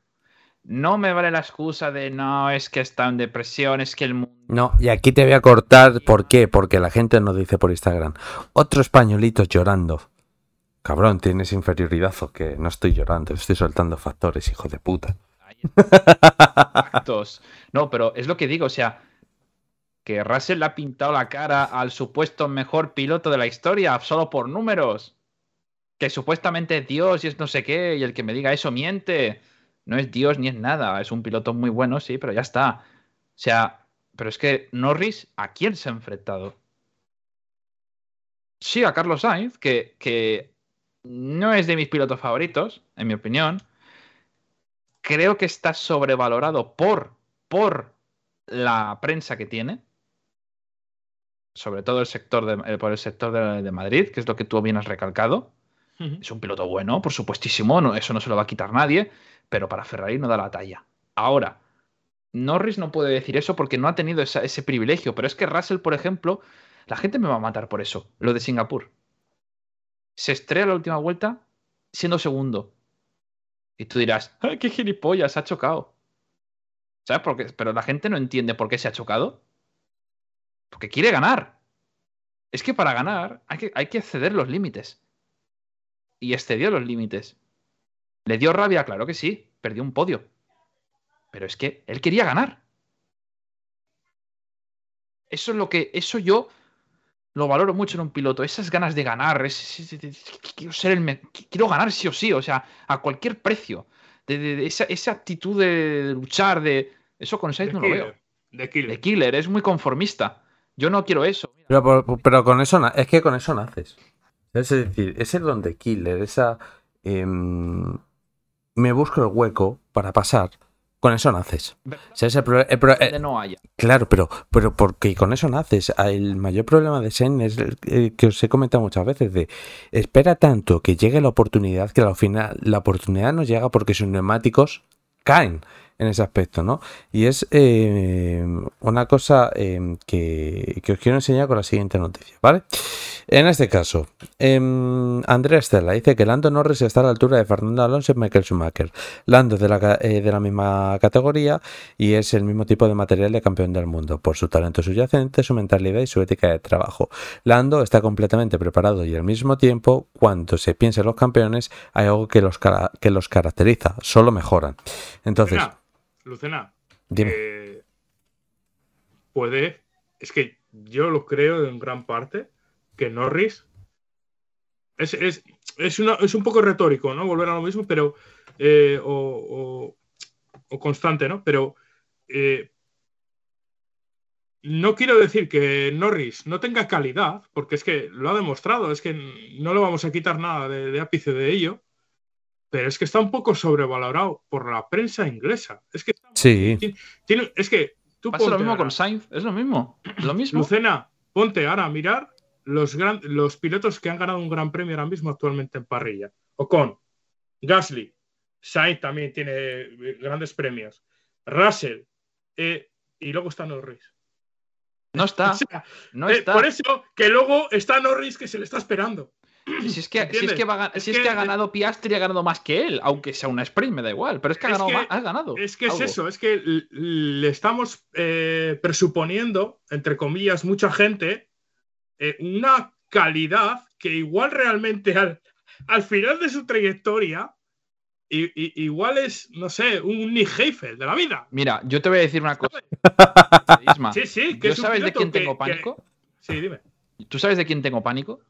No me vale la excusa de no, es que está en depresión, es que el mundo. No, y aquí te voy a cortar. ¿Por qué? Porque la gente nos dice por Instagram. Otro españolito llorando. Cabrón, tienes inferioridad o que no estoy llorando, estoy soltando factores, hijo de puta. Factos. No, pero es lo que digo, o sea, que Russell le ha pintado la cara al supuesto mejor piloto de la historia solo por números. Que supuestamente es Dios y es no sé qué, y el que me diga eso miente no es Dios ni es nada, es un piloto muy bueno, sí, pero ya está. O sea, pero es que Norris, ¿a quién se ha enfrentado? Sí, a Carlos Sainz, que, que no es de mis pilotos favoritos, en mi opinión. Creo que está sobrevalorado por, por la prensa que tiene. Sobre todo el sector de, eh, por el sector de, Madrid, que es lo que tú bien has recalcado. Es un piloto bueno, por supuestísimo, eso no se lo va a quitar nadie pero para Ferrari no da la talla. Ahora, Norris no puede decir eso porque no ha tenido ese privilegio, pero es que Russell, por ejemplo, la gente me va a matar por eso, lo de Singapur. Se estrella la última vuelta siendo segundo. Y tú dirás, ¡ay, qué gilipollas! Ha chocado. ¿Sabes por qué? Pero la gente no entiende por qué se ha chocado. Porque quiere ganar. Es que para ganar hay que, hay que exceder los límites. Y excedió los límites. ¿Le dio rabia? Claro que sí, perdió un podio. Pero es que él quería ganar. Eso es lo que. Eso yo lo valoro mucho en un piloto. Esas ganas de ganar. quiero ser el. Quiero ganar sí o sí. O sea, a cualquier precio. De, esa, actitud de luchar, de. Eso con Sainz no lo veo. De killer. De killer, es muy conformista. Yo no quiero eso. Pero, con eso es que con eso naces. Es decir, ese don de killer, esa. Em, me busco el hueco para pasar. Con eso naces. O no haya. Claro, pero, pero porque con eso naces. El mayor problema de Sen es el que os he comentado muchas veces: de espera tanto que llegue la oportunidad que al final la oportunidad no llega porque sus neumáticos caen en ese aspecto, ¿no? Y es eh, una cosa eh, que, os quiero enseñar con la siguiente noticia, ¿vale? En este caso, eh, Andrea Estela dice que Lando Norris está a la altura de Fernando Alonso y Michael Schumacher. Lando es de la, de la misma categoría y es el mismo tipo de material de campeón del mundo, por su talento subyacente, su mentalidad y su ética de trabajo. Lando está completamente preparado y al mismo tiempo, cuando se piensa en los campeones, hay algo que los, que los caracteriza, solo mejoran. Entonces... Lucena, eh, puede, es que yo lo creo en gran parte, que Norris es, es, es, una- es un poco retórico, ¿no? Volver a lo mismo, pero. eh, o, o- o constante, ¿no? Pero. eh, no quiero decir que Norris no tenga calidad, porque es que lo ha demostrado, es que no le vamos a quitar nada de, de ápice de ello, pero es que está un poco sobrevalorado por la prensa inglesa. Es que, Sí. tiene, es que tú Pasa lo mismo ahora- con Sainz, es lo mismo. Lo [clears throat] mismo. Lucena, ponte ahora a mirar los, gran- los pilotos que han ganado un gran premio ahora mismo actualmente en parrilla. Ocon, Gasly, Sainz también tiene eh, grandes premios, Russell, eh, y luego está Norris. No está. [laughs] O sea, no eh, está. por eso que luego está Norris que se le está esperando. Si es que, si es que, va Es si es ha ganado Piastri y ha ganado más que él, aunque sea una sprint, me da igual. Pero es que ha Es ganado. que- más- ha ganado Es que es algo. eso, es que le estamos eh, presuponiendo, entre comillas, mucha gente, eh, una calidad que igual realmente al, al final de su trayectoria, i- igual es, no sé, un Nick Heifel de la vida. Mira, yo te voy a decir una cosa. [laughs] Isma, Sí, sí, que ¿yo es un sabes de quién que- tengo que- pánico? Sí, dime. ¿Tú sabes de quién tengo pánico?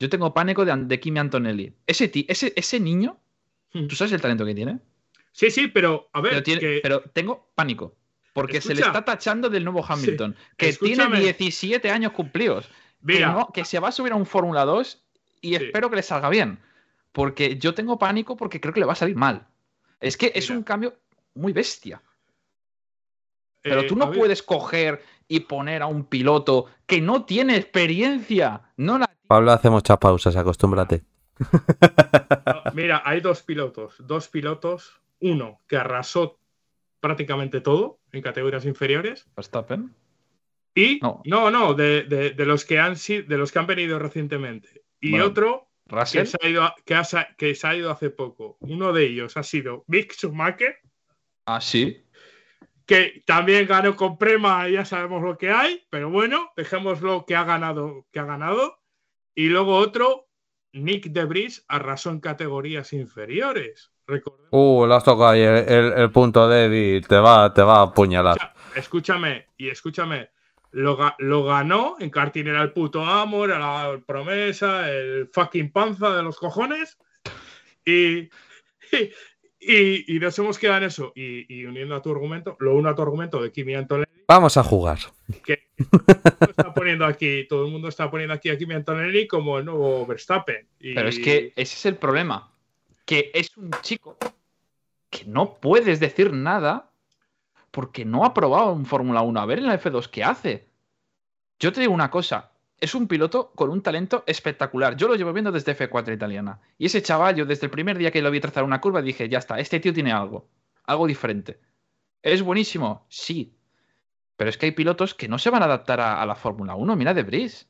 Yo tengo pánico de, de Kimi Antonelli. Ese, ese, ese niño, ¿tú sabes el talento que tiene? Hmm. Sí, sí, pero a ver, Pero, tiene- que- pero tengo pánico. Porque se le está tachando del nuevo Hamilton. que escúchame. tiene 17 años cumplidos. Que, no- que se va a subir a un Fórmula 2 y espero que le salga bien. Porque yo tengo pánico porque creo que le va a salir mal. Es que es un cambio muy bestia. Pero Eh, tú no puedes coger y poner a un piloto que no tiene experiencia. No la Pablo, hace muchas pausas, acostúmbrate. No, mira, hay dos pilotos, dos pilotos, uno que arrasó prácticamente todo en categorías inferiores Verstappen. y no, no, de, de- de los que han sido, de los que han venido recientemente y Bueno, otro Russell. que se, ha ido a- que, ha que se ha ido hace poco. Uno de ellos ha sido Mick Schumacher, Ah, sí. Que también ganó con Prema, ya sabemos lo que hay, pero bueno, dejémoslo que ha ganado, que ha ganado. Y luego otro, Nick Debris arrasó en categorías inferiores. Recordemos Uh, le has tocado ahí el, el- el punto débil. Te va, te va a apuñalar. escúchame, y escúchame, lo, lo ganó en karting era el puto amo, era la promesa, el fucking panza de los cojones. Y, [laughs] y, y- y nos hemos quedado en eso. Y, y uniendo a tu argumento, lo uno a tu argumento de Kimi Antonelli, Vamos a jugar. que [laughs] todo el mundo está poniendo aquí, todo el mundo está poniendo aquí a Kimi Antonelli como el nuevo Verstappen. Y- Pero es que ese es el problema. Que es un chico que no puedes decir nada porque no ha probado un Fórmula 1. A ver en la F2 qué hace. Yo te digo una cosa. Es un piloto con un talento espectacular. Yo lo llevo viendo desde F4 italiana. Y ese chaval, yo desde el primer día que lo vi trazar una curva, dije, ya está, este tío tiene algo. Algo diferente. ¿Es buenísimo? Sí. Pero es que hay pilotos que no se van a adaptar a, a la Fórmula 1. Mira de Brice.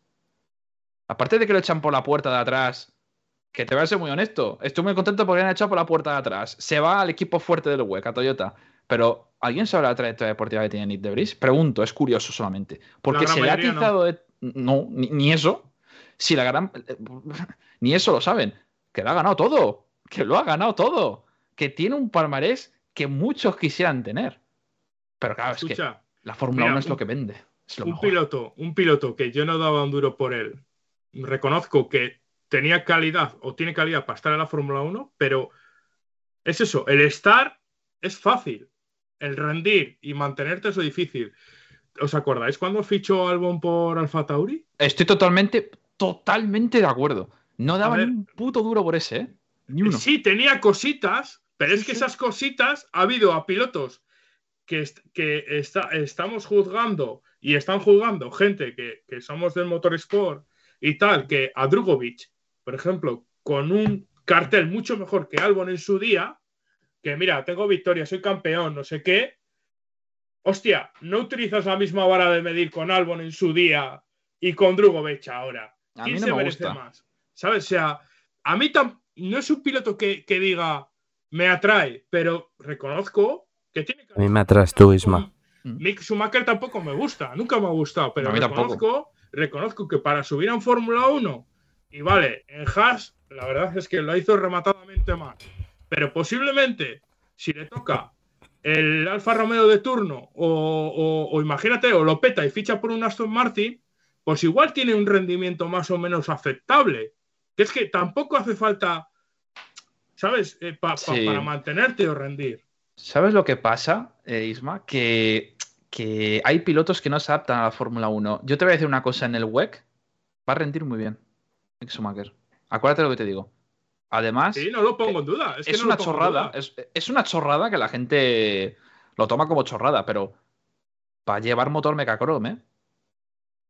Aparte de que lo echan por la puerta de atrás, que te voy a ser muy honesto, estoy muy contento porque lo han echado por la puerta de atrás. Se va al equipo fuerte del WEC, a Toyota. Pero, ¿alguien sabe la trayectoria deportiva que tiene Nick de Vries? Pregunto, es curioso solamente. Porque se le ha no. de. No, ni, ni eso. Si la gran. [laughs] Ni eso lo saben. Que lo ha ganado todo. Que lo ha ganado todo. Que tiene un palmarés que muchos quisieran tener. Pero claro, es que Escucha, la Fórmula mira, 1 es lo que vende. Es lo un mejor. piloto, un piloto que yo no daba un duro por él. Reconozco que tenía calidad o tiene calidad para estar en la Fórmula 1, pero es eso, el estar es fácil. El rendir y mantenerte es lo difícil. ¿Os acordáis cuando fichó Albon por Alfa Tauri? Estoy totalmente, totalmente de acuerdo. No daba ni un puto duro por ese, ¿eh? Ni uno. Sí, tenía cositas, pero es que esas cositas ha habido a pilotos que, est- que está- estamos juzgando y están juzgando gente que, que somos del motorsport y tal, que a Drugovic, por ejemplo, con un cartel mucho mejor que Albon en su día, que mira, tengo victoria, soy campeón, no sé qué. Hostia, no utilizas la misma vara de medir con Albon en su día y con Drugovic ahora. A ¿Quién mí no se me merece gusta. más? ¿Sabes? O sea, a mí tam- no es un piloto que, que diga me atrae, pero reconozco que tiene A mí me atraes tú, Isma. Mick Schumacher tampoco me gusta, nunca me ha gustado, pero A mí tampoco. reconozco, reconozco que para subir a un Fórmula 1, y vale, en Haas, la verdad es que lo hizo rematadamente mal, pero posiblemente, si le toca el Alfa Romeo de turno, o, o- o imagínate, o lo peta y ficha por un Aston Martin, pues igual tiene un rendimiento más o menos aceptable. Que es que tampoco hace falta, ¿sabes? Eh, pa- pa- Sí. Para mantenerte o rendir. ¿Sabes lo que pasa, eh, Isma? Que, que hay pilotos que no se adaptan a la Fórmula 1. Yo te voy a decir una cosa en el WEC. Va a rendir muy bien. Schumacher. Acuérdate lo que te digo. Además, Sí, no lo pongo en duda. Es, es, que no una chorrada. Es, es una chorrada que la gente lo toma como chorrada, pero va a llevar motor Mecachrome, ¿eh?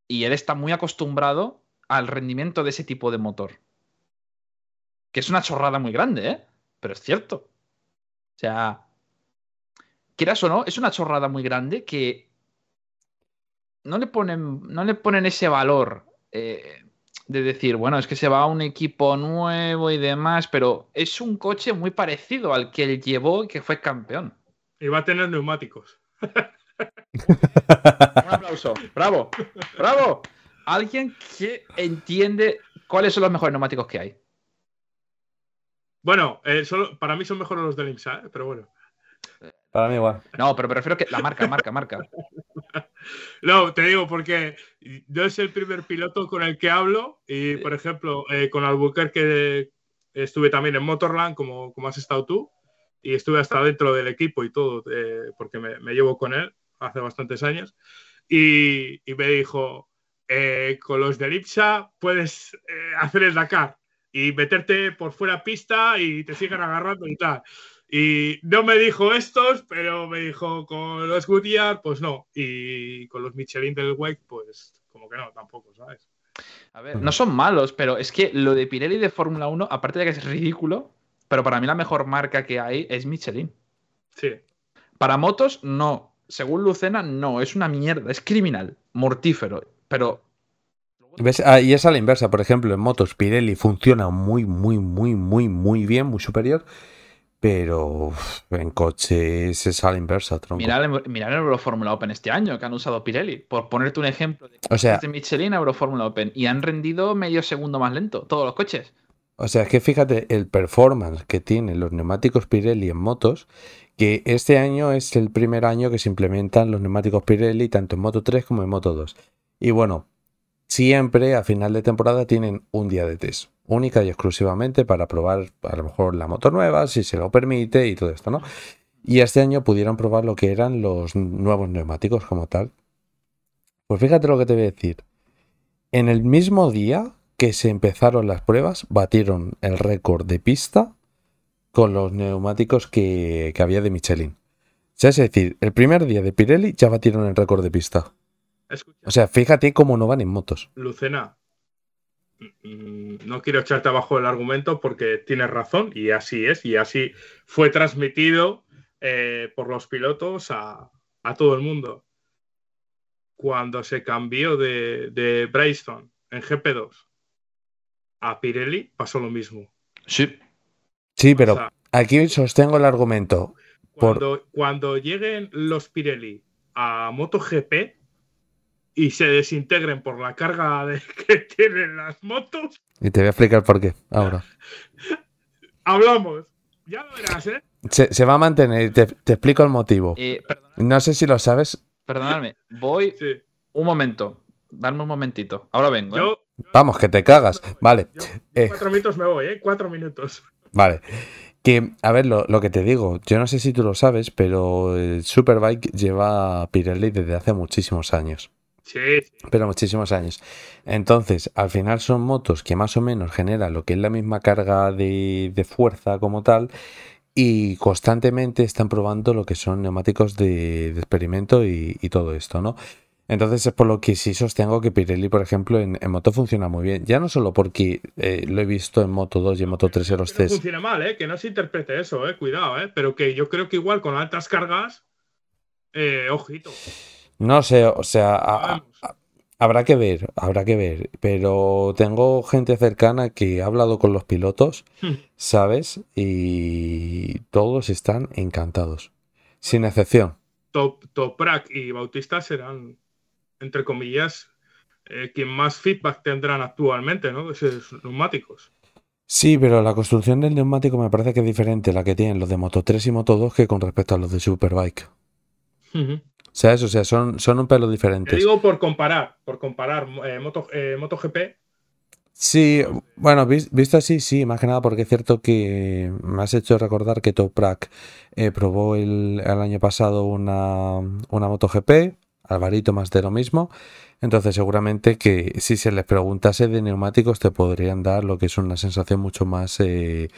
Y él está muy acostumbrado al rendimiento de ese tipo de motor. Que es una chorrada muy grande, ¿eh? Pero es cierto. O sea, quieras o no, es una chorrada muy grande que no le ponen, no le ponen ese valor eh, de decir, bueno, es que se va a un equipo nuevo y demás, pero es un coche muy parecido al que él llevó y que fue campeón. Y va a tener neumáticos. Un aplauso. Bravo, bravo. Alguien que entiende cuáles son los mejores neumáticos que hay. Bueno, eh, solo, para mí son mejores los del IMSA, ¿eh? pero bueno. Para mí igual. No, pero me refiero que la marca, marca, marca. No, te digo porque yo es el primer piloto con el que hablo y, por ejemplo, eh, con Albuquerque estuve también en Motorland, como, como has estado tú, y estuve hasta dentro del equipo y todo, eh, porque me, me llevo con él hace bastantes años, y, y me dijo, eh, con los del IPSA puedes eh, hacer el Dakar y meterte por fuera pista y te sigan agarrando y tal. Y no me dijo estos, pero me dijo con los Goodyear, pues no. Y con los Michelin del WEC, pues como que no, tampoco, ¿sabes? A ver, no son malos, pero es que lo de Pirelli de Fórmula 1, aparte de que es ridículo, pero para mí la mejor marca que hay es Michelin. Sí. Para motos, no. Según Lucena, no. Es una mierda. Es criminal. Mortífero. Pero ¿Ves? Ah, y es a la inversa, por ejemplo, en motos Pirelli funciona muy, muy, muy, muy, muy bien, muy superior, pero en coches es a la inversa, tronco. mirad en Eurofórmula Open este año que han usado Pirelli. Por ponerte un ejemplo de O sea- coches de Michelin a Eurofórmula Open. Y han rendido medio segundo más lento. Todos los coches. O sea, es que fíjate el performance que tienen los neumáticos Pirelli en motos, que este año es el primer año que se implementan los neumáticos Pirelli tanto en Moto 3 como en Moto 2. Y bueno, siempre a final de temporada tienen un día de test, única y exclusivamente para probar a lo mejor la moto nueva, si se lo permite y todo esto, ¿no? Y este año pudieron probar lo que eran los nuevos neumáticos como tal. Pues fíjate lo que te voy a decir. En el mismo día que se empezaron las pruebas, batieron el récord de pista con los neumáticos que, que había de Michelin. O sea, es decir, el primer día de Pirelli ya batieron el récord de pista. Escucha, O sea, fíjate cómo no van en motos. Lucena, no quiero echarte abajo el argumento porque tienes razón y así es, y así fue transmitido eh, por los pilotos a, a todo el mundo. Cuando se cambió de, de en GP2 a Pirelli, pasó lo mismo. Sí. Sí, pero O sea, aquí sostengo el argumento. Por... Cuando, cuando lleguen los Pirelli a MotoGP y se desintegren por la carga de- [laughs] que tienen las motos, Y te voy a explicar por qué ahora. [laughs] hablamos. Ya lo verás, ¿eh? Se, se va a mantener, y te, te explico el motivo. Eh, No sé si lo sabes. Perdonadme. Voy Sí. un momento. Dame un momentito. Ahora vengo. ¿eh? Yo, Vamos, que te cagas. Vale. Eh, cuatro minutos me voy, ¿eh? Cuatro minutos. Vale. Que, a ver, lo, lo que te digo, yo no sé si tú lo sabes, pero el Superbike lleva Pirelli desde hace muchísimos años. Sí, Pero muchísimos años. Entonces, al final son motos que más o menos generan lo que es la misma carga de, de fuerza como tal. Y constantemente están probando lo que son neumáticos de, de experimento y, y todo esto, ¿no? Entonces es por lo que sí sostengo que Pirelli, por ejemplo, en, en moto funciona muy bien. Ya no solo porque eh, lo he visto en Moto 2 y en Moto 3 en los que no funciona mal, ¿eh? Que no se interprete eso, ¿eh? Cuidado, ¿eh? Pero que yo creo que igual con altas cargas, eh, ojito. No sé, o sea, a- a- a- habrá que ver, habrá que ver. Pero tengo gente cercana que ha hablado con los pilotos, Hmm. ¿sabes? Y todos están encantados, sin excepción. Top, Toprak y Bautista serán, entre comillas, eh, quien más feedback tendrán actualmente, ¿no? De esos neumáticos. Sí, pero la construcción del neumático me parece que es diferente la que tienen los de Moto 3 y Moto 2 que con respecto a los de Superbike. O sea, son, son un pelo Te diferentes. digo por comparar, por comparar eh, Moto, eh, MotoGP Sí, bueno, vis- visto así, sí, más que nada porque es cierto que me has hecho recordar que Toprak eh, probó el, el año pasado una, una MotoGP, Alvarito más de lo mismo, entonces seguramente que si se les preguntase de neumáticos te podrían dar lo que es una sensación mucho más, eh,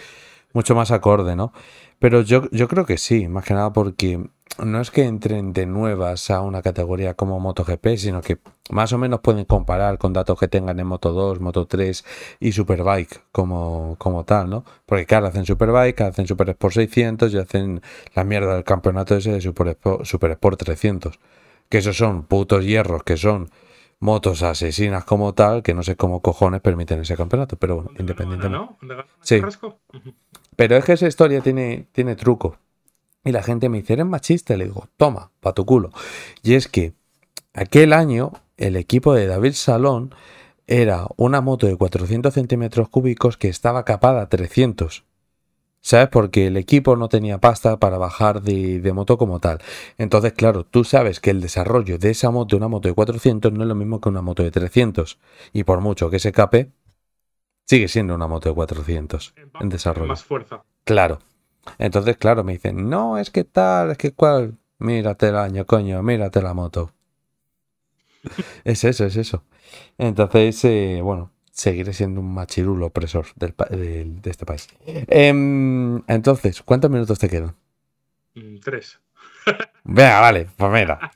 mucho más acorde, ¿no? Pero yo, yo creo que sí, más que nada porque no es que entren de nuevas a una categoría como MotoGP, sino que más o menos pueden comparar con datos que tengan en Moto 2, Moto 3 y Superbike como, como tal, ¿no? Porque claro, hacen Superbike, hacen Super Sport 600 y hacen la mierda del campeonato ese de Super Sport, Super Sport 300. Que esos son putos hierros, que son motos asesinas como tal, que no sé cómo cojones permiten ese campeonato, pero bueno, independientemente. ¿no? ¿Dónde gana Sí. Pero es que esa historia tiene, tiene truco. Y la gente me dice, eres machista. Le digo, toma, pa' tu culo. Y es que aquel año el equipo de David Salón era una moto de 400 centímetros cúbicos que estaba capada a 300. ¿Sabes? Porque el equipo no tenía pasta para bajar de, de moto como tal. Entonces, claro, tú sabes que el desarrollo de esa moto, una moto de 400, no es lo mismo que una moto de 300. Y por mucho que se cape, sigue siendo una moto de 400 en desarrollo. Más fuerza. Claro. Entonces, claro, me dicen, no, es que tal, es que cual. Mírate el año, coño, mírate la moto. [laughs] es eso, es eso. Entonces, eh, bueno, seguiré siendo un machirulo opresor del del- de este país. Em, entonces, ¿cuántos minutos te quedan? Mm, Tres. [laughs] Venga, vale, pues mira.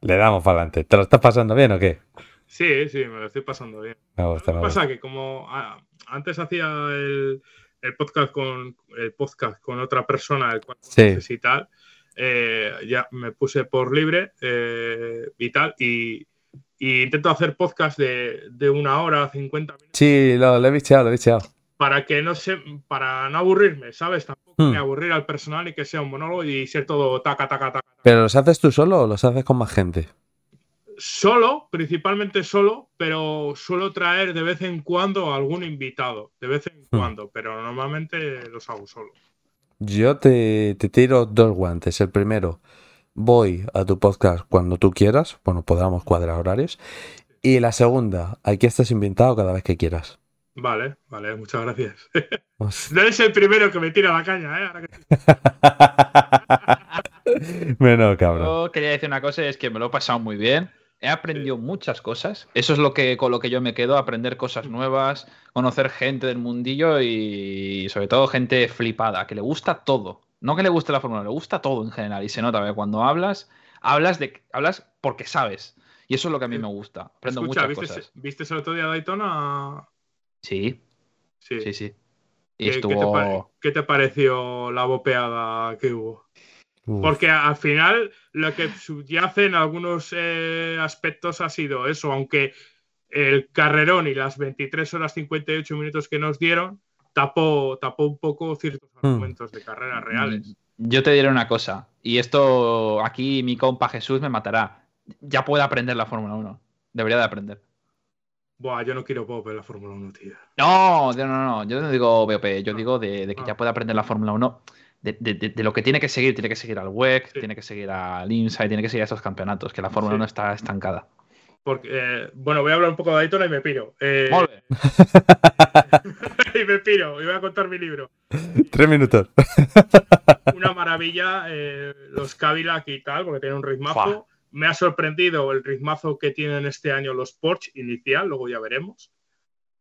Le damos para adelante. ¿Te lo estás pasando bien o qué? Sí, sí, me lo estoy pasando bien. Me gusta, Lo me que gusta. pasa que como ah, antes hacía el, el podcast con el podcast con otra persona, el cual Sí. y tal, eh, ya me puse por libre eh, y tal, y, y intento hacer podcast de, de una hora, 50 minutos, Sí, lo, lo he bicheado, lo he bicheado. para que no se, para no aburrirme, ¿sabes? Tampoco Hmm. ni aburrir al personal y que sea un monólogo y ser todo taca, taca, taca. ¿Pero los haces tú solo o los haces con más gente? Solo, principalmente solo, pero suelo traer de vez en cuando algún invitado, de vez en Hmm. cuando, pero normalmente los hago solo. Yo te, te tiro dos guantes. El primero, voy a tu podcast cuando tú quieras. Bueno, podamos cuadrar horarios. Y la segunda, aquí estás invitado cada vez que quieras. Vale, vale, muchas gracias. [laughs] No eres el primero que me tira la caña, ¿eh? Ahora que- [laughs] Menos cabrón. Yo quería decir una cosa, es que me lo he pasado muy bien. He aprendido muchas cosas. Eso es lo que con lo que yo me quedo, aprender cosas nuevas, conocer gente del mundillo y sobre todo gente flipada, que le gusta todo. No que le guste la fórmula, le gusta todo en general. Y se nota que cuando hablas, hablas de hablas porque sabes. Y eso es lo que a mí me gusta. Aprendo Escucha, muchas ¿viste, cosas. ¿viste el otro día Daytona? Sí, Sí. sí, sí. Y ¿Qué, qué te estuvo. pare- qué te pareció la bopeada que hubo? Porque al final lo que subyace en algunos eh, aspectos ha sido eso, aunque el carrerón y las 23 horas 58 minutos que nos dieron tapó, tapó un poco ciertos Hmm. argumentos de carreras reales. Yo te diré una cosa, y esto aquí mi compa Jesús me matará. Ya puede aprender la Fórmula 1. Debería de aprender. Buah, yo no quiero Bob en la Fórmula 1, tío. No, no, no, no. Yo no digo BOP, yo digo de, de que ya puede aprender la Fórmula 1. De, de- de- lo que tiene que seguir, tiene que seguir al WEC, tiene que seguir al IMSA y tiene que seguir a esos campeonatos, que la Fórmula Sí. 1 está estancada. Porque, eh, bueno, voy a hablar un poco de Daytona y me piro. Eh, [laughs] y me piro, y voy a contar mi libro. Tres minutos. [laughs] Una maravilla, eh, los Cadillac y tal, porque tienen un ritmazo. Fua. Me ha sorprendido el ritmazo que tienen este año los Porsche inicial, luego ya veremos.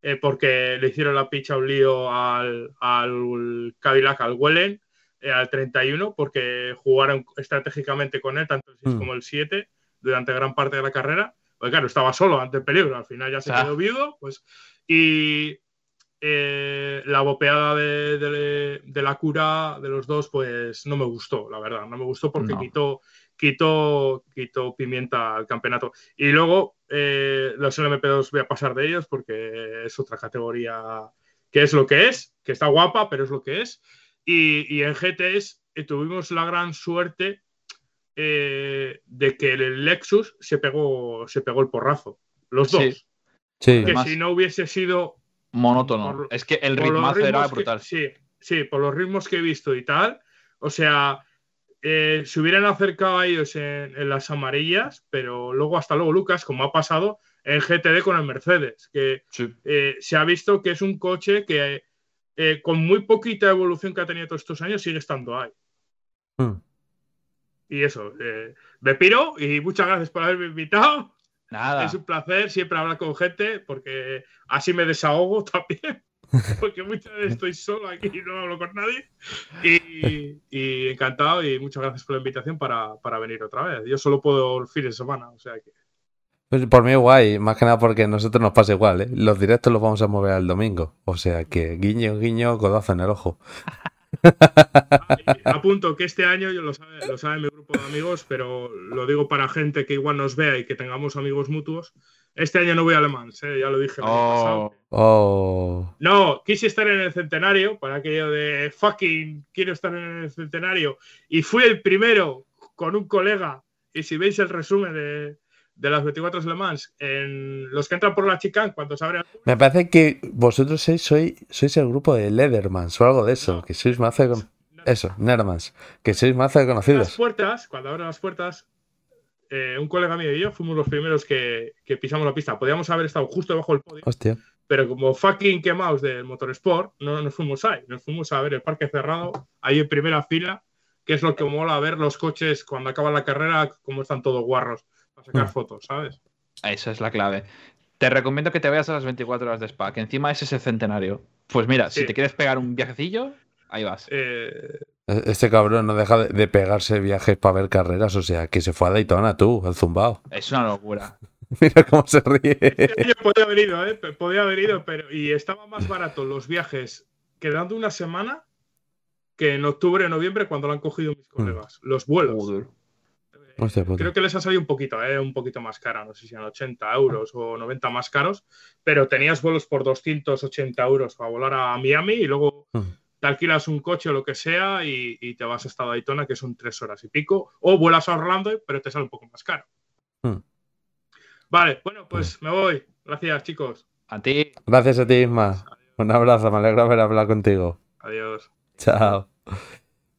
Eh, porque le hicieron la picha un lío al, al Cadillac, al Wellen, al 31, porque jugaron estratégicamente con él, tanto el 6 Mm. como el 7, durante gran parte de la carrera. Porque claro, estaba solo ante el peligro, al final ya se Ah. quedó viudo, pues. Y eh, la bopeada de, de- de la cura de los dos, pues no me gustó, la verdad. No me gustó porque No. quitó, quitó, quitó pimienta al campeonato. Y luego eh, los LMP2 voy a pasar de ellos porque es otra categoría que es lo que es, que está guapa, pero es lo que es. Y, y en GTS eh, tuvimos la gran suerte eh, de que el Lexus se pegó, se pegó el porrazo. Los dos. Sí. Sí. Que Además- si no hubiese sido Monótono. Por- es que el ritmazo era que- brutal. sí, sí, por los ritmos que he visto y tal. O sea, eh, se hubieran acercado a ellos en, en las amarillas, pero luego, hasta luego, Lucas, como ha pasado, en GTD con el Mercedes, que eh, se ha visto que es un coche que eh, con muy poquita evolución que ha tenido todos estos años sigue estando ahí. Hmm. Y eso, eh, me piro y muchas gracias por haberme invitado. Nada. Es un placer siempre hablar con gente porque así me desahogo [laughs] también. Porque muchas veces estoy solo aquí y no hablo con nadie. Y, y encantado y muchas gracias por la invitación para, para, venir otra vez. Yo solo puedo el fin de semana, o sea que. Pues por mí guay, más que nada porque a nosotros nos pasa igual, ¿eh? Los directos los vamos a mover al domingo. O sea que guiño, guiño, codazo en el ojo. [laughs] apunto que este año, yo lo sabe, lo sabe mi grupo de amigos, pero lo digo para gente que igual nos vea y que tengamos amigos mutuos. Este año no voy a Le Mans, ¿eh? ya lo dije el año pasado. Oh. No, quise estar en el centenario, para aquello de fucking quiero estar en el centenario. Y fui el primero con un colega. Y si veis el resumen de, de las 24 Le Mans, en los que entran por la chicane cuando se abre. Me parece que vosotros sois, sois, sois el grupo de Leathermans o algo de eso, que sois más de. Eso, Nermans, que sois más de conocidos. Las puertas, cuando abren las puertas, eh, un colega mío y yo fuimos los primeros que, que, pisamos la pista. Podíamos haber estado justo debajo del podio. Hostia. Pero como fucking quemados del Motorsport, no nos fuimos ahí. Nos fuimos a ver el parque cerrado, ahí en primera fila, que es lo que mola ver los coches cuando acaba la carrera, como están todos guarros, para sacar Mm. fotos, ¿sabes? Esa es la clave. Te recomiendo que te vayas a las 24 horas de Spa, que encima es ese centenario. Pues mira, si te quieres pegar un viajecillo, ahí vas. Eh, Este cabrón no deja de, pegarse viajes para ver carreras, o sea, que se fue a Daytona tú, al zumbao. Es una locura. [laughs] Mira cómo se ríe. [laughs] Yo podía haber ido, ¿eh? Podía haber ido, pero. Y estaba más barato los viajes quedando una semana que en octubre o noviembre cuando lo han cogido mis colegas. Los vuelos. Hostia puta. Creo que les ha salido un poquito, ¿eh? Un poquito más cara. No sé si eran 80 euros o 90 más caros. Pero tenías vuelos por 280 euros para volar a Miami y luego Mm. te alquilas un coche o lo que sea y, y te vas hasta Daytona, que son tres horas y pico. O vuelas a Orlando, pero te sale un poco más caro. Mm. Vale, bueno, pues me voy. Gracias, chicos. A ti. Gracias a ti, Isma. Un abrazo, me alegra haber hablado contigo. Adiós. Chao.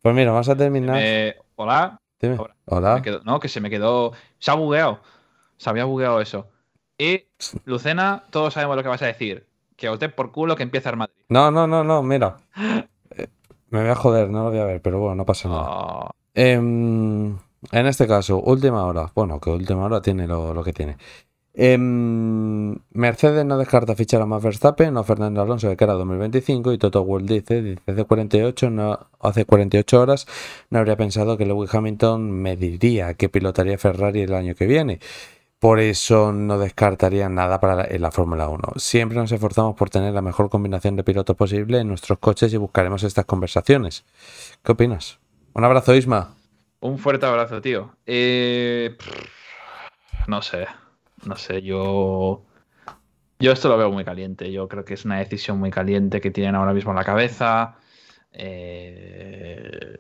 Pues mira, vamos a terminar. Eh, Hola. Dime. Ahora. Hola. Me quedo- no, que se me quedó. Se ha bugueado. Se había bugueado eso. Y Lucena, todos sabemos lo que vas a decir. Que os dé por culo que empieza el Madrid. No, no, no, no, mira. Eh, Me voy a joder, no lo voy a ver, pero bueno, no pasa nada. Ah. Em, en este caso, última hora. Bueno, que última hora tiene lo, lo que tiene. Em, Mercedes no descarta fichar a Max Verstappen, no Fernando Alonso de cara a 2025 y Toto Wolff dice, dice hace 48, no, hace 48 horas no habría pensado que Lewis Hamilton me diría que pilotaría Ferrari el año que viene. Por eso no descartaría nada para la, la Fórmula 1. Siempre nos esforzamos por tener la mejor combinación de pilotos posible en nuestros coches y buscaremos estas conversaciones. ¿Qué opinas? Un abrazo, Isma. Un fuerte abrazo, tío. Eh, no sé. No sé, yo. Yo esto lo veo muy caliente. Yo creo que es una decisión muy caliente que tienen ahora mismo en la cabeza. Eh.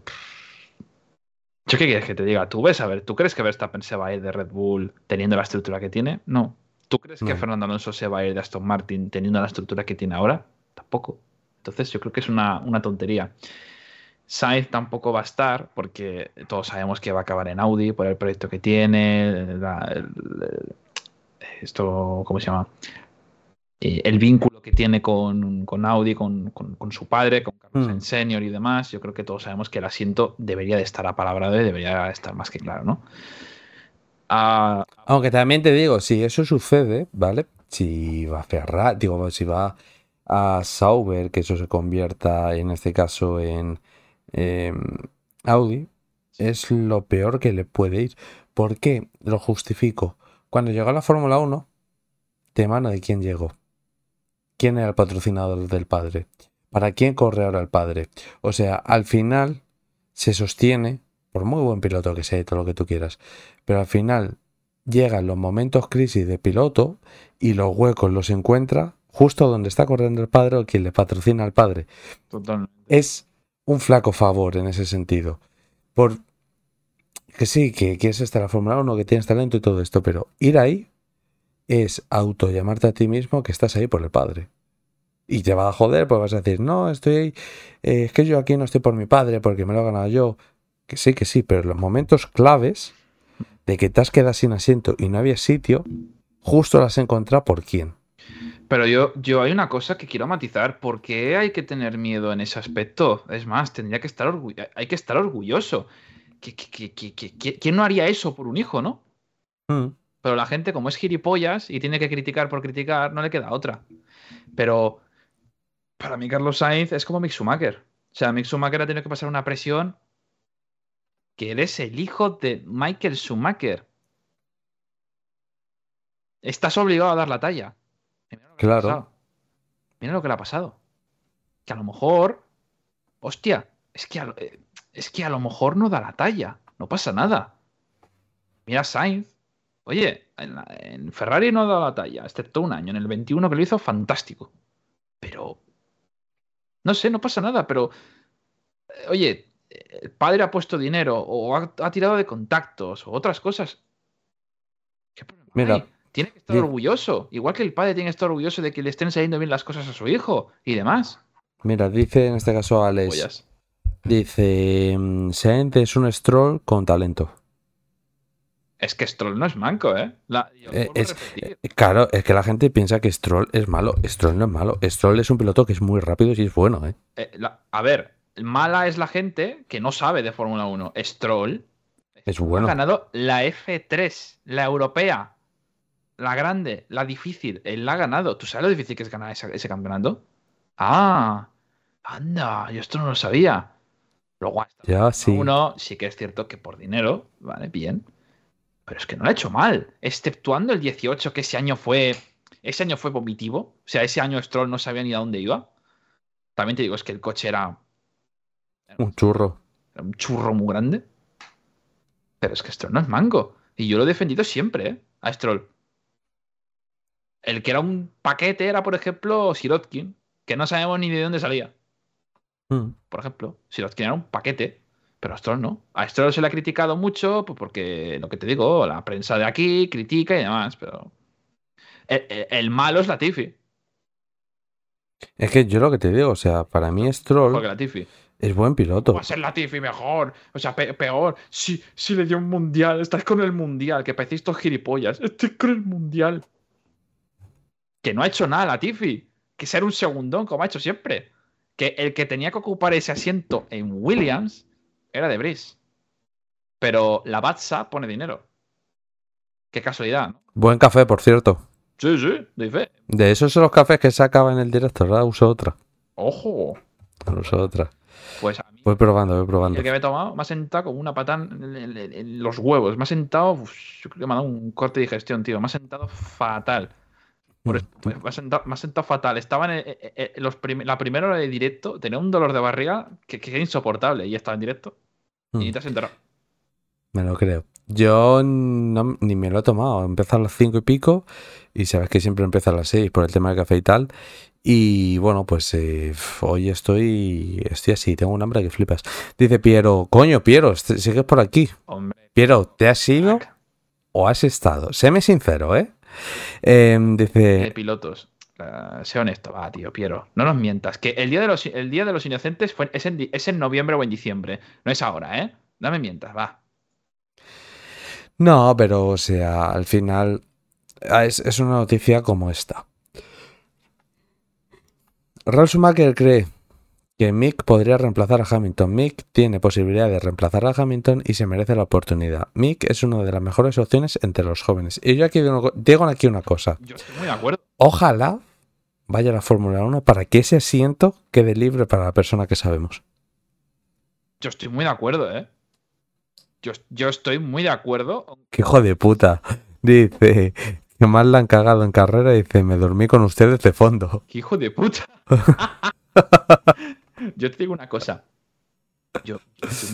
¿Yo qué quieres que te diga? Tú ves, a ver, ¿tú crees que Verstappen se va a ir de Red Bull teniendo la estructura que tiene? No. ¿Tú crees que. Fernando Alonso se va a ir de Aston Martin teniendo la estructura que tiene ahora? Tampoco. Entonces yo creo que es una, una tontería. Sainz tampoco va a estar porque todos sabemos que va a acabar en Audi por el proyecto que tiene, la- el- el- esto, ¿cómo se llama? Eh, el vínculo que tiene con, con Audi, con, con- con su padre, con Carlos Mm. Senior y demás. Yo creo que todos sabemos que el asiento debería de estar apalabrado y debería estar más que claro, ¿no? Ah, Aunque también te digo, si eso sucede, ¿vale? Si va a Ferrari, digo, si va a Sauber, que eso se convierta en este caso en em, Audi, es lo peor que le puede ir. ¿Por qué? Lo justifico. Cuando llegó a la Fórmula 1, de mano de quién llegó. ¿Quién era el patrocinador del padre? ¿Para quién corre ahora el padre? O sea, al final se sostiene, por muy buen piloto que sea y todo lo que tú quieras, pero al final llegan los momentos crisis de piloto y los huecos los encuentra justo donde está corriendo el padre o quien le patrocina al padre. totalmente. Es un flaco favor en ese sentido. Por que sí, que quieres estar la Fórmula 1, que tienes talento y todo esto, pero ir ahí es auto llamarte a ti mismo que estás ahí por el padre. Y te va a joder, pues vas a decir, no, estoy ahí, eh, es que yo aquí no estoy por mi padre porque me lo he ganado yo. Que sí, que sí, pero los momentos claves de que te has quedado sin asiento y no había sitio, justo las encontrado por quién. Pero yo, yo hay una cosa que quiero matizar. ¿Por qué hay que tener miedo en ese aspecto? Es más, tendría que estar orgu- hay que estar orgulloso. ¿Qui- qui- qui- qui- qui- qui- ¿Quién no haría eso por un hijo, no? Mm. Pero la gente, como es gilipollas y tiene que criticar por criticar, no le queda otra. Pero para mí, Carlos Sainz es como Mick Schumacher. O sea, Mick Schumacher ha tenido que pasar una presión que él es el hijo de Michael Schumacher. Estás obligado a dar la talla. Claro. Mira lo que le ha pasado. Que a lo mejor, hostia, es que a lo, eh, es que a lo mejor no da la talla. No pasa nada. Mira Sainz. Oye, en, la- en Ferrari no ha dado la talla, excepto un año. En el 21 que lo hizo, fantástico. Pero. No sé, no pasa nada, pero. eh, Oye, el padre ha puesto dinero o ha, ha tirado de contactos o otras cosas. Mira, Ay, tiene que estar orgulloso. Igual que el padre tiene que estar orgulloso de que le estén saliendo bien las cosas a su hijo y demás. Mira, dice en este caso Alex. Dice, mm, Sainz es un stroll con talento. Es que Stroll no es manco, ¿eh? La- yo Eh, es- eh, claro, es que la gente piensa que Stroll es malo. Stroll no es malo. Stroll es un piloto que es muy rápido y es bueno, ¿eh? Eh, la- a ver, mala es la gente que no sabe de Fórmula 1. Stroll Es ha bueno. ganado la F3, la europea, la grande, la difícil. Él la ha ganado. ¿Tú sabes lo difícil que es ganar ese, ese campeonato? Ah, anda, yo esto no lo sabía. Luego, hasta Ya, sí. uno, sí que es cierto que por dinero, vale, bien. Pero es que no lo ha hecho mal. Exceptuando el 18, que ese año fue. Ese año fue vomitivo. O sea, ese año Stroll no sabía ni a dónde iba. También te digo, es que el coche era, Un churro. era un churro muy grande. Pero es que Stroll no es mango. Y yo lo he defendido siempre, ¿eh? A Stroll. El que era un paquete era, por ejemplo, Sirotkin, que no sabemos ni de dónde salía. Mm. por ejemplo. Sirotkin era un paquete, pero a Stroll no. A Stroll se le ha criticado mucho pues porque, lo que te digo, la prensa de aquí critica y demás, pero... El, el- el malo es Latifi, Es que yo lo que te digo, o sea, para mí Stroll porque Latifi. es buen piloto. Va a ser Latifi mejor, o sea, pe- peor. Si, si le dio un mundial, estás con el mundial, que parecéis estos gilipollas. Estoy con el mundial. Que no ha hecho nada Latifi, que ser un segundón como ha hecho siempre. Que el que tenía que ocupar ese asiento en Williams era de Brice. Pero la Batsa pone dinero. Qué casualidad, ¿no? Buen café, por cierto. Sí, sí, doy fe. De esos son los cafés que sacaba en el directo, ahora uso otra. Ojo. Uso otra. Pues a mí Voy probando, voy probando. El que me he tomado me ha sentado como una patada en, en- en- en los huevos. Me ha sentado. uf, yo creo que me ha dado un corte de digestión, tío. Me ha sentado fatal. Por esto, me, me ha sentado, me ha sentado fatal. Estaba en, el- eh, eh, los prim- la primera hora de directo, tenía un dolor de barriga que, que era insoportable. Y estaba en directo. Y Mm. te has enterado. Me lo creo. Yo no- ni me lo he tomado. Empieza a las cinco y pico. Y sabes que siempre empieza a las seis por el tema del café y tal. Y bueno, pues eh, hoy estoy, estoy así, tengo un hambre que flipas. Dice Piero, coño, Piero, est- sigues por aquí. Hombre. Piero, ¿te has ido o has estado? Séme sincero, ¿eh? Em, dice, pilotos. Eh, sé honesto, va, tío, Piero. No nos mientas. Que el día de los, el día de los inocentes fue, es, en, es en noviembre o en diciembre. No es ahora, ¿eh? No me mientas, va. no, pero o sea, al final ah, es, es una noticia como esta. Ralf Schumacher cree que Mick podría reemplazar a Hamilton. Mick tiene posibilidad de reemplazar a Hamilton y se merece la oportunidad. Mick es una de las mejores opciones entre los jóvenes. Y yo aquí digo, digo aquí una cosa. Yo estoy muy de acuerdo. Ojalá vaya a la Fórmula 1 para que ese asiento quede libre para la persona que sabemos. Yo estoy muy de acuerdo, ¿eh? Yo, yo estoy muy de acuerdo. ¡Qué hijo de puta! Dice que más la han cagado en carrera. Dice, me dormí con ustedes de fondo. ¡Qué hijo de puta! [laughs] yo te digo una cosa. Yo,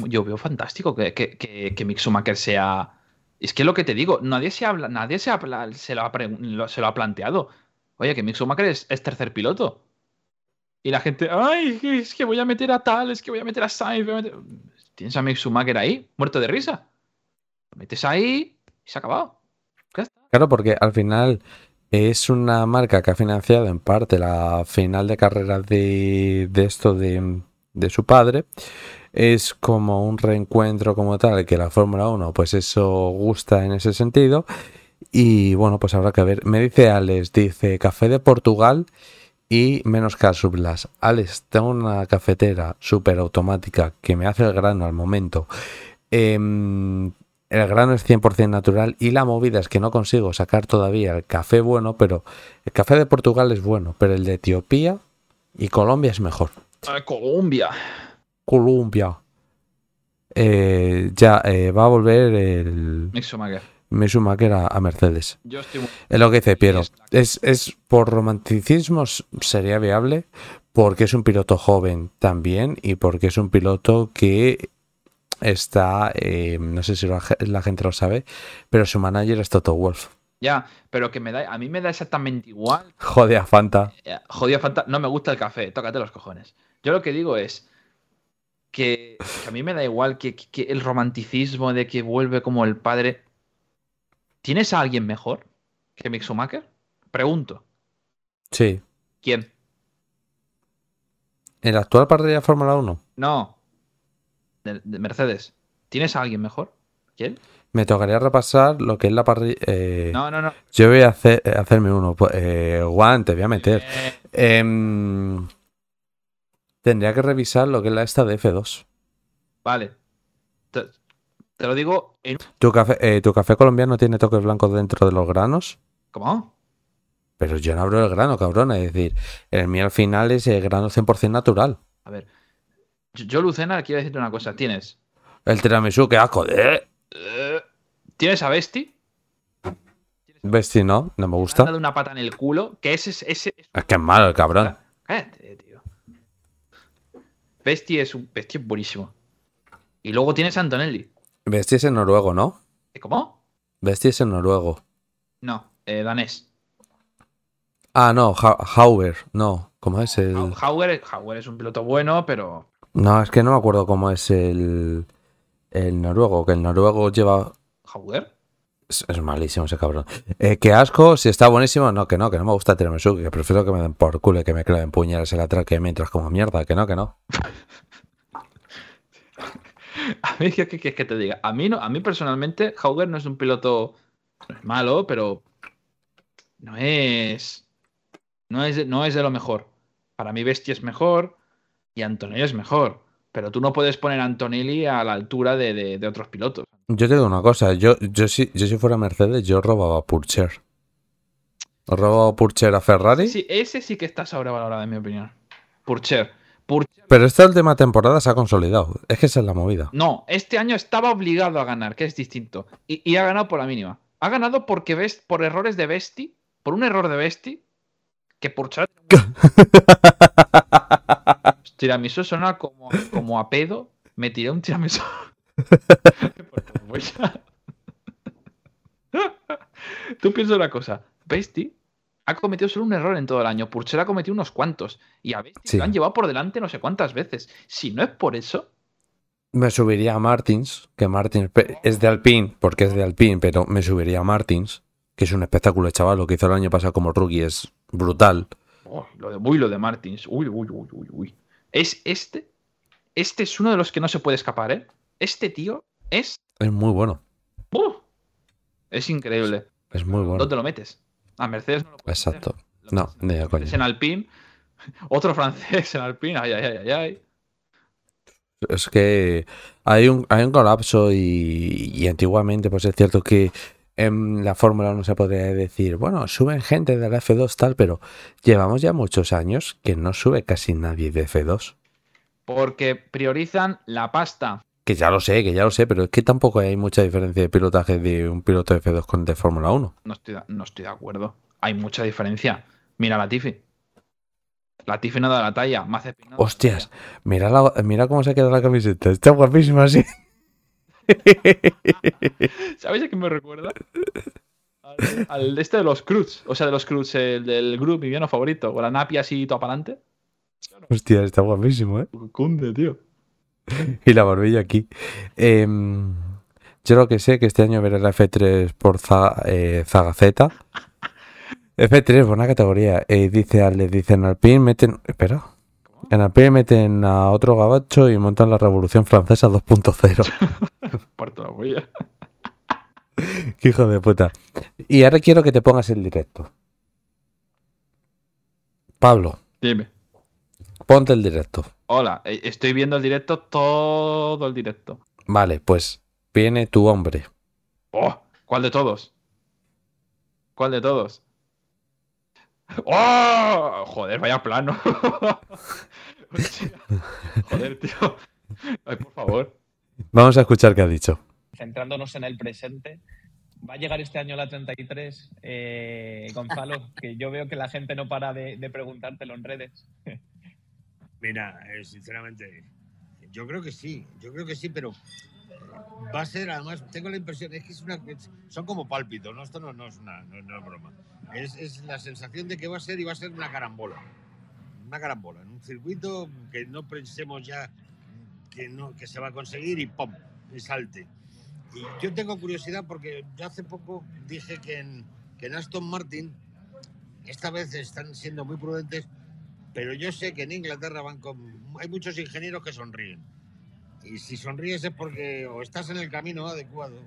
yo, veo fantástico que, que, que, que Mick Schumacher sea. Es que lo que te digo, nadie se habla, nadie se, habla- se, lo, ha se lo ha planteado. Oye, que Mick Schumacher es, tercer piloto. Y la gente, ay, es que voy a meter a tal, es que voy a meter a Sainz. voy a meter-". Tienes a Mick Schumacher ahí, muerto de risa. Lo metes ahí y se ha acabado. Claro, porque al final es una marca que ha financiado en parte la final de carreras de, esto de, de su padre. Es como un reencuentro como tal, que la Fórmula 1, pues eso gusta en ese sentido. Y bueno, pues habrá que ver. Me dice Alex, dice café de Portugal y menos cápsulas. Alex, tengo una cafetera súper automática que me hace el grano al momento. Em, el grano es 100% natural y la movida es que no consigo sacar todavía el café bueno, pero el café de Portugal es bueno, pero el de Etiopía y Colombia es mejor. Ah, Colombia. Colombia. Eh, ya eh, va a volver el. Mick Schumacher a, a Mercedes. Yo estoy muy- Es lo que dice Piero. Es, es por romanticismo sería viable porque es un piloto joven también y porque es un piloto que está, eh, no sé si la, ge- la gente lo sabe, pero su manager es Toto Wolf. Ya, pero que me da, a mí me da exactamente igual. Joder, a Fanta. Eh, Jodido Fanta, no me gusta el café, tócate los cojones. Yo lo que digo es que, que a mí me da igual que, que el romanticismo de que vuelve como el padre. ¿Tienes a alguien mejor que Mick Schumacher? Pregunto. Sí. ¿Quién? ¿En la actual parrilla de Fórmula 1? No. De, de Mercedes. ¿Tienes a alguien mejor? ¿Quién? Me tocaría repasar lo que es la parrilla. No, no, no. Yo voy a hacer, hacerme uno. Pues, Eh, Juan, te voy a meter. Em, tendría que revisar lo que es la esta de F2. Vale. Te, te lo digo en. ¿Tu café, eh, ¿Tu café colombiano tiene toques blancos dentro de los granos? ¿Cómo? Pero yo no hablo del grano, cabrón. Es decir, el mío al final es el grano 100% natural. A ver. Yo, Lucena, quiero decirte una cosa. Tienes. El tiramisú, qué asco. ¿eh? eh, ¿Tienes a Besti? ¿Ves si no? No me Me ha gusta. dado una pata en el culo. Que ese es. Ese, Es que es malo el cabrón. Cállate, tío. Besti es un Besti es buenísimo. Y luego tienes a Antonelli. Besti es en noruego, ¿no? ¿Cómo? Besti es en noruego. No, eh, danés. Ah, no, Ha- Hauber. No, ¿cómo es el...? Hauer, Hauer es un piloto bueno, pero. No, es que no me acuerdo cómo es el... El noruego, que el noruego lleva... ¿Hauer? Es, es malísimo ese cabrón. Eh, qué asco, si está buenísimo, no, que no, que no me gusta el tiramisú, que prefiero que me den por culo y que me claven puñales en la traque mientras como mierda, que no, que no. [laughs] A mí, ¿qué quieres que te diga? A mí, no, a mí personalmente, Hauger no es un piloto no es malo, pero no es. No es, no es de lo mejor. Para mí, Bestia es mejor y Antonelli es mejor. Pero tú no puedes poner a Antonelli a la altura de, de- de otros pilotos. Yo te digo una cosa, yo, yo, si, yo si fuera Mercedes, yo robaba a Purcher. Robaba Purcher a Ferrari, Sí, ese sí que está sobrevalorado, en mi opinión. Purcher. Purcher. pero esta última temporada se ha consolidado. Es que esa es la movida. No, este año estaba obligado a ganar, que es distinto. Y, y ha ganado por la mínima. Ha ganado porque ves por errores de Besti, por un error de Besti, que Purcher. [laughs] [laughs] tiramisú suena como, como a pedo. Me tiré un tiramisú. [laughs] Pues. Tú piensas una cosa. Besti ha cometido solo un error en todo el año. Purcher ha cometido unos cuantos. Y a Besti Sí. lo han llevado por delante no sé cuántas veces. Si no es por eso, Me subiría a Martins, que Martins es de Alpine, porque es de Alpine, pero me subiría a Martins, que es un espectáculo, chaval. Lo que hizo el año pasado como rookie es brutal. Oh, lo de, uy, lo de Martins. Uy, uy, uy, uy, uy. Es este. Este es uno de los que no se puede escapar, ¿eh? Este tío es. Es muy bueno. ¡uh! es increíble. Es muy bueno. ¿Dónde lo metes? A Mercedes no lo puedes Exacto. No, ni de coña. metes en Alpine. [laughs] Otro francés en Alpine. Ay, ay, ay, ay, ay. Es que hay un, hay un colapso y, y antiguamente pues es cierto que en la Fórmula no se podría decir, bueno, suben gente de la F2 tal, pero llevamos ya muchos años que no sube casi nadie de F2. Porque priorizan la pasta. Que ya lo sé, que ya lo sé, pero es que tampoco hay mucha diferencia de pilotaje de un piloto de F2 con de Fórmula 1. No estoy, de- no estoy de acuerdo. Hay mucha diferencia. Mira la Tiffy. La Tiffy no da la talla. La Hostias, mira, la- mira cómo se queda la camiseta, está guapísima así. [laughs] ¿Sabéis a quién me recuerda? Al, al este de los Cruz. O sea, de los Cruz, el del grupo, mi villano favorito. Con la napia así todo para adelante. Hostia, está guapísimo, ¿eh? Cunde, tío. [laughs] Y la barbilla aquí. Em, yo lo que sé que este año veré la F3 por eh, Zagaceta. [laughs] F3, buena categoría. Eh, dice Ale, dice en Alpine meten. Espera. En Alpine meten a otro gabacho y montan la Revolución Francesa 2.0. Parto la huella. Qué hijo de puta. Y ahora quiero que te pongas el directo. Pablo, Dime. ponte el directo. Hola, eh, estoy viendo el directo, todo el directo. Vale, pues viene tu hombre. Oh, ¿Cuál de todos? ¿Cuál de todos? ¡Oh! Joder, vaya plano. [laughs] Joder, tío. Ay, por favor. Vamos a escuchar qué ha dicho. centrándonos en el presente, va a llegar este año la 33, eh, Gonzalo, [laughs] que yo veo que la gente no para de, de preguntártelo en redes. [laughs] Mira, eh, sinceramente, yo creo que sí, yo creo que sí, pero va a ser, además, tengo la impresión, es que es una, es- son como pálpitos, ¿no? Esto no, no es una no, no es broma. Es, es la sensación de que va a ser y va a ser una carambola. Una carambola, en un circuito que no pensemos ya que, no, que se va a conseguir y ¡pum! y salte. Y yo tengo curiosidad porque yo hace poco dije que en, que Aston Martin esta vez están siendo muy prudentes, pero yo sé que en Inglaterra van con... Hay muchos ingenieros que sonríen. Y si sonríes es porque o estás en el camino adecuado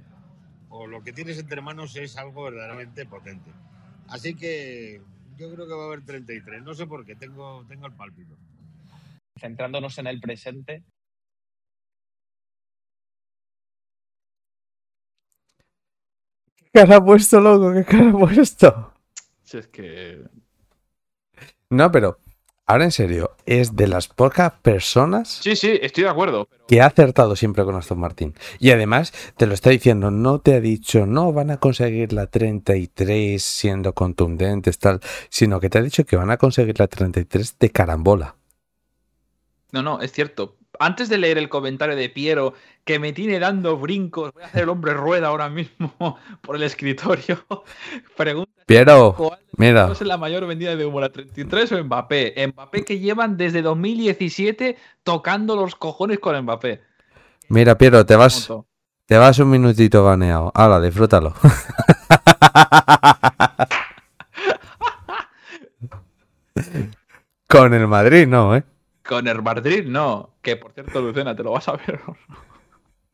o lo que tienes entre manos es algo verdaderamente potente. Así que yo creo que va a haber 33. No sé por qué, tengo, tengo el pálpito. Centrándonos en el presente, ¿Qué cara ha puesto, loco? ¿Qué cara ha puesto? Si es que. No, pero ahora en serio, es de las pocas personas Sí, sí, estoy de acuerdo. que ha acertado siempre con Aston Martin. Y además te lo está diciendo, no te ha dicho, no van a conseguir la 33 siendo contundentes, tal, sino que te ha dicho que van a conseguir la 33 de carambola. No, no, es cierto. Antes de leer el comentario de Piero, que me tiene dando brincos, voy a hacer el hombre rueda ahora mismo [laughs] por el escritorio. [laughs] Pregunta Piero, ¿Cuál mira, es la mayor vendida de humo, la 33 o Mbappé? Mbappé que llevan desde 2017 tocando los cojones con Mbappé. mira, Piero, te vas, te vas un minutito baneado. Ahora, disfrútalo. [laughs] Con el Madrid, no, ¿eh? Con el Madrid, no. Que por cierto, Lucena, te lo vas a ver.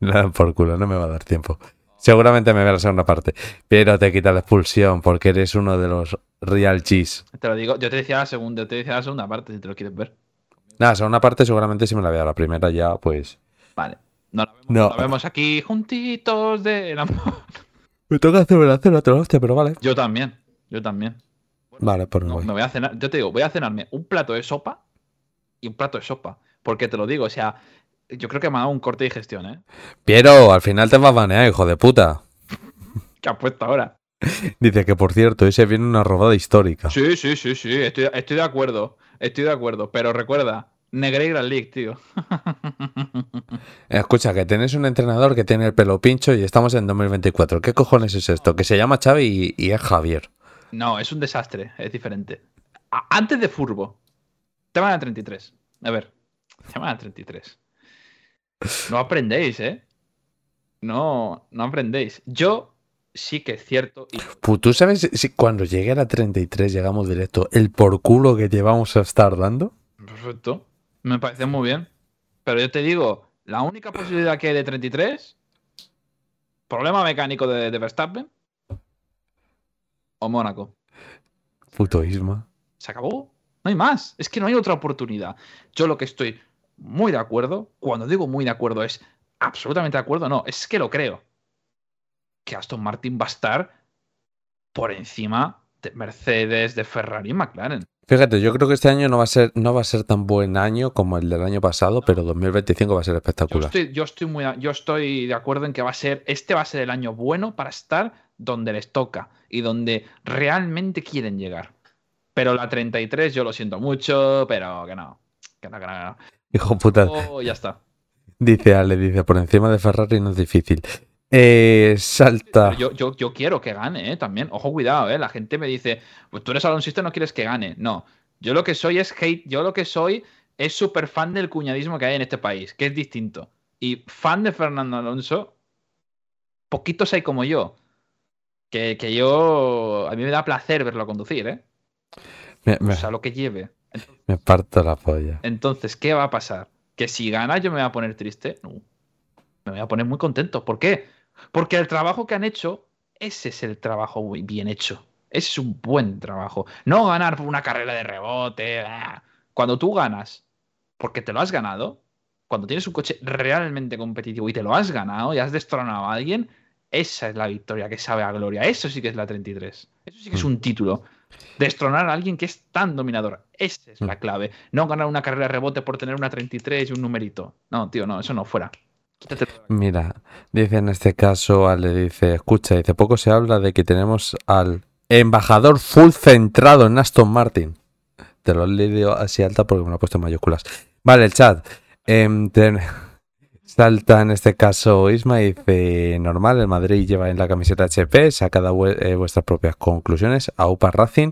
No, [laughs] por culo, no me va a dar tiempo. Seguramente me ve la segunda parte. Pero te quita la expulsión porque eres uno de los real cheese. Te lo digo, yo te decía la segunda, yo te decía la segunda parte si te lo quieres ver. Nada, segunda parte seguramente si me la vea. La primera ya, pues. Vale. No la vemos, No. la vemos aquí juntitos de la. [laughs] Me toca hacerme la cena otra hostia, pero vale. Yo también, yo también. Vale, pues me No, me voy a cenar, yo te digo, voy a cenarme un plato de sopa y un plato de sopa. Porque te lo digo, o sea, yo creo que me ha dado un corte de digestión, ¿eh? Piero, al final te vas a banear, hijo de puta. [laughs] ¿Qué has puesto ahora? Dice que por cierto, ese viene una robada histórica. Sí, sí, sí, sí, estoy, estoy de acuerdo, estoy de acuerdo. Pero recuerda, Negreira League, tío. [laughs] Escucha, que tienes un entrenador que tiene el pelo pincho y estamos en 2024. ¿Qué cojones es esto? Que se llama Xavi y, y es Javier. No, es un desastre, es diferente. A- antes de Furbo, te van a 33. A ver, te van a 33. No aprendéis, ¿eh? No, no aprendéis. Yo sí que es cierto. Y Pues tú sabes si cuando llegue a la 33 llegamos directo, el por culo que te vamos a estar dando. Perfecto. Me parece muy bien. Pero yo te digo, la única posibilidad que hay de 33, problema mecánico de, de Verstappen o Mónaco. Puto Isma. Se acabó. No hay más. Es que no hay otra oportunidad. Yo lo que estoy muy de acuerdo, cuando digo muy de acuerdo es absolutamente de acuerdo, no, es que lo creo. Que Aston Martin va a estar por encima de Mercedes, de Ferrari y McLaren. Fíjate, yo creo que este año no va a ser, no va a ser tan buen año como el del año pasado, pero 2025 va a ser Yo espectacular. estoy, yo, estoy muy, yo estoy de acuerdo en que va a ser, este va a ser el año bueno para estar donde les toca y donde realmente quieren llegar. Pero la 33 yo lo siento mucho, pero que no. Que no, que no, que no. Hijo puta. Oh, ya está. Dice Ale, dice, por encima de Ferrari no es difícil. Eh, salta. Yo, yo, yo quiero que gane, ¿eh? También. Ojo, cuidado, ¿eh? La gente me dice, pues tú eres alonsista y no quieres que gane. No. Yo lo que soy es hate. Yo lo que soy es súper fan del cuñadismo que hay en este país, que es distinto. Y fan de Fernando Alonso, poquitos hay como yo. Que, que yo. A mí me da placer verlo conducir, ¿eh? Me, me- O sea, lo que lleve. me parto la polla. Entonces, ¿qué va a pasar? ¿Que si gana yo me voy a poner triste? No. Me voy a poner muy contento. ¿Por qué? Porque el trabajo que han hecho Ese es el trabajo muy bien hecho. Ese es un buen trabajo. No ganar por una carrera de rebote. ah. Cuando tú ganas, porque te lo has ganado, cuando tienes un coche realmente competitivo y te lo has ganado y has destronado a alguien, esa es la victoria que sabe a gloria. Eso sí que es la 33. Eso sí que es un título. Destronar a alguien que es tan dominador. Esa es la clave. No ganar una carrera de rebote por tener una 33 y un numerito. No, tío, no, eso no, fuera. Mira, dice en este caso, Ale dice, escucha, dice, poco se habla de que tenemos al embajador full centrado en Aston Martin. Te lo he leído así alta porque me lo he puesto en mayúsculas. Vale, el chat. Em, ten- Salta en este caso Isma y dice, normal, el Madrid lleva en la camiseta HP, sacad a vue- eh, vuestras propias conclusiones, a UPA Racing.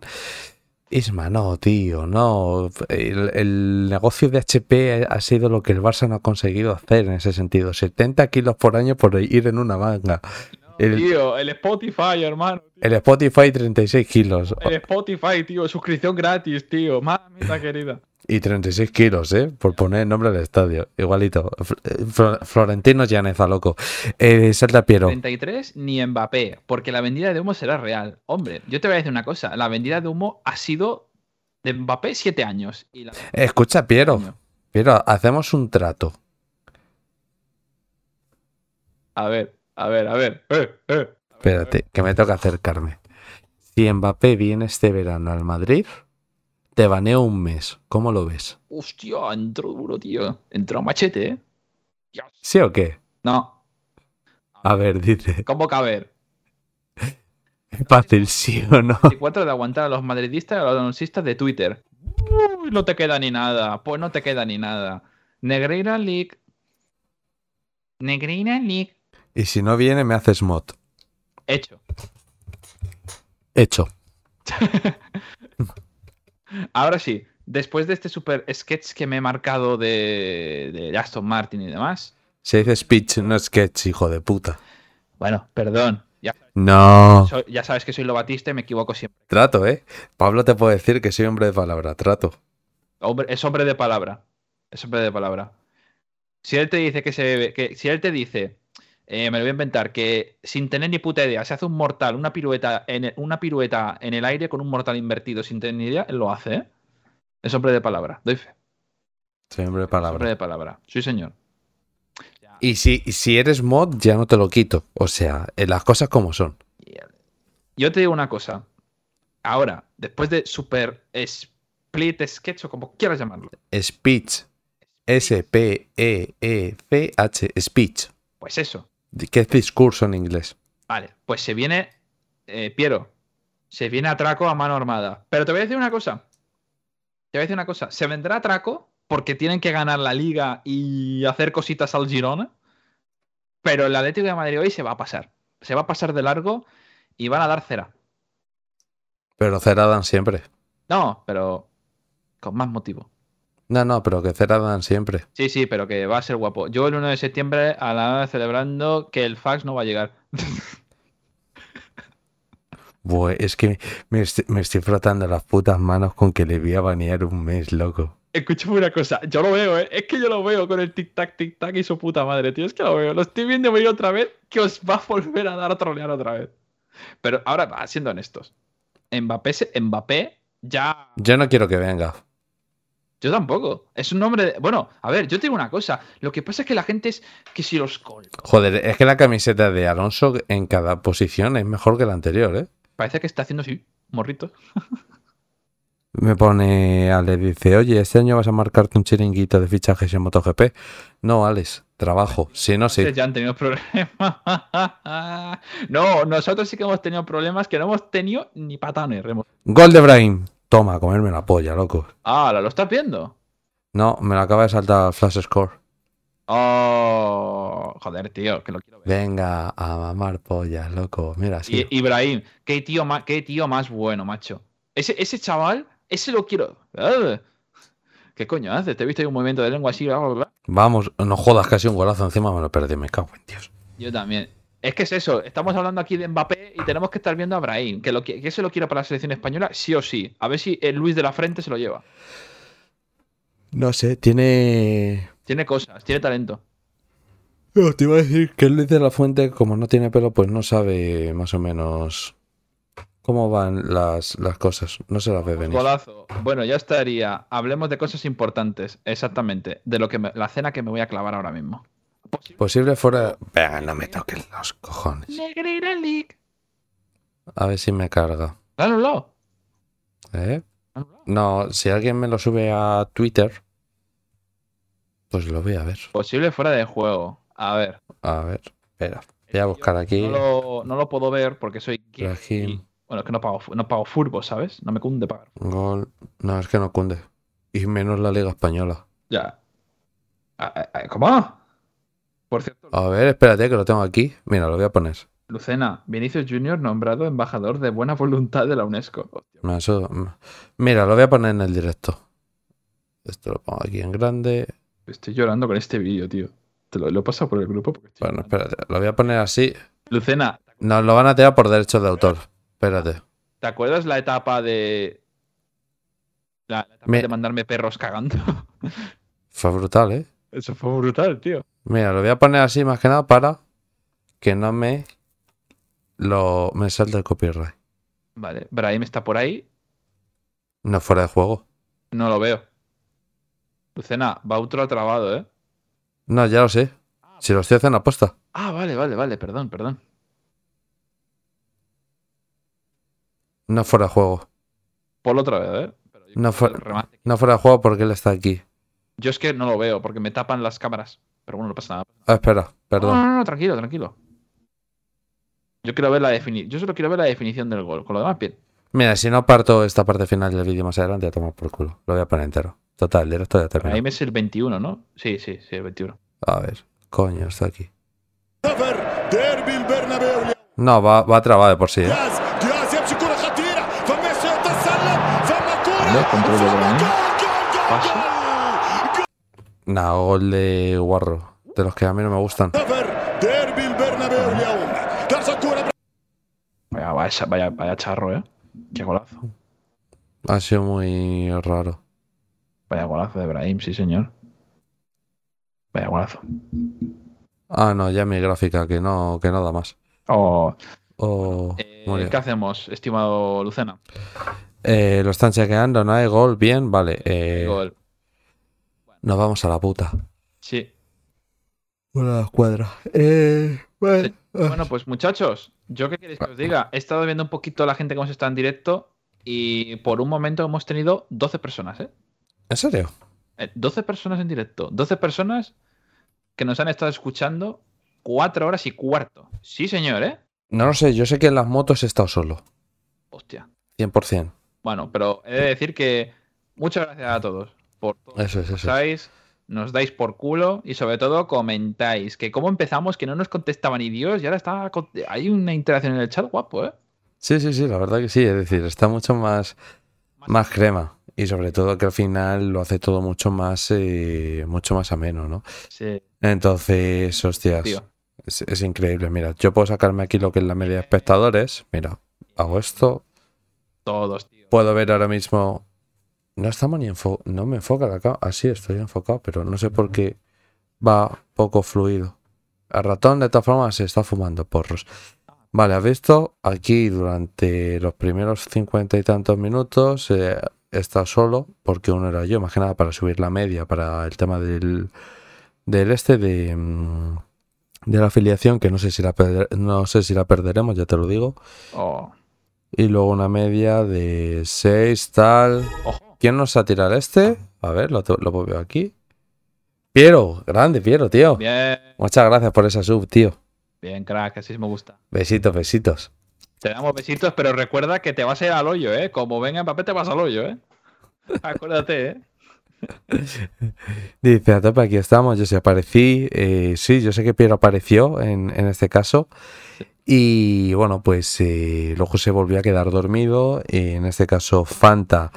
Isma, no, tío, no. El, el negocio de HP ha sido lo que el Barça no ha conseguido hacer en ese sentido. 70 kilos por año por ir en una manga. El, Tío, el Spotify, hermano. el Spotify 36 kilos. El Spotify, tío, suscripción gratis, tío. Mamita querida. Y 36 kilos, ¿eh? Por poner el nombre del estadio. Igualito. Fl- eh, Fl- Florentino Llaneza, loco. Eh, Salta Piero. 33 ni Mbappé, porque la vendida de humo será real. Hombre, yo te voy a decir una cosa. La vendida de humo ha sido de Mbappé 7 años. Y la- Escucha, Piero. Piero, hacemos un trato. A ver, a ver, a ver. Eh, eh. Espérate, que me toca acercarme. Si Mbappé viene este verano al Madrid, te baneo un mes. ¿Cómo lo ves? Hostia, entró duro, tío. Entró machete, ¿eh? ¿Sí o qué? No, A ver, dice. ¿cómo caber? Fácil, sí o no. 24 de aguantar a los madridistas y a los anunciistas de Twitter. Uy, no te queda ni nada. Pues no te queda ni nada. Negreira League. Negreira League. Y si no viene, me haces mod. Hecho. Hecho. [laughs] Ahora sí, después de este super sketch que me he marcado de, de Aston Martin y demás. Se dice speech, no sketch, hijo de puta. Bueno, perdón. Ya, No. soy- ya sabes que soy lo Batista y me equivoco siempre. Trato, ¿eh? Pablo te puede decir que soy hombre de palabra. Trato. Hombre, es hombre de palabra. Es hombre de palabra. Si él te dice que se que si él te dice, eh, me lo voy a inventar, que sin tener ni puta idea se hace un mortal, una pirueta en el, una pirueta en el aire con un mortal invertido sin tener ni idea, él lo hace, ¿eh? Es hombre de palabra, doy fe. Soy hombre de Es hombre palabra. de palabra. Sí, señor. Y si, si eres mod, ya no te lo quito. O sea, eh, las cosas como son. Yo te digo una cosa. Ahora, después de super split sketch o como quieras llamarlo, Speech. S-P-E-E-C-H. Speech. pues eso. ¿Qué es discurso en inglés? Vale, pues se viene, eh, Piero, se viene atraco a mano armada. Pero te voy a decir una cosa. Te voy a decir una cosa. Se vendrá atraco porque tienen que ganar la liga y hacer cositas al Girona. Pero el Atlético de Madrid hoy se va a pasar. Se va a pasar de largo y van a dar cera. Pero cera dan siempre. No, pero con más motivo. No, no, pero que cera dan siempre. Sí, sí, pero que va a ser guapo. Yo el 1 de septiembre a la hora celebrando que el fax no va a llegar. [laughs] Buah, es que me estoy, me estoy frotando las putas manos con que le voy a banear un mes, loco. Escúchame una cosa, yo lo veo, ¿eh? Es que yo lo veo con el tic-tac, tic-tac y su puta madre, tío. Es que lo veo. Lo estoy viendo venir otra vez que os va a volver a dar a trolear otra vez. Pero ahora, siendo honestos. Mbappé, Mbappé ya... Yo no quiero que venga. Yo tampoco. Es un nombre... de- Bueno, a ver, yo te digo una cosa. Lo que pasa es que la gente es que si los... col- Joder, es que la camiseta de Alonso en cada posición es mejor que la anterior, ¿eh? Parece que está haciendo así, morrito. [laughs] Me pone Ale, dice, oye, este año vas a marcarte un chiringuito de fichajes en MotoGP. No, Alex, trabajo. Si no, sí. [laughs] Ya han tenido problemas. [laughs] no, nosotros sí que hemos tenido problemas que no hemos tenido ni patanes. Gol de Brahim. Toma, a comerme la polla, loco. Ah, ¿lo estás viendo? No, me lo acaba de saltar Flash Score. Oh, joder, tío, que lo quiero ver. Venga, a mamar pollas, loco. Mira, sí. Ibrahim, qué tío, más, qué tío más bueno, macho. Ese, ese chaval, ese lo quiero. ¿Qué coño hace? Te he visto ahí un movimiento de lengua así. bla, bla, bla. Vamos, no jodas, casi un golazo encima me lo perdí, me cago en Dios. Yo también. Es que es eso, estamos hablando aquí de Mbappé y tenemos que estar viendo a Brahim, que, lo, que, se lo quiero para la selección española, sí o sí. A ver si el Luis de la Frente se lo lleva. No sé, tiene. Tiene cosas, tiene talento. No, te iba a decir que Luis de la Fuente, como no tiene pelo, pues no sabe más o menos cómo van las, las cosas. No se las ve venir. Golazo. Bueno, ya estaría. Hablemos de cosas importantes. Exactamente. De lo que me- la cena que me voy a clavar ahora mismo. Posible fuera. Venga, no me toquen los cojones. Negreira League. A ver si me carga. Dálelo. ¿Eh? No, si alguien me lo sube a Twitter, pues lo voy a ver. Posible fuera de juego. A ver. A ver, espera. Voy a buscar aquí. No lo, no lo puedo ver porque soy gay. Bueno, es que no pago, no pago furbo, ¿sabes? No me cunde pagar. gol. No, es que no cunde. Y menos la Liga Española. Ya. Ah, ah, ah, ¿Cómo? Por cierto, A ver, espérate que lo tengo aquí. Mira, lo voy a poner. Lucena, Vinicius Junior nombrado embajador de buena voluntad de la UNESCO. No, eso- Mira, lo voy a poner en el directo. Esto lo pongo aquí en grande. Estoy llorando con este vídeo, tío. Te lo, lo he pasado por el grupo. Porque estoy- Bueno, espérate. Lo voy a poner así. Lucena, Nos lo van a tirar por derechos de autor. Espérate. ¿te acuerdas la etapa de. La, la etapa Me- de mandarme perros cagando? [laughs] Fue brutal, ¿eh? Eso fue brutal, tío. Mira, lo voy a poner así más que nada para que no me lo me salte el copyright. Vale, Brahim está por ahí. No fuera de juego. No lo veo. Lucena, va otro trabado, ¿eh? No, ya lo sé. Si lo estoy haciendo aposta. Ah, vale, vale, vale, perdón, perdón. No fuera de juego. Por otra vez, ¿eh? Pero yo, No, fuera, no fuera de juego porque él está aquí. Yo es que no lo veo porque me tapan las cámaras. Pero bueno, no pasa nada. Ah, espera, No, perdón. no, no, tranquilo, tranquilo. Yo quiero ver la definición. Yo solo quiero ver la definición del gol. Con lo demás, bien. Mira, si no parto esta parte final del vídeo más adelante, a tomar por culo. Lo voy a poner entero. Total, el directo ya terminó. Brahim es el 21, ¿no? Sí, sí, sí, el 21. A ver, coño, está aquí. No, va, va trabado de por sí, ¿eh? Vale, control de. Nah, gol de Guarro. De los que a mí no me gustan. Vaya, vaya, vaya, charro, ¿eh? Qué golazo. Ha sido muy raro. Vaya golazo de Brahim, sí, señor. Vaya golazo. Ah, no, ya mi gráfica, que no, que no da más. Oh, Oh, eh. ¿Qué hacemos, estimado Lucena? Eh, lo están chequeando, no hay gol, bien, vale. eh, Gol. Nos vamos a la puta. Sí. Una escuadra. Eh, bueno, Bueno, pues muchachos, ¿yo qué queréis que os diga? He estado viendo un poquito la gente que hemos estado en directo y por un momento hemos tenido 12 personas, ¿eh? ¿En serio? Eh, 12 personas en directo. 12 personas que nos han estado escuchando 4 horas y cuarto. Sí, señor, ¿eh? No lo sé, yo sé que en las motos he estado solo. Hostia. 100%. Bueno, pero he de decir que muchas gracias a todos por todo. Eso es, eso es. Nos dais por culo y sobre todo comentáis que cómo empezamos, que no nos contestaba ni Dios y ahora está hay una interacción en el chat guapo, ¿eh? Sí, sí, sí, la verdad que sí. Es decir, está mucho más, más crema. Y sobre todo que al final lo hace todo mucho más, eh, mucho más ameno, ¿no? Sí. Entonces, hostias, es, es increíble. Mira, yo puedo sacarme aquí lo que es la media de espectadores. Mira, hago esto. Todos, tío. Puedo ver ahora mismo. No estamos ni enfo No me enfoca la cámara. Así estoy enfocado, pero no sé por qué va poco fluido. El ratón, de todas formas, se está fumando porros. Vale, has visto aquí durante los primeros cincuenta y tantos minutos eh, está solo, porque uno era yo, más que nada para subir la media, para el tema del, del este, de, mm, de la afiliación, que no sé si la no sé si la perderemos, ya te lo digo. Oh. Y luego una media de 6, tal. ¿Quién nos ha tirado este? A ver, lo, veo aquí. Piero, grande, Piero, tío. Bien, Muchas gracias por esa sub, tío. bien, crack, así me gusta. Besitos, besitos. Te damos besitos, pero recuerda que te vas a ir al hoyo, ¿eh? Como venga Mbappé, te vas al hoyo, ¿eh? Acuérdate, ¿eh? [laughs] Dice, a tope, aquí estamos, yo sí aparecí. Eh, sí, yo sé que Piero apareció en, en este caso. Y bueno, pues eh, luego se volvió a quedar dormido. En este caso, Fanta,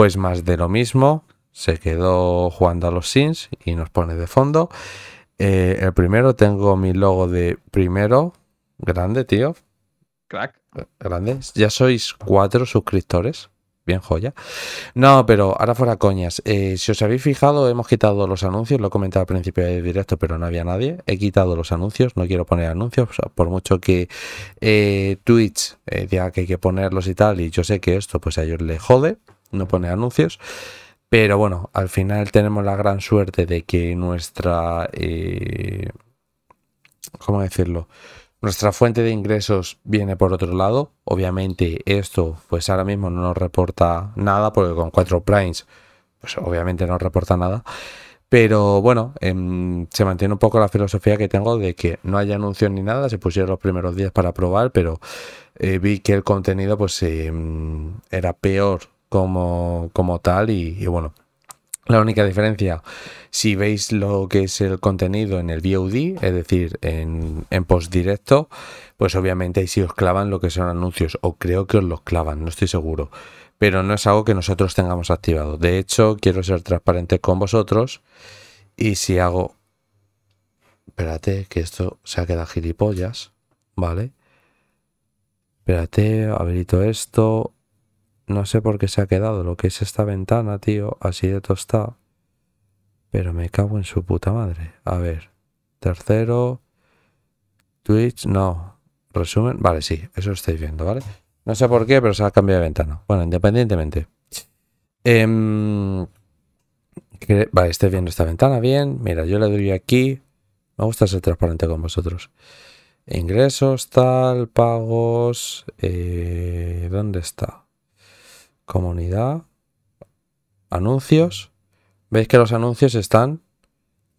pues más de lo mismo. Se quedó jugando a los Sims y nos pone de fondo. Eh, el primero, tengo mi logo de primero. Grande, tío. Crack. Grande. Ya sois cuatro suscriptores. bien joya. No, pero ahora fuera coñas. Eh, si os habéis fijado, hemos quitado los anuncios. Lo he comentado al principio del directo, pero no había nadie. He quitado los anuncios. No quiero poner anuncios. por mucho que eh, Twitch diga que hay que ponerlos y tal. Y yo sé que esto, pues a ellos les jode. No pone anuncios. Pero bueno, al final tenemos la gran suerte de que nuestra. ¿Cómo decirlo? Nuestra fuente de ingresos viene por otro lado. Obviamente esto pues ahora mismo no nos reporta nada porque con cuatro primes pues obviamente no reporta nada. Pero bueno, em, se mantiene un poco la filosofía que tengo de que no haya anuncios ni nada. Se pusieron los primeros días para probar, pero eh, vi que el contenido pues em, era peor como, como tal y bueno, la única diferencia, si veis lo que es el contenido en el VOD, es decir, en, en post directo, pues obviamente ahí sí os clavan lo que son anuncios, o creo que os los clavan, no estoy seguro. Pero no es algo que nosotros tengamos activado. De hecho, quiero ser transparente con vosotros. Y si hago. Espérate, que esto se ha quedado gilipollas. ¿Vale? Espérate, habilito esto. No sé por qué se ha quedado lo que es esta ventana, tío, así de tostada. Pero me cago en su puta madre. A ver. Tercero. Twitch, no. Resumen. Vale, sí, eso estáis viendo, ¿vale? No sé por qué, pero se ha cambiado de ventana. Bueno, independientemente. Em, vale, estáis viendo esta ventana bien. Mira, yo le doy aquí. Me gusta ser transparente con vosotros. Ingresos, tal, pagos. Eh, ¿Dónde está? Comunidad, anuncios. Veis que los anuncios están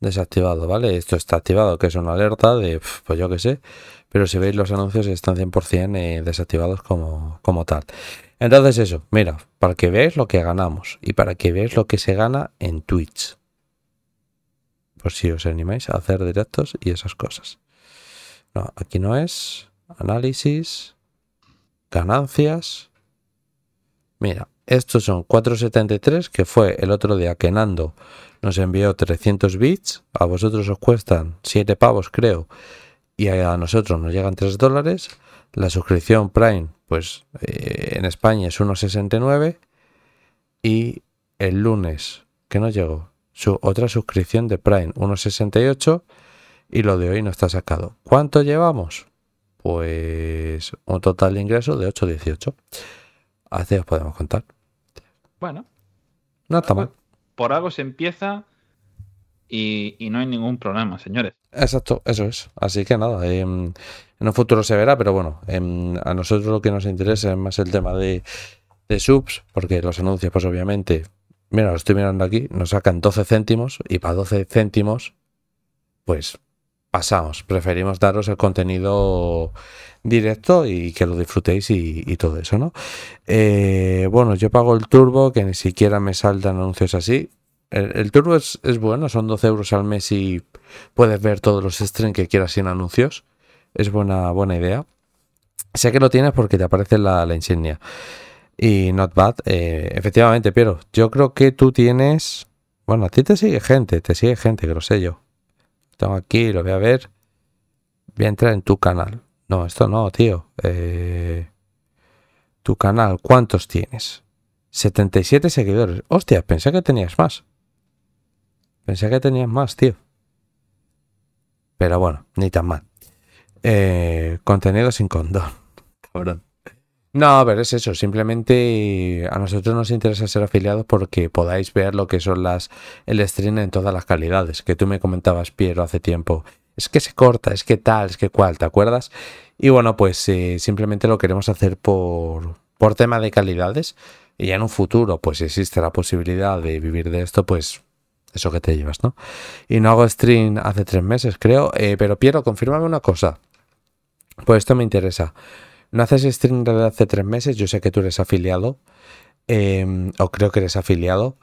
desactivados, ¿vale? Esto está activado, que es una alerta de, pues yo qué sé, pero si veis los anuncios están 100% eh, desactivados como, como tal. Entonces eso, mira, para que veáis lo que ganamos y para que veáis lo que se gana en Twitch. Por si os animáis a hacer directos y esas cosas. No, aquí no es. Análisis. Ganancias. Mira, estos son 473, que fue el otro día que Nando nos envió 300 bits. A vosotros os cuestan 7 pavos, creo. Y a nosotros nos llegan 3 dólares. La suscripción Prime, pues eh, en España es 1,69. Y el lunes, que nos llegó, su otra suscripción de Prime, 1,68. Y lo de hoy no está sacado. ¿Cuánto llevamos? Pues un total de ingresos de 8,18. Así os podemos contar. Bueno. No está mal. Por algo se empieza y, no hay ningún problema, señores. Exacto, eso es. Así que nada, em, en un futuro se verá, pero bueno, em, a nosotros lo que nos interesa es más el tema de, de subs, porque los anuncios, pues obviamente, mira, lo estoy mirando aquí, nos sacan 12 céntimos y para 12 céntimos, pues pasamos. Preferimos daros el contenido directo y que lo disfrutéis y, todo eso, ¿no? Eh, bueno, yo pago el turbo, que ni siquiera me saltan anuncios así. El, turbo es, bueno, son 12 euros al mes y puedes ver todos los streams que quieras sin anuncios. Es buena, buena idea. Sé que lo tienes porque te aparece la, insignia. Y not bad, eh, efectivamente, pero yo creo que tú tienes... Bueno, a ti te sigue gente, te sigue gente, que lo sé yo. Tengo aquí, lo voy a ver. Voy a entrar en tu canal. No, esto no, tío. Eh, tu canal, ¿cuántos tienes? 77 seguidores. Hostia, pensé que tenías más. Pensé que tenías más, tío. Pero bueno, ni tan mal. Eh, contenido sin condón. [laughs] Cabrón. No, a ver, es eso. Simplemente a nosotros nos interesa ser afiliados porque podáis ver lo que son las el stream en todas las calidades. Que tú me comentabas, Piero, hace tiempo es que se corta, es que tal, es que cual, ¿te acuerdas? Y bueno, pues eh, simplemente lo queremos hacer por, por tema de calidades y ya en un futuro pues existe la posibilidad de vivir de esto, pues eso que te llevas, ¿no? Y no hago stream hace tres meses, creo, eh, pero Piero, confírmame una cosa, pues esto me interesa. ¿No haces stream desde hace tres meses? Yo sé que tú eres afiliado, em, o creo que eres afiliado.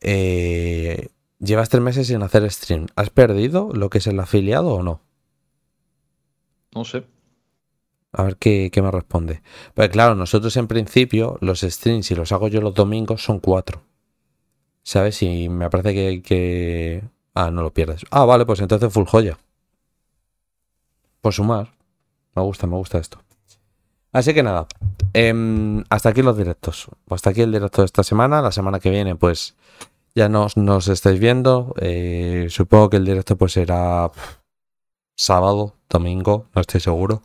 Eh, Llevas tres meses sin hacer stream. ¿Has perdido lo que es el afiliado o no? No sé. A ver qué, me responde. Pues claro, nosotros en principio los streams, si los hago yo los domingos, son cuatro. ¿Sabes? Y me parece que que... Ah, no lo pierdes. Ah, vale, pues entonces full joya. Por sumar. Me gusta, me gusta esto. Así que nada, em, hasta aquí los directos. Hasta aquí el directo de esta semana. La semana que viene, pues ya nos, nos estáis viendo. Eh, supongo que el directo pues será sábado, domingo, no estoy seguro.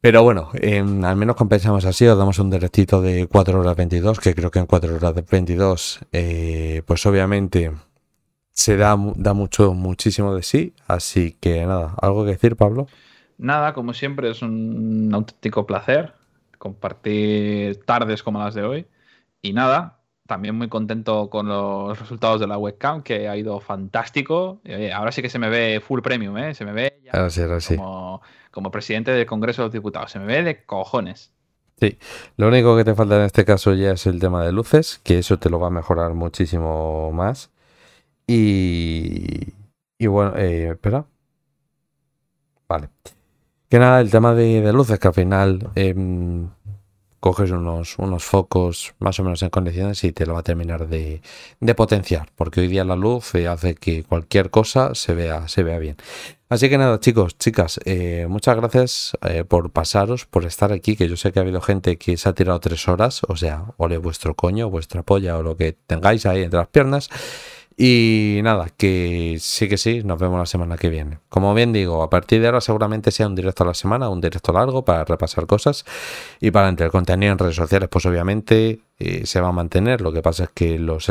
Pero bueno, em, al menos compensamos así, os damos un directito de 4 horas 22, que creo que en 4 horas 22, eh, pues obviamente se da, da mucho, muchísimo de sí. Así que nada, ¿algo que decir, Pablo? Nada, como siempre, es un auténtico placer compartir tardes como las de hoy. Y nada, también muy contento con los resultados de la webcam, que ha ido fantástico. Ahora sí que se me ve full premium, ¿eh? Se me ve ya Ahora sí, ahora sí. como, como presidente del Congreso de los Diputados. Se me ve de cojones. Sí, lo único que te falta en este caso ya es el tema de luces, que eso te lo va a mejorar muchísimo más. Y, y bueno, eh, espera. Vale. Que nada, el tema de, de luces, que al final em, coges unos, unos focos más o menos en condiciones y te lo va a terminar de, de potenciar, porque hoy día la luz eh, hace que cualquier cosa se vea, se vea bien. Así que nada, chicos, chicas, eh, muchas gracias eh, por pasaros, por estar aquí, que yo sé que ha habido gente que se ha tirado tres horas, o sea, ole vuestro coño, vuestra polla o lo que tengáis ahí entre las piernas. Y nada, que sí que sí, nos vemos la semana que viene. Como bien digo, a partir de ahora seguramente sea un directo a la semana, un directo largo para repasar cosas y para entre contenido en redes sociales, pues obviamente eh, se va a mantener. Lo que pasa es que los